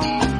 Bye.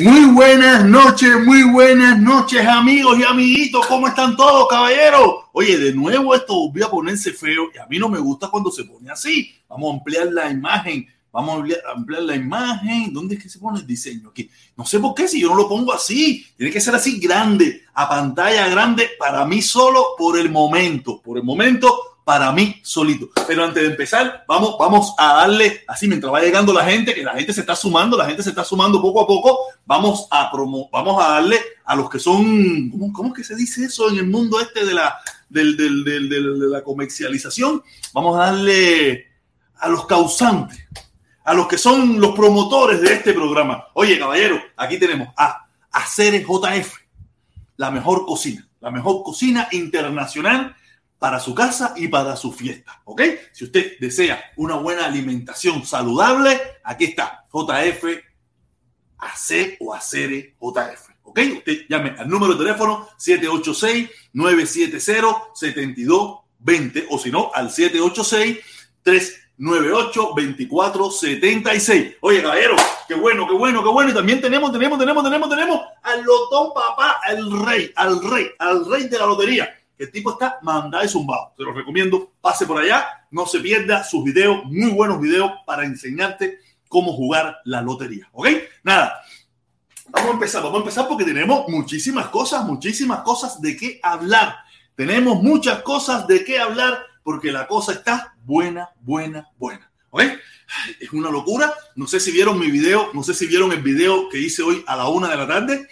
Muy buenas noches, muy buenas noches, amigos y amiguitos. ¿Cómo están todos, caballeros? Oye, de nuevo esto volvió a ponerse feo y a mí no me gusta cuando se pone así. Vamos a ampliar la imagen. Vamos a ampliar la imagen. ¿Dónde es que se pone el diseño? Aquí. No sé por qué, si yo no lo pongo así. Tiene que ser así grande, a pantalla grande, para mí solo por el momento. Por el momento, para mí solito. Pero antes de empezar, vamos, vamos a darle, así mientras va llegando la gente, que la gente se está sumando, la gente se está sumando poco a poco, vamos a promo, vamos a darle a los que son, ¿cómo, cómo es que se dice eso en el mundo este de la, del, del, del, de la comercialización? Vamos a darle a los causantes, a los que son los promotores de este programa. Oye, caballero, aquí tenemos a Aceres JF, la mejor cocina, la mejor cocina internacional para su casa y para su fiesta. ¿Ok? Si usted desea una buena alimentación saludable, aquí está JF AC o ACERE. ¿Ok? Usted llame al número de teléfono 786-970-7220 o si no, al 786-398-2476. Oye, caballero, qué bueno, qué bueno, qué bueno. Y también tenemos, tenemos, tenemos, tenemos, tenemos al Lotón Papá, al rey, al rey, al rey de la lotería el tipo está mandado y zumbado. Te lo recomiendo. Pase por allá. No se pierda sus videos, muy buenos videos para enseñarte cómo jugar la lotería. ¿Ok? Nada. Vamos a empezar. Vamos a empezar porque tenemos muchísimas cosas, muchísimas cosas de qué hablar. Tenemos muchas cosas de qué hablar porque la cosa está buena, buena, buena. ¿Ok? Es una locura. No sé si vieron mi video, no sé si vieron el video que hice hoy a la una de la tarde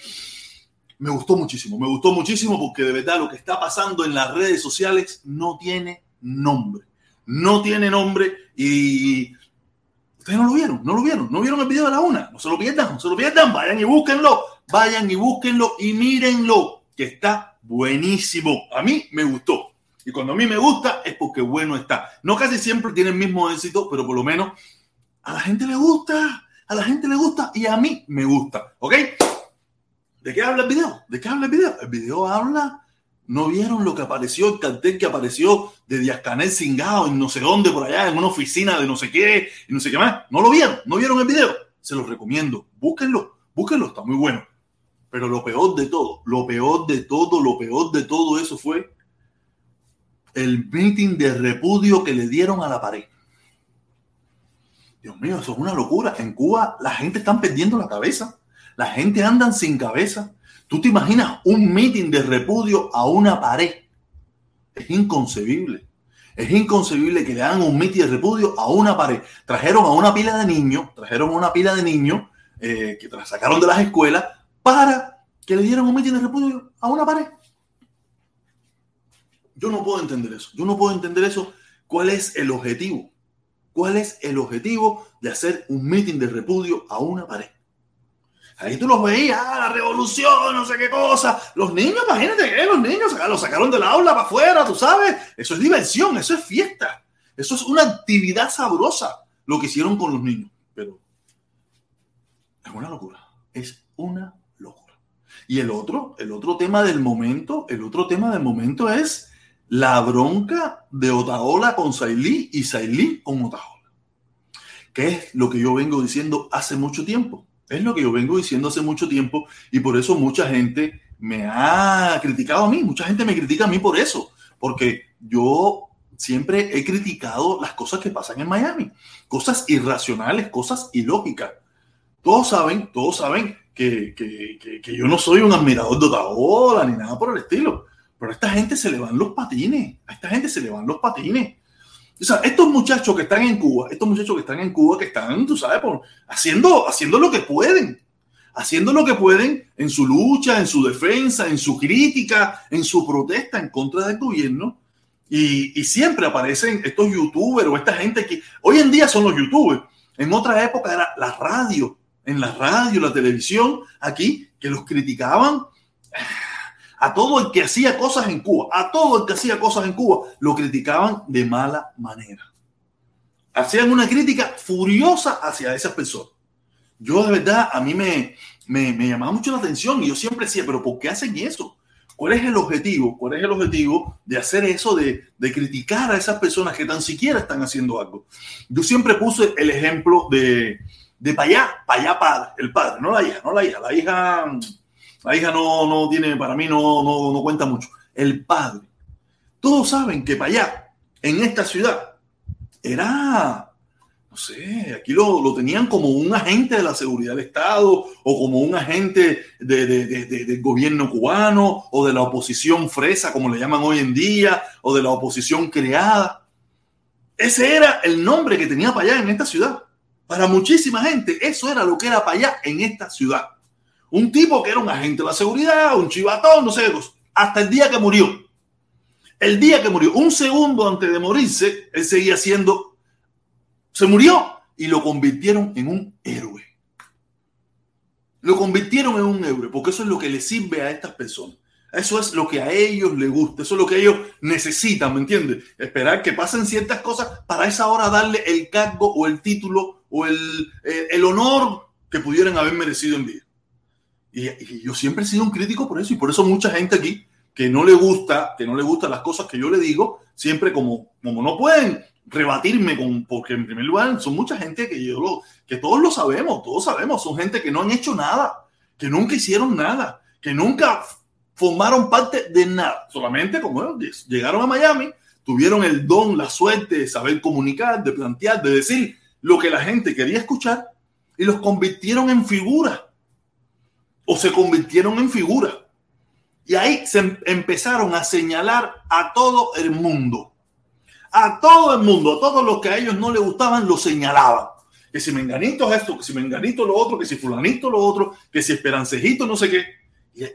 me gustó muchísimo, me gustó muchísimo porque de verdad lo que está pasando en las redes sociales no tiene nombre, no tiene nombre y ustedes no lo vieron, no lo vieron, no vieron el video de la una, no se lo pierdan, no se lo pierdan, vayan y búsquenlo, vayan y búsquenlo y mírenlo, que está buenísimo, a mí me gustó. Y cuando a mí me gusta es porque bueno está. No casi siempre tiene el mismo éxito, pero por lo menos a la gente le gusta, a la gente le gusta y a mí me gusta, ¿ok? ¿De qué habla el video? ¿De qué habla el video? El video habla, no vieron lo que apareció, el cartel que apareció de Díaz Canel cingado en no sé dónde por allá, en una oficina de no sé qué y no sé qué más. No lo vieron, no vieron el video. Se los recomiendo, búsquenlo, búsquenlo, está muy bueno. Pero lo peor de todo, lo peor de todo, lo peor de todo eso fue el meeting de repudio que le dieron a la pared. Dios mío, eso es una locura. En Cuba la gente está perdiendo la cabeza. La gente anda sin cabeza. ¿Tú te imaginas un meeting de repudio a una pared? Es inconcebible. Es inconcebible que le hagan un meeting de repudio a una pared. Trajeron a una pila de niños, trajeron a una pila de niños eh, que sacaron de las escuelas para que le dieran un meeting de repudio a una pared. Yo no puedo entender eso. Yo no puedo entender eso. ¿Cuál es el objetivo? ¿Cuál es el objetivo de hacer un meeting de repudio a una pared? Ahí tú los veías, ah, la revolución, no sé qué cosa. Los niños, imagínate que los niños los sacaron del aula para afuera, tú sabes. Eso es diversión, eso es fiesta. Eso es una actividad sabrosa, lo que hicieron con los niños. Pero es una locura, es una locura. Y el otro, el otro tema del momento, el otro tema del momento es la bronca de Otaola con Sailí y Sailí con Otaola. Que es lo que yo vengo diciendo hace mucho tiempo es lo que yo vengo diciendo hace mucho tiempo y por eso mucha gente me ha criticado a mí, mucha gente me critica a mí por eso, porque yo siempre he criticado las cosas que pasan en Miami, cosas irracionales, cosas ilógicas. Todos saben, todos saben que, que, que, yo no soy un admirador de Otaola ni nada por el estilo, pero a esta gente se le van los patines, a esta gente se le van los patines. Estos muchachos que están en Cuba, estos muchachos que están en Cuba, que están, tú sabes, haciendo, haciendo lo que pueden, haciendo lo que pueden en su lucha, en su defensa, en su crítica, en su protesta en contra del gobierno. Y, y siempre aparecen estos youtubers o esta gente que hoy en día son los youtubers. En otra época era la radio, en la radio, la televisión, aquí, que los criticaban a todo el que hacía cosas en Cuba, a todo el que hacía cosas en Cuba, lo criticaban de mala manera. Hacían una crítica furiosa hacia esas personas. Yo de verdad, a mí me, me, llamaba mucho la atención y yo siempre decía, pero ¿por qué hacen eso? ¿Cuál es el objetivo? ¿Cuál es el objetivo de hacer eso, de, de, criticar a esas personas que tan siquiera están haciendo algo? Yo siempre puse el ejemplo de, de para allá padre, el padre, no la hija, no la hija, la hija, la hija no, no tiene, para mí no, no, no cuenta mucho, el padre. Todos saben que para allá, en esta ciudad, era, no sé, aquí lo, lo tenían como un agente de la seguridad del Estado o como un agente de, de, de, del gobierno cubano o de la oposición fresa, como le llaman hoy en día, o de la oposición creada. Ese era el nombre que tenía para allá en esta ciudad. Para muchísima gente, eso era lo que era para allá en esta ciudad. Un tipo que era un agente de la seguridad, un chivatón, no sé qué cosa. Hasta el día que murió. El día que murió, un segundo antes de morirse, él seguía siendo. Se murió y lo convirtieron en un héroe. Lo convirtieron en un héroe, porque eso es lo que le sirve a estas personas. Eso es lo que a ellos les gusta, eso es lo que ellos necesitan, ¿me entiendes? Esperar que pasen ciertas cosas para esa hora darle el cargo o el título o el, eh, el honor que pudieran haber merecido en vida. Y, yo siempre he sido un crítico por eso y por eso mucha gente aquí que no le gusta, que no le gustan las cosas que yo le digo, siempre como, como no pueden rebatirme con, porque en primer lugar son mucha gente que yo lo, que todos lo sabemos, todos sabemos, son gente que no han hecho nada, que nunca hicieron nada, que nunca formaron parte de nada, solamente como llegaron a Miami, tuvieron el don, la suerte de saber comunicar, de plantear, de decir, lo que la gente quería escuchar y los convirtieron en figura. O se convirtieron en figura. Y ahí se em-, empezaron a señalar a todo el mundo. A todo el mundo, a todos los que a ellos no les gustaban, lo señalaban. Que si menganito es esto, que si menganito lo otro, que si fulanito lo otro, que si esperancejito no sé qué.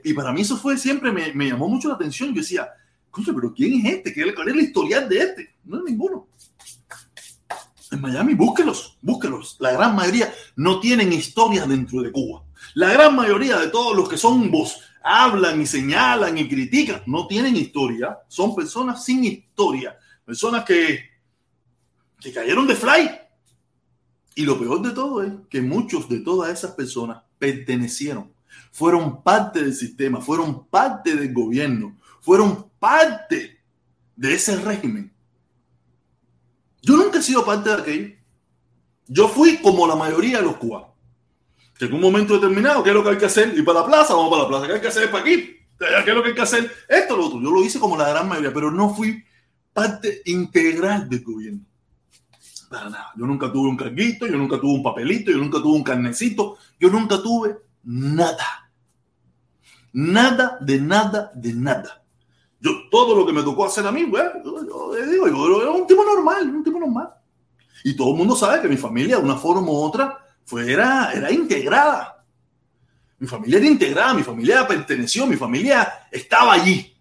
Y, para mí eso fue siempre, me, llamó mucho la atención. Yo decía, pero ¿quién es este? ¿Cuál es la historial de este? No es ninguno en Miami, búsquelos, búsquelos. La gran mayoría no tienen historia dentro de Cuba. La gran mayoría de todos los que son vos hablan y señalan y critican, no tienen historia. Son personas sin historia. Personas que, que cayeron de fly. Y lo peor de todo es que muchos de todas esas personas pertenecieron, fueron parte del sistema, fueron parte del gobierno, fueron parte de ese régimen yo nunca he sido parte de aquello. Yo fui como la mayoría de los cubanos. Que en un momento determinado, ¿qué es lo que hay que hacer? Ir para la plaza, vamos para la plaza. ¿Qué hay que hacer para aquí? ¿Qué es lo que hay que hacer? Esto, lo otro. Yo lo hice como la gran mayoría, pero no fui parte integral del gobierno. Para nada. Yo nunca tuve un carguito, yo nunca tuve un papelito, yo nunca tuve un carnecito, yo nunca tuve nada. Nada de nada de nada. Yo, todo lo que me tocó hacer a mí, bueno, yo, yo digo, yo era un tipo normal, un tipo normal. Y todo el mundo sabe que mi familia, de una forma u otra, fue, era, era integrada. Mi familia era integrada, mi familia perteneció, mi familia estaba allí.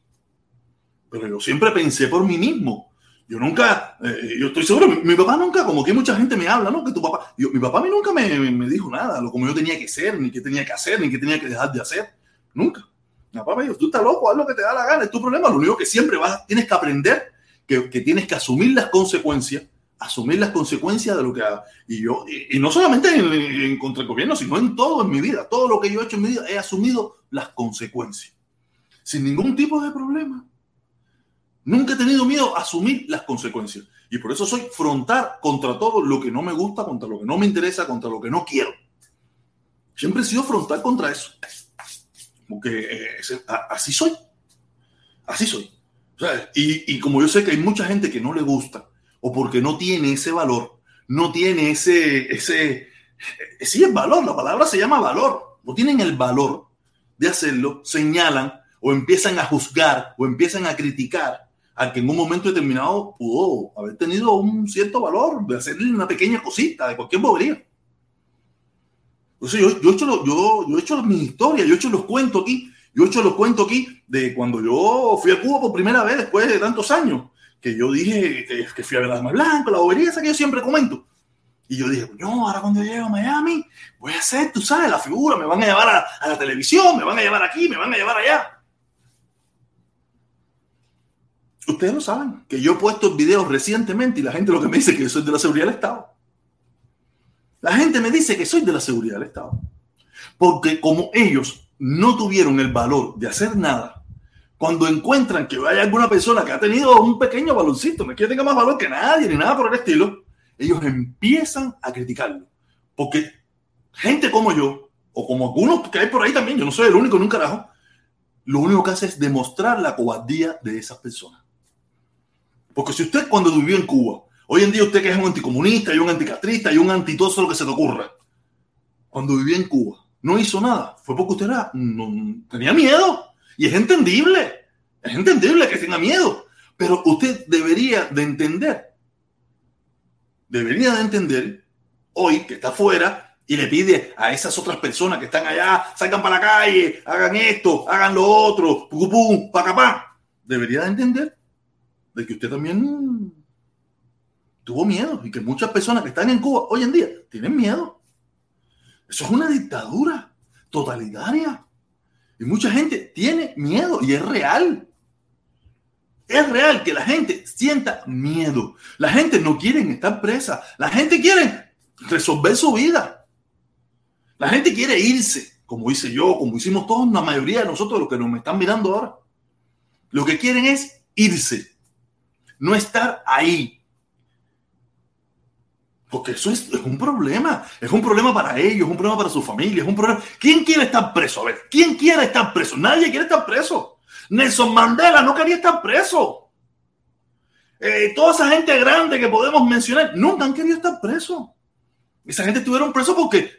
Pero yo siempre pensé por mí mismo. Yo nunca, eh, yo estoy seguro, mi, mi, papá nunca, como que mucha gente me habla, ¿no? Que tu papá, yo, mi papá a mí nunca me, me, me dijo nada, lo como yo tenía que ser, ni qué tenía que hacer, ni qué tenía que dejar de hacer. Nunca. papá me dijo, tú estás loco, haz lo que te da la gana, es tu problema. Lo único que siempre vas, tienes que aprender que, que tienes que asumir las consecuencias, asumir las consecuencias de lo que haga. Y yo, y, y no solamente en, en, contra el gobierno, sino en todo en mi vida, todo lo que yo he hecho en mi vida, he asumido las consecuencias. Sin ningún tipo de problema. Nunca he tenido miedo a asumir las consecuencias. Y por eso soy frontal contra todo lo que no me gusta, contra lo que no me interesa, contra lo que no quiero. Siempre he sido frontal contra eso. Porque eh, así soy. Así soy. O sea, y, y, como yo sé que hay mucha gente que no le gusta, o porque no tiene ese valor, no tiene ese, ese, sí es valor, la palabra se llama valor, no tienen el valor de hacerlo, señalan o empiezan a juzgar o empiezan a criticar al que en un momento determinado pudo haber tenido un cierto valor de hacerle una pequeña cosita, de cualquier bobería. Entonces yo, yo, he hecho, yo, yo he hecho mi historia, yo he hecho los cuentos aquí, yo he hecho los cuentos aquí de cuando yo fui a Cuba por primera vez después de tantos años, que yo dije que, que fui a ver la Dama Blanca, la bobería esa que yo siempre comento. Y yo dije, no, ahora cuando llego a Miami, voy a hacer, tú sabes, la figura, me van a llevar a, a la televisión, me van a llevar aquí, me van a llevar allá. Ustedes lo saben, que yo he puesto videos recientemente y la gente lo que me dice es que yo soy de la seguridad del Estado. La gente me dice que soy de la seguridad del Estado. Porque como ellos no tuvieron el valor de hacer nada, cuando encuentran que hay alguna persona que ha tenido un pequeño baloncito, no es que tenga más valor que nadie ni nada por el estilo, ellos empiezan a criticarlo. Porque gente como yo, o como algunos que hay por ahí también, yo no soy el único en un carajo, lo único que hace es demostrar la cobardía de esas personas. Porque si usted cuando vivió en Cuba, hoy en día usted que es un anticomunista y un anticastrista y un anti todo lo que se te ocurra, cuando vivía en Cuba no hizo nada, fue porque usted era, no, tenía miedo. Y es entendible, es entendible que tenga miedo. Pero usted debería de entender, debería de entender hoy que está afuera y le pide a esas otras personas que están allá, salgan para la calle, hagan esto, hagan lo otro, pum, pum, pa, Debería de entender de que usted también tuvo miedo y que muchas personas que están en Cuba hoy en día tienen miedo. Eso es una dictadura totalitaria. Y mucha gente tiene miedo y es real. Es real que la gente sienta miedo. La gente no quiere estar presa. La gente quiere resolver su vida. La gente quiere irse, como hice yo, como hicimos todos, la mayoría de nosotros, los que nos están mirando ahora. Lo que quieren es irse, no estar ahí. Porque eso es, un problema. Es un problema para ellos, es un problema para su familia, es un problema. ¿Quién quiere estar preso? A ver, ¿quién quiere estar preso? Nadie quiere estar preso. Nelson Mandela no quería estar preso. Eh, toda esa gente grande que podemos mencionar nunca han querido estar preso. Esa gente estuvieron presos porque,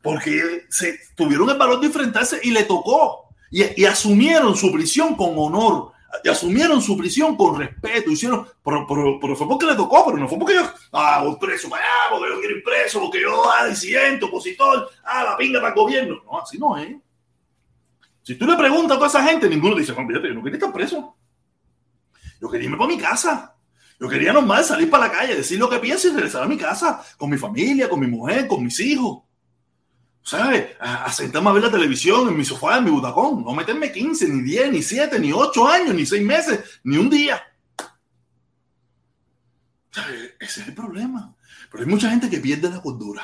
porque tuvieron el valor de enfrentarse y le tocó. Y, asumieron su prisión con honor asumieron su prisión con respeto, hicieron, pero, fue porque le tocó, pero no fue porque yo, ah, voy preso para allá, porque yo quiero ir preso, porque yo, ah, disidente, opositor, ah, la pinga para el gobierno. No, así no es. Si tú le preguntas a toda esa gente, ninguno dice, no, yo no quería estar preso. Yo quería irme para mi casa. Yo quería normal salir para la calle, decir lo que pienso y regresar a mi casa, con mi familia, con mi mujer, con mis hijos. ¿Sabes? A, sentarme a ver la televisión en mi sofá, en mi butacón. No meterme 15, ni 10, ni 7, ni 8 años, ni 6 meses, ni un día. ¿Sabes? Ese es el problema. Pero hay mucha gente que pierde la cordura.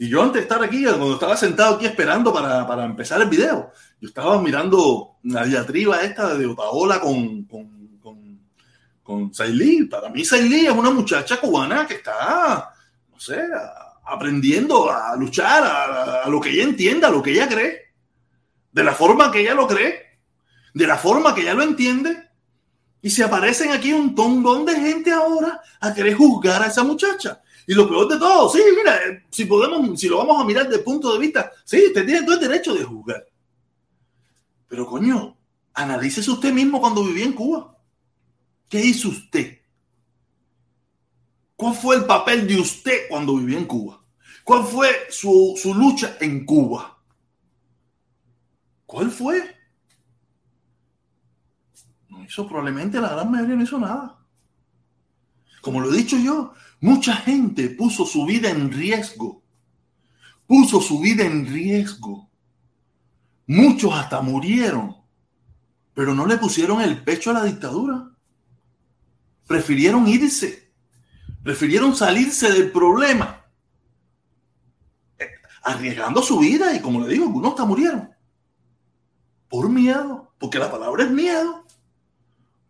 Y yo antes de estar aquí, cuando estaba sentado aquí esperando para, para empezar el video, yo estaba mirando la diatriba esta de Otaola con, con, con, con Para mí Sailí es una muchacha cubana que está, no sé, aprendiendo a luchar a, lo que ella entienda, a lo que ella cree, de la forma que ella lo cree, de la forma que ella lo entiende. Y se aparecen aquí un tongón de gente ahora a querer juzgar a esa muchacha. Y lo peor de todo, sí, mira, si podemos, si lo vamos a mirar desde el punto de vista, sí, usted tiene todo el derecho de juzgar. Pero coño, analícese usted mismo cuando vivía en Cuba. ¿Qué hizo usted? ¿Cuál fue el papel de usted cuando vivía en Cuba? ¿Cuál fue su, lucha en Cuba? ¿Cuál fue? No hizo probablemente la gran mayoría no hizo nada. Como lo he dicho yo, mucha gente puso su vida en riesgo. Puso su vida en riesgo. Muchos hasta murieron, pero no le pusieron el pecho a la dictadura. Prefirieron irse prefirieron salirse del problema, eh, arriesgando su vida y como le digo, algunos hasta murieron. Por miedo, porque la palabra es miedo.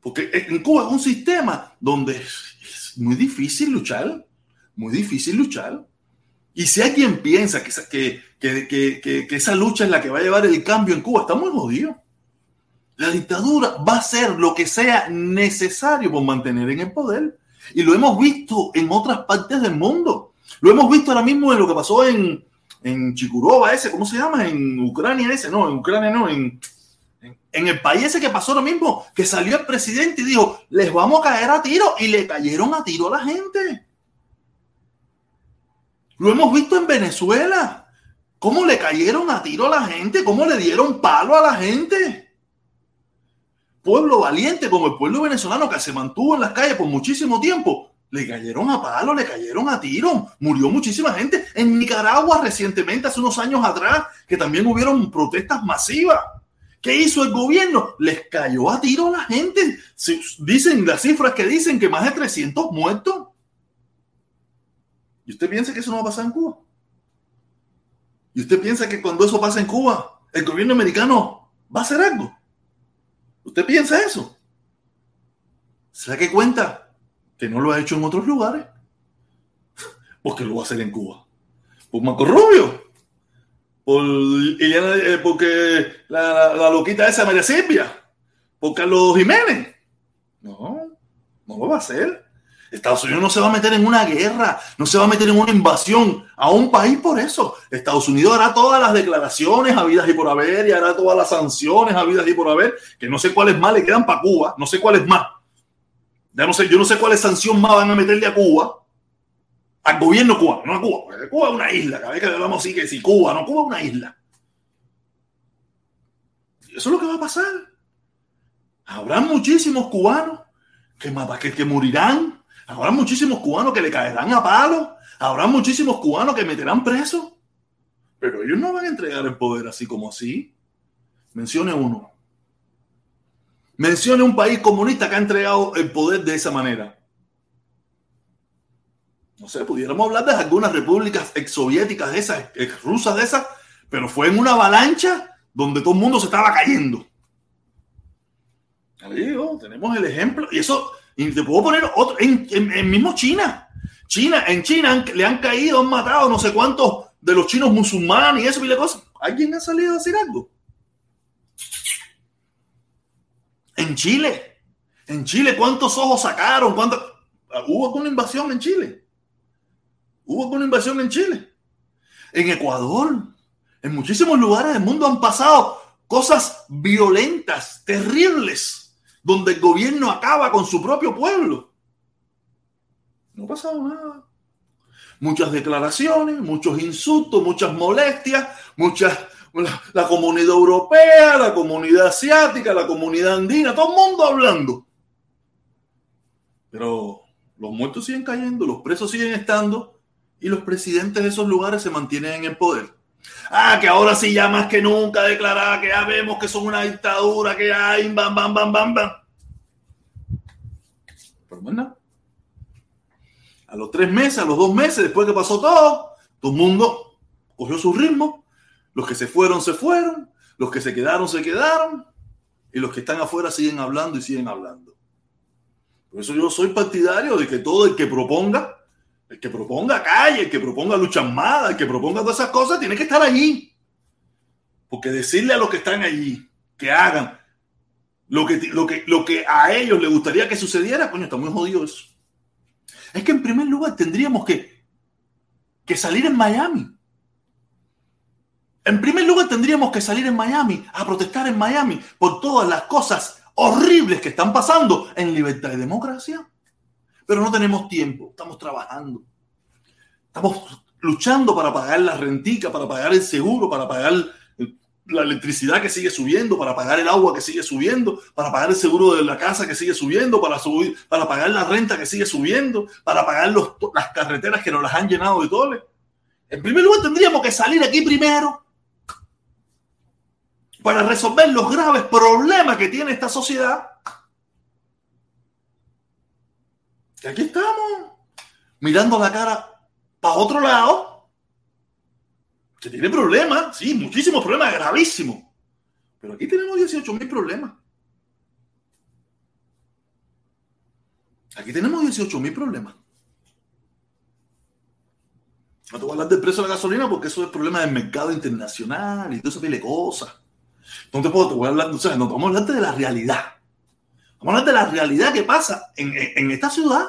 Porque en Cuba es un sistema donde es muy difícil luchar, muy difícil luchar. Y si hay quien piensa que, que, que, que, esa lucha es la que va a llevar el cambio en Cuba, está muy jodido. La dictadura va a hacer lo que sea necesario por mantener en el poder. Y lo hemos visto en otras partes del mundo. Lo hemos visto ahora mismo en lo que pasó en, en ese, ¿cómo se llama? En Ucrania ese, no, en Ucrania no, en, en, el país ese que pasó lo mismo, que salió el presidente y dijo, les vamos a caer a tiro y le cayeron a tiro a la gente. Lo hemos visto en Venezuela. ¿Cómo le cayeron a tiro a la gente? ¿Cómo le dieron palo a la gente? Pueblo valiente como el pueblo venezolano que se mantuvo en las calles por muchísimo tiempo, le cayeron a palo, le cayeron a tiro, murió muchísima gente. En Nicaragua recientemente, hace unos años atrás, que también hubieron protestas masivas. ¿Qué hizo el gobierno? Les cayó a tiro a la gente. Dicen las cifras que dicen que más de 300 muertos. ¿Y usted piensa que eso no va a pasar en Cuba? ¿Y usted piensa que cuando eso pasa en Cuba, el gobierno americano va a hacer algo? ¿Usted piensa eso? ¿Se da que cuenta que no lo ha hecho en otros lugares? Porque lo va a hacer en Cuba. Pues Marco Rubio. por eh, porque la, la, loquita esa María Silvia, por Carlos Jiménez. No, no lo va a hacer. Estados Unidos no se va a meter en una guerra, no se va a meter en una invasión a un país por eso. Estados Unidos hará todas las declaraciones habidas y por haber y hará todas las sanciones habidas y por haber, que no sé cuáles más le quedan para Cuba, no sé cuáles más. Ya no sé, yo no sé cuáles sanción más van a meterle a Cuba, al gobierno cubano, no a Cuba, porque Cuba es una isla, cada vez que hablamos así que si Cuba, no, Cuba es una isla. Eso es lo que va a pasar. Habrá muchísimos cubanos que, que, que morirán Habrá muchísimos cubanos que le caerán a palo. Habrá muchísimos cubanos que meterán presos. Pero ellos no van a entregar el poder así como así. Mencione uno. Mencione un país comunista que ha entregado el poder de esa manera. No sé, pudiéramos hablar de algunas repúblicas exsoviéticas de esas, ex rusas de esas, pero fue en una avalancha donde todo el mundo se estaba cayendo. Ahí, tenemos el ejemplo. Y eso, y te puedo poner otro, en, en, mismo China. China, en China le han caído, han matado no sé cuántos de los chinos musulmanes y eso y la cosa. ¿Alguien ha salido a decir algo? En Chile, en Chile, ¿cuántos ojos sacaron? ¿Cuánto? ¿Hubo alguna invasión en Chile? ¿Hubo alguna invasión en Chile? En Ecuador, en muchísimos lugares del mundo han pasado cosas violentas, terribles donde el gobierno acaba con su propio pueblo. No ha pasado nada. Muchas declaraciones, muchos insultos, muchas molestias, muchas la, comunidad europea, la comunidad asiática, la comunidad andina, todo el mundo hablando. Pero los muertos siguen cayendo, los presos siguen estando y los presidentes de esos lugares se mantienen en el poder. Ah, que ahora sí ya más que nunca declaraba que ya vemos que son una dictadura, que ya hay bam, bam, bam, bam, bam. Pero bueno, a los tres meses, a los dos meses, después que pasó todo, todo el mundo cogió su ritmo. Los que se fueron, se fueron. Los que se quedaron, se quedaron. Y los que están afuera siguen hablando y siguen hablando. Por eso yo soy partidario de que todo el que proponga el que proponga calle, el que proponga lucha armada, el que proponga todas esas cosas, tiene que estar allí. Porque decirle a los que están allí que hagan lo que, lo que, lo que a ellos les gustaría que sucediera, coño, está muy jodido. Es que en primer lugar tendríamos que, que salir en Miami. En primer lugar tendríamos que salir en Miami, a protestar en Miami por todas las cosas horribles que están pasando en libertad y democracia pero no tenemos tiempo, estamos trabajando. Estamos luchando para pagar la rentica, para pagar el seguro, para pagar la electricidad que sigue subiendo, para pagar el agua que sigue subiendo, para pagar el seguro de la casa que sigue subiendo, para, subir, para pagar la renta que sigue subiendo, para pagar los, las carreteras que nos las han llenado de toles. En primer lugar, tendríamos que salir aquí primero para resolver los graves problemas que tiene esta sociedad aquí estamos, mirando la cara para otro lado, que tiene problemas, sí, muchísimos problemas, gravísimos. Pero aquí tenemos 18 mil problemas. Aquí tenemos 18 mil problemas. No te voy a hablar del precio de la gasolina porque eso es problema del mercado internacional y todo eso de cosas. No te puedo, te a hablar, no, vamos a hablar de la realidad. Vamos la realidad que pasa en, esta ciudad,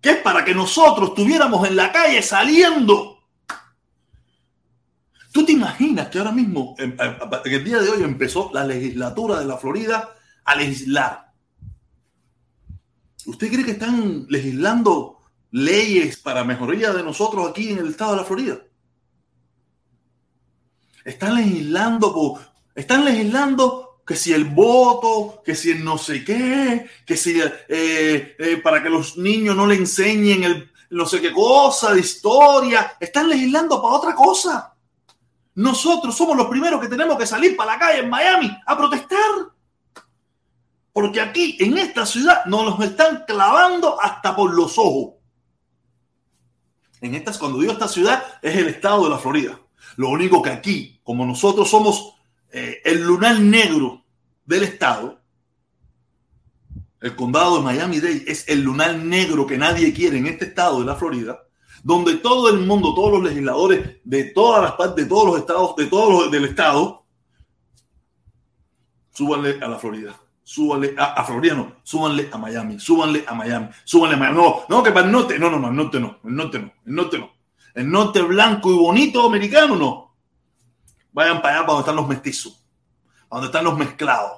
que es para que nosotros estuviéramos en la calle saliendo. ¿Tú te imaginas que ahora mismo, en, el día de hoy, empezó la legislatura de la Florida a legislar? ¿Usted cree que están legislando leyes para mejoría de nosotros aquí en el estado de la Florida? Están legislando, están legislando que si el voto, que si el no sé qué, que si eh, eh, para que los niños no le enseñen el no sé qué cosa de historia, están legislando para otra cosa. Nosotros somos los primeros que tenemos que salir para la calle en Miami a protestar. Porque aquí, en esta ciudad, nos los están clavando hasta por los ojos. En estas, cuando digo esta ciudad, es el estado de la Florida. Lo único que aquí, como nosotros somos eh, el lunar negro del estado, el condado de Miami-Dade es el lunar negro que nadie quiere en este estado de la Florida, donde todo el mundo, todos los legisladores de todas las partes, de todos los estados, de todos los del estado, súbanle a la Florida, súbanle a, a, Florida, no, súbanle a Miami, súbanle a Miami, súbanle a Miami. No, no, que para el norte, no, no, no, el norte no, el norte no, el norte no. El norte blanco y bonito americano, no. Vayan para allá, para donde están los mestizos, para donde están los mezclados.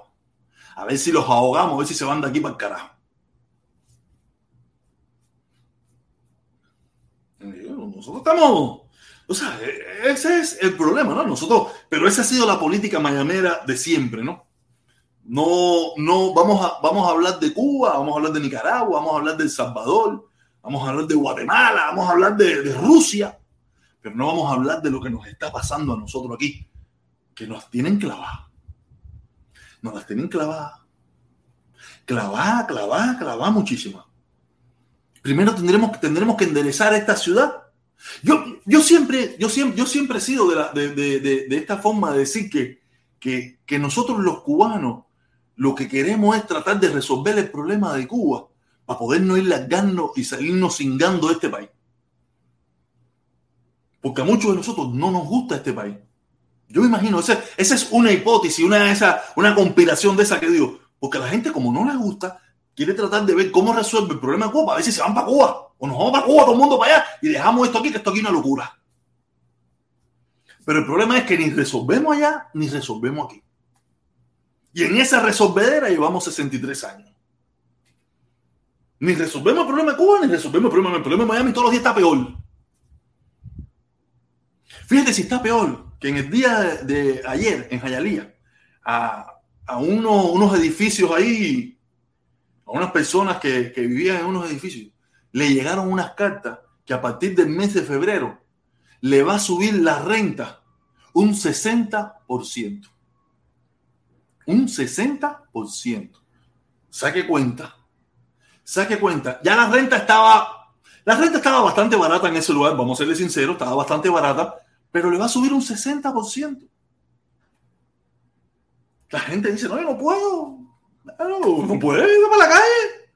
A ver si los ahogamos, a ver si se van de aquí para el carajo. Nosotros estamos, o sea, ese es el problema, ¿no? Nosotros, pero esa ha sido la política mayamera de siempre, ¿no? No, no, vamos a, vamos a hablar de Cuba, vamos a hablar de Nicaragua, vamos a hablar de El Salvador, vamos a hablar de Guatemala, vamos a hablar de Rusia, pero no vamos a hablar de lo que nos está pasando a nosotros aquí, que nos tienen clavadas. Nos las tienen clavadas. Clavada, clavada, clavada muchísima. Primero tendremos, tendremos que enderezar esta ciudad. Yo, yo, siempre, yo, siempre, yo siempre he sido de, de, de, de, esta forma de decir que, que, que nosotros los cubanos lo que queremos es tratar de resolver el problema de Cuba para poder no ir largando y salirnos cingando de este país. Porque a muchos de nosotros no nos gusta este país. Yo me imagino, esa, esa es una hipótesis, una, esa, una compilación de esa que digo. Porque a la gente, como no le gusta, quiere tratar de ver cómo resuelve el problema de Cuba, a ver si se van para Cuba o nos vamos para Cuba, todo el mundo para allá y dejamos esto aquí, que esto aquí es una locura. Pero el problema es que ni resolvemos allá ni resolvemos aquí. Y en esa resolvedera llevamos 63 años. Ni resolvemos el problema de Cuba, ni resolvemos el problema, el problema de Miami. Todos los días está peor. Fíjate si está peor que en el día de, ayer en Jayalía, a, a uno, unos edificios ahí a unas personas que, que vivían en unos edificios, le llegaron unas cartas que a partir del mes de febrero le va a subir la renta un 60%. Un 60%. Saque cuenta. Saque cuenta. Ya la renta estaba, la renta estaba bastante barata en ese lugar, vamos a serle sinceros, estaba bastante barata, pero le va a subir un 60%. La gente dice, no, yo no puedo. No puede ir para la calle.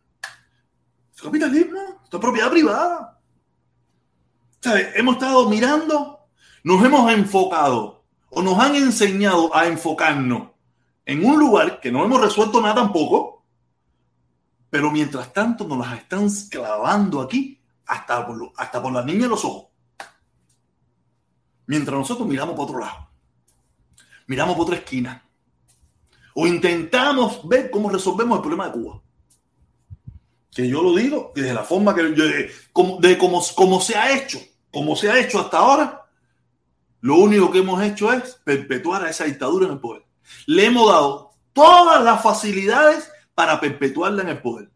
Es capitalismo, esto es propiedad privada. Hemos estado mirando, nos hemos enfocado o nos han enseñado a enfocarnos en un lugar que no hemos resuelto nada tampoco, pero mientras tanto nos las están clavando aquí hasta por, hasta por la niña los ojos. Mientras nosotros miramos para otro lado, miramos por otra esquina o intentamos ver cómo resolvemos el problema de Cuba. Que yo lo digo de la forma que yo, de como, como se ha hecho, como se ha hecho hasta ahora, lo único que hemos hecho es perpetuar a esa dictadura en el poder. Le hemos dado todas las facilidades para perpetuarla en el poder.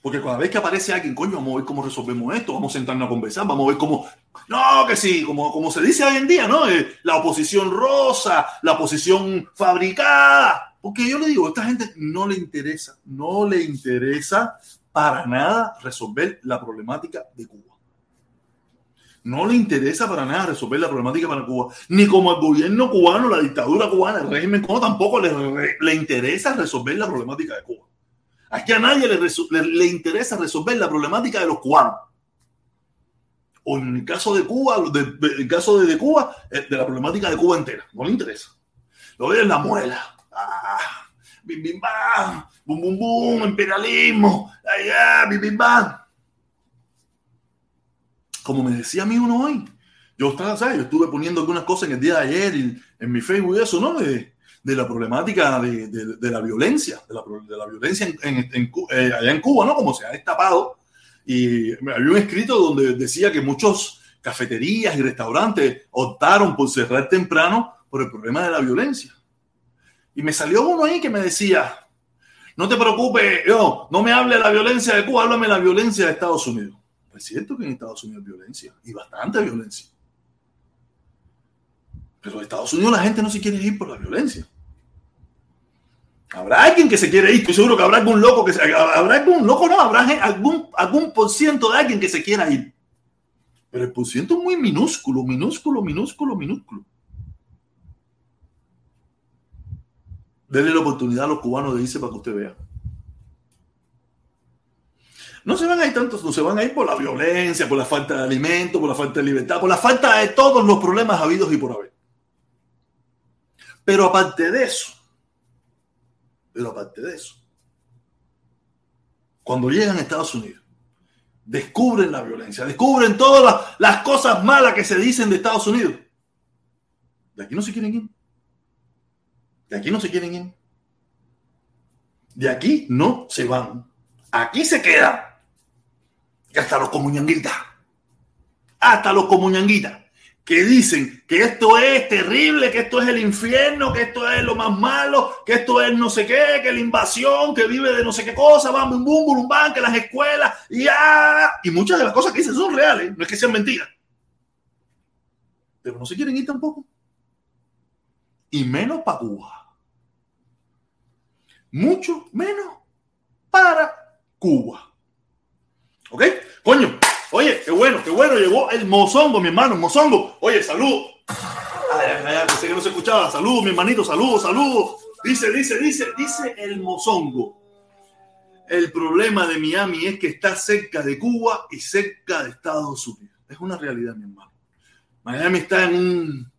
Porque cada vez que aparece alguien, coño, vamos a ver cómo resolvemos esto, vamos a sentarnos a conversar, vamos a ver cómo. No, que sí, como, como se dice hoy en día, ¿no? Eh, la oposición rosa, la oposición fabricada. Porque yo le digo, a esta gente no le interesa, no le interesa para nada resolver la problemática de Cuba. No le interesa para nada resolver la problemática para Cuba. Ni como al gobierno cubano, la dictadura cubana, el régimen cubano tampoco le, le interesa resolver la problemática de Cuba. Aquí a nadie le, le, interesa resolver la problemática de los cubanos. O en el caso de Cuba, de, de, el caso de, de, Cuba, eh, de la problemática de Cuba entera. No le interesa. Lo ve en la muela. Ah, bim, bim, bam, bum, bum, bum, imperialismo. Ay, ah, bim, bim, bam. Como me decía a mí uno hoy. Yo estaba, ¿sabes? Yo estuve poniendo algunas cosas en el día de ayer y en mi Facebook y eso, ¿no? De, de la problemática de, de, la violencia, de la, la violencia en, en, en, eh, allá en Cuba, ¿no? Como se ha destapado. Y había un escrito donde decía que muchos cafeterías y restaurantes optaron por cerrar temprano por el problema de la violencia. Y me salió uno ahí que me decía, no te preocupes, yo, no me hable de la violencia de Cuba, háblame de la violencia de Estados Unidos. Es cierto que en Estados Unidos hay violencia, y bastante violencia. Pero en Estados Unidos la gente no se quiere ir por la violencia. Habrá alguien que se quiere ir, estoy seguro que habrá algún loco que se, habrá algún loco, no, habrá algún, algún por ciento de alguien que se quiera ir. Pero el por ciento es muy minúsculo, minúsculo, minúsculo, minúsculo. Denle la oportunidad a los cubanos de irse para que usted vea. No se van a ir tantos, no se van a ir por la violencia, por la falta de alimento, por la falta de libertad, por la falta de todos los problemas habidos y por haber. Pero aparte de eso, pero aparte de eso, cuando llegan a Estados Unidos, descubren la violencia, descubren todas las, cosas malas que se dicen de Estados Unidos. De aquí no se quieren ir. De aquí no se quieren ir. De aquí no se van. Aquí se quedan. Y hasta los comuñanguitas. Hasta los comuñanguitas. Que dicen que esto es terrible, que esto es el infierno, que esto es lo más malo, que esto es no sé qué, que la invasión, que vive de no sé qué cosa, bam, bum, bum, bam, que las escuelas, y ya. Y muchas de las cosas que dicen son reales, no es que sean mentiras. Pero no se quieren ir tampoco. Y menos para Cuba. Mucho menos para Cuba. ¿Ok? Coño, oye, qué bueno, qué bueno, llegó el mozongo, mi hermano, mozongo. Oye, salud. Ay, ay, ay, pensé que no se escuchaba. Saludos, mi hermanito, saludos, saludos. Dice, dice, dice, dice el mozongo. El problema de Miami es que está cerca de Cuba y cerca de Estados Unidos. Es una realidad, mi hermano. Miami está en un,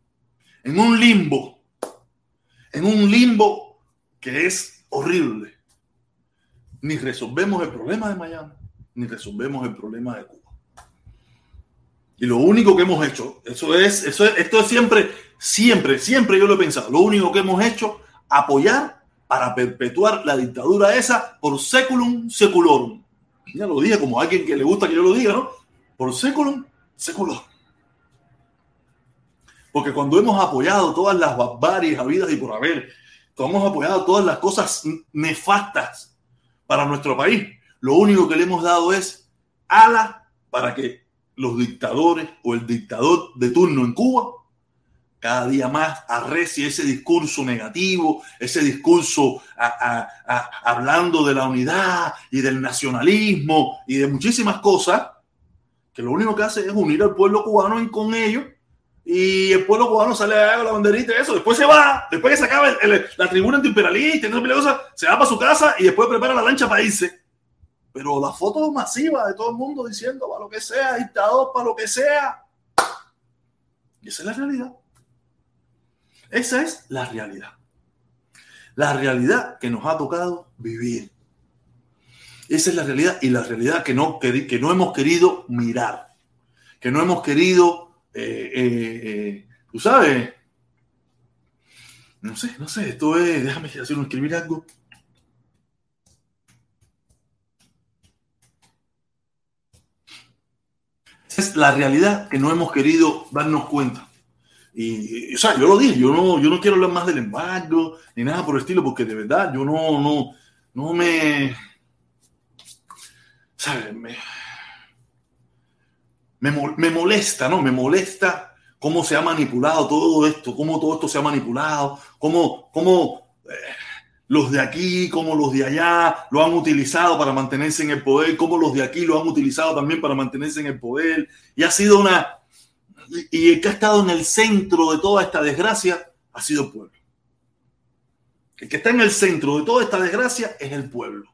en un limbo. En un limbo que es horrible. Ni resolvemos el problema de Miami, ni resolvemos el problema de Cuba. Y lo único que hemos hecho, eso es, eso es, esto es siempre, siempre, siempre yo lo he pensado, lo único que hemos hecho, apoyar para perpetuar la dictadura esa por seculum seculorum. Ya lo dije como alguien que le gusta que yo lo diga, ¿no? Por seculum seculorum. Porque cuando hemos apoyado todas las barbaries habidas y por haber, cuando hemos apoyado todas las cosas nefastas para nuestro país, lo único que le hemos dado es ala para que los dictadores o el dictador de turno en Cuba cada día más arrecie ese discurso negativo, ese discurso a, a, hablando de la unidad y del nacionalismo y de muchísimas cosas, que lo único que hace es unir al pueblo cubano y con ellos, y el pueblo cubano sale a la banderita y eso, después se va, después que se acaba la tribuna antiimperialista y cosa, se va para su casa y después prepara la lancha para irse. Pero la foto masiva de todo el mundo diciendo para lo que sea, dictador, para lo que sea. Y esa es la realidad. Esa es la realidad. La realidad que nos ha tocado vivir. Esa es la realidad y la realidad que no, que, no hemos querido mirar, que no hemos querido, eh, eh, eh, tú sabes, no sé, no sé, esto es, déjame hacer escribir algo. Es la realidad que no hemos querido darnos cuenta. Y, o sea, yo lo dije, yo no, yo no quiero hablar más del embargo ni nada por el estilo, porque de verdad yo no, no, no me, ¿sabes? Me, me, me, molesta, ¿no? Me molesta cómo se ha manipulado todo esto, cómo todo esto se ha manipulado, cómo, cómo eh, los de aquí, como los de allá lo han utilizado para mantenerse en el poder, como los de aquí lo han utilizado también para mantenerse en el poder. Y ha sido una... Y el que ha estado en el centro de toda esta desgracia ha sido el pueblo. El que está en el centro de toda esta desgracia es el pueblo.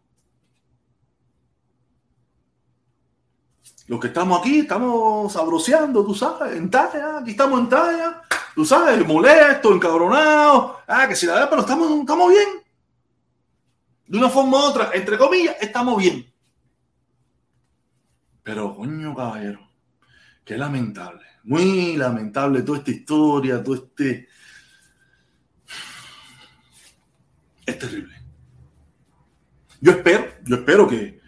Los que estamos aquí, estamos sabroseando, tú sabes, en talla, aquí estamos en talla, tú sabes, molesto, encabronado, ah, que si la verdad, pero estamos, estamos bien de una forma u otra, entre comillas, estamos bien. Pero, coño, caballero, qué lamentable, muy lamentable toda esta historia, todo este... Es terrible. Yo espero, yo espero que,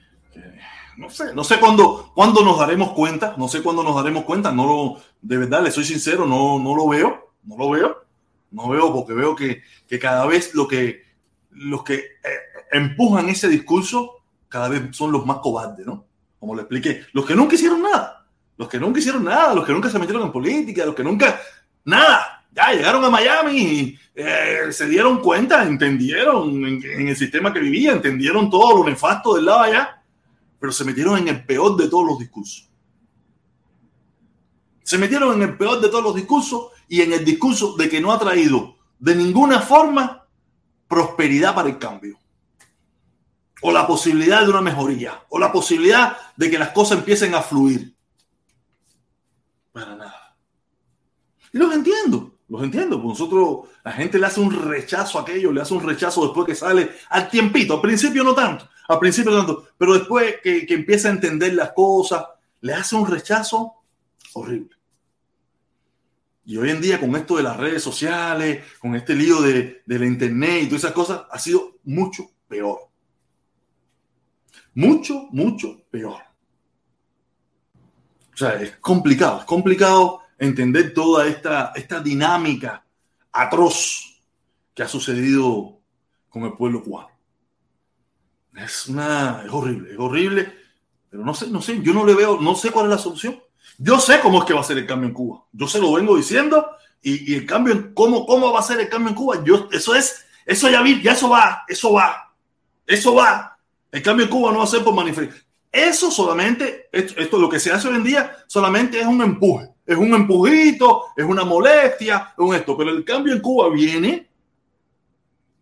no sé, no sé cuándo, cuándo nos daremos cuenta, no sé cuándo nos daremos cuenta, no lo, de verdad, le soy sincero, no, no lo veo, no lo veo, no veo porque veo que, que cada vez lo que, los que eh, empujan ese discurso cada vez son los más cobardes, ¿no? Como le expliqué, los que nunca hicieron nada, los que nunca hicieron nada, los que nunca se metieron en política, los que nunca, nada, ya llegaron a Miami y eh, se dieron cuenta, entendieron en, en, el sistema que vivía, entendieron todo lo nefasto del lado allá, pero se metieron en el peor de todos los discursos. Se metieron en el peor de todos los discursos y en el discurso de que no ha traído de ninguna forma prosperidad para el cambio o la posibilidad de una mejoría, o la posibilidad de que las cosas empiecen a fluir. Para nada. Y los entiendo, los entiendo. Pues nosotros, la gente le hace un rechazo a aquello, le hace un rechazo después que sale al tiempito. Al principio no tanto, al principio no tanto, pero después que, que empieza a entender las cosas, le hace un rechazo horrible. Y hoy en día con esto de las redes sociales, con este lío de, de la internet y todas esas cosas, ha sido mucho peor. Mucho, mucho peor. O sea, es complicado, es complicado entender toda esta, esta dinámica atroz que ha sucedido con el pueblo cubano. Es una, es horrible, es horrible, pero no sé, no sé, yo no le veo, no sé cuál es la solución. Yo sé cómo es que va a ser el cambio en Cuba. Yo se lo vengo diciendo y, y el cambio, cómo, cómo va a ser el cambio en Cuba. Yo, eso es, eso ya vi, ya eso va, eso va, eso va. El cambio en Cuba no va a ser por manifestación. Eso solamente, esto, lo que se hace hoy en día, solamente es un empuje. Es un empujito, es una molestia, es esto. Pero el cambio en Cuba viene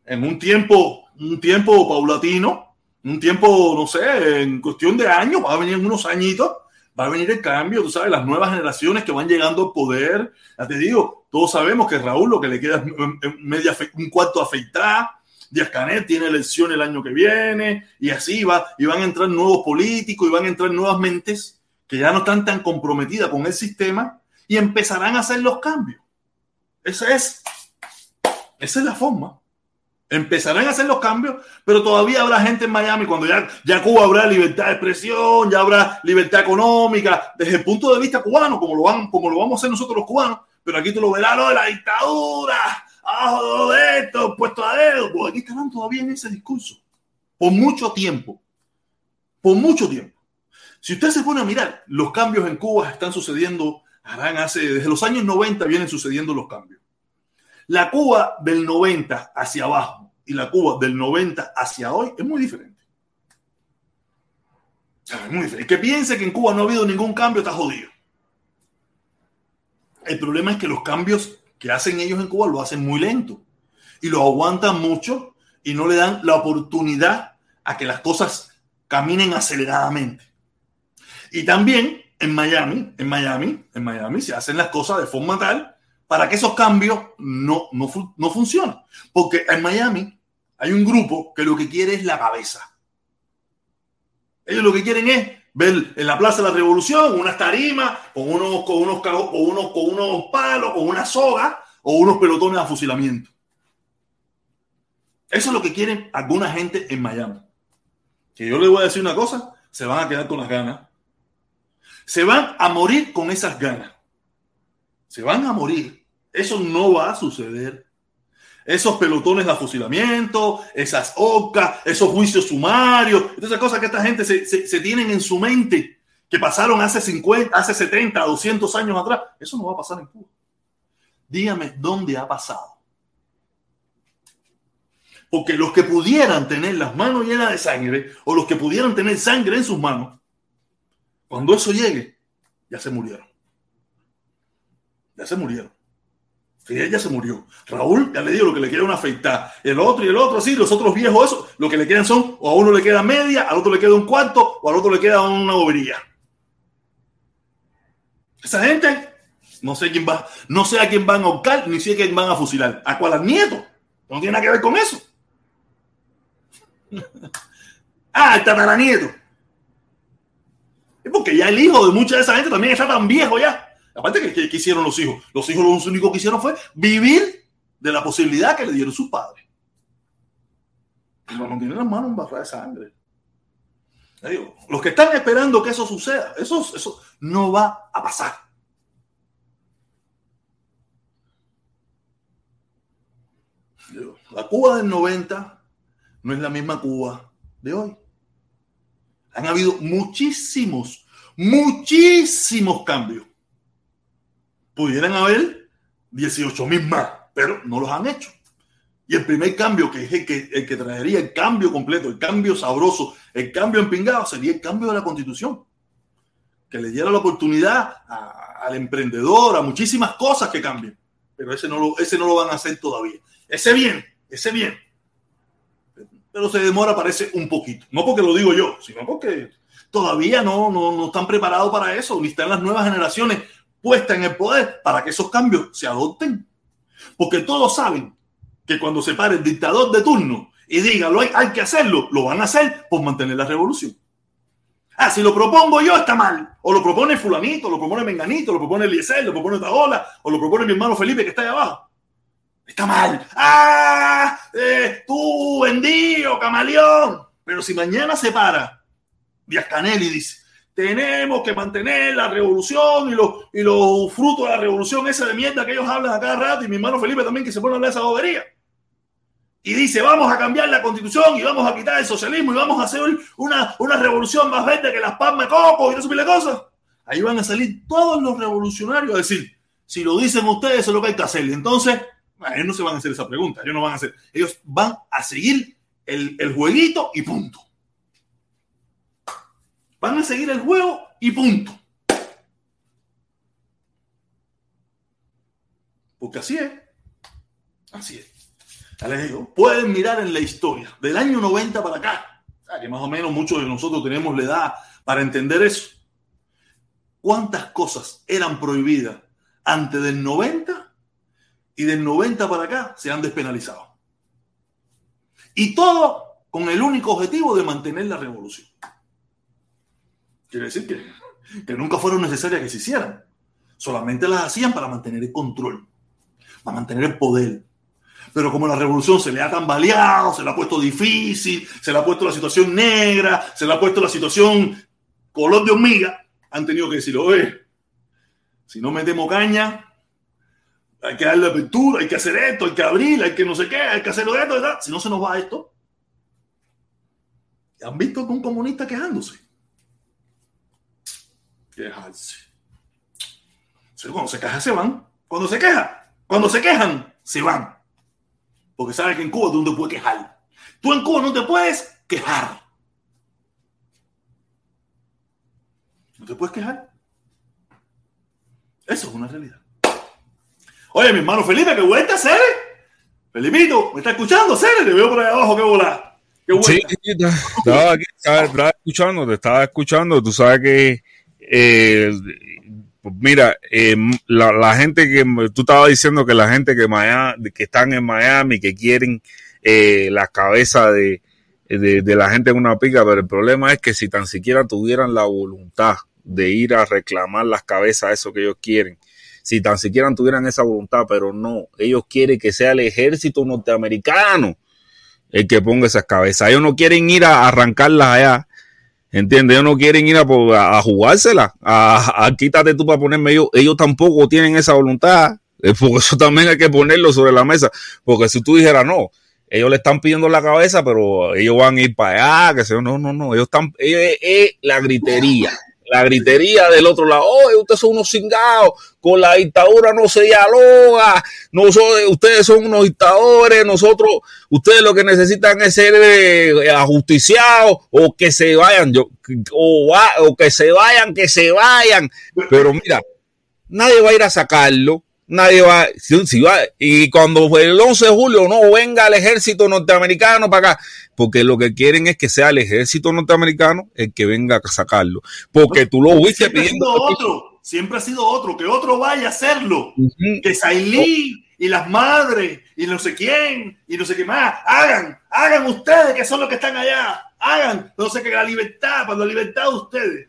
en un tiempo, un tiempo paulatino, un tiempo, no sé, en cuestión de años, va a venir en unos añitos, va a venir el cambio, tú sabes, las nuevas generaciones que van llegando al poder. Ya te digo, todos sabemos que Raúl lo que le queda es media, un cuarto afeitar. Díaz Canel tiene elección el año que viene y así va, y van a entrar nuevos políticos y van a entrar nuevas mentes que ya no están tan comprometidas con el sistema y empezarán a hacer los cambios. Esa es, esa es la forma. Empezarán a hacer los cambios, pero todavía habrá gente en Miami cuando ya, ya Cuba habrá libertad de expresión, ya habrá libertad económica, desde el punto de vista cubano, como lo, van, como lo vamos a hacer nosotros los cubanos, pero aquí tú lo verás, lo de la dictadura, abajo de esto, puesto a dedo, pues aquí estarán todavía en ese discurso, por mucho tiempo, por mucho tiempo. Si usted se pone a mirar, los cambios en Cuba están sucediendo, harán hace, desde los años 90 vienen sucediendo los cambios. La Cuba del 90 hacia abajo y la Cuba del 90 hacia hoy es muy diferente. Es muy diferente. El que piense que en Cuba no ha habido ningún cambio está jodido. El problema es que los cambios que hacen ellos en Cuba lo hacen muy lento y lo aguantan mucho y no le dan la oportunidad a que las cosas caminen aceleradamente. Y también en Miami, en Miami, en Miami se hacen las cosas de forma tal para que esos cambios no, no, no funcionen. Porque en Miami hay un grupo que lo que quiere es la cabeza. Ellos lo que quieren es ver en la Plaza de la Revolución unas tarimas con unos, con unos, con unos, con unos palos, con una soga o unos pelotones de fusilamiento. Eso es lo que quieren alguna gente en Miami. Que yo les voy a decir una cosa, se van a quedar con las ganas. Se van a morir con esas ganas. Se van a morir. Eso no va a suceder. Esos pelotones de fusilamiento, esas ocas, esos juicios sumarios, esas cosas que esta gente se, se, se, tienen en su mente, que pasaron hace 50, hace 70, 200 años atrás. Eso no va a pasar en Cuba. Dígame dónde ha pasado. Porque los que pudieran tener las manos llenas de sangre, o los que pudieran tener sangre en sus manos, cuando eso llegue, ya se murieron. Ya se murieron. Fidel ya se murió. Raúl ya le dio lo que le queda una afeitar. El otro y el otro, así, los otros viejos, eso, lo que le quedan son, o a uno le queda media, al otro le queda un cuarto, o al otro le queda una bobería. Esa gente, no sé quién va, no sé a quién van a ahorcar, ni sé a quién van a fusilar. ¿A cuál? Al nieto. No tiene nada que ver con eso. ah, el tataranieto. Es porque ya el hijo de mucha de esa gente también está tan viejo ya. Aparte, ¿qué, ¿qué, hicieron los hijos? Los hijos lo único que hicieron fue vivir de la posibilidad que le dieron sus padres. Pero no tienen las manos embarradas de sangre. Los que están esperando que eso suceda, eso, eso no va a pasar. La Cuba del 90 no es la misma Cuba de hoy. Han habido muchísimos, muchísimos cambios pudieran haber 18 mil más, pero no los han hecho. Y el primer cambio, que es el que, el que traería el cambio completo, el cambio sabroso, el cambio empingado, sería el cambio de la constitución. Que le diera la oportunidad al emprendedor, a muchísimas cosas que cambien. Pero ese no, lo, ese no lo van a hacer todavía. Ese bien, ese bien. pero se demora, parece, un poquito. No porque lo digo yo, sino porque todavía no, no, no están preparados para eso, ni están las nuevas generaciones puestas en el poder para que esos cambios se adopten. Porque todos saben que cuando se pare el dictador de turno y diga lo hay, que hacerlo, lo van a hacer por mantener la revolución. Ah, si lo propongo yo está mal. O lo propone fulanito, lo propone Menganito, lo propone Eliezer, lo propone Taola, o lo propone mi hermano Felipe que está ahí abajo. Está mal. ¡Ah! Eh, tú, vendido, camaleón. Pero si mañana se para Díaz Canel dice, tenemos que mantener la revolución y los, y los frutos de la revolución, esa de mierda que ellos hablan a cada rato, y mi hermano Felipe también que se pone a hablar esa bobería. Y dice, vamos a cambiar la constitución y vamos a quitar el socialismo y vamos a hacer una, una revolución más verde que las palmas de y no sé cosas. Ahí van a salir todos los revolucionarios a decir, si lo dicen ustedes, eso es lo que hay que hacer. Entonces, ellos no se van a hacer esa pregunta, ellos no van a hacer, ellos van a seguir el, el jueguito y punto. Van a seguir el juego y punto. Porque así es. Así es. Ya digo, pueden mirar en la historia del año 90 para acá, que más o menos muchos de nosotros tenemos la edad para entender eso. ¿Cuántas cosas eran prohibidas antes del 90 y del 90 para acá se han despenalizado? Y todo con el único objetivo de mantener la revolución. Quiere decir que, que nunca fueron necesarias que se hicieran. Solamente las hacían para mantener el control, para mantener el poder. Pero como la revolución se le ha tambaleado, se le ha puesto difícil, se le ha puesto la situación negra, se le ha puesto la situación color de hormiga, han tenido que decir, oye, si no metemos caña, hay que darle apertura, hay que hacer esto, hay que abrir, hay que no sé qué, hay que hacerlo esto, ¿verdad? Si no se nos va esto. ¿Han visto con un comunista quejándose? Quejarse. cuando se quejan, se van. Cuando se quejan, cuando se quejan, se van. Porque sabes que en Cuba tú no te puedes quejar. Tú en Cuba no te puedes quejar. No te puedes quejar. Eso es una realidad. Oye, mi hermano Felipe, qué vuelta, Cere. Felipito, ¿me está escuchando, Cere? Te veo por ahí abajo, qué. Qué Sí, estaba, escuchando, te estaba escuchando. Tú sabes que eh, mira, eh, la, gente que tú estabas diciendo que la gente que, están en Miami, que quieren eh, la cabeza de, de, la gente en una pica, pero el problema es que si tan siquiera tuvieran la voluntad de ir a reclamar las cabezas, eso que ellos quieren, si tan siquiera tuvieran esa voluntad, pero no, ellos quieren que sea el ejército norteamericano el que ponga esas cabezas. Ellos no quieren ir a arrancarlas allá ¿Entiendes? Ellos no quieren ir a, a jugársela. A, quítate tú para ponerme ellos. Ellos tampoco tienen esa voluntad. Eh, por eso también hay que ponerlo sobre la mesa. Porque si tú dijeras, no, ellos le están pidiendo la cabeza, pero ellos van a ir para allá, que se no, no, no. Ellos están, es la gritería la gritería del otro lado, oye, ustedes son unos cingados, con la dictadura no se dialoga, no ustedes son unos dictadores, nosotros, ustedes lo que necesitan es ser eh, ajusticiados o que se vayan, yo, o, o que se vayan, que se vayan, pero mira, nadie va a ir a sacarlo, nadie va, si, va, y cuando el 11 de julio no venga el ejército norteamericano para acá, porque lo que quieren es que sea el ejército norteamericano el que venga a sacarlo, porque tú lo viste pidiendo. otro, siempre ha sido otro, que otro vaya a hacerlo, que Sailí y las madres y no sé quién y no sé qué más, hagan, hagan ustedes que son los que están allá, hagan, no sé qué, la libertad, cuando la libertad de ustedes.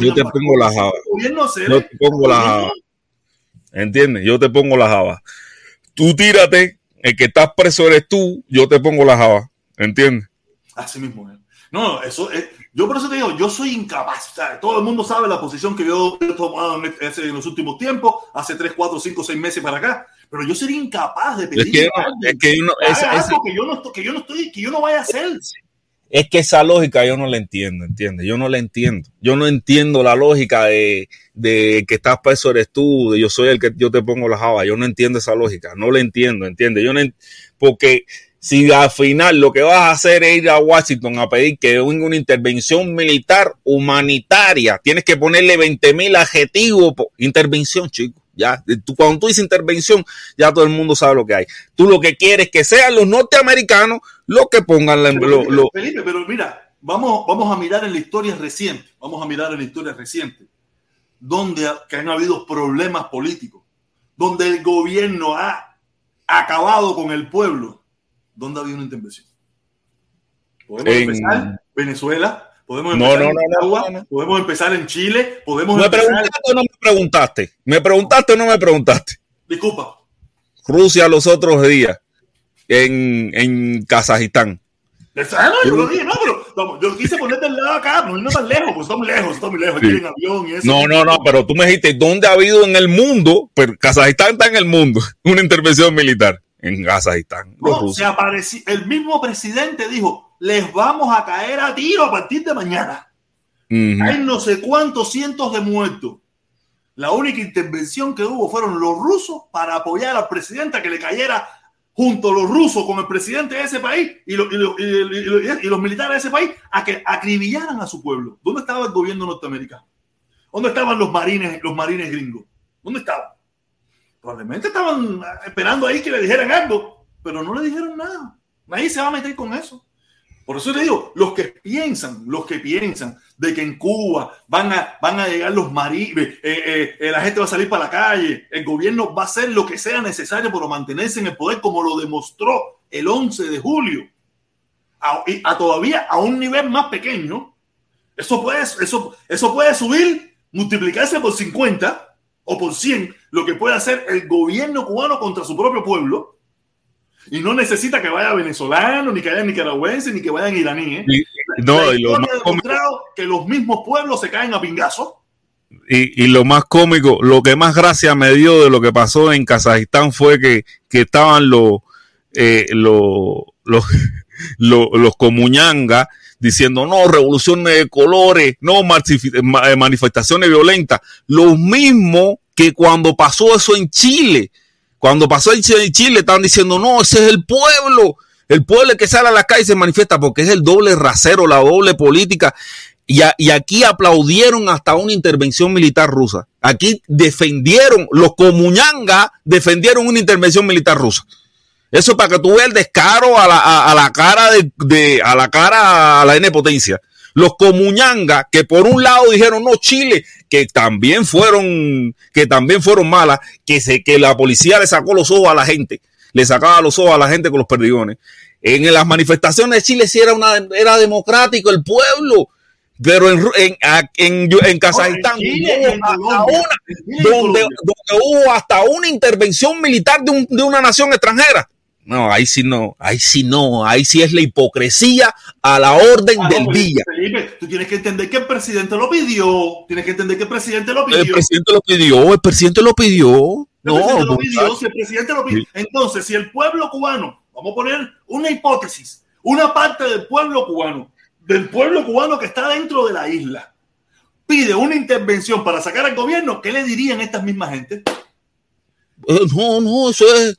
yo te pongo la java. Yo te pongo la java. ¿Entiendes? Yo te pongo la java. Tú tírate, el que estás preso eres tú, yo te pongo la java. ¿Entiendes? Así mismo. ¿eh? No, eso es. Yo por eso te digo, yo soy incapaz. Todo el mundo sabe la posición que yo he tomado en, en, los últimos tiempos, hace 3, 4, 5, 6 meses para acá. Pero yo sería incapaz de pedir es que, que, yo no, que, yo no, que yo no estoy, que yo no vaya a hacer es que esa lógica yo no la entiendo, ¿entiendes? Yo no la entiendo. Yo no entiendo la lógica de, de que estás preso eres tú, de yo soy el que yo te pongo la java. Yo no entiendo esa lógica, no la entiendo, ¿entiendes? Yo no porque si al final lo que vas a hacer es ir a Washington a pedir que venga una intervención militar humanitaria, tienes que ponerle 20 mil adjetivos. Intervención, chico. Ya, tú, cuando tú dices intervención, ya todo el mundo sabe lo que hay. Tú lo que quieres que sean los norteamericanos los que pongan la, pero, Felipe, pero mira, vamos, vamos a mirar en la historia reciente, vamos a mirar en la historia reciente, donde que han habido problemas políticos, donde el gobierno ha acabado con el pueblo, donde ha habido una intervención. Podemos empezar Venezuela, podemos empezar no, no, en Nicaragua, podemos empezar en Chile, podemos ¿Me empezar... preguntaste o no me preguntaste? ¿Me preguntaste o no me preguntaste? Disculpa. Rusia los otros días en, en Kazajistán. No, yo lo dije, no, pero yo quise ponerte al lado acá, no tan lejos, pues estamos lejos, estamos lejos, aquí en avión y eso. No, no, no, pero tú me dijiste, ¿dónde ha habido en el mundo? Pero Kazajistán está en el mundo, una intervención militar en Kazajistán. No, se apareció, el mismo presidente dijo, les vamos a caer a tiro a partir de mañana. Hay no sé cuántos cientos de muertos. La única intervención que hubo fueron los rusos para apoyar al presidente a que le cayera junto a los rusos con el presidente de ese país y, y, los militares de ese país a que acribillaran a su pueblo. ¿Dónde estaba el gobierno norteamericano? ¿Dónde estaban los marines, los marines gringos? ¿Dónde estaban? Probablemente estaban esperando ahí que le dijeran algo, pero no le dijeron nada. Nadie se va a meter con eso. Por eso le digo, los que piensan, los que piensan de que en Cuba van a, van a llegar los marines, eh, eh, eh, la gente va a salir para la calle, el gobierno va a hacer lo que sea necesario para mantenerse en el poder, como lo demostró el 11 de julio, a, a todavía a un nivel más pequeño, eso puede, eso, eso puede subir, multiplicarse por 50 o por 100 lo que puede hacer el gobierno cubano contra su propio pueblo. Y no necesita que vaya venezolano, ni que vaya nicaragüense, ni que vayan iraníes. no, y lo más demostrado que los mismos pueblos se caen a pingazos. Y, y, lo más cómico, lo que más gracia me dio de lo que pasó en Kazajistán fue que, que estaban los, eh, los, los, los, los comuñangas diciendo no, revoluciones de colores, no, eh, manifestaciones violentas. Lo mismo que cuando pasó eso en Chile. Cuando pasó en Chile estaban diciendo, no, ese es el pueblo. El pueblo que sale a la calle se manifiesta porque es el doble rasero, la doble política. Y, aquí aplaudieron hasta una intervención militar rusa. Aquí defendieron, los comuñangas defendieron una intervención militar rusa. Eso para que tú veas el descaro a la, a, la cara de, a la cara a la N potencia. Los comuñanga que por un lado dijeron no Chile, que también fueron, que también fueron malas, que se, que la policía le sacó los ojos a la gente, le sacaba los ojos a la gente con los perdigones. En las manifestaciones de Chile sí era una, era democrático el pueblo, pero en, en, en, en Kazajistán donde, hubo hasta una intervención militar de, un, de una nación extranjera. No, ahí sí no, ahí sí no, ahí sí es la hipocresía a la orden ah, del día. Felipe, tú tienes que entender que el presidente lo pidió, tienes que entender que el presidente lo pidió. El presidente lo pidió, el presidente lo pidió. El presidente lo pidió, si el presidente lo pidió. Entonces, si el pueblo cubano, vamos a poner una hipótesis, una parte del pueblo cubano, del pueblo cubano que está dentro de la isla, pide una intervención para sacar al gobierno, ¿qué le dirían estas mismas gente? Eh, no, no, eso es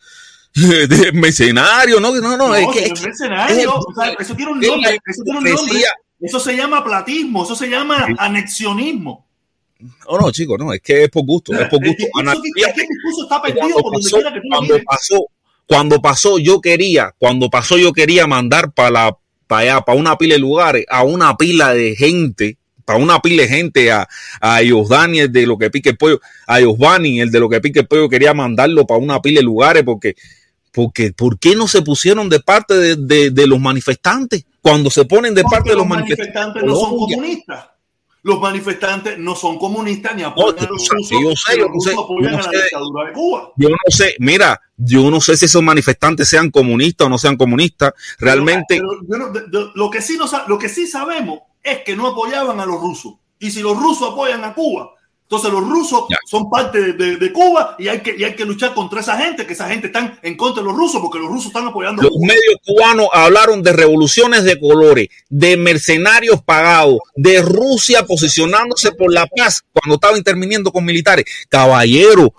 de mercenario, no, no, no, es que, mercenario, eso tiene un nombre, eso tiene un nombre. Eso se llama platismo, eso se llama anexionismo. No, no, chicos, no, es que es por gusto, es por gusto. Es que, está perdido por donde quiera que tú cuando pasó, cuando pasó, yo quería, cuando pasó, yo quería mandar para para allá, para una pila de lugares, a una pila de gente para una pila de gente a, a el de lo que pique el pollo, a Yosbani, el de lo que pique el pollo, quería mandarlo para una pila de lugares porque porque, ¿por qué no se pusieron de parte de, de, los manifestantes? Cuando se ponen de parte de los, manifestantes. no son comunistas. Los manifestantes no son comunistas ni apoyan a los rusos, yo sé, yo no sé, apoyan a la dictadura de Cuba. Yo no sé, mira, yo no sé si esos manifestantes sean comunistas o no sean comunistas. Realmente. lo, que sí no, lo que sí sabemos es que no apoyaban a los rusos. Y si los rusos apoyan a Cuba, entonces los rusos son parte de, Cuba y hay, que, y hay que luchar contra esa gente, que esa gente están en contra de los rusos porque los rusos están apoyando. Los medios cubanos hablaron de revoluciones de colores, de mercenarios pagados, de Rusia posicionándose por la paz cuando estaba interviniendo con militares. Caballero,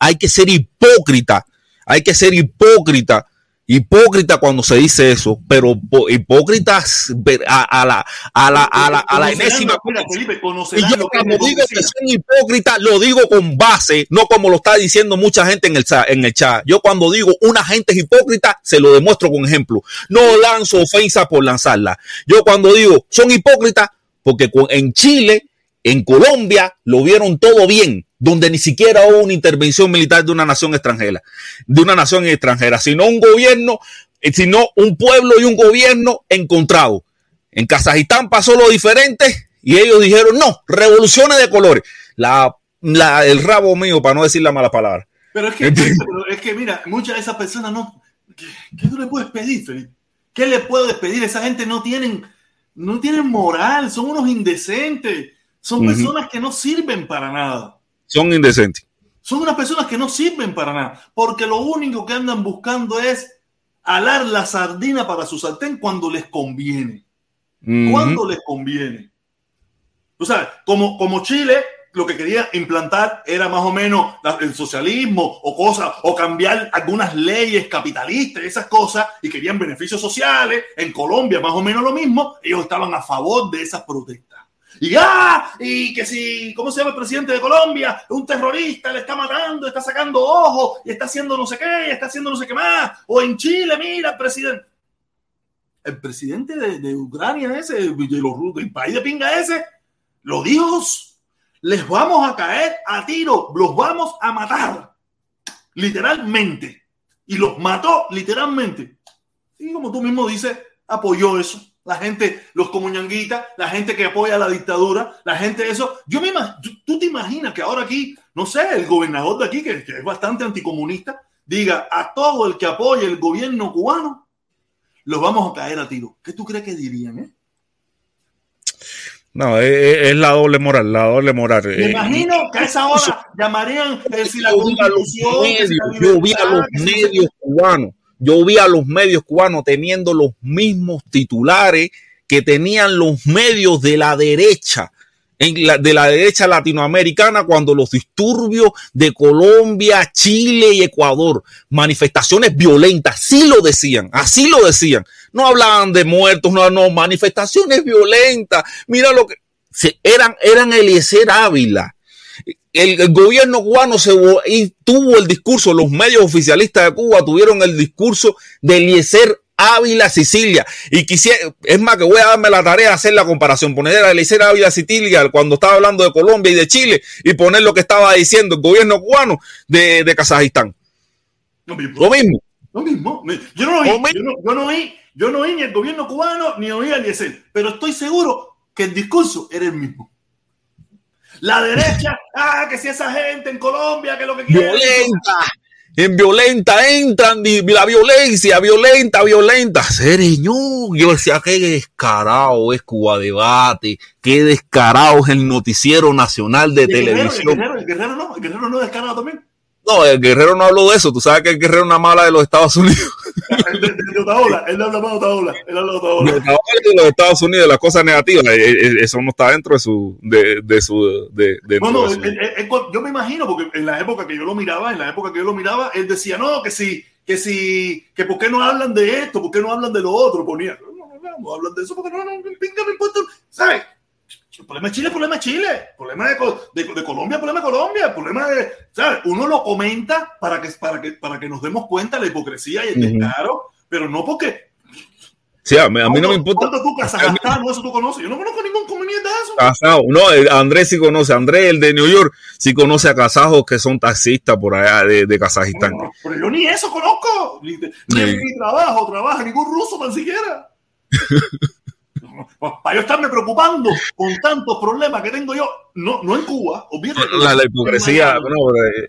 hay que ser hipócrita, hay que ser hipócrita hipócrita cuando se dice eso, pero hipócritas a, la a la a la, a la enésima. y yo cuando digo que son hipócritas, lo digo con base, no como lo está diciendo mucha gente en el, en el chat. Yo cuando digo una gente es hipócrita, se lo demuestro con ejemplo. No lanzo ofensa por lanzarla. Yo cuando digo son hipócritas, porque en Chile, en Colombia, lo vieron todo bien donde ni siquiera hubo una intervención militar de una nación extranjera, de una nación extranjera, sino un gobierno, eh, sino un pueblo y un gobierno encontrado. En Kazajistán pasó lo diferente y ellos dijeron, no, revoluciones de colores. La, el rabo mío, para no decir la mala palabra. Pero es que, es que mira, muchas de esas personas no, ¿qué, tú le puedes pedir, Felipe? ¿Qué le puedes pedir? Esa gente no tienen, no tienen moral, son unos indecentes, son personas que no sirven para nada son indecentes. Son unas personas que no sirven para nada, porque lo único que andan buscando es alar la sardina para su sartén cuando les conviene. Cuando les conviene. O sea, como, como Chile lo que quería implantar era más o menos el socialismo o cosas, o cambiar algunas leyes capitalistas, esas cosas, y querían beneficios sociales. En Colombia, más o menos lo mismo, ellos estaban a favor de esas protestas. Y ah, y que si, ¿cómo se llama el presidente de Colombia? Un terrorista le está matando, está sacando ojos, y está haciendo no sé qué, está haciendo no sé qué más. O en Chile, mira, el presidente. El presidente de, Ucrania ese, el país de pinga ese, lo dijo, les vamos a caer a tiro, los vamos a matar. Literalmente. Y los mató literalmente. Y como tú mismo dices, apoyó eso la gente, los comuñanguitas, la gente que apoya la dictadura, la gente de eso. Yo me tú te imaginas que ahora aquí, no sé, el gobernador de aquí, que, es bastante anticomunista, diga a todo el que apoye el gobierno cubano, los vamos a caer a tiro. ¿Qué tú crees que dirían, eh? No, es, la doble moral, la doble moral. Me eh, imagino que a esa hora llamarían eh, si la yo vi a los medios cubanos yo vi a los medios cubanos teniendo los mismos titulares que tenían los medios de la derecha, de la derecha latinoamericana, cuando los disturbios de Colombia, Chile y Ecuador, manifestaciones violentas, sí lo decían, así lo decían. No hablaban de muertos, no, no, manifestaciones violentas. Mira lo que eran, eran Eliezer Ávila, el, gobierno cubano se y tuvo el discurso, los medios oficialistas de Cuba tuvieron el discurso de Eliezer Ávila Sicilia. Y quisiera, es más que voy a darme la tarea de hacer la comparación, poner a Eliezer Ávila Sicilia cuando estaba hablando de Colombia y de Chile y poner lo que estaba diciendo el gobierno cubano de, de Kazajistán. Lo mismo. Lo mismo. Lo mismo. Yo no oí, yo no, yo no oí, yo no oí ni el gobierno cubano ni oí a Eliezer, pero estoy seguro que el discurso era el mismo. La derecha, ah, que si esa gente en Colombia, que lo que quiere. Violenta. En violenta entran, la violencia, violenta, violenta. Señor, yo decía, qué descarado es Cuba Debate, qué descarado es el Noticiero Nacional de Televisión. el, guerrero, el guerrero no, el guerrero no es descarado también. No, el guerrero no habló de eso. Tú sabes que el guerrero es una mala de los Estados Unidos. De, Otaola, él habla más de Otaola. Él habla de Otaola. De los Estados Unidos, las cosas negativas. Eh, eh, eso no está dentro de su. De, de su de, no, no, yo me imagino, porque en la época que yo lo miraba, en la época que yo lo miraba, él decía, no, que si, que si, que por qué no hablan de esto, por qué no hablan de lo otro. Ponía, no, no, no, no hablan de eso, porque no, no, no, me importa. ¿Sabes? El problema es Chile, el problema Chile. El problema de, de, Colombia, el problema de Colombia. El problema de, ¿sabes? Uno lo comenta para que, para que, para que nos demos cuenta de la hipocresía y el descaro, pero no porque. Sí, a mí, a mí no me importa. ¿Cuánto tú, Kazajstán, eso tú conoces? Yo no conozco ningún conveniente de eso. Casado, no, Andrés sí conoce. Andrés, el de New York, sí conoce a kazajos que son taxistas por allá de, de Kazajistán. pero yo ni eso conozco. Ni, ni, ni trabajo, trabaja ningún ruso tan siquiera. para yo estarme preocupando con tantos problemas que tengo yo, no, no en Cuba, La, la hipocresía,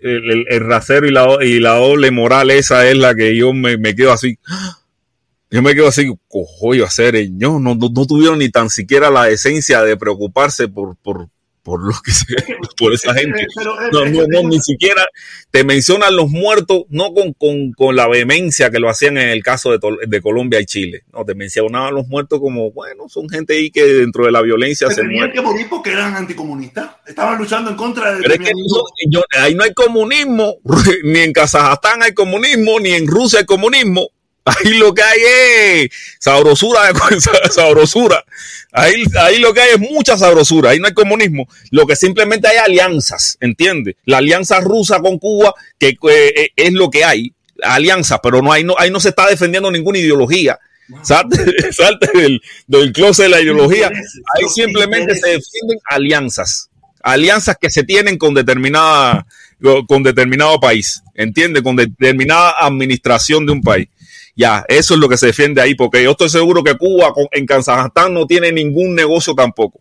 el, el, rasero y la, y la doble moral, esa es la que yo me, me quedo así. Yo me quedo así, cojo, a hacer, no, no, no, tuvieron ni tan siquiera la esencia de preocuparse por, por, por lo que sea, por esa gente. No, no, no, ni siquiera te mencionan los muertos, no con, con, con la vehemencia que lo hacían en el caso de, de, Colombia y Chile. No, te mencionaban los muertos como, bueno, son gente ahí que dentro de la violencia se, tenían que morir porque eran anticomunistas. Estaban luchando en contra de. Pero es que ahí no hay comunismo, ni en Kazajstán hay comunismo, ni en Rusia hay comunismo. Ahí lo que hay es sabrosura, sabrosura. Ahí, ahí lo que hay es mucha sabrosura. Ahí no hay comunismo. Lo que simplemente hay alianzas, ¿entiendes? La alianza rusa con Cuba, que eh, eh, es lo que hay. Alianzas, pero no hay, no, ahí no se está defendiendo ninguna ideología. Salte, del, del closet de la ideología. Ahí simplemente se defienden alianzas. Alianzas que se tienen con determinada, con determinado país. ¿Entiendes? Con determinada administración de un país. Ya, eso es lo que se defiende ahí, porque yo estoy seguro que Cuba en Kazajstán no tiene ningún negocio tampoco.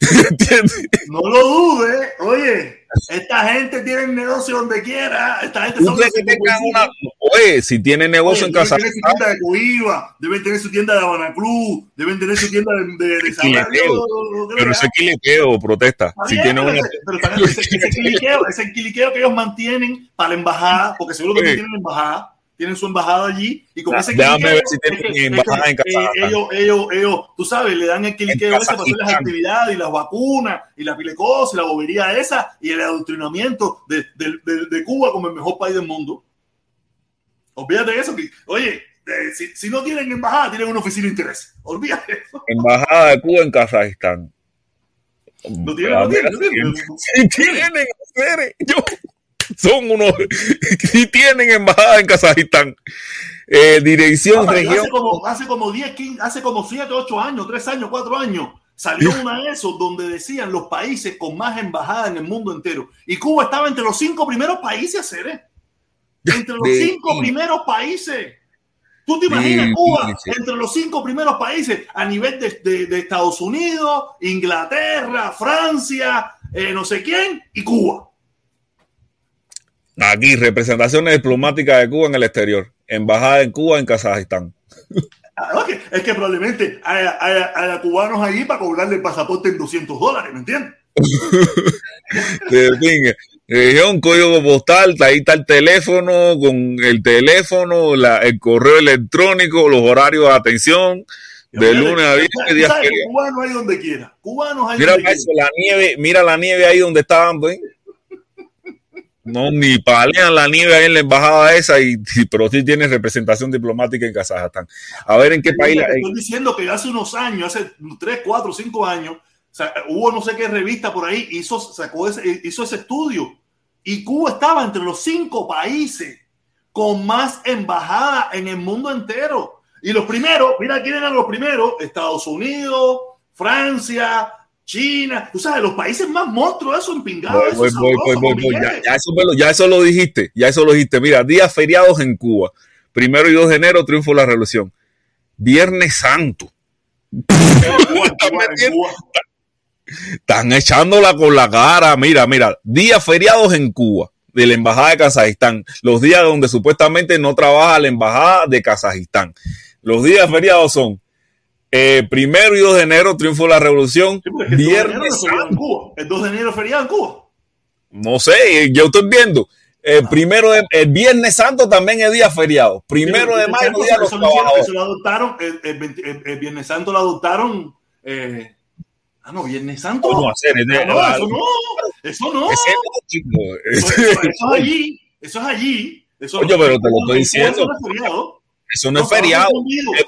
¿Entiendes? No lo dudes, oye, esta gente tiene negocio donde quiera, esta gente son una, Oye, si tiene negocio en Kazajstán. Deben tener su tienda de Cuiva, deben tener su tienda de Habana deben tener su tienda de, de, de Pero ese quiliqueo protesta. Si tiene una... pero ese, ese, quiliqueo, ese quiliqueo que ellos mantienen para la embajada, porque seguro que no tienen embajada tienen su embajada allí y con ese Déjame ver si tienen embajada en casa. Ellos, ellos, ellos, tú sabes, le dan el cliqueo ese para hacer las actividades y las vacunas y la pilecosa y la bobería esa y el adoctrinamiento de, de, de, Cuba como el mejor país del mundo. Olvídate de eso. Que, oye, si, si, no tienen embajada, tienen una oficina de interés. Olvídate eso. Embajada de Cuba en Kazajistán. No tienen, no tienen, no tienen. Sí tienen, yo son unos y tienen embajada en Kazajistán. Eh, dirección región. Hace como, hace como 10, 15, hace como 7, 8 años, 3 años, 4 años, salió una de esos donde decían los países con más embajada en el mundo entero. Y Cuba estaba entre los 5 primeros países, hacer Entre los 5 primeros países. ¿Tú te imaginas Cuba entre los cinco primeros países a nivel de, de, de Estados Unidos, Inglaterra, Francia, eh, no sé quién y Cuba? Aquí, representaciones diplomáticas de Cuba en el exterior. Embajada en Cuba en Kazajistán. Ah, es que probablemente haya, cubanos ahí para cobrarle el pasaporte en 200 dólares, ¿me entiendes? región, código postal, ahí está el teléfono, con el teléfono, el correo electrónico, los horarios de atención, de lunes a viernes. Cubanos hay donde quiera. Cubanos hay mira donde la nieve, mira la nieve ahí donde estaban, ¿ven? No, ni palean la nieve ahí en la embajada esa, y, pero sí tiene representación diplomática en Kazajstán. A ver en qué país. Estoy diciendo que hace unos años, hace 3, 4, 5 años, hubo no sé qué revista por ahí, hizo, sacó ese, hizo ese estudio. Y Cuba estaba entre los cinco países con más embajada en el mundo entero. Y los primeros, mira quién eran los primeros: Estados Unidos, Francia, China, tú sabes, los países más monstruos, eso empingado. Voy, voy, voy, ya, eso ya, eso lo dijiste, ya eso lo dijiste. Mira, días feriados en Cuba. Primero y 2 de enero, triunfo de la revolución. Viernes Santo. Están echándola con la cara. Mira, mira, días feriados en Cuba de la embajada de Kazajistán. Los días donde supuestamente no trabaja la embajada de Kazajistán. Los días feriados son eh, primero y 2 de enero, triunfo de la revolución. viernes. El 2 de enero feriado en Cuba. No sé, yo estoy viendo. El ah. primero de, el Viernes Santo también es día feriado. Primero de mayo, día los trabajadores. Eso lo adoptaron, el, el, el, Viernes Santo lo adoptaron. Eh, ah, no, Viernes Santo. No, hacer, ah, no, eso no. Eso no. Eso, eso, es allí. Eso es allí. Eso Oye, pero te lo estoy diciendo. Eso no, es feriado.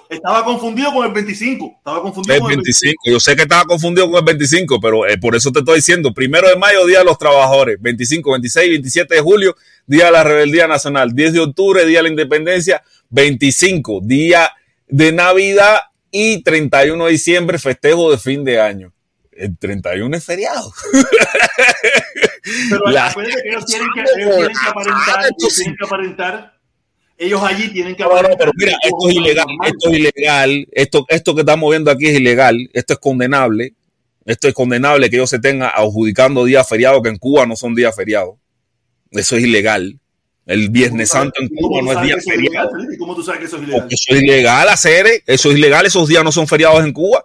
Estaba confundido con el 25. Estaba confundido el 25. Yo sé que estaba confundido con el 25, pero eh, por eso te estoy diciendo. Primero de mayo, Día de los Trabajadores. 25, 26, 27 de julio, Día de la Rebeldía Nacional. 10 de octubre, Día de la Independencia. 25, Día de Navidad. Y 31 de diciembre, festejo de fin de año. El 31 es feriado. Pero la, ellos tienen que, ellos tienen que aparentar, ellos tienen que aparentar ellos allí tienen que... No, pero mira, esto es ilegal, esto es ilegal, esto, esto que estamos viendo aquí es ilegal, esto es condenable, esto es condenable que ellos se tengan adjudicando días feriados que en Cuba no son días feriados. Eso es ilegal. El Viernes Santo en Cuba no es día feriado. ¿Cómo tú sabes que eso es ilegal? eso es ilegal hacer, eso es ilegal, esos días no son feriados en Cuba.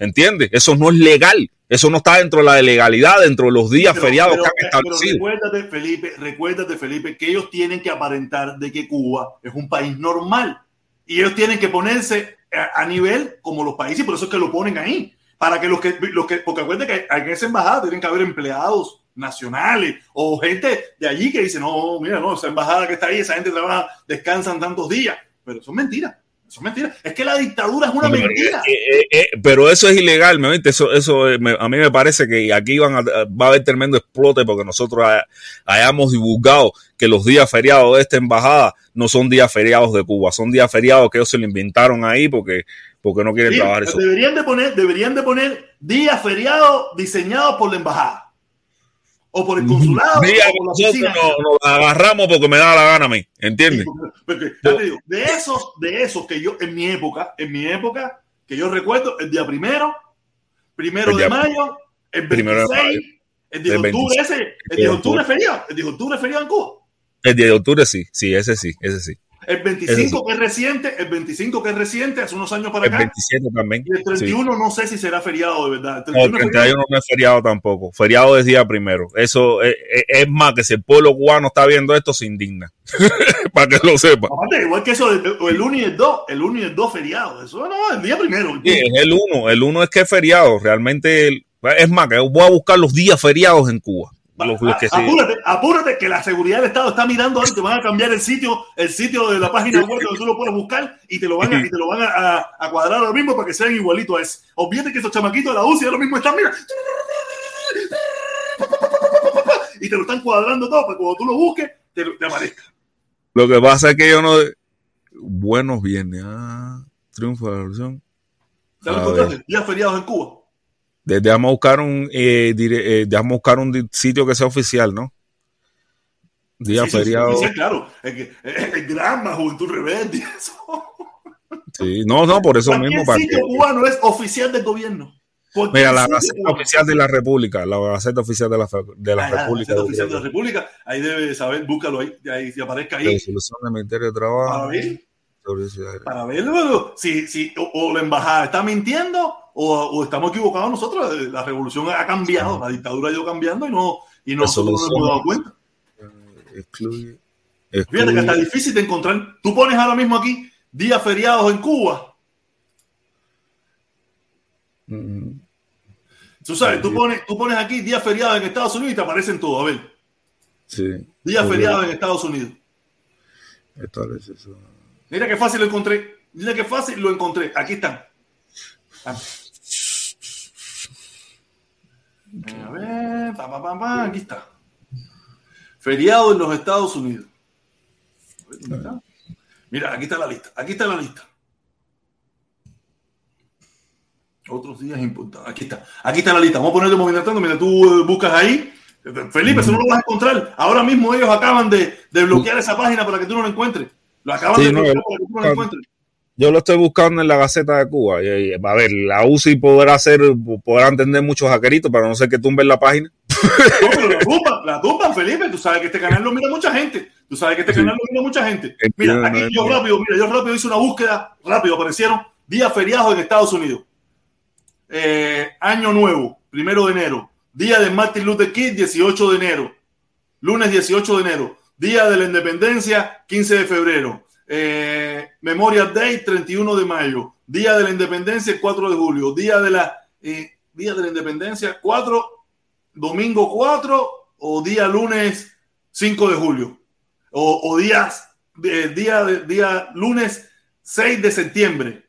¿Entiendes? Eso no es legal. Eso no está dentro de la legalidad, dentro de los días feriados que han establecido. recuérdate, Felipe, recuérdate, Felipe, que ellos tienen que aparentar de que Cuba es un país normal. Y ellos tienen que ponerse a, nivel como los países, y por eso es que lo ponen ahí. Para que los que, los que porque acuérdate que en esa embajada tienen que haber empleados nacionales o gente de allí que dice, no, mira, no, esa embajada que está ahí, esa gente trabaja, descansan tantos días. pero eso es mentira. Eso es mentira. Es que la dictadura es una mentira. Eh, eh, pero eso es ilegal, ¿me Eso, eso a mí me parece que aquí van a, va a haber tremendo explote porque nosotros hayamos divulgado que los días feriados de esta embajada no son días feriados de Cuba, son días feriados que ellos se lo inventaron ahí porque, porque no quieren trabajar eso. Deberían de poner, deberían de poner días feriados diseñados por la embajada o por el consulado. nosotros nos, agarramos porque me da la gana a mí, ¿entiendes? de esos, de esos que yo en mi época, en mi época, que yo recuerdo, el día primero, primero de mayo, el 26, el día de octubre ese, el día de octubre feriado, el día de octubre feriado en Cuba. El día de octubre sí, sí, ese sí, ese sí. El 25 que es reciente, el 25 que es reciente, hace unos años para acá. El 27 también. Y el 31 no sé si será feriado de verdad. El 31, no, el 31 no es feriado tampoco. Feriado es día primero. Eso es, es, más que si el pueblo cubano está viendo esto se indigna. para que lo sepa. Aparte, igual que eso, el, el 1 y el 2, el 1 y el 2 feriado. Eso no, el día primero. sí, es el 1. El 1 es que es feriado. Realmente, es más que voy a buscar los días feriados en Cuba apúrate, apúrate que la seguridad del Estado está mirando ahora, te van a cambiar el sitio, el sitio de la página web donde tú lo puedes buscar y te lo van a, y te lo van a, a, cuadrar lo mismo para que sean igualitos a eso. Olvídate que esos chamaquitos de la UCI lo mismo están, mira. Y te lo están cuadrando todo para que cuando tú lo busques, te, te aparezca. Lo que pasa es que yo no. Buenos viernes. Ah, triunfo de la revolución. Días feriados en Cuba. Dejamos buscar un, eh, eh buscar un sitio que sea oficial, ¿no? Día feriado. Sí, claro. El, el, drama, Juventud Rebelde. Eso. Sí, no, no, por eso mismo. El sitio cubano es oficial del gobierno. Mira, la Gaceta Oficial de la República, la Gaceta Oficial de la, de la ah, República. La Oficial de la República, ahí debe saber, búscalo ahí, ahí si aparezca ahí. Resolución del Ministerio de Trabajo. Para ver, para verlo, si, si, o, o, la embajada está mintiendo o, estamos equivocados nosotros. Eh, la revolución ha cambiado, la dictadura ha ido cambiando y no, y nosotros no nos hemos dado cuenta. Excluye, Fíjate que está difícil de encontrar. Tú pones ahora mismo aquí días feriados en Cuba. Mm. Tú sabes, tú pones, tú pones aquí días feriados en Estados Unidos y te aparecen todos. A ver. Sí. Días feriados en Estados Unidos. Mira qué fácil lo encontré. Mira qué fácil lo encontré. Aquí están. A ver, pa, pa, pa, aquí está. Feriado en los Estados Unidos. Mira, aquí está la lista. Aquí está la lista. Otros días importantes. Aquí está. Aquí está la lista. Vamos a ponerle movimentando. Mira, tú buscas ahí. Felipe, eso no lo vas a encontrar. Ahora mismo ellos acaban de, de bloquear esa página para que tú no lo encuentres. Lo acaban de bloquear para que tú no lo encuentres. Yo lo estoy buscando en la Gaceta de Cuba. Y, a ver, la UCI podrá hacer, podrá entender muchos hackeritos, pero no sé que tumben la página. No, pero la tumban, la tumban, Felipe. Tú sabes que este canal lo mira mucha gente. Tú sabes que este canal lo mira mucha gente. Mira, aquí yo rápido, mira, yo rápido hice una búsqueda, rápido aparecieron días feriados en Estados Unidos. Eh, año nuevo, primero de enero. Día de Martin Luther King, 18 de enero. Lunes 18 de enero. Día de la Independencia, 15 de febrero. Eh, Memorial Day, 31 de mayo. Día de la Independencia, 4 de julio. Día de la, eh, día de la Independencia, 4, domingo 4 o día lunes 5 de julio. O, días, eh, día, día lunes 6 de septiembre.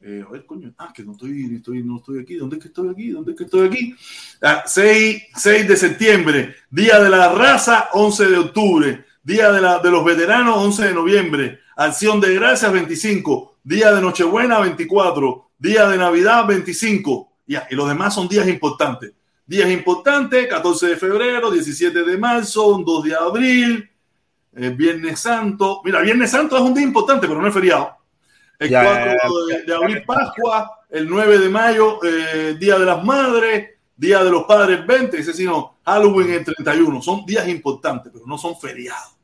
Eh, a ver, coño, ah, que no estoy, estoy, no estoy aquí. ¿Dónde es que estoy aquí? ¿Dónde es que estoy aquí? Ah, 6, 6 de septiembre. Día de la raza, 11 de octubre. Día de, la, de los veteranos, 11 de noviembre. Acción de Gracias 25, Día de Nochebuena 24, Día de Navidad 25. Ya, y los demás son días importantes. Días importantes, 14 de febrero, 17 de marzo, 2 de abril, eh, Viernes Santo. Mira, Viernes Santo es un día importante, pero no es feriado. El 4 de, abril, Pascua, el 9 de mayo, eh, Día de las Madres, Día de los Padres 20, ese sino Halloween el 31. Son días importantes, pero no son feriados.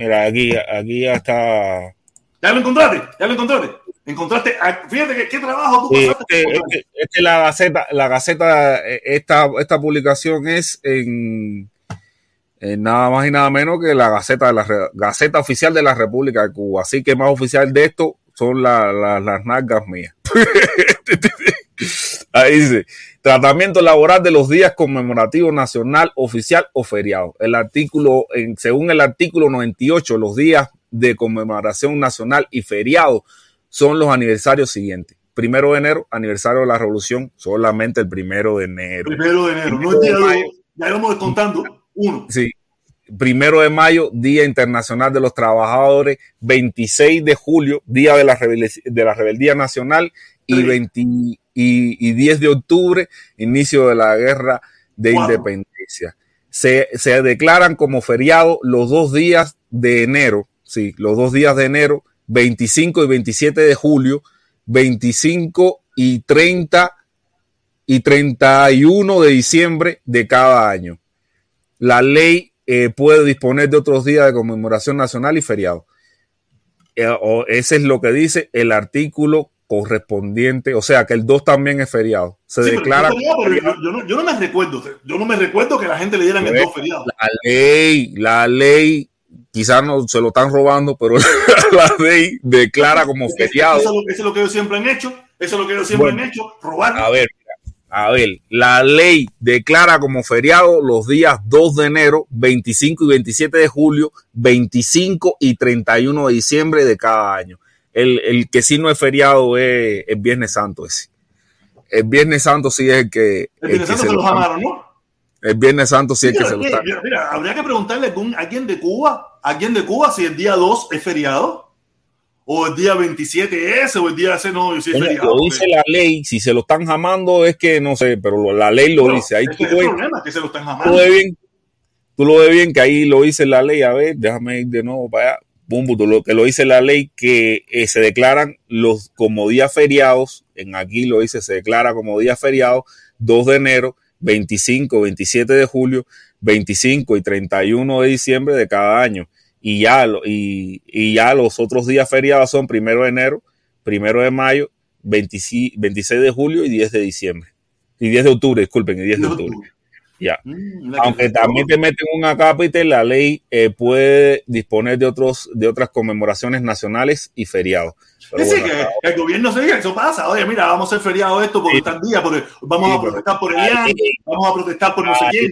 Mira, aquí, aquí ya está. ¿Ya lo encontraste? ¿Ya lo encontraste? Encontraste, fíjate que, qué trabajo tú pasaste. es, que, la Gaceta, la Gaceta, eh, esta, esta publicación es en, nada más y nada menos que la Gaceta de la Gaceta Oficial de la República de Cuba. Así que más oficial de esto son las nalgas mías. Ahí dice, tratamiento laboral de los días conmemorativos nacional, oficial o feriado. El artículo, en, según el artículo 98, los días de conmemoración nacional y feriado son los aniversarios siguientes. Primero de enero, aniversario de la revolución, solamente el primero de enero. Primero de enero, no el día de mayo. Ya íbamos contando uno. Sí. Primero de mayo, Día Internacional de los Trabajadores. 26 de julio, Día de la, de la Rebeldía Nacional. Y, 20, y, 10 de octubre, inicio de la Guerra de Independencia. Se, se declaran como feriado los dos días de enero, sí, los dos días de enero, 25 y 27 de julio, 25 y 30 y 31 de diciembre de cada año. La ley eh, puede disponer de otros días de conmemoración nacional y feriado. Eh, ese es lo que dice el artículo correspondiente, o sea que el 2 también es feriado. Se declara. Yo, no, me recuerdo, yo no me recuerdo que la gente le dieran el 2 feriado. La ley, la ley quizás no se lo están robando, pero la ley declara como feriado. Eso, es lo que ellos siempre han hecho, eso es lo que ellos siempre han hecho, robar. A ver, a ver, la ley declara como feriado los días 2 de enero, 25 y 27 de julio, 25 y 31 de diciembre de cada año. El, que sí no es feriado es el Viernes Santo ese. El Viernes Santo sí es el que... El Viernes Santo se los amaron, ¿no? El Viernes Santo sí es que se lo está. Mira, habría que preguntarle a alguien de Cuba, a alguien de Cuba, si el día 2 es feriado, o el día 27 es, o el día ese no, si es feriado. Lo dice la ley, si se lo están jamando es que no sé, pero la ley lo dice. Ahí tú, problema, que se lo están jamando. Tú ves bien, tú lo ves bien que ahí lo dice la ley. A ver, déjame ir de nuevo para allá. Bumbo, lo que lo dice la ley que eh, se declaran los como días feriados, en aquí lo dice, se declara como día feriado 2 de enero, 25, 27 de julio, 25 y 31 de diciembre de cada año. Y ya, y, y ya los otros días feriados son primero de enero, primero de mayo, 26 de julio y 10 de diciembre. Y 10 de octubre, disculpen, y 10 de octubre. Ya. Mm, Aunque también te meten un acápite, la ley eh, puede disponer de otros de otras conmemoraciones nacionales y feriados. sí, que el gobierno se diga, eso pasa. Oye, mira, vamos a hacer feriado esto porque están días, porque vamos a protestar por el IAN, vamos a protestar por no sé quién,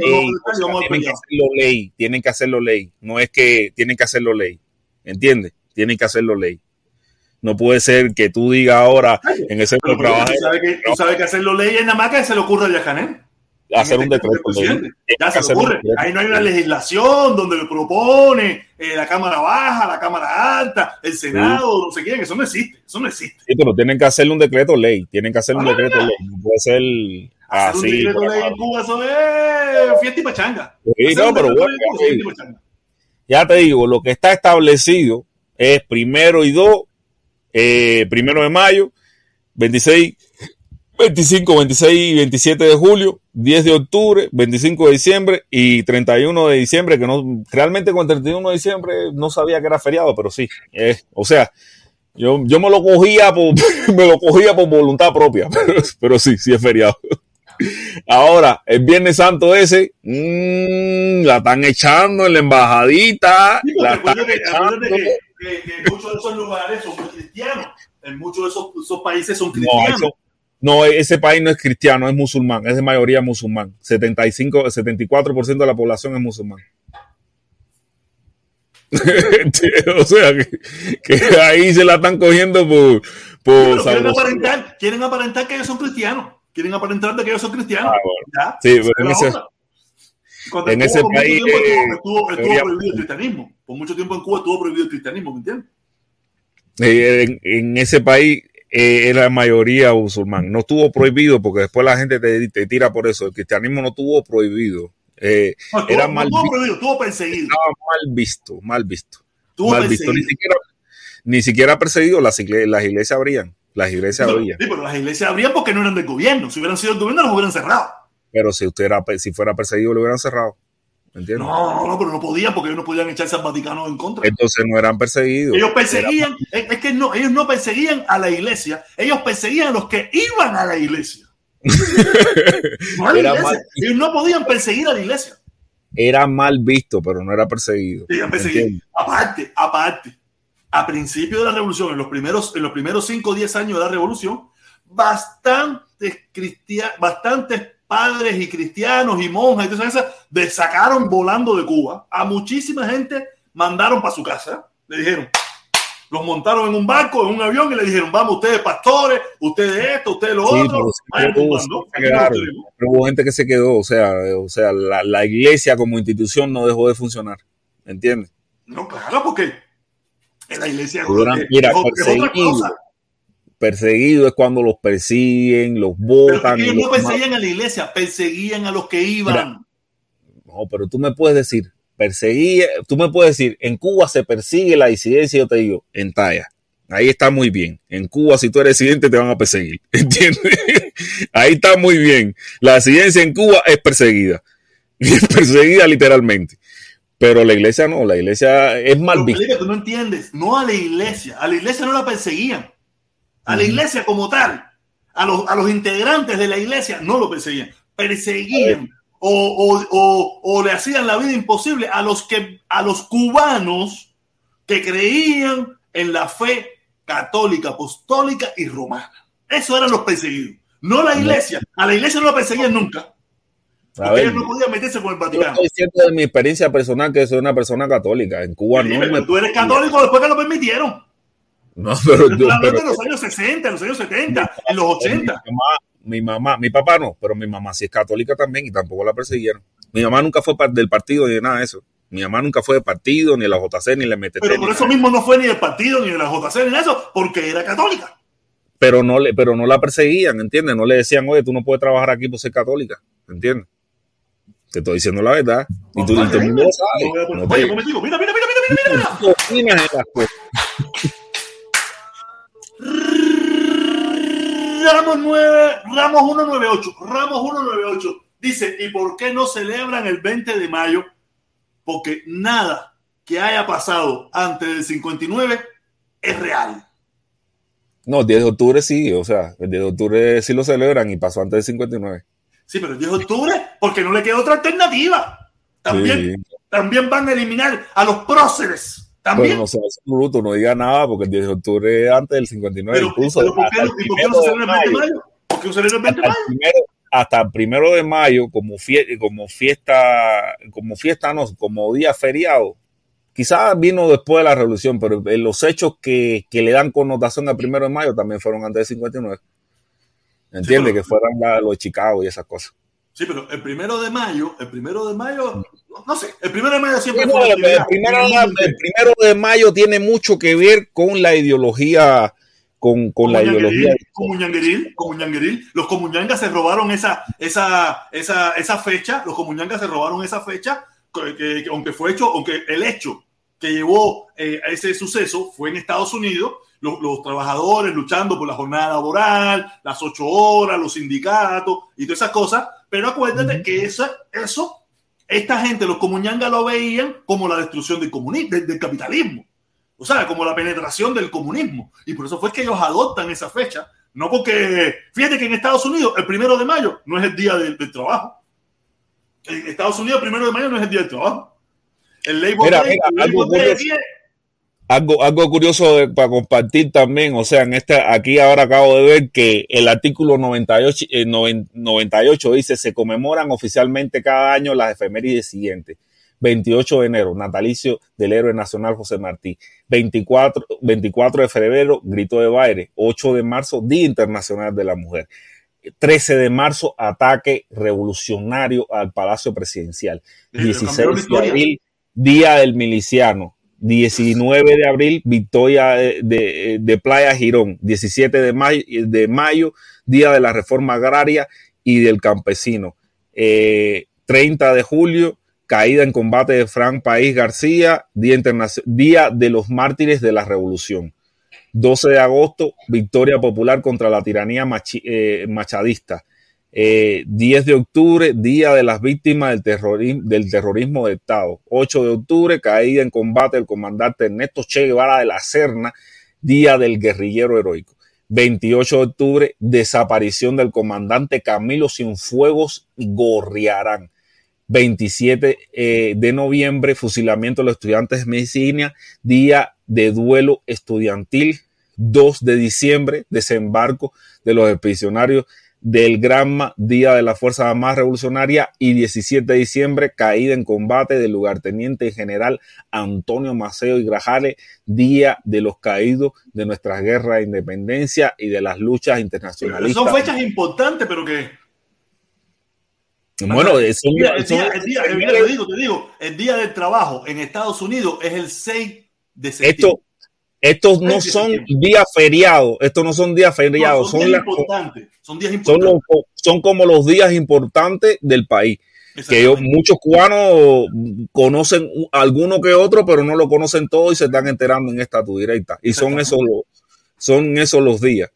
vamos a tienen que hacerlo ley, tienen que hacerlo ley. No es que tienen que hacerlo ley, ¿entiendes? Tienen que hacerlo ley. No puede ser que tú digas ahora en ese trabajo. Tú sabes que, tú sabes que hacerlo ley es nada más que se le ocurre a Yacané hacer un decreto. Ya se ocurre. Ahí no hay una legislación donde lo propone eh, la Cámara Baja, la Cámara Alta, el Senado, no sé quién. Eso no existe. Eso no existe. Sí, pero tienen que hacerle un decreto ley. Tienen que hacer un ah. decreto ley. No puede ser. Hacer así, un decreto ley en Cuba, eso es fiesta y pachanga. Sí, no, pero bueno, ya te digo, lo que está establecido es primero y dos, eh, primero de mayo, 26 25, 26 y 27 de julio, 10 de octubre, 25 de diciembre y 31 de diciembre, que no, realmente con el 31 de diciembre no sabía que era feriado, pero sí, o sea, yo, yo me lo cogía por, me lo cogía por voluntad propia, pero, sí, sí es feriado. Ahora, el Viernes Santo ese, mmm, la están echando en la embajadita. la están echando. Que, muchos de esos lugares son cristianos. En muchos de esos, esos países son cristianos. No, ese país no es cristiano, es musulmán, es de mayoría musulmán. 75, 74% de la población es musulmán. o sea, que, ahí se la están cogiendo por... por quieren, aparentar, quieren, aparentar, que ellos son cristianos. Quieren aparentar que ellos son cristianos. Ah, sí, pero en ese, en ese país... Estuvo, estuvo, prohibido el cristianismo. Por mucho tiempo en Cuba estuvo prohibido el cristianismo, ¿me entiendes? En, en, ese país eh, era mayoría musulmán. No estuvo prohibido porque después la gente te, tira por eso. El cristianismo no tuvo prohibido. Eh, era mal prohibido, tuvo perseguido. Estaba mal visto, mal visto. mal visto. Ni siquiera, ni siquiera perseguido, las, iglesias, las iglesias abrían. Las iglesias abrían. Sí, pero las iglesias abrían porque no eran del gobierno. Si hubieran sido del gobierno, los hubieran cerrado. Pero si usted era, si fuera perseguido, lo hubieran cerrado. No, no, pero no podían porque ellos no podían echarse al Vaticano en contra. Entonces no eran perseguidos. Ellos perseguían, es que no, ellos no perseguían a la iglesia, ellos perseguían a los que iban a la iglesia. ellos no podían perseguir a la iglesia. Era mal visto, pero no era perseguido. Aparte, aparte, a principio de la revolución, en los primeros, en los primeros 5 o 10 años de la revolución, bastantes cristianos, bastantes padres y cristianos y monjas y todo eso, sacaron volando de Cuba. A muchísima gente mandaron para su casa. Le dijeron, los montaron en un barco, en un avión y le dijeron, vamos, ustedes pastores, ustedes esto, ustedes lo otro. pero, hubo gente que se quedó, o sea, o sea la, la, iglesia como institución no dejó de funcionar, ¿entiendes? No, claro, porque en la iglesia mira, perseguido, perseguido es cuando los persiguen, los votan. ellos no perseguían a la iglesia, perseguían a los que iban. no, pero tú me puedes decir, perseguía, tú me puedes decir, en Cuba se persigue la disidencia, yo te digo, en talla. Ahí está muy bien. En Cuba, si tú eres residente, te van a perseguir. ¿Entiendes? Ahí está muy bien. La disidencia en Cuba es perseguida. Es perseguida literalmente. Pero la iglesia no, la iglesia es mal vista. Tú no entiendes. No a la iglesia. A la iglesia no la perseguían. A la iglesia como tal. A los, a los integrantes de la iglesia no lo perseguían. Perseguían o, le hacían la vida imposible a los, que, a los cubanos que creían en la fe católica, apostólica y romana. Eso eran los perseguidos. No la iglesia. A la iglesia no la perseguían nunca. Porque ellos no podían meterse con el Vaticano. Yo estoy diciendo de mi experiencia personal que soy una persona católica. En Cuba no Tú eres católico después que lo permitieron. No, pero, yo, pero, en los años 60, en los años 70, en los 80 mi mamá, mi papá no, pero mi mamá sí es católica también y tampoco la persiguieron. Mi mamá nunca fue del partido ni de nada de eso. Mi mamá nunca fue del partido, ni de la JC, ni le MTT. Pero por eso mismo no fue ni del partido, ni de la JC, ni de eso, porque era católica. Pero no, le, pero no la perseguían, ¿entiendes? No le decían, oye, tú no puedes trabajar aquí por ser católica, ¿entiendes? Te estoy diciendo la verdad. Y tú, no. Oye, mira, mira, mira, mira, mira, mira. Ramos 9, Ramos 198, Ramos 198 dice, ¿y por qué no celebran el 20 de mayo? Porque nada que haya pasado antes del 59 es real. No, el 10 de octubre sí, o sea, el 10 de octubre sí lo celebran y pasó antes del 59. Sí, pero el 10 de octubre, porque no le queda otra alternativa. También, también van a eliminar a los próceres. También. no sea, bruto, no diga nada porque el 10 de octubre es antes del 59. Pero, incluso, ¿por qué, ¿y por qué no se celebra el 20 de mayo? ¿Por qué no se celebra el 20 de mayo? Primero, hasta el primero de mayo, como, fiesta, como fiesta, como fiesta, no, como día feriado. Quizás vino después de la revolución, pero los hechos que, que le dan connotación al primero de mayo también fueron antes del 59. ¿Entiendes? Sí, que fueran la, los de Chicago y esas cosas. Sí, pero el primero de mayo, el primero de mayo, no sé, el primero de mayo siempre fue el, primero, el primero de mayo tiene mucho que ver con la ideología, con, con la ideología. Comuñangueril, Comuñangueril. Los comuñangas se robaron esa, esa, esa, esa fecha, los comuñangas se robaron esa fecha, que, aunque fue hecho, aunque el hecho que llevó eh, a ese suceso fue en Estados Unidos, los, los, trabajadores luchando por la jornada laboral, las ocho horas, los sindicatos y todas esas cosas, pero acuérdate que esa, eso, esta gente, los comuñangas lo veían como la destrucción del, comunismo, del, capitalismo. O sea, como la penetración del comunismo. Y por eso fue que ellos adoptan esa fecha. No porque, fíjate que en Estados Unidos el primero de mayo no es el día del, trabajo. En Estados Unidos el primero de mayo no es el día del trabajo. El Labor Day, algo, algo curioso para compartir también, o sea, en este, aquí ahora acabo de ver que el artículo 98, 98 eh, dice, se conmemoran oficialmente cada año las efemérides siguientes. 28 de enero, natalicio del héroe nacional José Martí. 24, 24 de febrero, grito de baile. 8 de marzo, Día Internacional de la Mujer. 13 de marzo, ataque revolucionario al Palacio Presidencial. 16 de abril, Día del Miliciano. 19 de abril, victoria de, Playa Girón. 17 de mayo, de Día de la Reforma Agraria y del Campesino. 30 eh, de julio, caída en combate de Frank País García, Día, Día de los Mártires de la Revolución. 12 de agosto, victoria popular contra la tiranía eh, machadista. 10 eh, de octubre, Día de las Víctimas del Terrorismo, del terrorismo de Estado. 8 de octubre, caída en combate del comandante Ernesto Che Guevara de la Serna, Día del Guerrillero Heroico. 28 de octubre, desaparición del comandante Camilo Cienfuegos Gorriarán. 27 eh, de noviembre, fusilamiento de los estudiantes de medicina, día de duelo estudiantil. 2 de diciembre, desembarco de los expedicionarios del Granma, Día de la Fuerza Armada Revolucionaria, y 17 de diciembre, caída en combate del lugarteniente general Antonio Maceo y Grajales, Día de los Caídos de nuestras guerras de independencia y de las luchas internacionales. Son fechas importantes, pero que... Bueno, el día, te digo, te digo, el día del trabajo en Estados Unidos es el 6 de septiembre. Esto, estos no son días feriados, estos no son días feriados, son, días importantes, son, días importantes. Son, como los días importantes del país. Que muchos cubanos conocen alguno que otro, pero no lo conocen todo y se están enterando en esta tu directa. Y son esos los, son esos los días,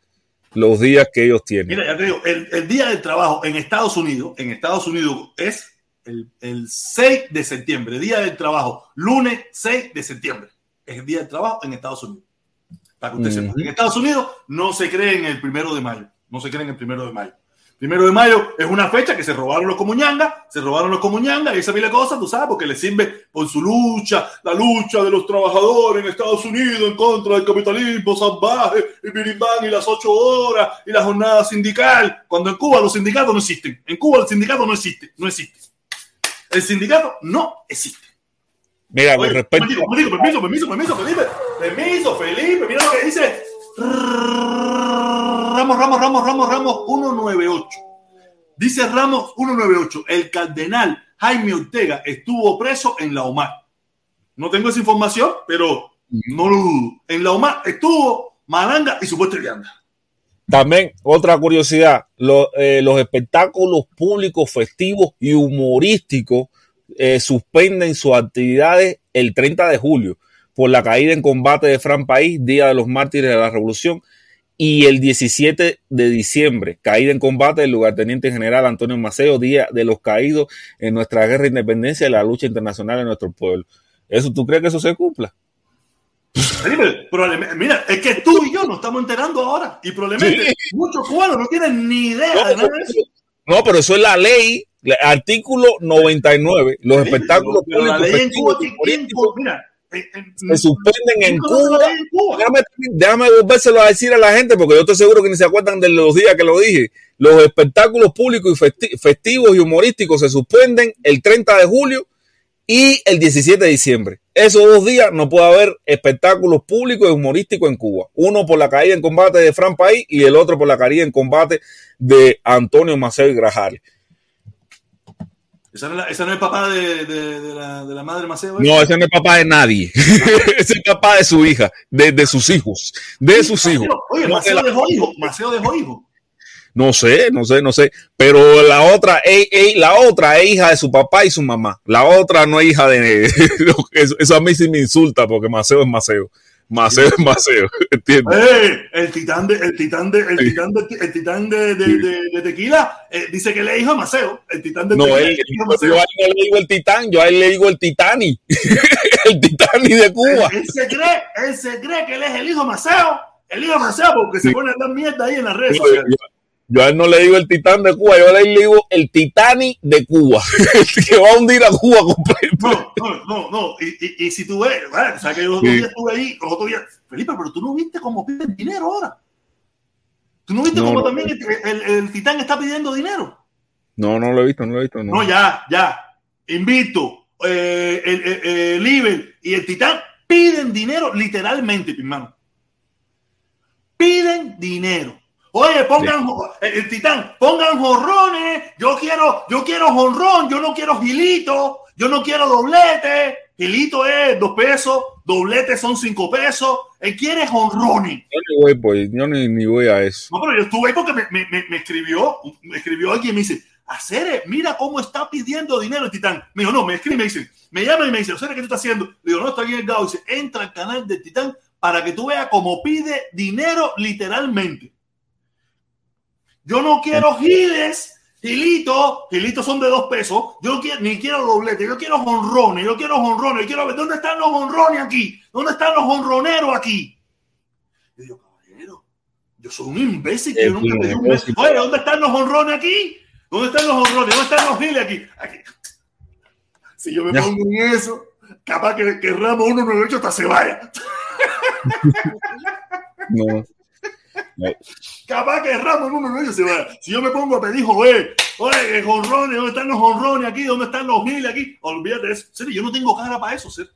los días que ellos tienen. Mira, ya te digo, el, día del trabajo en Estados Unidos, en Estados Unidos es el, el 6 de septiembre, día del trabajo, lunes 6 de septiembre es el día del trabajo en Estados Unidos. Para que usted En Estados Unidos no se cree en el primero de mayo. No se cree en el primero de mayo. Primero de mayo es una fecha que se robaron los comuñangas, se robaron los comuñangas y esa mil cosa, tú sabes, porque le sirve por su lucha, la lucha de los trabajadores en Estados Unidos en contra del capitalismo salvaje y birimbán y las ocho horas y la jornada sindical. Cuando en Cuba los sindicatos no existen. En Cuba el sindicato no existe, no existe. El sindicato no existe. Mira, con respecto. Permiso, permiso, permiso, permiso, Felipe. Permiso, Felipe. Mira lo que dice. Ramos, Ramos, Ramos, Ramos, Ramos 198. Dice Ramos 198. El cardenal Jaime Ortega estuvo preso en la OMAR. No tengo esa información, pero no lo dudo. En la OMAR estuvo Malanga y su puesto anda. También, otra curiosidad, eh, los espectáculos públicos, festivos y humorísticos eh, suspenden sus actividades el 30 de julio por la caída en combate de Fran País, Día de los Mártires de la Revolución, y el 17 de diciembre, caída en combate del lugarteniente general Antonio Maceo, Día de los Caídos en nuestra guerra de independencia y la lucha internacional de nuestro pueblo. ¿Eso tú crees que eso se cumpla? mira, es que tú y yo nos estamos enterando ahora y probablemente muchos cubanos no tienen ni idea de nada de eso. No, pero eso es la ley Artículo 99. Los espectáculos públicos se suspenden en Cuba. Déjame, déjame volvérselo a decir a la gente porque yo estoy seguro que ni se acuerdan de los días que lo dije. Los espectáculos públicos y festivos y humorísticos se suspenden el 30 de julio y el 17 de diciembre. Esos dos días no puede haber espectáculos públicos y humorísticos en Cuba. Uno por la caída en combate de Fran País y el otro por la caída en combate de Antonio Maceo y Grajales. ¿Esa no, es, el papá de, la, madre Maceo? No, ese no es papá de nadie. ese es papá de su hija, de, sus hijos. De sus hijos. Oye, Maceo dejó hijo. Maceo dejó hijo. No sé, no sé, no sé. Pero la otra, la otra es hija de su papá y su mamá. La otra no es hija de. eso, eso a mí sí me insulta porque Maceo es Maceo. Maceo es Maceo, ¿entiendes? Eh, el titán de, el titán de, el titán de, el titán de, de, tequila eh, dice que le dijo a Maceo, el titán de no, tequila. Él, yo a él no le digo el titán, yo a él le digo el titani, el titani de Cuba. Él, se cree, él se cree que él es el hijo Maceo, el hijo Maceo porque se pone a dar mierda ahí en las redes sociales. Yo a él no le digo el titán de Cuba, yo a él le digo el titani de Cuba, que va a hundir a Cuba completo. No, no, no, no. Y, y, si tú ves, o sea que yo otro día estuve ahí, los otros días, Felipe, pero tú no viste cómo piden dinero ahora. ¿Tú no viste cómo también el, el, titán está pidiendo dinero? No, no lo he visto, no lo he visto. No, no ya, ya. Invito, eh, el, el, el y el titán piden dinero literalmente, mi hermano. Piden dinero. Oye, pongan eh, el titán, pongan jorrones. Yo quiero, yo quiero jonrón, yo no quiero gilito, yo no quiero doblete. Gilito es dos pesos, doblete son cinco pesos. Él quiere jonrones. Yo ni voy, pues, yo ni, voy a eso. No, pero yo estuve ahí porque me, me, me, escribió, me escribió alguien y me dice, Acere, mira cómo está pidiendo dinero el titán. Me dijo, no, me escribe y me dice, me llama y me dice, Acere, ¿qué tú estás haciendo? Le digo, no, estoy en el Dice, entra al canal del titán para que tú veas cómo pide dinero literalmente. Yo no quiero giles, gilitos, gilitos son de dos pesos. Yo quiero, ni quiero doblete, yo quiero honrones, yo quiero honrones, yo quiero ver dónde están los honrones aquí, dónde están los honroneros aquí. Yo digo, caballero, yo soy un imbécil que yo nunca pedí un beso. Oye, ¿dónde están los honrones aquí? ¿Dónde están los honrones? ¿Dónde están los giles aquí? aquí. Si yo me pongo en eso, capaz que, que Ramos 198 hasta se vaya. No. Capaz que Ramos uno no. Si yo me pongo a pedir, joder, oye, jonrones, ¿dónde están los jonrones aquí? ¿Dónde están los giles aquí? Olvídate de eso. Serio, yo no tengo cara para eso, ser.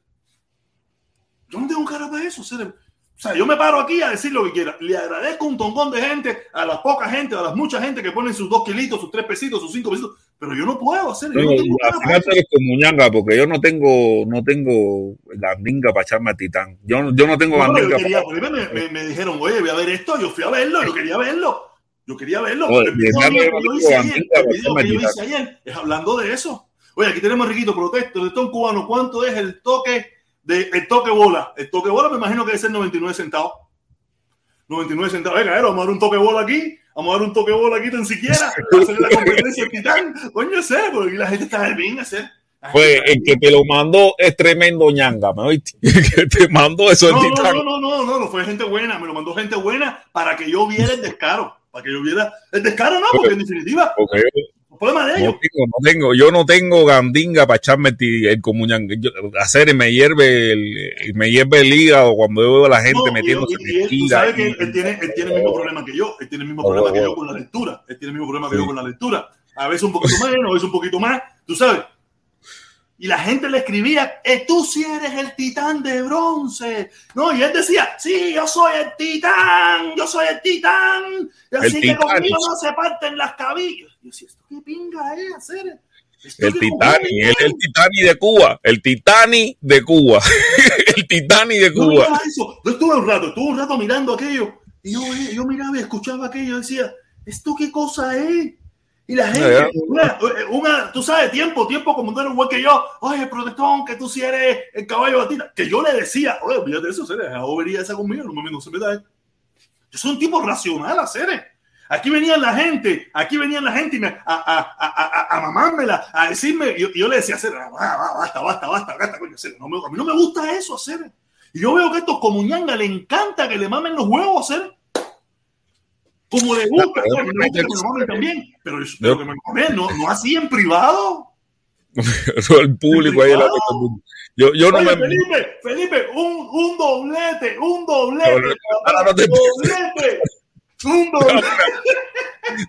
Yo no tengo cara para eso, ser. O sea, yo me paro aquí a decir lo que quiera. Le agradezco un tongón de gente, a la poca gente, a las mucha gente que ponen sus dos kilitos, sus tres pesitos, sus cinco pesitos, pero yo no puedo hacer. Yo no, tengo como ñanga, porque yo no tengo, no tengo gandinga para echarme a titán. Yo, yo no tengo no, gandinga. Quería, para... me, me, me, dijeron, oye, voy a ver esto. Yo fui a verlo, yo quería verlo. Yo quería verlo. Oye, el video que yo hice ayer, el video que yo hice ayer es hablando de eso. Oye, aquí tenemos Riquito Protesto, de un cubano. ¿Cuánto es el toque de el toque bola? El toque bola me imagino que debe ser 99 centavos. 99 centavos. Venga, vamos a dar un toque bola aquí. Vamos a dar un toque bola aquí tan siquiera. Para hacer la competencia del titán. Coño, sé, porque la gente está bien hacer. Pues el que te lo mandó es tremendo ñanga, ¿me oíste? El que te mandó eso no, titán. No, no, no, no, no, fue gente buena. Me lo mandó gente buena para que yo viera el descaro. Para que yo viera el descaro, no, porque en definitiva. Okay problema de ellos. No tengo, no tengo, yo no tengo gandinga para echarme el, el comunión. hacer me hierve el, me hierve el hígado cuando yo veo a la gente no, metiéndose y, y, tú sabes que él, tiene, él tiene el mismo problema que yo. Él tiene el mismo oh, problema oh, que yo con la lectura. Él tiene el mismo problema que yo con la lectura. A veces un poquito menos, a veces un poquito más. Tú sabes. Y la gente le escribía, eh, tú sí eres el titán de bronce. No, y él decía, sí, yo soy el titán, yo soy el titán. Y así el que titán. conmigo no se parten las cabillas. Yo decía, ¿esto qué pinga es hacer? El Titani, el, el Titani de Cuba, el Titani de Cuba, el Titani de Cuba. No, eso. Yo estuve un rato, estuve un rato mirando aquello y yo, yo miraba y escuchaba aquello y decía, ¿esto qué cosa es? Y la gente, una, una, tú sabes, tiempo, tiempo como tú eres igual que yo, oye, protectón, que tú sí eres el caballo batina, que yo le decía, oye, fíjate eso, Ceres, a vería esa conmigo, no me no se me da. Yo soy un tipo racional, Ceres. Aquí venían la gente, aquí venían la gente y me, a, a, a, a, mamármela, a decirme, y yo, yo, le decía, Ceres, basta, basta, basta, basta, coño, no me, a mí no me gusta eso, Ceres. Y yo veo que a estos comuñanga le encanta que le mamen los huevos, Ceres como le gusta, no, no, no, no, también, pero, pero que me no, no así en privado. el público ahí la yo, yo no me Felipe, Felipe, un, un doblete, un doblete, no, no, te... doblete, doblete.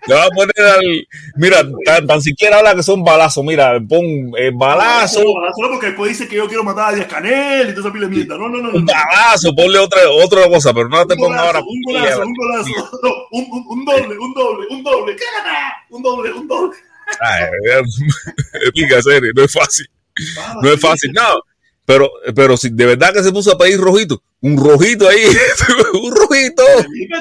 Te va a poner al. Mira, tan, tan, siquiera habla que son balazos. Mira, pon eh, balazo. No, balazo no, porque después dice que yo quiero matar a Díaz Canel y toda esa pila de mierda. No, no, no. Un balazo, ponle otra, otra cosa, pero no te pongas ahora. Un golazo, un golazo. No, un, un, un, doble, un doble, un doble. Un doble, un doble. Explica, serio, no es fácil. No es fácil, no. Pero, pero si de verdad que se puso a pedir rojito, un rojito ahí, un rojito.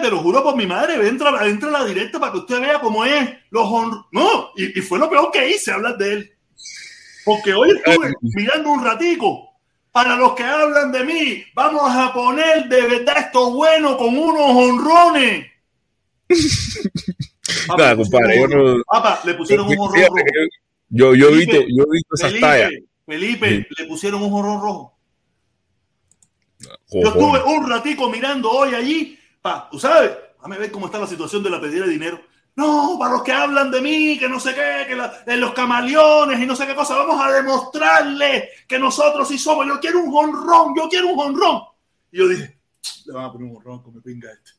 Te lo juro por mi madre, entra, entra a la directa para que usted vea cómo es los No, y, y, fue lo peor que hice hablar de él. Porque hoy estuve mirando un ratico. Para los que hablan de mí, vamos a poner de verdad esto bueno con unos honrones. Papá, Nada, compadre, yo no, Papá, le pusieron un honrón. Yo, yo, he visto, yo he visto esas tallas. Felipe, sí. le pusieron un jorrón rojo. Yo estuve un ratico mirando hoy allí, pa, tú sabes, déjame ver cómo está la situación de la pedida de dinero. No, para los que hablan de mí, que no sé qué, que la, de los camaleones y no sé qué cosa, vamos a demostrarle que nosotros sí somos. Yo quiero un honrón, yo quiero un honrón. Y yo dije, le van a poner un honrón como pinga este.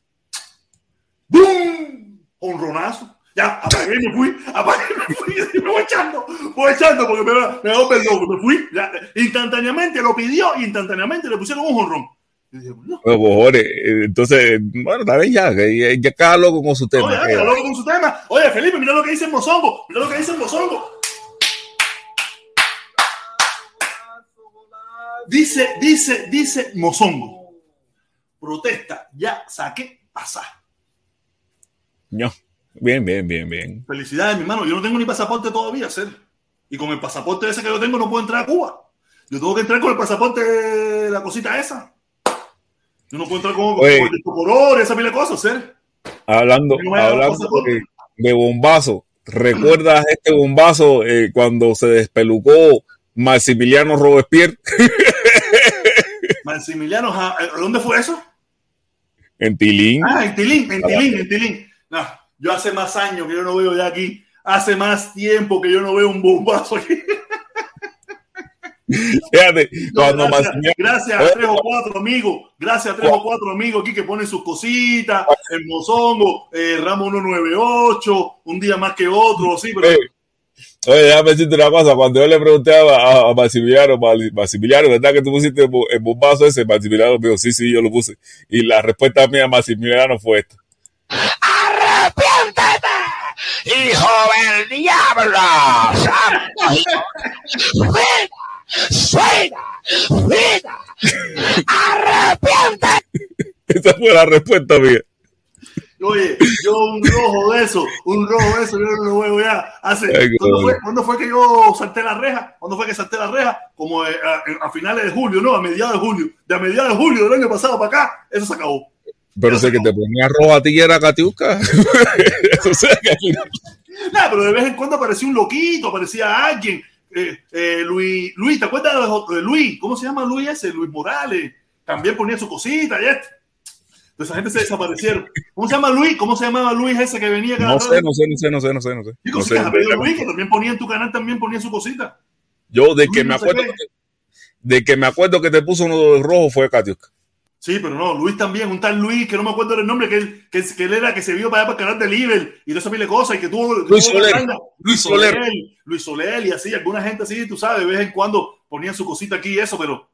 ¡Bum! Honronazo. Ya, apagué y me fui, apagué y me fui, me voy echando, voy echando porque me, me a loco, me fui, ya, instantáneamente lo pidió instantáneamente le pusieron un jonrón. No. Pues, entonces, bueno, está bien ya, ya cada loco con su tema. Oye, cada loco con su tema. Oye, Felipe, mira lo que dice el Mozongo, mira lo que dice el Mozongo. Dice, dice, dice Mozongo. Protesta, ya saqué pasar. No. Bien, bien, bien, bien. Felicidades, mi hermano. Yo no tengo ni pasaporte todavía, hacer. Y con el pasaporte ese que yo tengo no puedo entrar a Cuba. Yo tengo que entrar con el pasaporte, la cosita esa. Yo no puedo entrar con, con el color, esa pila de cosas, hacer. Hablando, hablando de, de, bombazo. ¿Recuerdas este bombazo eh, cuando se despelucó Maximiliano Robespierre? Maximiliano, ¿dónde fue eso? En Tilín. Ah, en Tilín, en Tilín, en Tilín. No, yo hace más años que yo no veo ya aquí. Hace más tiempo que yo no veo un bombazo aquí. Fíjate, cuando gracias, Maximiano- gracias a tres o cuatro amigos, gracias a tres o cuatro amigos aquí que ponen sus cositas, el mozongo, eh, Ramo 198, un día más que otro, sí, pero Eh, Oye, déjame decirte una cosa. Cuando yo le pregunté a, Maximiliano, Maximiliano, ¿verdad que tú pusiste el bombazo ese? Maximiliano me dijo, sí, sí, yo lo puse. Y la respuesta mía a Maximiliano fue esta. ¡Arrepiéntete, hijo del diablo! ¡Santo ¡Suena! ¡Suena! ¡Arrepiéntete! Esa fue la respuesta mía. Oye, yo un rojo de eso, un rojo de eso, yo no lo veo ya. Hace, Ay, ¿cuándo, qué fue, cuándo fue que yo salté la reja? ¿Cuándo fue que salté la reja? Como eh, a, a finales de julio, ¿no? A mediados de julio. De a mediados de julio del año pasado para acá, eso se acabó. Pero sé que te ponía rojo a ti y era que final- Nah, pero de vez en cuando aparecía un loquito, aparecía alguien. Eh, eh, Luis, Luis, ¿te acuerdas de, Luis? ¿Cómo se llama Luis ese? Luis Morales. También ponía su cosita y esto. Entonces esa gente se desaparecieron. ¿Cómo se llama Luis? ¿Cómo se llamaba Luis ese que venía cada No sé, no sé, no sé, no sé, no sé, no sé. Y No sé. cositas, Luis, que también ponía en tu canal, también ponía su cosita. Yo de que me acuerdo que, de que me acuerdo que te puso uno de rojo fue Catiusca. Sí, pero no, Luis también, un tal Luis, que no me acuerdo del nombre, que él, que, que él era, que se vio para allá para el canal de Liber y pile de cosas, y que tuvo... Luis tuvo Soler. Luis Soler. Luis Soler, y así, alguna gente así, tú sabes, de vez en cuando ponían su cosita aquí y eso, pero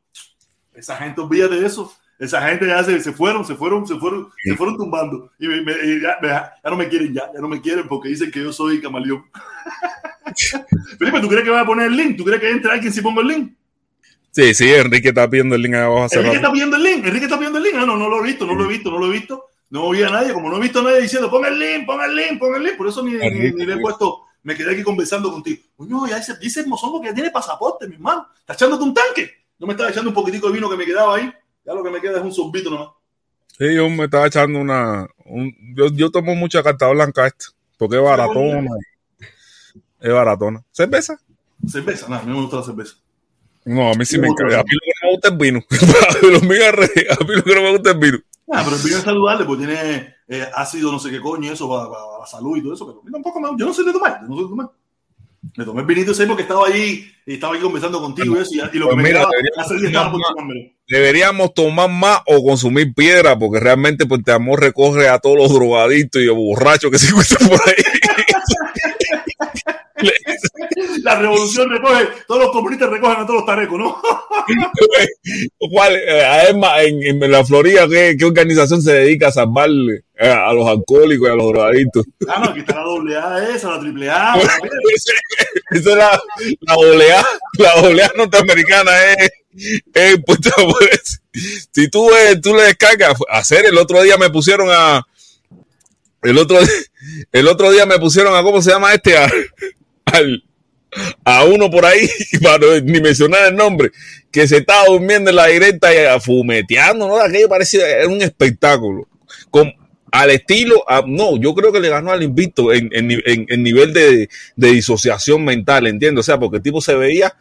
esa gente, olvídate de eso. Esa gente ya se, se fueron, se fueron, se fueron, se fueron tumbando. Y, me- me- y ya, ya no me quieren ya, ya no me quieren porque dicen que yo soy camaleón. Felipe, ¿tú crees que va a poner el link? ¿Tú crees que entre alguien si pongo el link? Sí, sí, Enrique está pidiendo el link abajo hace Enrique rato. está pidiendo el link, Enrique está pidiendo el link. Ah, no, no lo he visto, no lo he visto, no lo he visto. No oí a nadie, como no he visto a nadie diciendo, pon el link, pon el link, pon el link. Por eso ni, ni, le he puesto, me quedé aquí conversando contigo. Coño, ya dice, dice el mozongo que ya tiene pasaporte, mi hermano. Está echándote un tanque. No me estaba echando un poquitico de vino que me quedaba ahí. Ya lo que me queda es un sorbito nomás. Sí, yo me estaba echando una. un- yo, yo tomo mucha carta blanca esta, porque es baratona. Es baratona. ¿Cerveza? Cerveza, nada, a mí me gusta la cerveza. No, a mí sí Me me encanta. A mí lo que no me gusta es vino. a, mí lo mío es re- a mí lo que no me gusta es vino. Ah, pero el vino es saludable porque tiene eh, ácido, no sé qué coño, eso para, para la salud y todo eso. Pero mí tampoco me, yo no soy de tomar, yo no soy de tomar. Me tomé el vinito ese porque estaba ahí y estaba ahí conversando contigo y eso. Y, y lo Pues que me mira, quedaba, deberíamos hace días estaba por tomármelo. Deberíamos tomar más o consumir piedra, porque realmente pues, amor recoge a todos los drogadictos y borrachos que se encuentran por ahí. La revolución recoge, todos los comunistas recogen a todos los tarecos, ¿no? ¿Cuál, eh, además, en, en la Florida, ¿qué, qué organización se dedica a salvar eh, a los alcohólicos y a los drogadictos? Ah, no, aquí está la doble A esa, la triple A. Esa es la, la doble A, la doble A norteamericana es, es por eso. Si tú, tú le descargas, hacer el otro día me pusieron a, el otro, el otro día me pusieron a, ¿cómo se llama este? A, a uno por ahí, para ni mencionar el nombre, que se estaba durmiendo en la directa y fumeteando, ¿no? Aquello parecía, era un espectáculo. Con, al estilo, no, yo creo que le ganó al invicto en, en, en- en nivel de, de disociación mental, ¿entiendes? O sea, porque el tipo se veía,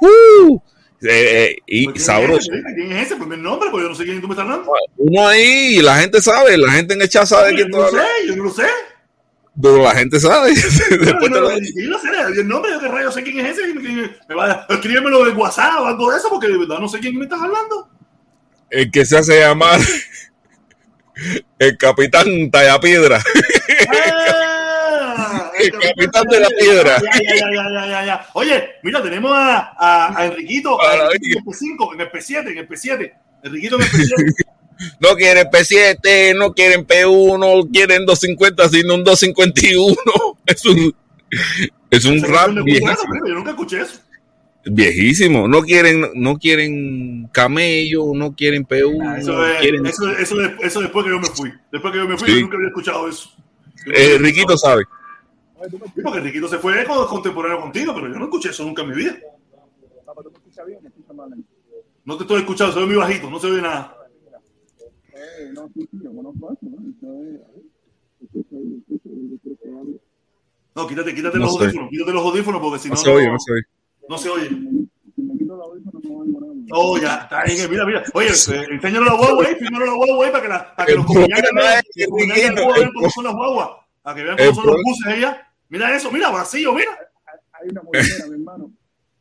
¡uh! Eh, eh, y ¿Quién es sabroso. ese? ¿Quién es ese? Primer nombre, porque yo no sé quién tú me estás hablando. Uno ahí, y la gente sabe, la gente en el chat sabe quién no lo tú hablas, sé, yo no lo sé. pero la gente sabe. Después no te lo- yo no sé el nombre, yo qué rayos sé quién es ese. ¿Quién- Me va a escríbemelo en WhatsApp o algo de eso, porque de verdad no sé quién me estás hablando. el que se hace llamar el capitán Tallapiedra. Ah, El capitán de la piedra. Ya, ya, ya. Oye, mira, tenemos a, a, a Enriquito, a en el P5, en el P7, en el P7. Enriquito en el P7. No quieren P7, no quieren P1, no quieren 250, sino un 251. Es un, es un rap viejísimo. Yo nunca escuché eso. viejísimo. No quieren, no quieren camello, no quieren P1, Ah, Eso, no es- quieren. eso, eso, de- eso después que yo me fui. Después que yo me fui, Sí. yo nunca había escuchado eso. Eh, Riquito sabe. Sí, porque Riquito se fue con- contemporáneo contigo, pero yo no escuché eso nunca en mi vida. No te estoy escuchando, se ve muy bajito, no se ve nada. No, quítate, quítate No los sé. audífonos, quítate los audífonos porque si no, No se oye, no se oye. no se oye. Oh, ya, está bien, mira, mira. Oye, eh, enséñalo la guagua ahí, fíjalo la guagua ahí para que, la, para que El los problema vean, cómo son las guaguas, para que vean cómo son los buses allá. Mira eso, mira, vacío, mira. hay una molinera, mi hermano.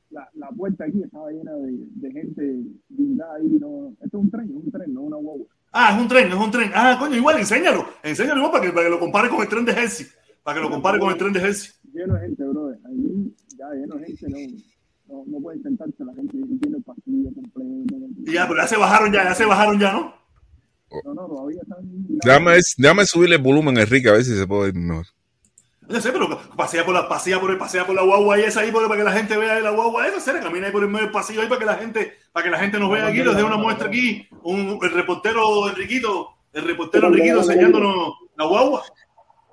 la, la puerta aquí estaba llena de, de gente blindada ahí. No, esto es un tren, es un tren, no una guagua. Ah, es un tren, es un tren. Ah, coño, igual, enséñalo. Enséñalo igual para que, para que lo compare con el tren de Hershey. Para que lo compare con el tren de Hershey. Lleno de gente, brother. Ahí ya lleno de gente, no, no, no puede sentarse la gente tiene el pasillo completo. Y ya, pero ya se bajaron ya, ya se bajaron ya, ¿no? No, no, todavía están. Déjame, déjame subirle el volumen, Enrique, a ver si se puede ir mejor. No sé, pero pasea por la, pasea por el, pasea por la guagua y esa ahí por- para que la gente vea la guagua esa, será, camina ahí por el medio del pasillo ahí para que la gente, para que la gente nos vea aquí, les dé una muestra aquí, un, el reportero Enriquito, el reportero Enriquito enseñándonos la guagua.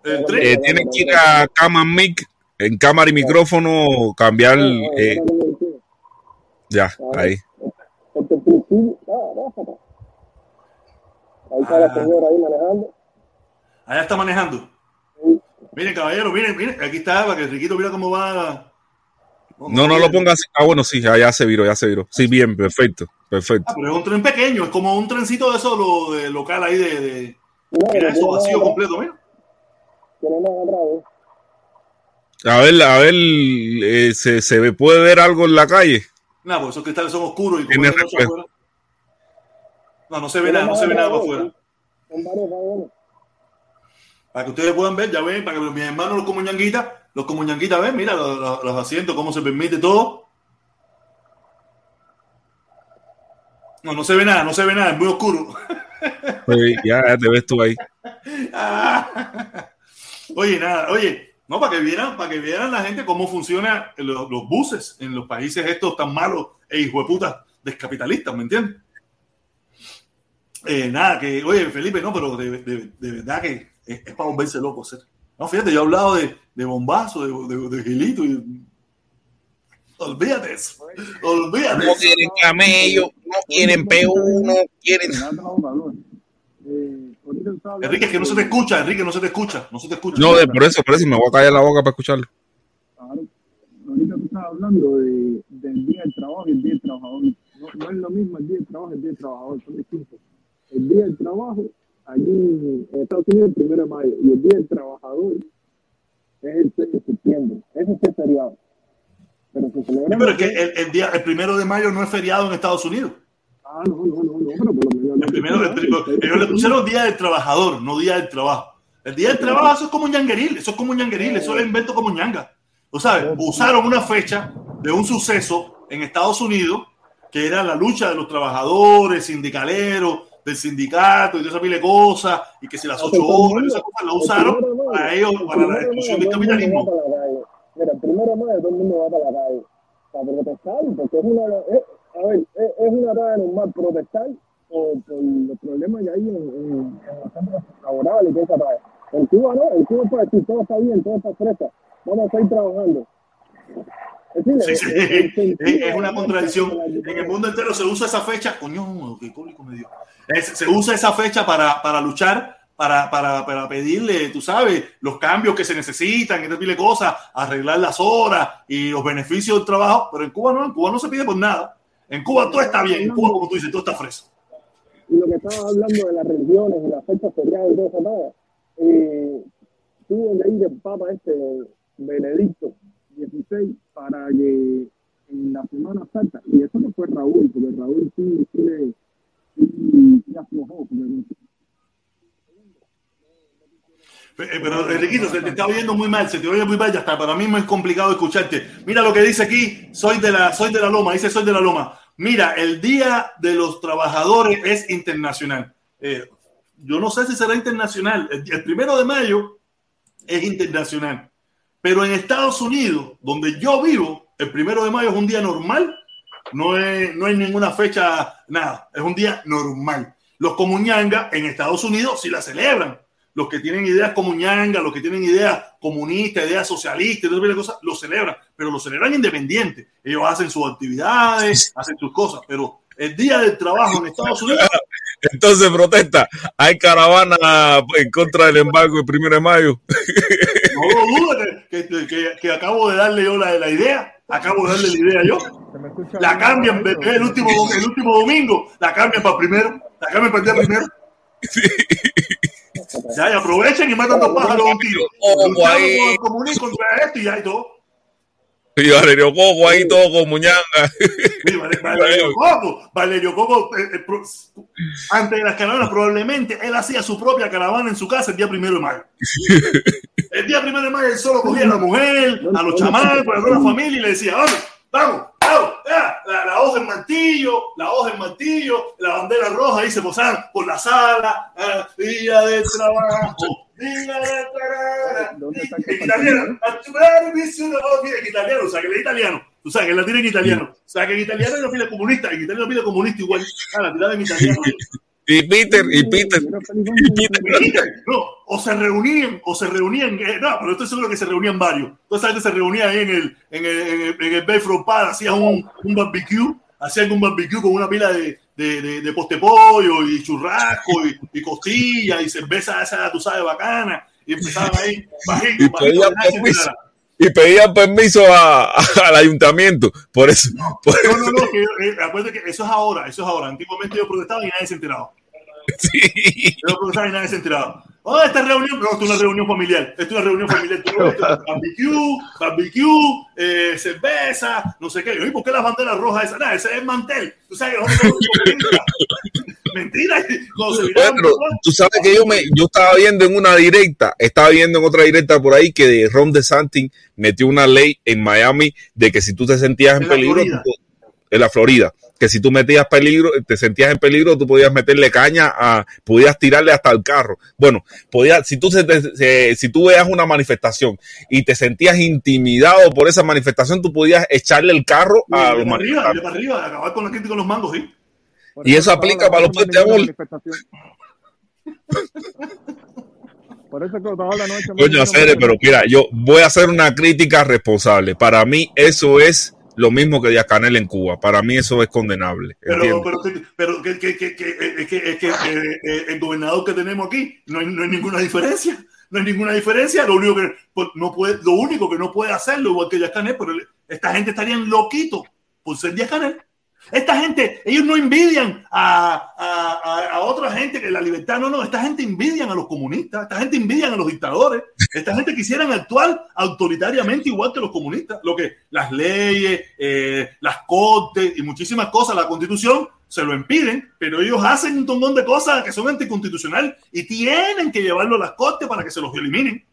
Tren. Eh, tienen que ir a Cámara Mic, en cámara y micrófono, cambiar. eh, ya, ahí. Principio, ah. Ahí está la señora ahí manejando. Allá está manejando. Miren, caballero, miren, miren, aquí está, para que Enriquito mira cómo va. No, no lo pongas así. Ah, bueno, sí, ya, ya se viró, ya se viró. Sí, bien, perfecto, perfecto. Ah, pero es un tren pequeño, es como un trencito de eso lo, de local ahí de, de Mira, mira eso vacío completo, mira. atrás, ¿eh? A ver, a ver, eh, ¿se, ¿se ve- puede ver algo en la calle? Nada, porque esos cristales son oscuros y como reflejo. afuera. No, no se ve nada, no se ve nada para afuera. Para que ustedes puedan ver, ya ven, para que mis hermanos los comuñanguitas, los comuñanguitas ven, mira los, los- los asientos, cómo se permite todo. No, no se ve nada, no se ve nada, es muy oscuro. Pues ya, ya te ves tú ahí. Ah. Oye, nada, oye, no, para que vieran, para que vieran la gente cómo funcionan los, los buses en los países estos tan malos e hijueputas descapitalistas, ¿me entiendes? Eh, nada, que, oye, Felipe, no, pero de, de- de verdad que es, es para volverse loco hacer. No, fíjate, yo he hablado de, de bombazo, de, de, de gilito y. Olvídate eso. Olvídate No quieren camello, no quieren P1, quieren. Me da trabajo, cabrón. Eh, Enrique, es que no se te escucha, Enrique, no se te escucha, no se te escucha. No, de, por eso, por eso me voy a callar la boca para escucharlo. Claro. Ahorita tú estabas hablando de, del día del trabajo y el día del trabajador. No, no es lo mismo el día del trabajo y el día del trabajador, son distintos. El día del trabajo, allí en Estados Unidos, el primero de mayo, y el día del trabajador es el 6 de septiembre. Ese es feriado. Pero se celebra. Sí, pero es que el, el día, el primero de mayo no es feriado en Estados Unidos. Ah, no, no, no, no, pero por lo menos. El primero, el primero- ellos le pusieron Día del Trabajador, no Día del Trabajo. El Día del Trabajo, eso es como un ñangueril, eso es como un ñangueril, eso es invento como ñanga. Tú sabes, usaron una fecha de un suceso en Estados Unidos, que era la lucha de los trabajadores, sindicaleros, del sindicato y de esa pila de cosas, y que si las ocho horas, esas cosas las usaron para ellos, para la destrucción del capitalismo. Mira, el primero de mayo todo el mundo va para la calle para protestar, porque es una, es, a ver, es, es una tarea normal protestar por, por los problemas que hay en, en, en los centros laborales tarea. En Cuba no, en Cuba puede decir todo está bien, todo está fresca, vamos a seguir trabajando. Es decir, Sí, sí, el- el es, es una contradicción. En el mundo entero se usa esa fecha, coño, qué público me dio. Es- se usa esa fecha para, para luchar, para, para, para pedirle, tú sabes, los cambios que se necesitan, esta pile de cosas, arreglar las horas y los beneficios del trabajo. Pero en Cuba no, en Cuba no se pide por nada. En Cuba todo está bien, en Cuba, como tú dices, todo está fresco. y lo que estaba hablando de las religiones y las fechas feriadas y todo eso, nada, eh, tuvo que ir el Papa este, Benedicto XVI, para que en la Semana Santa, y eso no fue Raúl, porque Raúl sí, sí le Eh, Pero Enriquito, se te está oyendo muy mal, se te oye muy mal, ya está. Para mí es complicado escucharte. Mira lo que dice aquí, soy de la, soy de la Loma, dice soy de la Loma. Mira, el Día de los Trabajadores es internacional. Eh, yo no sé si será internacional. El, el primero de mayo es internacional. Pero en Estados Unidos, donde yo vivo, el primero de mayo es un día normal. No es, no hay ninguna fecha, nada. Es un día normal. Los comuñangas en Estados Unidos sí la celebran los que tienen ideas comuñangas, los que tienen ideas comunistas, ideas socialistas, todas cosas, lo celebran, pero lo celebran independiente. Ellos hacen sus actividades, hacen sus cosas, pero el día del trabajo en Estados Unidos, Entonces protesta. Hay caravana en contra del embargo el primero de mayo. no lo dudo que, que- que- que acabo de darle yo la, la idea, acabo de darle la idea yo. La cambian el último, el último domingo, la cambian para primero, la cambian para el día primero. Ya, y aprovechen y matan dos pájaros un tiro. Ojo ahí. contra esto y ya y todo. Y Valerio Coco ahí todo con muñanga. Sí, Valerio Coco, Valerio Coco, eh, eh, pro- antes de las caravanas, probablemente él hacía su propia caravana en su casa el día primero de mayo. El día primero de mayo él solo cogía a la mujer, a los chamacos, a toda la familia y le decía, vamos, vamos, vamos, ya, la, la hoja en martillo, la hoja en martillo, la bandera roja ahí se posaban por la sala, ah, día de trabajo, día de trabajo. ¿Dónde está el italiano, en italiano, o sea, que es italiano. Tú sabes que la tira en italiano. O sea, que en italiano hay una fila comunista, en italiano fila comunista igual. Ah, la tirada en italiano. Y Peter, y Peter. Mira, Peter. No, o se reunían, o se reunían, eh, no, pero estoy seguro que se reunían varios. Toda esa gente se reunía ahí en el, en el, en el, en el Bayfront Park, hacían un, un barbecue, hacían un barbecue con una pila de, de, de, de poste pollo y churrasco y, y costilla y cerveza esa, tú sabes, bacana. Y empezaban ahí, bajito, Y bajito. Y pedían permiso a- al ayuntamiento. Por eso. por No, eso- no, no, que, eh, acuérdate que eso es ahora, eso es ahora. Antiguamente yo protestaba y nadie se enteraba. sí. Yo protestaba y nadie se enteraba. Oh, esta reunión, no, esto es una reunión familiar. Esto es una reunión familiar. Barbecue, barbecue, eh, cerveza, no sé qué. ¿Y por qué las banderas rojas esas? Nada, ese es mantel. Tú sabes. Mentira. Bueno, tú sabes que yo me, yo estaba viendo en una directa, estaba viendo en otra directa por ahí que Ron DeSantis metió una ley en Miami de que si tú te sentías en, En peligro, en la Florida, que si tú metías peligro, te sentías en peligro, tú podías meterle caña a, podías tirarle hasta el carro. Bueno, podías, si tú se si tú veas una manifestación y te sentías intimidado por esa manifestación, tú podías echarle el carro a los de para arriba, manifestantes. para arriba, acabar con la gente y con los mangos, ¿sí? Por Y eso aplica para los puentes de. Por eso que no he Coño, Cere, pero mira, yo voy a hacer una crítica responsable. Para mí eso es lo mismo que Díaz Canel en Cuba. Para mí eso es condenable. Pero, pero, pero que, que, que, que- es que, es que eh, eh, el gobernador que tenemos aquí no hay, no hay ninguna diferencia. No hay ninguna diferencia. Lo único que no puede, lo único que no puede hacerlo, igual que Díaz Canel, pero esta gente estarían loquitos por ser Díaz Canel. Esta gente, ellos no envidian a, a, a, otra gente que la libertad, no, no, esta gente envidian a los comunistas, esta gente envidian a los dictadores, esta gente quisieran actuar autoritariamente igual que los comunistas, lo que las leyes, eh, las cortes y muchísimas cosas, la constitución se lo impiden, pero ellos hacen un montón de cosas que son anticonstitucionales y tienen que llevarlo a las cortes para que se los eliminen.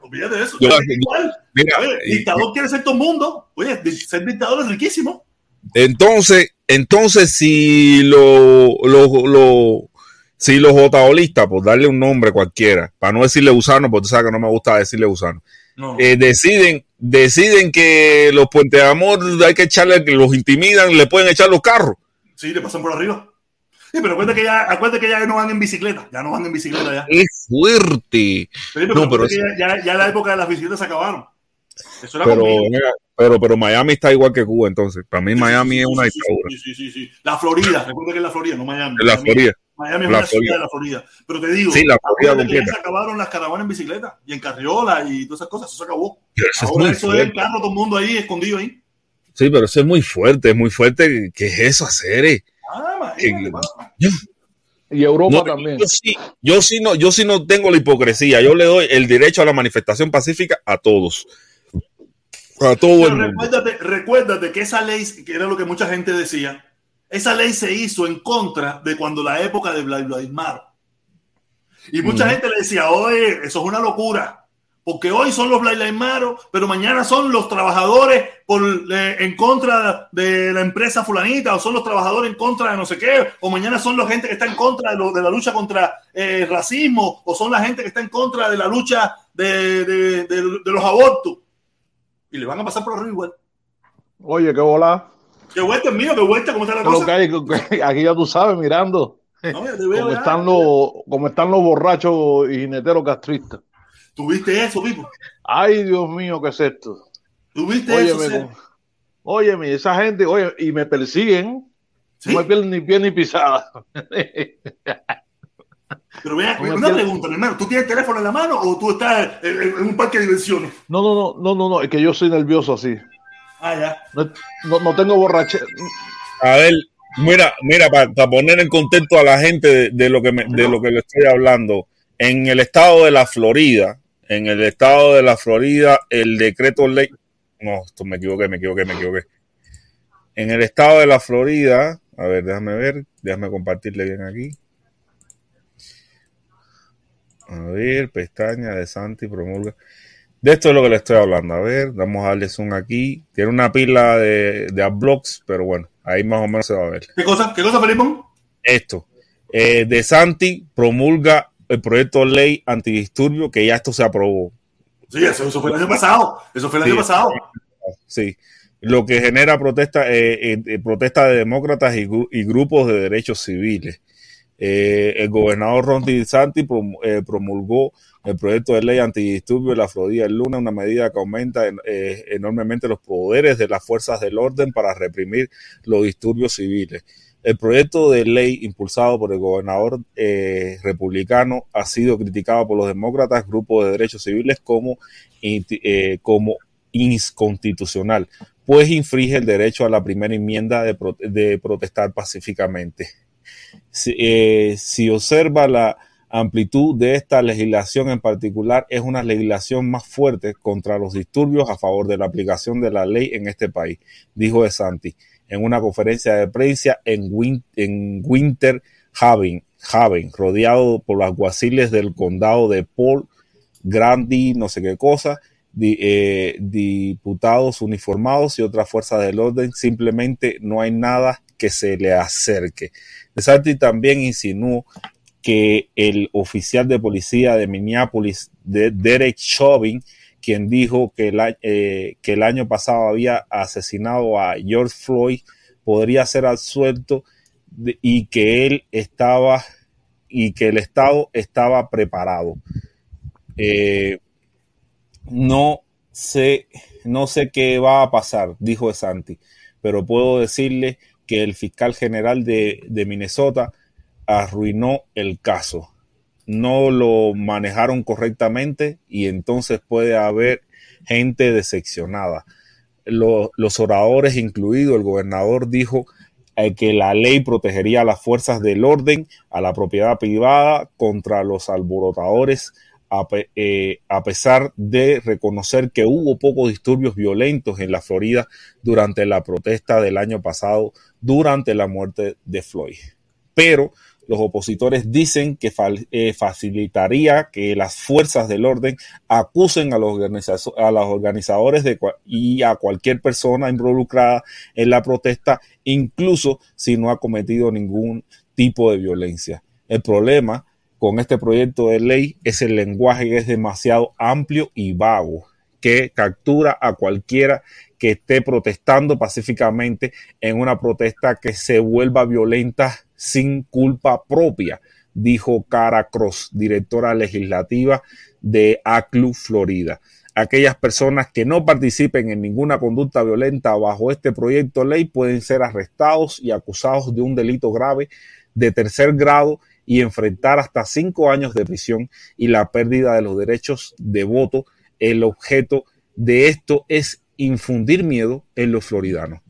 Olvídate de eso. Yo- igual. Mira, Oye, y- dictador quiere ser todo el mundo. Oye, ser dictador es riquísimo. Entonces, entonces si lo, lo, lo- si los jotaolistas, por darle un nombre cualquiera, para no decirle gusano, porque tú sabes que no me gusta decirle gusano, No, eh, deciden, deciden que los puentes de amor hay que echarle, que los intimidan, le pueden echar los carros. Sí, le pasan por arriba. Sí, pero acuérdate que ya, acuérdate que ya no van en bicicleta. Ya no van en bicicleta ya. Es fuerte. Felipe, No, pero pero que ya, ya, ya la época de las bicicletas se acabaron. Eso era Pero, conmigo. mira, pero, pero Miami está igual que Cuba, entonces. Para mí, Miami sí, es una dictadura. Sí, sí, sí, sí. La Florida, recuerda que es la Florida, no Miami. La Miami- Florida. Miami es La una ciudad Florida. de la Florida. Pero te digo, Sí, la Florida se acabaron las caravanas en bicicleta y en carriola y todas esas cosas. Eso se acabó. Eso es Ahora muy eso es fuerte. el carro, todo el mundo ahí escondido ahí. Sí, pero eso es muy fuerte, es muy fuerte. ¿Qué es eso hacer? eh? Ah, Y Europa No, también. yo, sí, yo sí no, yo sí no tengo la hipocresía. Yo le doy el derecho a la manifestación pacífica a todos. A todo el mundo. recuérdate, recuérdate que esa ley, que era lo que mucha gente decía, esa ley se hizo en contra de cuando la época de Vladimir. Y mucha gente le decía, oye, eso es una locura. Porque hoy son los Blaimaros, pero mañana son los trabajadores por, eh, en contra de la empresa fulanita, o son los trabajadores en contra de no sé qué, o mañana son la gente que está en contra de, lo- de la lucha contra eh, el racismo, o son la gente que está en contra de la lucha de- de- de los abortos. Y le van a pasar por arriba igual. Oye, qué bola. Qué vuelta es mío, qué vuelta, ¿cómo está la cosa? hay, aquí ya tú sabes, mirando No, ya te veo cómo ya. están los, están los borrachos y jineteros castristas. ¿Tuviste eso, Pipo? Ay, Dios mío, ¿qué es esto? ¿Tuviste Óyeme, eso? con- óyeme, esa gente, oye, y me persiguen, ¿Sí? no me pierden ni pie ni pisada. Pero vea, una pregunta, hermano. ¿Tú tienes el teléfono en la mano o tú estás en, un parque de diversiones? No, no, no, no, no, no, es que yo soy nervioso así. Ah, ya. No, no, no tengo borrache. A ver, mira, mira, para poner en contexto a la gente de, de lo que me- de lo que le estoy hablando. En el estado de la Florida, en el estado de la Florida, el decreto ley, no, esto me equivoqué, me equivoqué, me equivoqué. En el estado de la Florida, a ver, déjame ver, déjame compartirle bien aquí. A ver, pestaña de Santi promulga. De esto es lo que le estoy hablando. A ver, vamos a darle zoom aquí. Tiene una pila de, de adblocks, pero bueno, ahí más o menos se va a ver. ¿Qué cosa, qué cosa Felipe? Esto. Eh, de Santi promulga el proyecto de ley antidisturbio que ya esto se aprobó. Sí, eso, eso fue el año pasado. Eso fue el año pasado. Sí. Lo que genera protesta, eh, eh, protesta de demócratas y grupos de derechos civiles. Eh, el gobernador Ron DeSantis eh, promulgó el proyecto de ley antidisturbio de la Florida el lunes, una medida que aumenta en- eh, enormemente los poderes de las fuerzas del orden para reprimir los disturbios civiles. El proyecto de ley impulsado por el gobernador eh, republicano ha sido criticado por los demócratas, grupos de derechos civiles como, como inconstitucional, pues infringe el derecho a la primera enmienda de protestar pacíficamente. Si, eh, si observa la amplitud de esta legislación en particular, es una legislación más fuerte contra los disturbios a favor de la aplicación de la ley en este país, dijo De Santi en una conferencia de prensa en, Win- en Winter Haven, rodeado por los alguaciles del condado de Paul Grandi, no sé qué cosa, eh, diputados uniformados y otras fuerzas del orden, simplemente no hay nada que se le acerque. Santi también insinuó que el oficial de policía de Minneapolis, de Derek Chauvin, quien dijo que el, a- eh, que el año pasado había asesinado a George Floyd, podría ser absuelto y que él estaba y que el Estado estaba preparado. Eh, no sé, no sé qué va a pasar, dijo Santi, pero puedo decirle que el fiscal general de, Minnesota arruinó el caso. No lo manejaron correctamente y entonces puede haber gente decepcionada. Lo- los oradores, incluido el gobernador, dijo eh, que la ley protegería a las fuerzas del orden, a la propiedad privada, contra los alborotadores, eh, a pesar de reconocer que hubo pocos disturbios violentos en la Florida durante la protesta del año pasado, durante la muerte de Floyd. Pero los opositores dicen que eh, facilitaría que las fuerzas del orden acusen a los, a los organizadores de y a cualquier persona involucrada en la protesta, incluso si no ha cometido ningún tipo de violencia. El problema con este proyecto de ley es el lenguaje que es demasiado amplio y vago, que captura a cualquiera que esté protestando pacíficamente en una protesta que se vuelva violenta sin culpa propia, dijo Cara Cross, directora legislativa de ACLU, Florida. Aquellas personas que no participen en ninguna conducta violenta bajo este proyecto de ley pueden ser arrestados y acusados de un delito grave de tercer grado y enfrentar hasta cinco años de prisión y la pérdida de los derechos de voto. El objeto de esto es infundir miedo en los floridanos.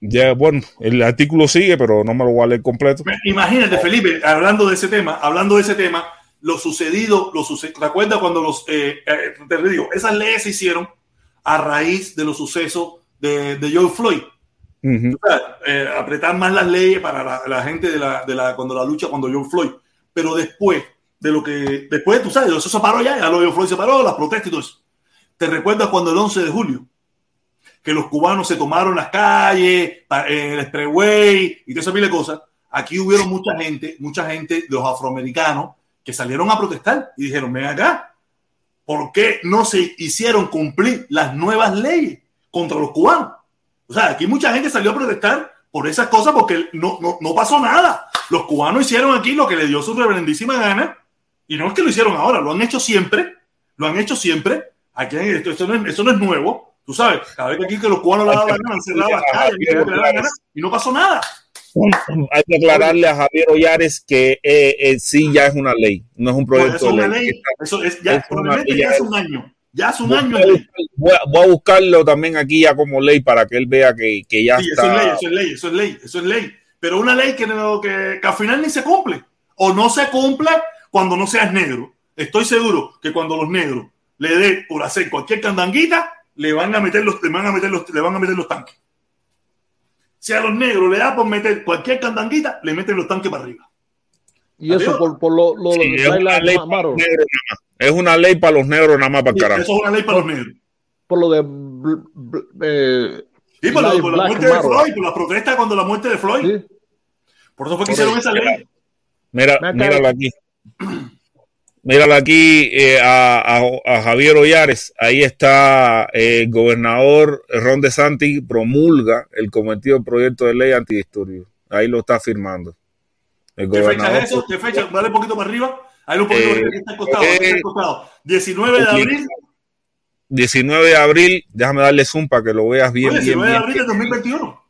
Ya, bueno, el artículo sigue, pero no me lo voy a leer completo. Imagínate, Felipe, hablando de ese tema, hablando de ese tema, lo sucedido, lo suce ¿te acuerdas cuando los, eh, eh, te digo, esas leyes se hicieron a raíz de los sucesos de, de George Floyd? Eh, apretar más las leyes para la, gente de la, de la, cuando la lucha, cuando George Floyd. Pero después de lo que, después, tú sabes, eso se paró ya, ya lo George Floyd se paró, las protestas y todo eso. ¿Te recuerdas cuando el 11 de julio? Que los cubanos se tomaron las calles, el expressway y toda esa de cosas. Aquí hubieron mucha gente, mucha gente, los afroamericanos, que salieron a protestar y dijeron, ven acá, ¿por qué no se hicieron cumplir las nuevas leyes contra los cubanos? O sea, aquí mucha gente salió a protestar por esas cosas porque no, no, no pasó nada. Los cubanos hicieron aquí lo que le dio su reverendísima gana y no es que lo hicieron ahora, lo han hecho siempre, lo han hecho siempre. Aquí esto, esto no, es, eso no es nuevo. Tú sabes, cada vez que aquí que los cubanos le daban la gana, han cerrado las calles, y no pasó nada. Hay que aclararle a Javier Ollares que eh, eh, sí ya es una ley, no es un Pues proyecto eso es de una ley. ley, eso es ya, es probablemente ley, ya ya es- un año, ya hace un Voy año. ley. Voy a, voy a buscarlo también aquí ya como ley para que él vea que, que ya Sí, eso es está. ley, eso es ley, eso es ley, eso es ley. Pero una ley que, no- que, que al final ni se cumple. O no se cumple cuando no seas negro. Estoy seguro que cuando los negros le den por hacer cualquier candanguita, le van a meter los, le van a meter los, le van a meter los tanques. Si a los negros le da por meter cualquier candanguita, le meten los tanques para arriba. Y eso por, por lo, lo Sí, de Tyler ley para Es una ley para los negros nada más para el Sí, carajo. eso es una ley para los negros. por lo de bl- bl- eh, Y por, la, por muerte de. Floyd, por la protesta cuando la muerte de Floyd. sí. Por eso fue que Por hicieron esa ley. Mira, míralo aquí. Míralo aquí eh, a, a- a Javier Ollares. Ahí está eh, el gobernador Ron DeSantis promulga el cometido proyecto de ley antidisturbios. Ahí lo está firmando. El ¿Qué fecha es eso? ¿Qué fecha? Dale un poquito para arriba. Ahí un poquito Eh. Aquí está al costado. aquí está al eh, costado. 19 de abril. 19 de abril, déjame darle zoom para que lo veas bien, Oye, bien, 19 de abril de 2021.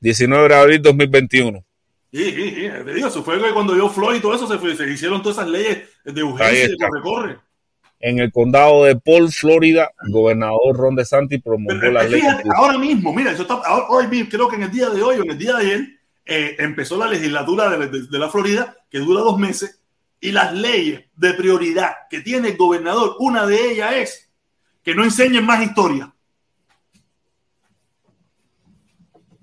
19 de abril 2021. Sí, sí, sí. Te digo, eso fue cuando dio Floyd y todo eso, se, fue- se hicieron todas esas leyes de urgencia de corre-corre. En el condado de Paul, Florida, el gobernador Ron DeSantis promulgó la ley. ahora mismo, mira, eso está, ahora- hoy mismo, creo que en el día de hoy o en el día de ayer, eh, empezó la legislatura de, de- de la Florida, que dura dos meses, y las leyes de prioridad que tiene el gobernador, una de ellas es que no enseñen más historia.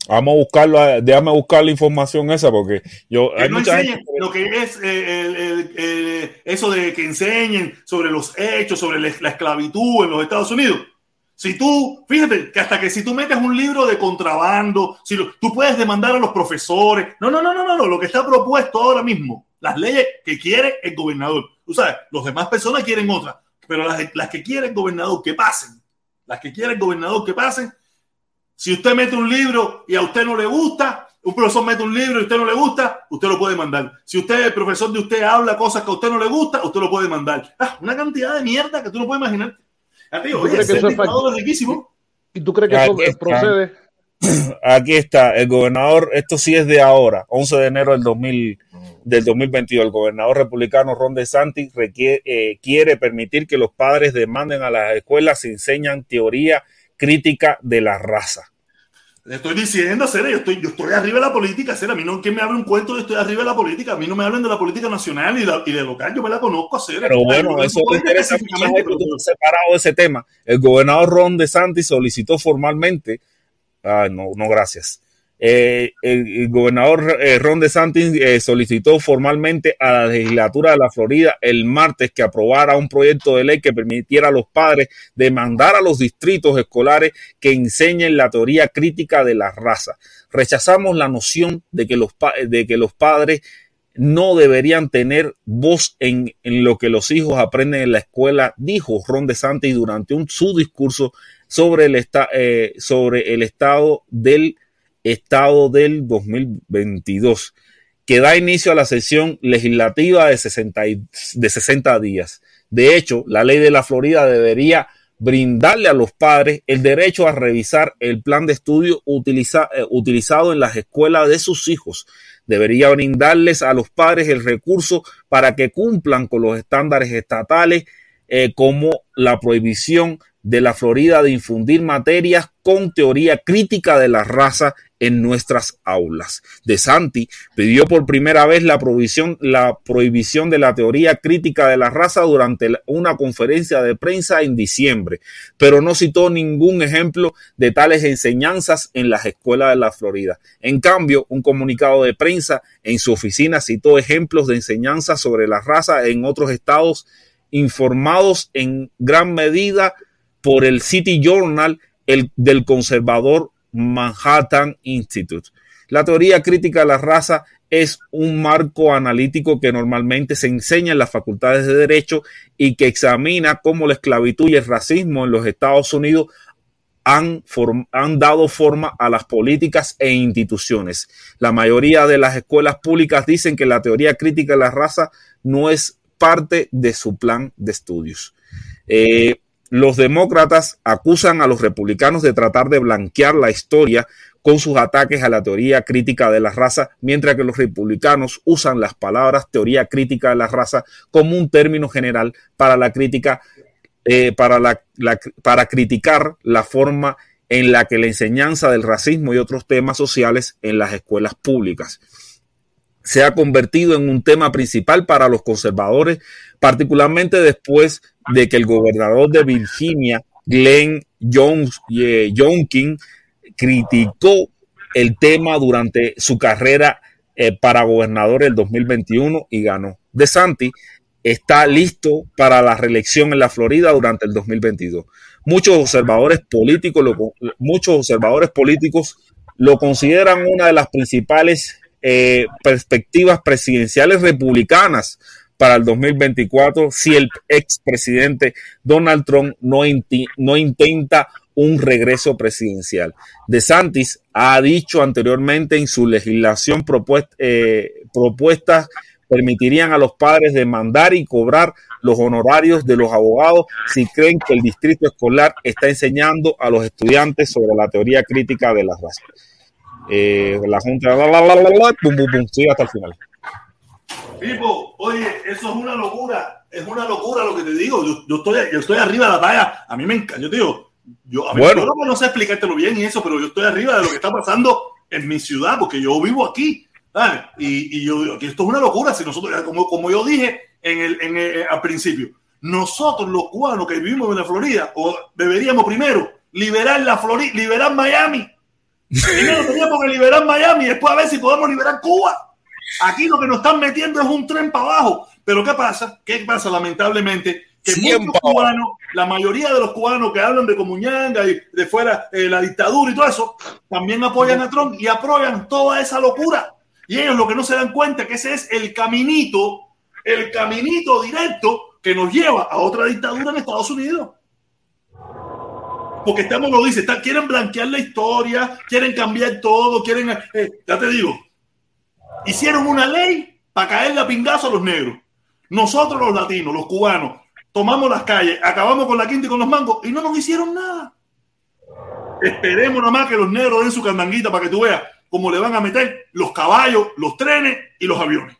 Vamos a buscarlo, a- déjame buscar la información esa porque yo Que hay no mucha gente lo que es eh, el- el- el- eso de que enseñen sobre los hechos, sobre la, la esclavitud en los Estados Unidos. Si tú, fíjate, que hasta que si tú metes un libro de contrabando, si lo- tú puedes demandar a los profesores. No, no, no, no, no, no, lo que está propuesto ahora mismo, las leyes que quiere el gobernador. Tú sabes, los demás personas quieren otras, pero las, las que quiere el gobernador que pasen, las que quiere el gobernador que pasen, si usted mete un libro y a usted no le gusta, un profesor mete un libro y a usted no le gusta, usted lo puede mandar. Si usted, el profesor de usted, habla cosas que a usted no le gusta, usted lo puede mandar. Ah, una cantidad de mierda que tú no puedes imaginar. Ya te digo, ¿Tú oye, ser es dictador es riquísimo. ¿Y tú crees que eso procede? aquí está el gobernador, esto sí es de ahora, 11 de enero del 2000 del 2022, el gobernador republicano Ron DeSantis requiere, eh, quiere permitir que los padres demanden a las escuelas se enseñan teoría crítica de la raza. Le estoy diciendo, Cera, yo estoy, yo estoy arriba de la política, Cera. A mí no que me hable un cuento de estoy arriba de la política. A mí no me hablen de la política nacional y, la- y de local. Yo me la conozco, Cera. Pero bueno, eso me interesa mucho pero- separado de ese tema. El gobernador Ron DeSantis solicitó formalmente, ah, no, no, gracias. Eh, el, gobernador eh, Ron DeSantis eh, solicitó formalmente a la legislatura de la Florida el martes que aprobara un proyecto de ley que permitiera a los padres demandar a los distritos escolares que enseñen la teoría crítica de la raza. Rechazamos la noción de que los, pa- de que los padres no deberían tener voz en, en lo que los hijos aprenden en la escuela, dijo Ron DeSantis durante un, su discurso sobre el, esta- eh, sobre el estado del estado del 2022, que da inicio a la sesión legislativa de 60, y- de 60 días. De hecho, la ley de la Florida debería brindarle a los padres el derecho a revisar el plan de estudio eh, utilizado en las escuelas de sus hijos. Debería brindarles a los padres el recurso para que cumplan con los estándares estatales eh, como la prohibición de la Florida de infundir materias con teoría crítica de la raza en nuestras aulas. De Santi pidió por primera vez la prohibición, la prohibición de la teoría crítica de la raza durante una conferencia de prensa en diciembre, pero no citó ningún ejemplo de tales enseñanzas en las escuelas de la Florida. En cambio, un comunicado de prensa en su oficina citó ejemplos de enseñanzas sobre la raza en otros estados informados en gran medida por el City Journal el, del conservador Manhattan Institute. La teoría crítica de la raza es un marco analítico que normalmente se enseña en las facultades de derecho y que examina cómo la esclavitud y el racismo en los Estados Unidos han, han dado forma a las políticas e instituciones. La mayoría de las escuelas públicas dicen que la teoría crítica de la raza no es parte de su plan de estudios. Eh, los demócratas acusan a los republicanos de tratar de blanquear la historia con sus ataques a la teoría crítica de la raza, mientras que los republicanos usan las palabras teoría crítica de la raza como un término general para la crítica, eh, para, la, para criticar la forma en la que la enseñanza del racismo y otros temas sociales en las escuelas públicas. Se ha convertido en un tema principal para los conservadores, particularmente después de que el gobernador de Virginia, Glenn Jones, eh, Youngkin criticó el tema durante su carrera eh, para gobernador el 2021 y ganó. De Santi está listo para la reelección en la Florida durante el 2022. Muchos observadores políticos, lo, muchos observadores políticos lo consideran una de las principales eh, perspectivas presidenciales republicanas para el 2024 si el expresidente Donald Trump no, no intenta un regreso presidencial. De Santis ha dicho anteriormente en su legislación propuesta, eh, propuestas permitirían a los padres demandar y cobrar los honorarios de los abogados si creen que el distrito escolar está enseñando a los estudiantes sobre la teoría crítica de las razas. Eh, la Junta, pum, pum, pum, sigue hasta el final. Pipo, oye, eso es una locura, es una locura lo que te digo. Yo, yo estoy, yo estoy arriba de la talla. A mí me encanta, yo te digo, yo, a mí, Bueno. yo no, sé explicártelo bien y eso, pero yo estoy arriba de lo que está pasando en mi ciudad, porque yo vivo aquí. ¿sabes? Y, y yo digo que esto es una locura. Si nosotros, como, como yo dije en el, en el- al principio, nosotros los cubanos que vivimos en la Florida, o deberíamos primero liberar la Florida, liberar Miami. Primero teníamos que liberar Miami después a ver si podemos liberar Cuba. Aquí lo que nos están metiendo es un tren para abajo. Pero ¿qué pasa? ¿Qué pasa lamentablemente? Que muchos cubanos, la mayoría de los cubanos que hablan de Comuñanga y de fuera eh, la dictadura y todo eso, también apoyan a Trump y apoyan toda esa locura. Y ellos lo que no se dan cuenta es que ese es el caminito, el caminito directo que nos lleva a otra dictadura en Estados Unidos. Porque estamos, lo dice, está- quieren blanquear la historia, quieren cambiar todo, quieren, eh, ya te digo, hicieron una ley para caerle a pingazo a los negros. Nosotros los latinos, los cubanos, tomamos las calles, acabamos con la quinta y con los mangos y no nos hicieron nada. Esperemos nomás que los negros den su candanguita para que tú veas cómo le van a meter los caballos, los trenes y los aviones.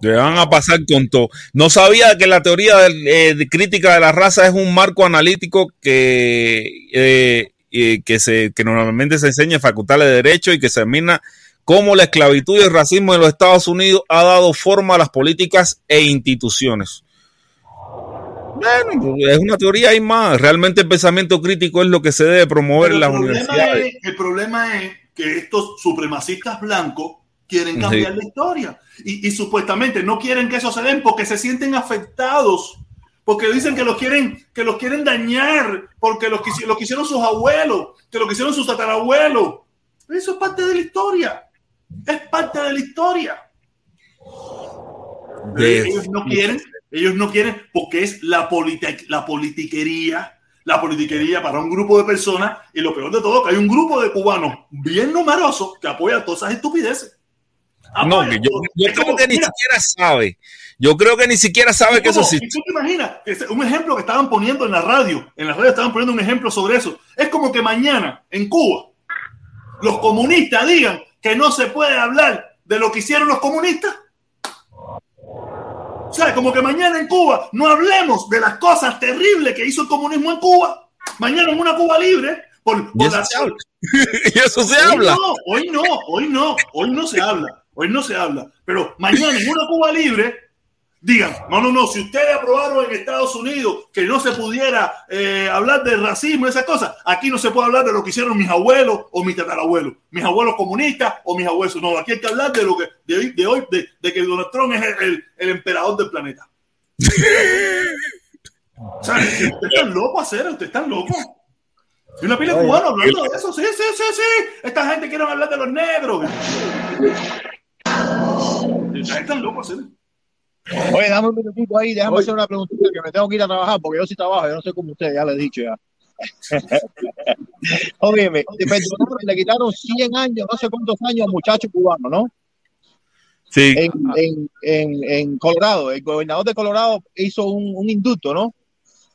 Le van a pasar con todo. No sabía que la teoría del- eh, de crítica de la raza es un marco analítico que, eh, eh, que, se, que normalmente se enseña en facultades de Derecho y que se examina cómo la esclavitud y el racismo en los Estados Unidos ha dado forma a las políticas e instituciones. Bueno, es una teoría y más. Realmente el pensamiento crítico es lo que se debe promover en las el, problema universidades. es, el problema es que estos supremacistas blancos quieren cambiar Sí. la historia y, y supuestamente no quieren que eso se den porque se sienten afectados, porque dicen que los quieren, que los quieren dañar, porque los, lo que hicieron sus abuelos, que lo que hicieron sus tatarabuelos. Eso es parte de la historia. Es parte de la historia. Ellos no quieren, ellos no quieren porque es la, la politiquería, la politiquería para un grupo de personas y lo peor de todo que hay un grupo de cubanos bien numerosos que apoyan todas esas estupideces. No, yo, creo como, que ni mira, siquiera sabe. Yo creo que ni siquiera sabe que eso existe. ¿Y tú te imaginas? Un ejemplo que estaban poniendo en la radio, en la radio estaban poniendo un ejemplo sobre eso. Es como que mañana en Cuba los comunistas digan que no se puede hablar de lo que hicieron los comunistas. O sea, como que mañana en Cuba no hablemos de las cosas terribles que hizo el comunismo en Cuba. Mañana en una Cuba libre. Por, Y por eso la- se habla. y eso se Hoy habla. no, hoy no, hoy no, hoy no se habla, hoy no se habla. Pero mañana en una Cuba libre digan, no, no, no, si ustedes aprobaron en Estados Unidos que no se pudiera eh, hablar de racismo y esas cosas, aquí no se puede hablar de lo que hicieron mis abuelos o mis tatarabuelos, mis abuelos comunistas o mis abuelos. No, aquí hay que hablar de lo que de hoy, de, hoy, de, de que Donald Trump es el, el- el emperador del planeta. o sea, ustedes están locos, hacer, ustedes están locos. Y una pila de cubanos hablando de eso, sí, sí, sí, sí. Esta gente quiere hablar de los negros. Están locos, hacer. Oye, dame un minutito ahí, déjame Oye. hacer una preguntita que me tengo que ir a trabajar porque yo sí trabajo, yo no sé cómo usted, ya le he dicho ya. Oye, me perdonaron, le quitaron 100 años, no sé cuántos años a muchachos cubanos, ¿no? Sí. En, en, en, en Colorado, el gobernador de Colorado hizo un, un indulto, ¿no?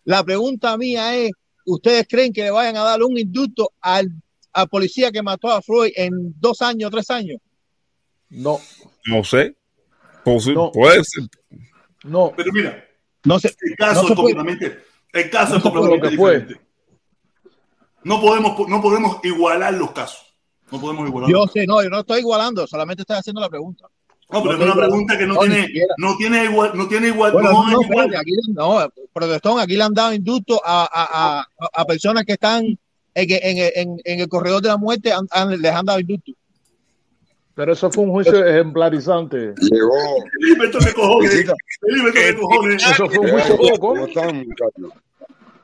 La pregunta mía es, ¿ustedes creen que le vayan a dar un indulto al, al policía que mató a Floyd en dos años, tres años? No, No sé. No. Puede ser. no. Pero mira, No sé. el caso No se es completamente, el caso No es se completamente fue. diferente. No podemos, no podemos igualar los casos. No podemos igualar. Yo sé, no, yo no estoy igualando, solamente estoy haciendo la pregunta. No, pero No es una pregunta que no, tiene, no tiene igual, no tiene igual, Bueno, no igual. aquí, no, protestón, aquí le han dado indulto a, a, a, a personas que están en, en, en, en el corredor de la muerte, han- han- les han dado indulto. Pero eso fue un juicio ejemplarizante. Llegó. Felipe, esto que cojones. Felipe, esto que cojones. Eso fue un juicio poco.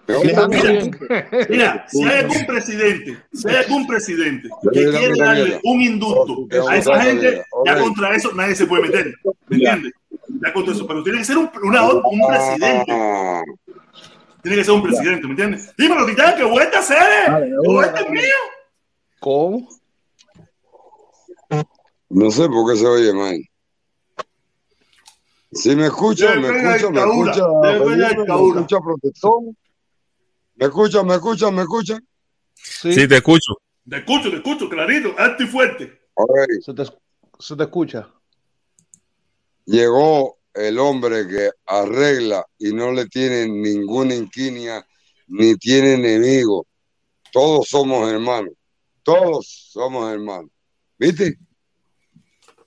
Dado Mira, si hay algún presidente, si hay algún presidente que Mira, quiere mira, darle mira. un indulto Oh, a esa gente, ya contra eso nadie se puede meter. ¿Me entiendes? Ya contra eso. Pero tiene que ser un, una- un presidente. Tiene que ser un presidente, ¿me entiendes? Dímelo, Titán, que vuelta a Que vuelta es mío. ¿Cómo? No sé por qué se oye mal. Si me escucha, me escucha, me escucha, me escucha protestón. Me escucha, me escucha, me escucha. Sí, Sí, te escucho. Te escucho, te escucho, clarito, alto y fuerte. Se, te, se te escucha. Llegó el hombre que arregla y no le tiene ninguna inquinia ni tiene enemigo. Todos somos hermanos. Todos somos hermanos. ¿Viste?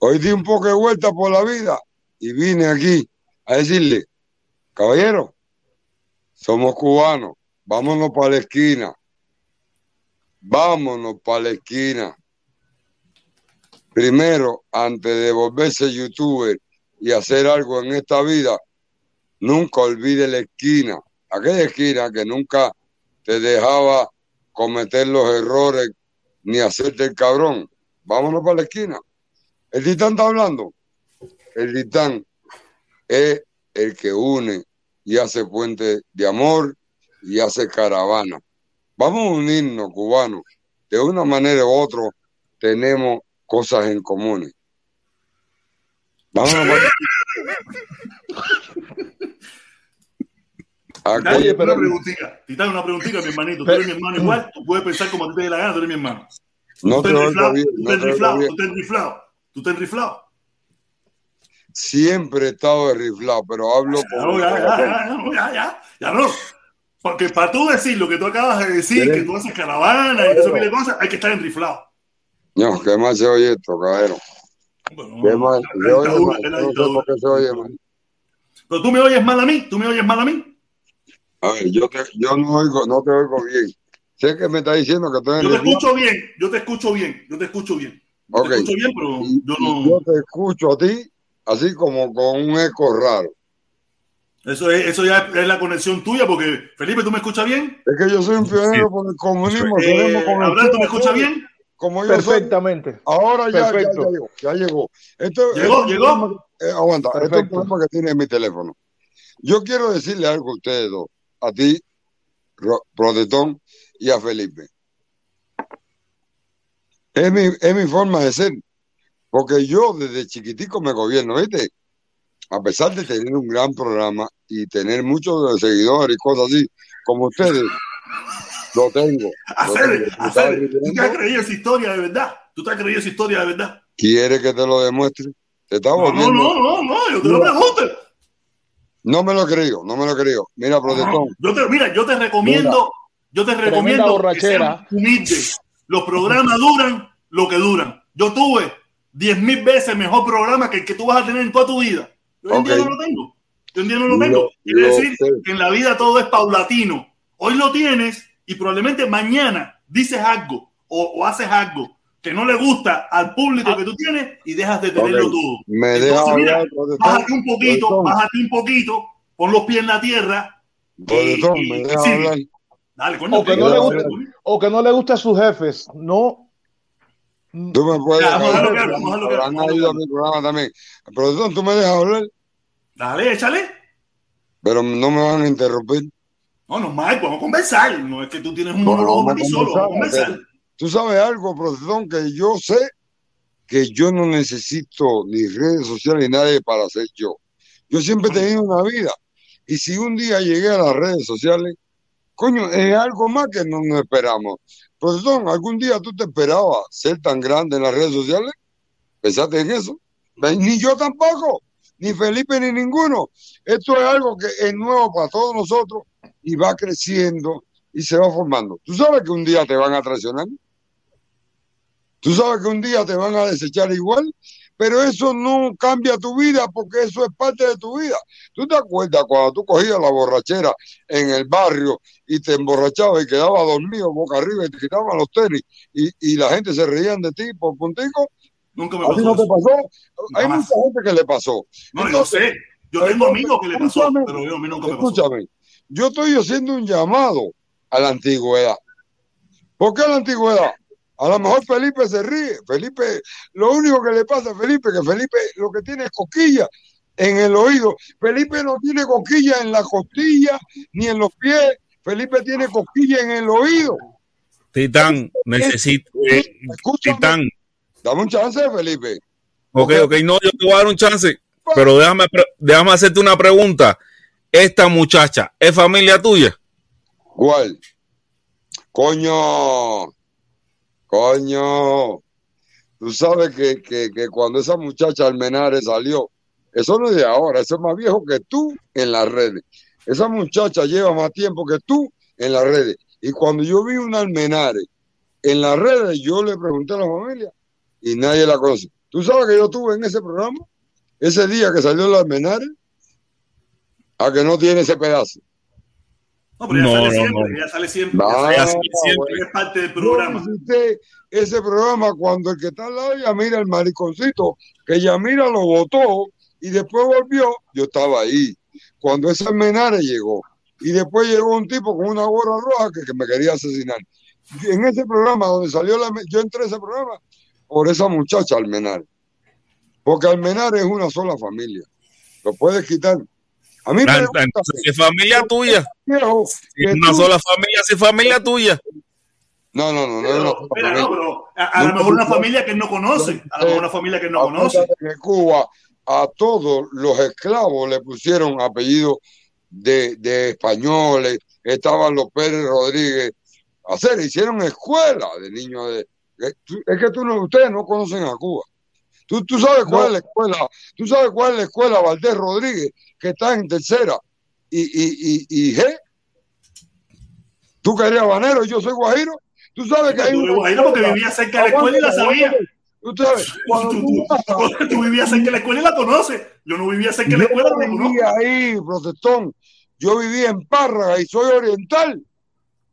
Hoy di un poco de vuelta por la vida y vine aquí a decirle, caballero, somos cubanos, vámonos para la esquina. Vámonos para la esquina. Primero, antes de volverse youtuber y hacer algo en esta vida, nunca olvide la esquina, aquella esquina que nunca te dejaba cometer los errores ni hacerte el cabrón. Vámonos para la esquina. El titán está hablando. El titán es el que une y hace puente de amor y hace caravana. Vamos a unirnos, cubanos. De una manera u otra tenemos cosas en común. Titán, Oye, pero- una preguntita, Titán, una preguntita, mi hermanito. Tú eres mi hermano igual, tú puedes pensar como a ti te dé la gana, tú eres mi hermano. No tú te estás oigo riflado, bien, tú te riflado. Tú estás riflado, tú estás riflado. Siempre he estado desriflado, pero hablo Ya, con... ya, ya, ya, ya, ya, no. Porque para tú decir lo que tú acabas de decir, que tú haces caravana y eso de cosas, hay que estar enriflado. No, ¿qué más se oye esto, caballero? Bueno, ¿Qué más? Se oye mal. No sé por se oye mal. Pero tú me oyes mal a mí, tú me oyes mal a mí. A ver, yo, te, yo no, oigo, no te oigo bien. Sé que me está diciendo que estoy Yo te escucho bien, yo te escucho bien, yo te escucho bien. Yo Ok. Te escucho bien, pero Y, yo y no. yo te escucho a ti así como con un eco raro. Eso, es, eso ya es la conexión tuya, porque Felipe, ¿tú me escuchas bien? Es que yo soy un pionero por el comunismo. Eh, con el Abraham, ¿tú me escuchas bien? Como yo soy. Perfectamente. Ahora ya, ya, Perfecto. ya llegó. Ya llegó. Esto, ¿Llegó? esto ¿Llegó? eh, aguanta. Esto es un Perfecto. problema que tiene mi teléfono. Yo quiero decirle algo a ustedes dos. A ti, Ro- Protestón, y a Felipe. Es mi, es mi forma de ser. Porque yo desde chiquitico me gobierno, ¿viste? A pesar de tener un gran programa y tener muchos seguidores y cosas así, como ustedes, lo tengo. lo Hacer, tengo. ¿Me estás hacer. ¿Tú te has creído esa historia de verdad? ¿Tú te has creído esa historia de verdad? ¿Quiere que te lo demuestre? Te está No, no, no, no, no, yo te lo Mira. pregunto. No me lo creo, no me lo creo. Mira, protestón. Yo te, mira, yo te recomiendo, yo te recomiendo que seas humilde. Los programas duran lo que duran. Yo tuve diez mil veces mejor programa que el que tú vas a tener en toda tu vida. Yo hoy en día no lo tengo. Yo hoy en día no lo Lo- tengo. Quiere lo decir sé. que en la vida todo es paulatino. Hoy lo tienes y probablemente mañana dices algo o, o haces algo que no le gusta al público que tú tienes y dejas de tenerlo todo. Me Entonces, mira. Bájate un poquito, bájate un poquito, pon los pies en la tierra. y- me deja hablar. Dale, coño. O que no le guste, o que no le guste a sus jefes. No. Tú me puedes Ya, vamos a claro, vamos a mi programa también. Protestón, tú me dejas hablar, Dale, échale. pero no me van a interrumpir. No, no, Mike, vamos a conversar. No es que tú tienes un monólogo para ti solo, vamos a conversar. Tú sabes algo, protestón, que yo sé que yo no necesito ni redes sociales ni nadie para ser yo. Yo siempre he tenido una vida. Y si un día llegué a las redes sociales, coño, es algo más que no nos esperamos. Protestón, ¿algún día tú te esperabas ser tan grande en las redes sociales? ¿Pensaste en eso? Ni yo tampoco, ni Felipe ni ninguno. Esto es algo que es nuevo para todos nosotros y va creciendo y se va formando. ¿Tú sabes que un día te van a traicionar? Tú sabes que un día te van a desechar igual, pero eso no cambia tu vida porque eso es parte de tu vida. ¿Tú te acuerdas cuando tú cogías la borrachera en el barrio y te emborrachabas y quedabas dormido boca arriba y te quitaban los tenis y, y la gente se reían de ti por puntico? Nunca me ¿A ti pasó no te pasó? Hay Jamás. mucha gente que le pasó. No, yo Entonces, sé. Yo tengo amigos que le pasó, escúchame, pero yo, a mí nunca me pasó. Escúchame, yo estoy haciendo un llamado a la antigüedad. ¿Por qué a la antigüedad? A lo mejor Felipe se ríe. Felipe, lo único que le pasa a Felipe, que Felipe lo que tiene es cosquilla en el oído. Felipe no tiene cosquilla en la costilla ni en los pies. Felipe tiene cosquilla en el oído. Titán, necesito. eh, Titán, dame un chance, Felipe. ok, ok, no, yo te voy a dar un chance, pero déjame, déjame hacerte una pregunta. Esta muchacha, ¿es familia tuya? ¿Cuál? Coño, coño. Tú sabes que, que, que cuando esa muchacha Almenares salió, eso no es de ahora, eso es más viejo que tú en las redes. Esa muchacha lleva más tiempo que tú en las redes. Y cuando yo vi una Almenares en las redes, yo le pregunté a la familia y nadie la conoce. ¿Tú sabes que yo estuve en ese programa? Ese día que salió la Almenares, a que no tiene ese pedazo. No, pero ella No, sale no, siempre, no. ella sale siempre. Sale siempre. es parte del Yo programa. ese programa cuando el que está al lado de Yamira, el mariconcito, que Yamira lo votó y después volvió, yo estaba ahí. Cuando ese Almenares llegó. Y después llegó un tipo con una gorra roja que, que me quería asesinar. Y en ese programa donde salió la... Yo entré a ese programa por esa muchacha Almenares. Porque Almenares es una sola familia. Lo puedes quitar. A mí me gusta Entonces, es familia tuya. Viejo, una tú- sola familia, si es familia tuya. No, no, no, no espera, familia. no, pero a, a lo mejor una familia que él no conoce. A lo mejor una familia que él no conoce. Que Cuba a todos los esclavos le pusieron apellidos de, de españoles, estaban los Pérez Rodríguez, hacer, hicieron escuela de niños de, es que tú no, ustedes no conocen a Cuba. Tú, tú sabes cuál es la escuela, tú sabes cuál es la escuela Valdés Rodríguez, que está en tercera y, y, y, y G. Tú que eres habanero, yo soy guajiro. Tú sabes que hay Yo imagino porque vivía cerca de la escuela y la sabía. Tú sabes, cuando Tú, vivías cerca de la escuela y la conoces. Yo no vivía cerca de la escuela, Yo vivía ahí, protestón. Yo vivía en Párraga y soy oriental.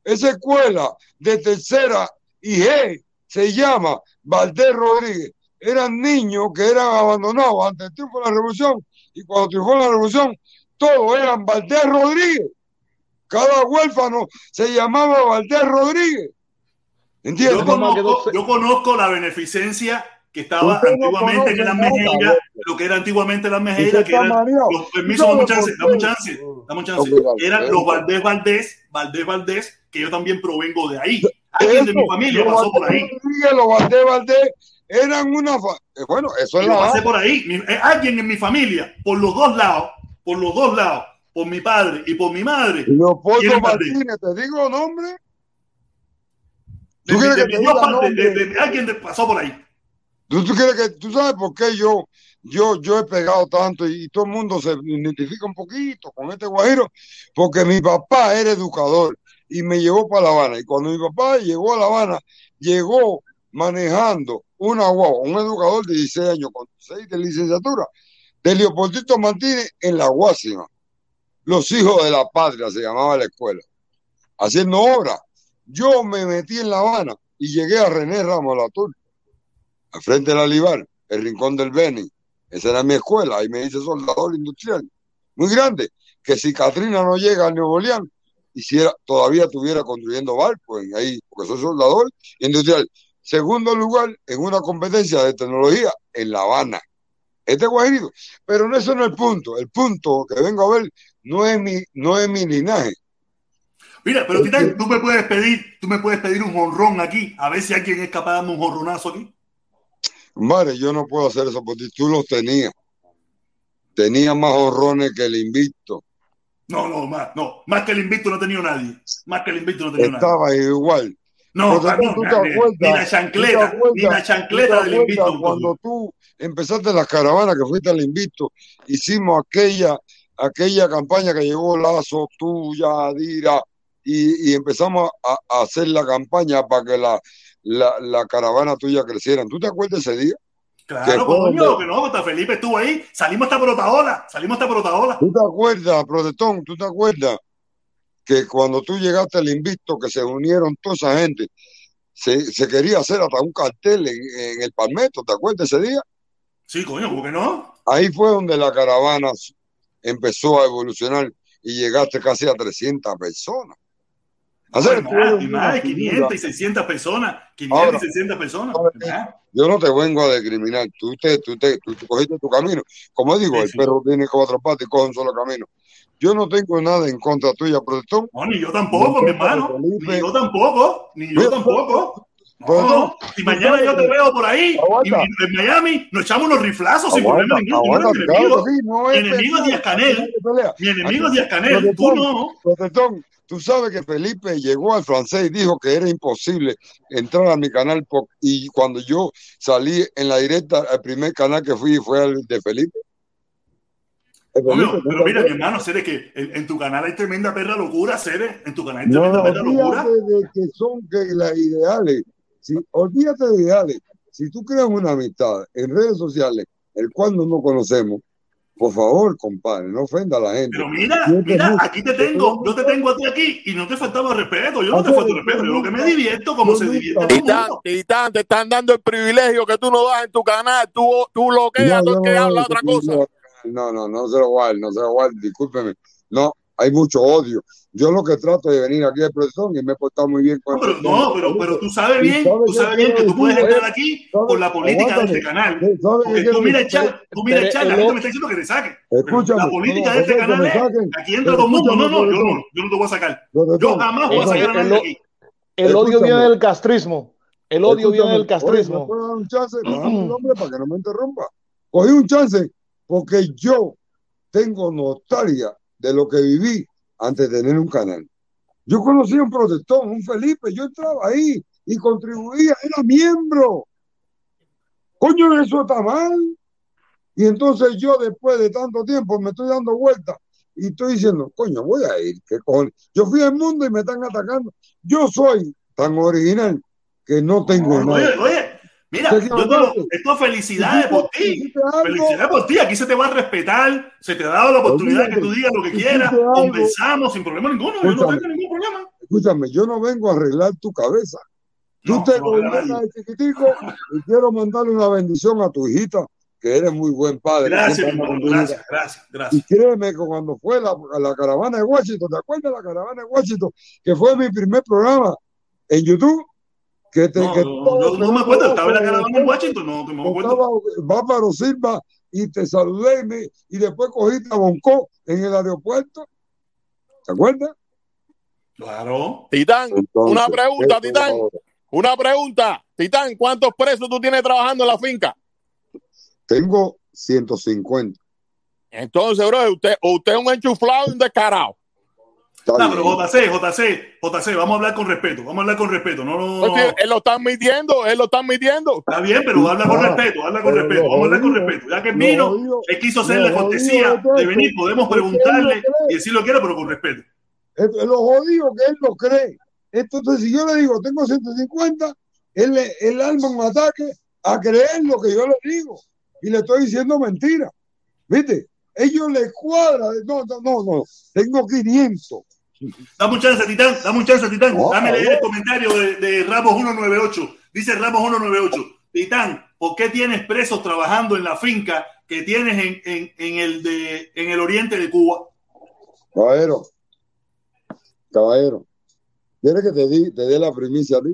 Esa escuela de tercera y G se llama Valdés Rodríguez. Eran niños que eran abandonados ante el triunfo de la revolución. Y cuando triunfó la revolución, todos eran Valdés Rodríguez. Cada huérfano se llamaba Valdés Rodríguez. Yo ¿Entiendes? conozco, yo conozco la beneficencia que estaba antiguamente en las güey. lo que era antiguamente las mejillas, Usted que eran los permisos, ¿Sabe dame chance, dame chance, dame chance. Eran los Valdés Valdés, Valdés Valdés, que yo también provengo de ahí. Alguien de mi familia pasó por ahí. Los Valdés Valdés eran una... eh, Bueno, eso es Yo la pasé base. por ahí. Eh, alguien en mi familia, por los dos lados, por los dos lados, por mi padre y por mi madre, Leopoldo. Martínez, ¿te digo nombre? ¿Tú mi- quieres de que te diga nombre? de- alguien pasó por ahí. ¿Tú, tú quieres que, tú sabes por qué yo, yo, yo he pegado tanto y, todo el mundo se identifica un poquito con este guajiro? Porque mi papá era educador y me llevó para La Habana. Y cuando mi papá llegó a La Habana, llegó manejando una guagua, un educador de 16 años con 6 de licenciatura, de Leopoldito Martínez en la Guásima. Los hijos de la patria se llamaba la escuela, haciendo obras. Yo me metí en La Habana y llegué a René Ramos La Tour, al frente del Alibar, el rincón del Beni. Esa era mi escuela, ahí me hice soldador industrial, muy grande, que si Catrina no llega al Nuevo Orleans, hiciera, todavía estuviera construyendo barcos ahí, porque soy soldador industrial. Segundo lugar, en una competencia de tecnología en La Habana. Este guajirito. Pero no, eso no es el punto. El punto que vengo a ver no es mi, no es mi linaje. Mira, pero Titán, tú me puedes pedir, tú me puedes pedir un honrón aquí, a ver si alguien es capaz de darme un honronazo aquí. Madre, yo no puedo hacer eso porque tú los tenías. Tenías más honrones que el invicto. No, no, más, no, más que el invicto no he tenido nadie. Más que el invicto no he tenido nadie. Estaba igual. No, tú te acuerdas, ni la ¿Tú te chancleta, acuerdas? ni la ¿Tú te chancleta del acuerdas invicto. Cuando tú empezaste las caravanas que fuiste al invicto, hicimos aquella, aquella campaña que llegó Lazo, tuya, Dira, y, y empezamos a, a hacer la campaña para que la, la, la caravana tuya crecieran. ¿Tú te acuerdas ese día? Claro, coño, que no, hasta Felipe estuvo ahí. Salimos hasta Protaola, salimos hasta Protaola. ¿Tú te acuerdas, Protestón? ¿Tú te acuerdas que cuando tú llegaste al Invicto, que se unieron toda esa gente, se, se quería hacer hasta un cartel en, en el Palmetto? ¿Te acuerdas ese día? Sí, coño, ¿por qué no? Ahí fue donde la caravana empezó a evolucionar y llegaste casi a 300 personas. Hacer, más, y una más de figura. 500 y 600 personas. 500 Ahora, y 600 personas. Yo no te vengo a discriminar. Tú, te, tú, te, tú, tú cogiste tu camino. Como digo, Sí, el sí. perro tiene cuatro patas y coge un solo camino. Yo no tengo nada en contra tuya, Protestón. No, ni yo tampoco, mi hermano. Ni yo tampoco. Ni yo tampoco. No, si mañana yo te veo por ahí y en Miami nos echamos unos riflazos sin problema ninguno. Mi claro enemigo. es Díaz Canel. Mi enemigo es Díaz Canel. Tú no. Protestón, tú sabes que Felipe llegó al francés y dijo que era imposible entrar a mi canal y cuando yo salí en la directa, el primer canal que fui fue el de Felipe. ¿Tú pero mira, mi hermano, Cere, que en, en tu canal hay tremenda perra locura, Cere. En tu canal hay No, tremenda no, perra locura. olvídate de que son que las ideales. Si, olvídate de ideales. Si tú creas una amistad en redes sociales, el cual no nos conocemos, por favor, compadre, no ofenda a la gente. Pero mira, Yo mira, aquí te tengo, yo te tengo a ti aquí y no te faltaba respeto. Yo no te falto respeto. Yo lo que me divierto como se divierte Titán. Titán, te están dando el privilegio que tú no das en tu canal. Tú, tú bloqueas No, yo el que no, habla no, otra no, cosa. No, no, no se lo dar, no se lo dar, discúlpeme. No, hay mucho odio. Yo lo que trato de venir aquí al profesor y me he portado muy bien con No, pero, el no, pero, pero tú sabes ¿Y bien, sabes tú sabes bien que tú puedes entrar aquí por la política de este canal. ¿Sabes qué Porque tú mira el chat, tú mira el Pero chat, la gente me está diciendo que te saque. Pero Escúchame, la política de este canal es, aquí entra Pero todo el mundo. No, no, yo no, yo no te voy a sacar. Yo jamás voy a sacar a nadie aquí. el odio viene del castrismo. El odio viene del Escúchame, oye, ¿me castrismo. puedo dar un chance? Dame un nombre para que no me interrumpa. Cogí un chance porque yo tengo nostalgia de lo que viví antes de tener un canal. Yo conocí a un protestón, un Felipe, yo entraba ahí y contribuía, era miembro. Coño, eso está mal. Y entonces yo después de tanto tiempo me estoy dando vueltas y estoy diciendo, coño, voy a ir, ¿qué cojones? Yo fui al mundo y me están atacando. Yo soy tan original que no tengo nada. Oye, oye, mira, yo equivocaste. esto es felicidades por ti. Felicidades por ti. Aquí se te va a respetar, se te ha dado la oportunidad de que tú digas lo que quieras, conversamos sin problema ninguno. Yo no tengo ningún problema. escúchame, yo no vengo a arreglar tu cabeza. Tú No, te no, de chiquitico y quiero mandarle una bendición a tu hijita, que eres muy buen padre. Gracias, hermano. hija. Gracias, gracias, Y gracias. créeme que cuando fue la, la caravana de Washington, ¿te acuerdas de la caravana de Washington? Que fue mi primer programa en YouTube. Que te, No, que no, yo no me acuerdo. Estaba en la caravana en Washington. No, no me acuerdo. Estaba Bárbaro Silva y te saludé y, me- y después cogiste a Bonco en el aeropuerto. ¿Te acuerdas? Claro. Titán, Entonces, una pregunta, Titán. Una pregunta. Titán, ¿cuántos presos tú tienes trabajando en la finca? Tengo 150. Entonces, bro, usted, usted es un enchuflado y un descarado. Está No, bien. pero JC, JC, JC, vamos a hablar con respeto. Vamos a hablar con respeto. No, no, no. Él lo está admitiendo, él lo está admitiendo. Está bien, pero habla con Ah, respeto, habla con pero respeto. Vamos a hablar con respeto. Ya que vino, él quiso hacer la cortesía de venir. Podemos preguntarle y decir lo que quiera, pero con respeto. Es lo jodido que él lo cree. Entonces, si yo le digo, tengo 150, él, le- él arma un ataque a creer lo que yo le digo. Y le estoy diciendo mentira. ¿Viste? Ellos les cuadra. No, no, no, no. Tengo 500. Dame un chance, Titán, dame un chance, Titán. Dame leer el comentario de, de Ramos 198. Dice Ramos 198. Titán, ¿por qué tienes presos trabajando en la finca que tienes en, en, en el, de, en el oriente de Cuba? Caballero. Caballero. ¿Quieres que te, di, te dé la primicia a ti?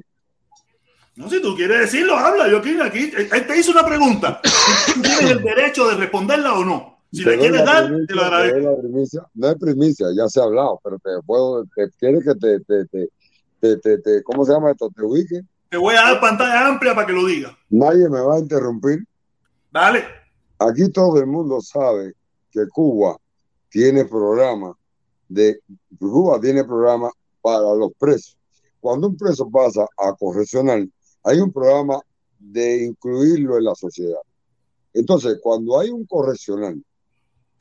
No, si tú quieres decirlo, habla. Yo aquí, aquí él te hizo una pregunta. Tú tienes el derecho de responderla o no. Si Te la quieres dar, primicia, te lo agradezco. primicia. No es primicia, ya se ha hablado, pero te puedo, te, ¿quieres que te, te, te, te, te- ¿cómo se llama esto? Te ubique. Te voy a dar pantalla amplia para que lo digas. Nadie me va a interrumpir. Dale. Aquí todo el mundo sabe que Cuba tiene programa de Cuba tiene programa para los presos. Cuando un preso pasa a correccional, hay un programa de incluirlo en la sociedad. Entonces, cuando hay un correccional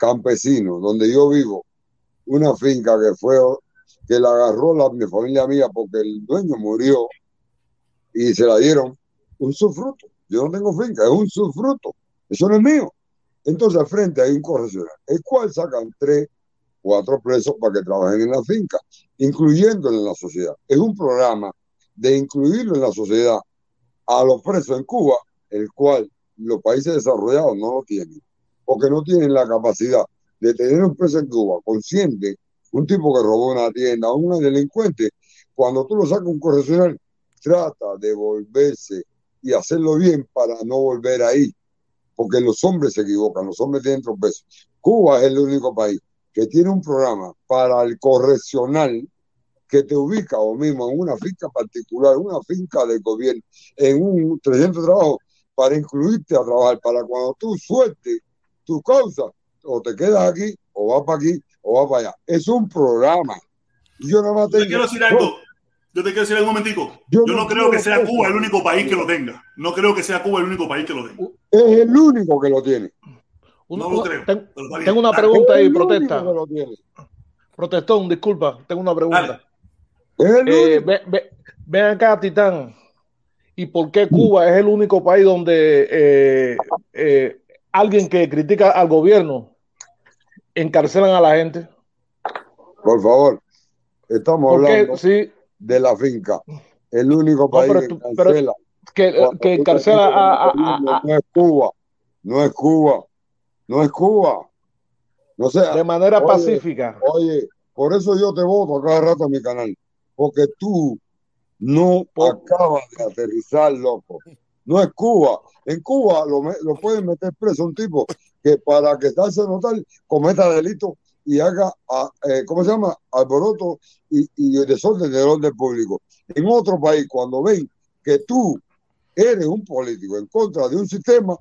campesino donde yo vivo, una finca que fue que la agarró la mi familia mía porque el dueño murió y se la dieron un subfruto. Yo no tengo finca, es un subfruto. Eso no es mío. Entonces al frente hay un correccional, el cual sacan tres, cuatro presos para que trabajen en la finca, incluyéndolo en la sociedad. Es un programa de incluirlo en la sociedad a los presos en Cuba, el cual los países desarrollados no lo tienen, porque no tienen la capacidad de tener un preso en Cuba consciente, un tipo que robó una tienda o un delincuente, cuando tú lo sacas un correccional, trata de volverse y hacerlo bien para no volver ahí, porque los hombres se equivocan, los hombres tienen tropezo. Cuba es el único país que tiene un programa para el correccional que te ubica o mismo en una finca particular, una finca de gobierno, en un 300 trabajo para incluirte a trabajar, para cuando tú sueltes tu causa, o te quedas aquí, o vas para aquí, o vas para allá. Es un programa. Y yo nada más Yo te tengo- quiero decir algo. Yo te quiero decir algo un momentico. Yo Yo no no creo que sea eso. Cuba el único país que lo tenga. No creo que sea Cuba el único país que lo tenga. Es el único que lo tiene. No lo creo. ten- tengo una pregunta ahí, protesta. Protestón, disculpa, tengo una pregunta. Dale. Es el Eh, único. ve- ve- acá, Titán. ¿Y por qué Cuba es el único país donde eh, eh, alguien que critica al gobierno encarcelan a la gente? Por favor, estamos hablando Sí, de la finca. El único país pero que pero- encarcela a, No es Cuba. No es Cuba. No es Cuba. No sé. de manera Oye, pacífica. Oye, por eso yo te voto a cada rato en mi canal. Porque tú no acabas de aterrizar, loco. No es Cuba. En Cuba lo, pueden meter preso un tipo que para que darse notar cometa delito y haga, ah, eh, ¿cómo se llama? Alboroto y, y desorden del orden público. En otro país, cuando ven que tú eres un político en contra de un sistema,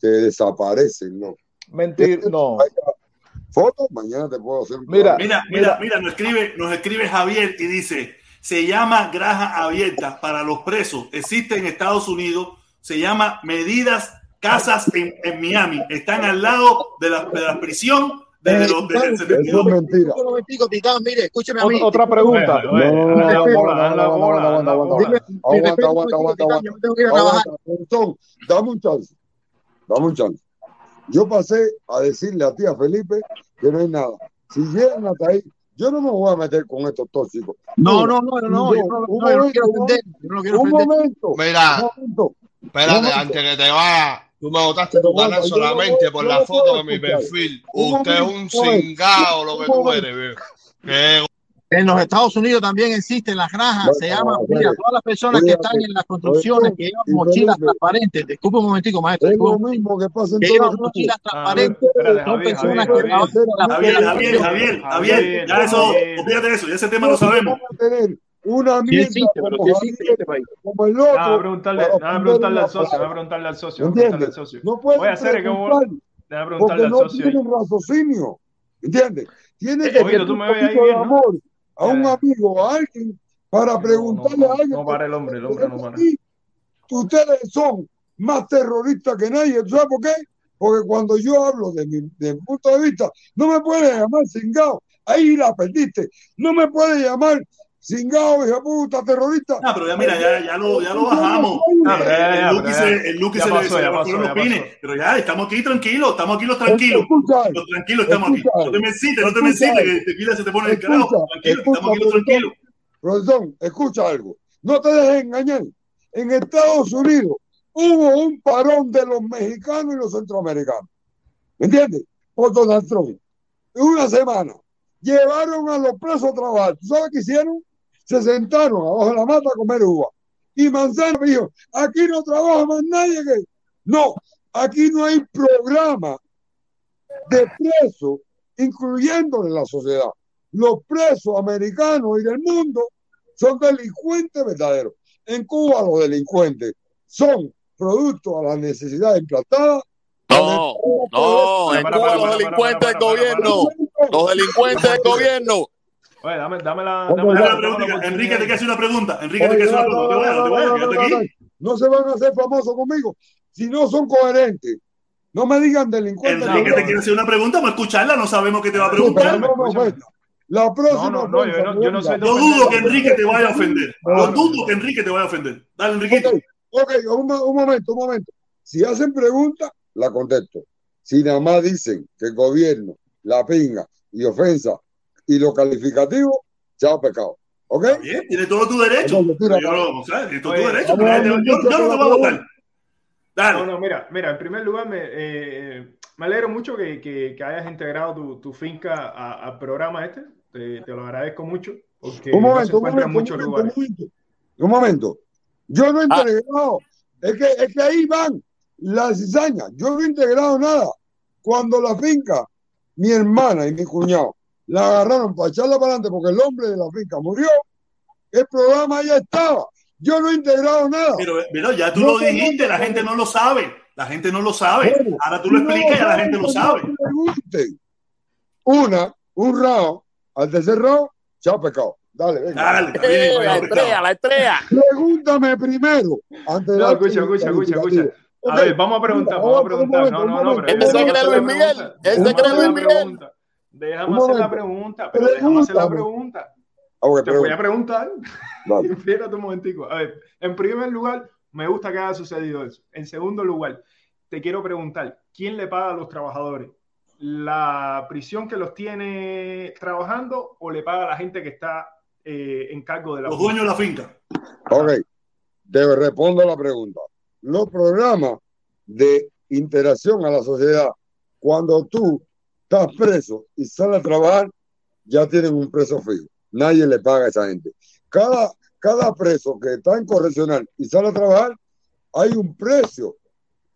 te desaparecen, ¿no? Mentir, no. Fotos, mañana te puedo hacer un Mira, Mira, mira, mira, nos escribe, nos escribe Javier y dice, se llama graja abierta para los presos, existe en Estados Unidos, se llama medidas casas en, en Miami, están al lado de la, de la prisión desde los desde el Eso es 72. mentira. Un momentico, Titán, mire, escúcheme a mí. Ot- Otra pregunta. Aguanta, aguanta, dame un chance. Dame un chance. Yo pasé a decirle a tía Felipe que no hay nada. Si llegan hasta ahí, yo no me voy a meter con estos tóxicos. No, no, no, no, yo no, un no, yo no quiero momento, ofender, yo no lo quiero un ofender. momento, Mira, un momento. espérate, momento. antes que te vayas, tú me botaste tu canal solamente por la foto de mi perfil. Usted es un cingado lo que tú eres, viejo. En los Estados Unidos también existen las granjas, se Bueno, llama, a mira, todas las personas que están en las construcciones que llevan mochilas transparentes, disculpe un momentico, maestro, es lo un mismo que pasa en que llevan mochilas transparentes, son Javier, personas Javier, que Javier. trabajan en la Javier, Javier. Javier, ya eso, olvídate de eso, ya ese tema lo sabemos. una Sí mierda existe, pero como sí existe en Javier, este país. como el otro, preguntarle, para déjame ofender preguntarle al socio, palabra. preguntarle al socio, preguntarle al ¿Entiendes? socio. No Voy a hacer que déjame preguntarle porque al no socio ahí. tienen raciocinio. ¿Entiendes? Tiene Eh, que Oído, tener tú un me ves ahí poquito de bien, ¿no? A un amigo, a alguien, para No, no, preguntarle a alguien. no para el hombre, el hombre no para. Ustedes son más terroristas que nadie. ¿Tú ¿Sabes por qué? Porque cuando yo hablo de mi, de mi punto de vista, no me puede llamar cingado. Ahí la perdiste. No me puede llamar cingado, hija puta, terrorista. Ah, pero ya mira, ya, ya lo, ya lo bajamos. Ah, ya, el Lucky se, el Lucky Ya se le pasó, se los pines. Pero ya, estamos aquí tranquilos, estamos aquí los tranquilos. Escucha. Los tranquilos estamos aquí. No te me excites, no te me excites, que tequila se te pone el carajo. Escucha, Tranquilo, escucha, estamos aquí los tranquilos. Profesor, escucha algo. No te dejes engañar. En Estados Unidos hubo un parón de los mexicanos y los centroamericanos. ¿Me entiendes? Por Donald Trump. En una semana. Llevaron a los presos a trabajar. ¿Tú sabes qué hicieron? Se sentaron abajo de la mata a comer uva. Y Manzano me dijo, aquí no trabaja más nadie que... No, aquí no hay programa de presos incluyendo en la sociedad. Los presos americanos y del mundo son delincuentes verdaderos. En Cuba los delincuentes son producto a las necesidades implantadas. No, no, en Cuba los delincuentes del gobierno, los delincuentes del gobierno. Oye, dame, dame la, dame pregunta. Enrique te quiere hacer una pregunta. Enrique te Oye, quiere hacer no, una no, pregunta. No no, no, no te no, no, no, no. No se van a hacer famosos conmigo si no son coherentes. No me digan delincuentes. Enrique te quiere hacer una pregunta, vamos a escucharla, no sabemos qué te va a preguntar. no. La próxima. No, no, no, yo no- yo no soy Yo dudo que Enrique te vaya a ofender. Yo dudo que Enrique te vaya a ofender. Dale, Enriquito. Ok, un momento, un momento. Si hacen preguntas, la contesto. Si nada más dicen que el gobierno, la pinga y ofensa y lo calificativo, chao pecado. ¿Ok? Bien, tiene todo tu derecho. Entonces, Yo no, o sea, tiene todo Oye, tu derecho. vamos a Nadie te- darle Yo, mucho yo no te a voy a votar. Dale. No, no, mira, mira, en primer lugar me, eh, me alegro mucho que, que- que hayas integrado tu, tu finca a- al programa este. Te, te lo agradezco mucho porque Un no se momento, un encuentra en momento, muchos momento, un momento. Un momento. Yo no he Ah. integrado. Es que, es que ahí van las cizañas. Yo no he integrado nada. Cuando la finca, mi hermana y mi cuñado la agarraron para echarla para adelante porque el hombre de la finca murió, el programa ya estaba. Yo no he integrado nada. Pero, pero ya tú No lo te dijiste, la gente no lo sabe. La gente no lo sabe. Ahora tú lo no explicas y ya la gente lo no sabe. Una, un round, al tercer round, chao pecado. Dale, venga. Dale, está bien, Eh, la estrella, la estrella. Pregúntame primero. Antes de No, escucha, el escucha, escucha. A ver, vamos a preguntar, vamos a preguntar. No, no, no, Ese se cree Luis Miguel. Ese se cree Luis Miguel. Déjame hacer la pregunta, pero déjame hacer la pregunta. Te voy pregunta. a preguntar. Espérate un momentico. A ver, en primer lugar, me gusta que haya sucedido eso. En segundo lugar, te quiero preguntar, ¿quién le paga a los trabajadores? ¿La prisión que los tiene trabajando o le paga a la gente que está eh, en cargo de la Los dueños de la finca. Ok, te respondo a la pregunta. Los programas de interacción a la sociedad, cuando tú estás preso y sales a trabajar, ya tienen un preso fijo. Nadie le paga a esa gente. Cada, cada preso que está en correccional y sale a trabajar, hay un precio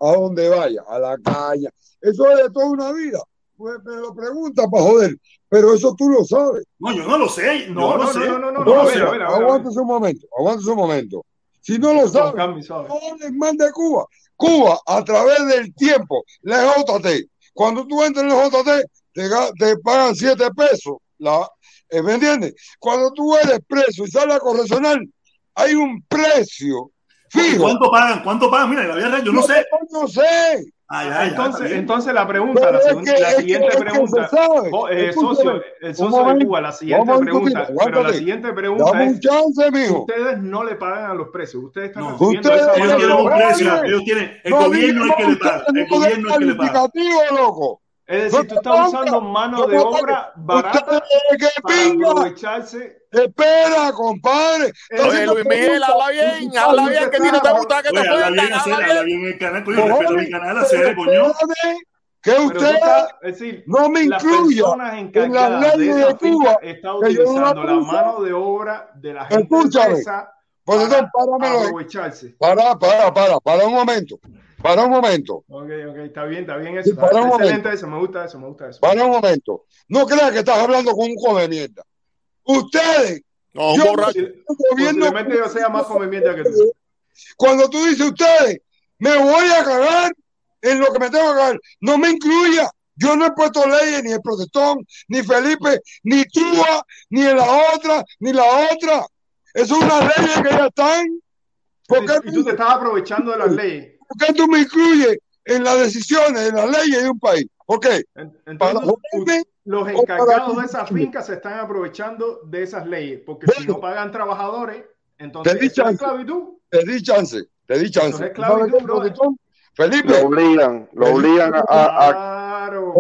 a donde vaya, a la caña. Eso es de toda una vida. Pues me lo pregunta para joder, pero eso tú lo sabes. No, yo no lo sé. No, no, no, sé. no, no, no, no, no. Aguántese un momento, aguántese un momento. Si no lo sabes, no hables mal de Cuba. Cuba, a través del tiempo, JT, cuando tú entras en la JT, te, te pagan 7 pesos. La, eh, ¿Me entiendes? Cuando tú eres preso y sales a correccional, hay un precio fijo. ¿Cuánto pagan? ¿Cuánto pagan? Mira, la vida real, yo no sé. No sé. Ah, ya, ya, Entonces, entonces la pregunta, la, es segunda- que- la es que- siguiente es que pregunta, se sabe. Jo- eh, Escúchame, socio, el socio de Cuba, la siguiente pregunta, pero la siguiente pregunta es, chance, ustedes no le pagan a los presos, ustedes están No. recibiendo Ustedes esa Ellos tienen un precio. Ellos tienen. El No gobierno es el que le paga. El no gobierno es el que le paga. loco. Es decir, No tú estás usando mano No de obra barata para aprovecharse. Espera, compadre. Está Oye, Luis Miguel, habla bien, habla bien, que a ti no te gusta que te Oye, habla bien, el canal, coño, respeta mi canal, hacer, coño. espérame, Que usted decir, no me las incluya personas en encargadas las de leyes de Cuba. la utilizando la mano de obra de la gente Escúchame. para eso, páramelo. Para, para, para, para un momento. Para un momento. Ok, ok, está bien, está bien eso. Sí, para un Excelente momento. eso, me gusta eso, me gusta eso. Para un momento. No creas que estás hablando con un come mierda. Ustedes, No, un yo borracho. Gobierno. Yo sea más come mierda que tú. Cuando tú dices ustedes, me voy a cagar en lo que me tengo que cagar, no me incluya. Yo no he puesto leyes ni el protestón, ni Felipe, ni Túa, ni en la otra, ni la otra. Es una ley que ya están. ¿Por qué, Y tú te estás aprovechando de las leyes. Por qué tú me incluyes en las decisiones, en las leyes de un país? ¿Por qué? Para Entonces, joderme los para encargados de esas fincas se están aprovechando de esas leyes, porque si no pagan trabajadores, entonces Te di eso es chance. esclavitud. Te di chance, te di chance. Es ¿Tú sabes esclavitud, protestón? Felipe, Lo obligan, lo obligan a, a- claro.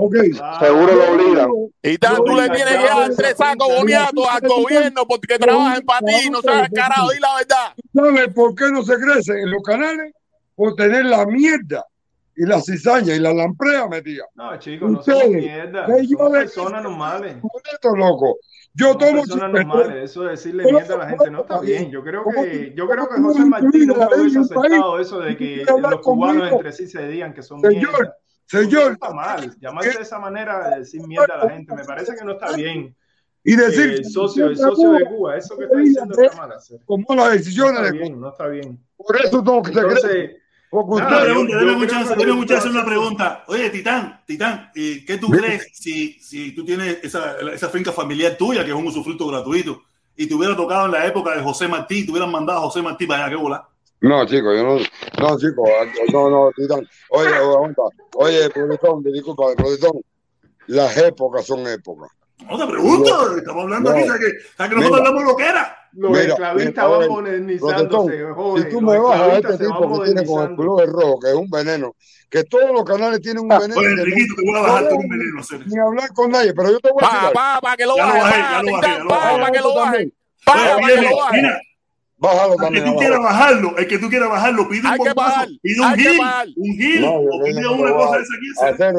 seguro lo obligan. Y tan, tú le tienes que dar tres sacos boniatos al gobierno porque trabajan para ti y no seas carajo, di la verdad. ¿Sabes por qué no se crece en los canales? Por tener la mierda y la cizaña y la lamprea metida. No, chicos, no somos mierda. le- personas normales. Esto, loco. Yo tomo personas normales. Eso de decirle mierda a la gente no está bien. Yo creo que, yo creo que José Martín nunca hubiese aceptado eso de que los cubanos entre sí se digan que son Señor, mierda. Señor, está mal. Llamarse de esa manera de decir mierda a la gente me parece que no está bien. y Eh, decir el socio, el socio de Cuba, eso que está diciendo está mal hacer. como las decisiones de bien, no está bien. Por eso tengo que. Entonces, Una pregunta, yo déme creo mucha que déme lo mucha que hacer una pregunta. Oye, Titán, Titán, ¿y ¿qué tú crees si, si tú tienes esa, esa finca familiar tuya, que es un usufructo gratuito, y te hubiera tocado en la época de José Martí, te hubieran mandado a José Martí para allá, qué bola? No, chicos, yo no. No, chicos, no, no, Titán. Oye, aguanta. Oye, protestón, disculpa, protestón. Las épocas son épocas. No te pregunto, estamos hablando No. aquí, ¿sabes que, ¿sabes que nosotros Mira. hablamos lo que era? Los Mira, esclavistas van modernizándose, joven. si tú me bajas a este tipo que tiene con el modernizando. pullover rojo, que es un veneno, que todos los canales tienen un veneno. Pues Enriquito, te voy a bajar debo un ni, veneno, hacer. ni hablar con nadie, pero yo te voy a decir Pa, pa, pa que lo Ya lo baje, bajé, pa, ya lo bajé, pa, pa que lo Esto baje. también. Pa, pa que lo baje. Bájalo el que también tú quieras bajarlo, el que tú quieras bajarlo, pide un bombazo, pide un gil, un gil, No, o pide una cosa de esa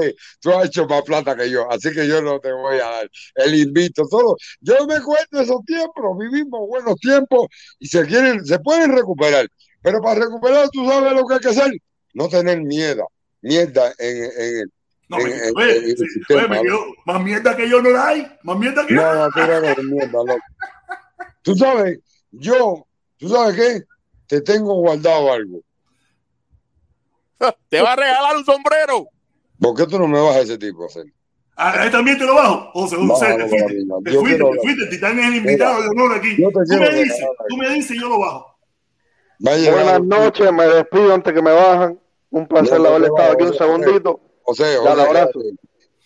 eh, tú has hecho más plata que yo, así que yo no te voy a dar el invito. Todo. Yo me cuento esos tiempos, vivimos buenos tiempos y se quieren, se pueden recuperar. Pero para recuperar, tú sabes lo que hay que hacer. No tener miedo, mierda en, en, No, en, me, en- oye, en el sí, oye, sistema. me ¿no? más mierda que yo no la hay, más mierda que yo. No, no, tú no eres mierda, loco. Tú sabes, yo, ¿tú sabes qué? Te tengo guardado algo. Te va a regalar un sombrero. ¿Por qué tú no me vas a ese tipo hacer? A él también te lo bajo. José, José, Bájalo te para fuiste, te Yo fuiste, quiero te fuiste. Titán es el invitado de honor aquí. Yo te Tú me dices, tú me dices y yo lo bajo. Buenas noches, me despido antes que me bajan. Un placer No, no haber te estado aquí un José, José. segundito. José, Dale, José, abrazo.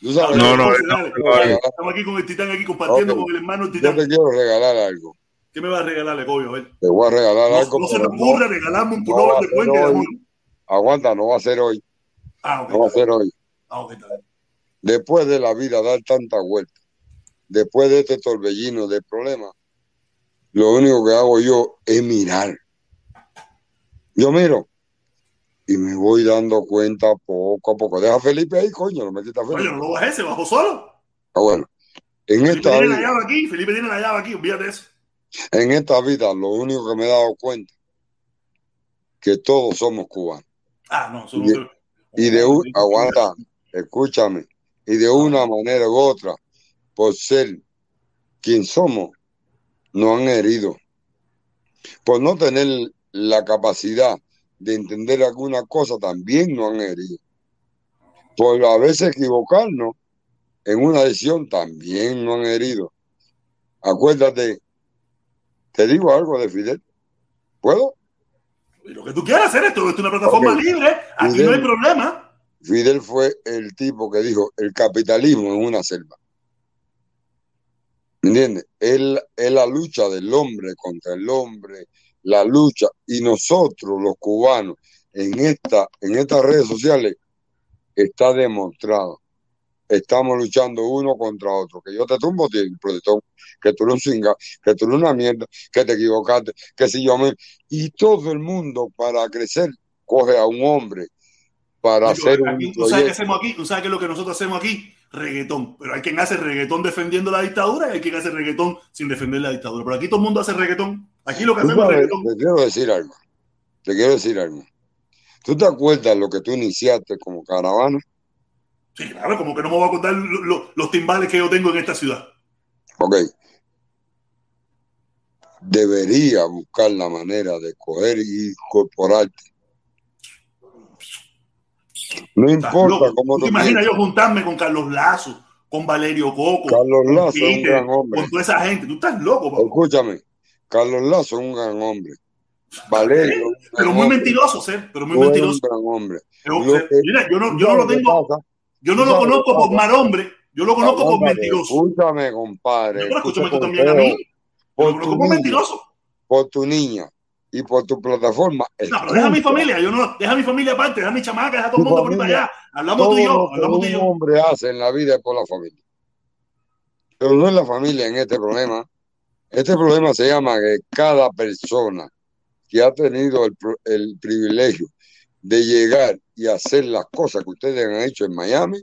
No, no, José, no, te Estamos aquí con el Titán, aquí compartiendo con el hermano yo Titán. te quiero regalar algo. ¿Qué me va a regalar, Goyo? A ver. Te voy a regalar No, algo, no se me no, ocurre regalarme un no pullover de puente de amor. Aguanta, no va a ser hoy. Ah, ok. No va a ser hoy. Ah, ok, está bien. Después de la vida dar tanta vuelta, después de este torbellino de problemas, lo único que hago yo es mirar. Yo miro y me voy dando cuenta poco a poco. Deja a Felipe ahí, coño, no me quita Felipe. no lo bajé, se bajó solo. Ah, bueno, en Felipe esta tiene la llave aquí, Felipe tiene la llave aquí, olvídate eso. En esta vida, lo único que me he dado cuenta que todos somos cubanos. Ah, no, eso Y de, y de un, aguanta, escúchame, y de una manera u otra, por ser quien somos, nos han herido. Por no tener la capacidad de entender alguna cosa, también nos han herido. Por a veces equivocarnos en una decisión, también nos han herido. Acuérdate, te digo algo de Fidel. ¿Puedo? Lo que tú quieras hacer esto, es una plataforma libre, aquí no hay problema. Fidel fue el tipo que dijo, el capitalismo es una selva. ¿Me entiendes? Es, es la lucha del hombre contra el hombre, la lucha, y nosotros los cubanos en, esta, en estas redes sociales está demostrado. Estamos luchando uno contra otro. Que yo te tumbo, tío, protestón, que tú eres un singa, que tú eres una mierda, que te equivocaste, que si yo me... Y todo el mundo para crecer coge a un hombre para hacer un aquí, ¿Tú sabes qué hacemos aquí? ¿Tú sabes qué es lo que nosotros hacemos aquí? Reggaetón. Pero hay quien hace reggaetón defendiendo la dictadura y hay quien hace reggaetón sin defender la dictadura. Pero aquí todo el mundo hace reggaetón. Aquí lo que Tú hacemos es reggaetón. te quiero decir algo. Te quiero decir algo. ¿Tú te acuerdas lo que tú iniciaste como caravana? Sí, claro, como que no me voy a contar lo- lo- los timbales que yo tengo en esta ciudad. Ok. Debería buscar la manera de coger y incorporarte. No importa cómo ¿Tú te pienses. yo juntarme con Carlos Lazo, con Valerio Coco, Carlos con Lazo es un gran hombre. con toda esa gente? Tú estás loco, papá. Escúchame. Carlos Lazo es un gran hombre. Valerio es Pero muy mentiroso, ser, pero muy mentiroso. gran hombre. Mira, yo no, ¿tú yo no lo tengo, pasa? Yo ¿Tú no lo conozco por mal hombre, yo lo conozco por mentiroso. escúchame, compadre. Yo, pero escúchame tú también a mí. Yo lo Por conozco tu niña, mentiroso. por tu niña y por tu plataforma. No, pero deja a mi familia, yo no, deja a mi familia aparte, deja a mi chamaca, deja a todo el mundo por ahí para allá. Hablamos tú y yo, hablamos tú y un yo. hombre hace en la vida es por la familia. Pero no es la familia en este problema. Este problema se llama que cada persona que ha tenido el privilegio de llegar y hacer las cosas que ustedes han hecho en Miami,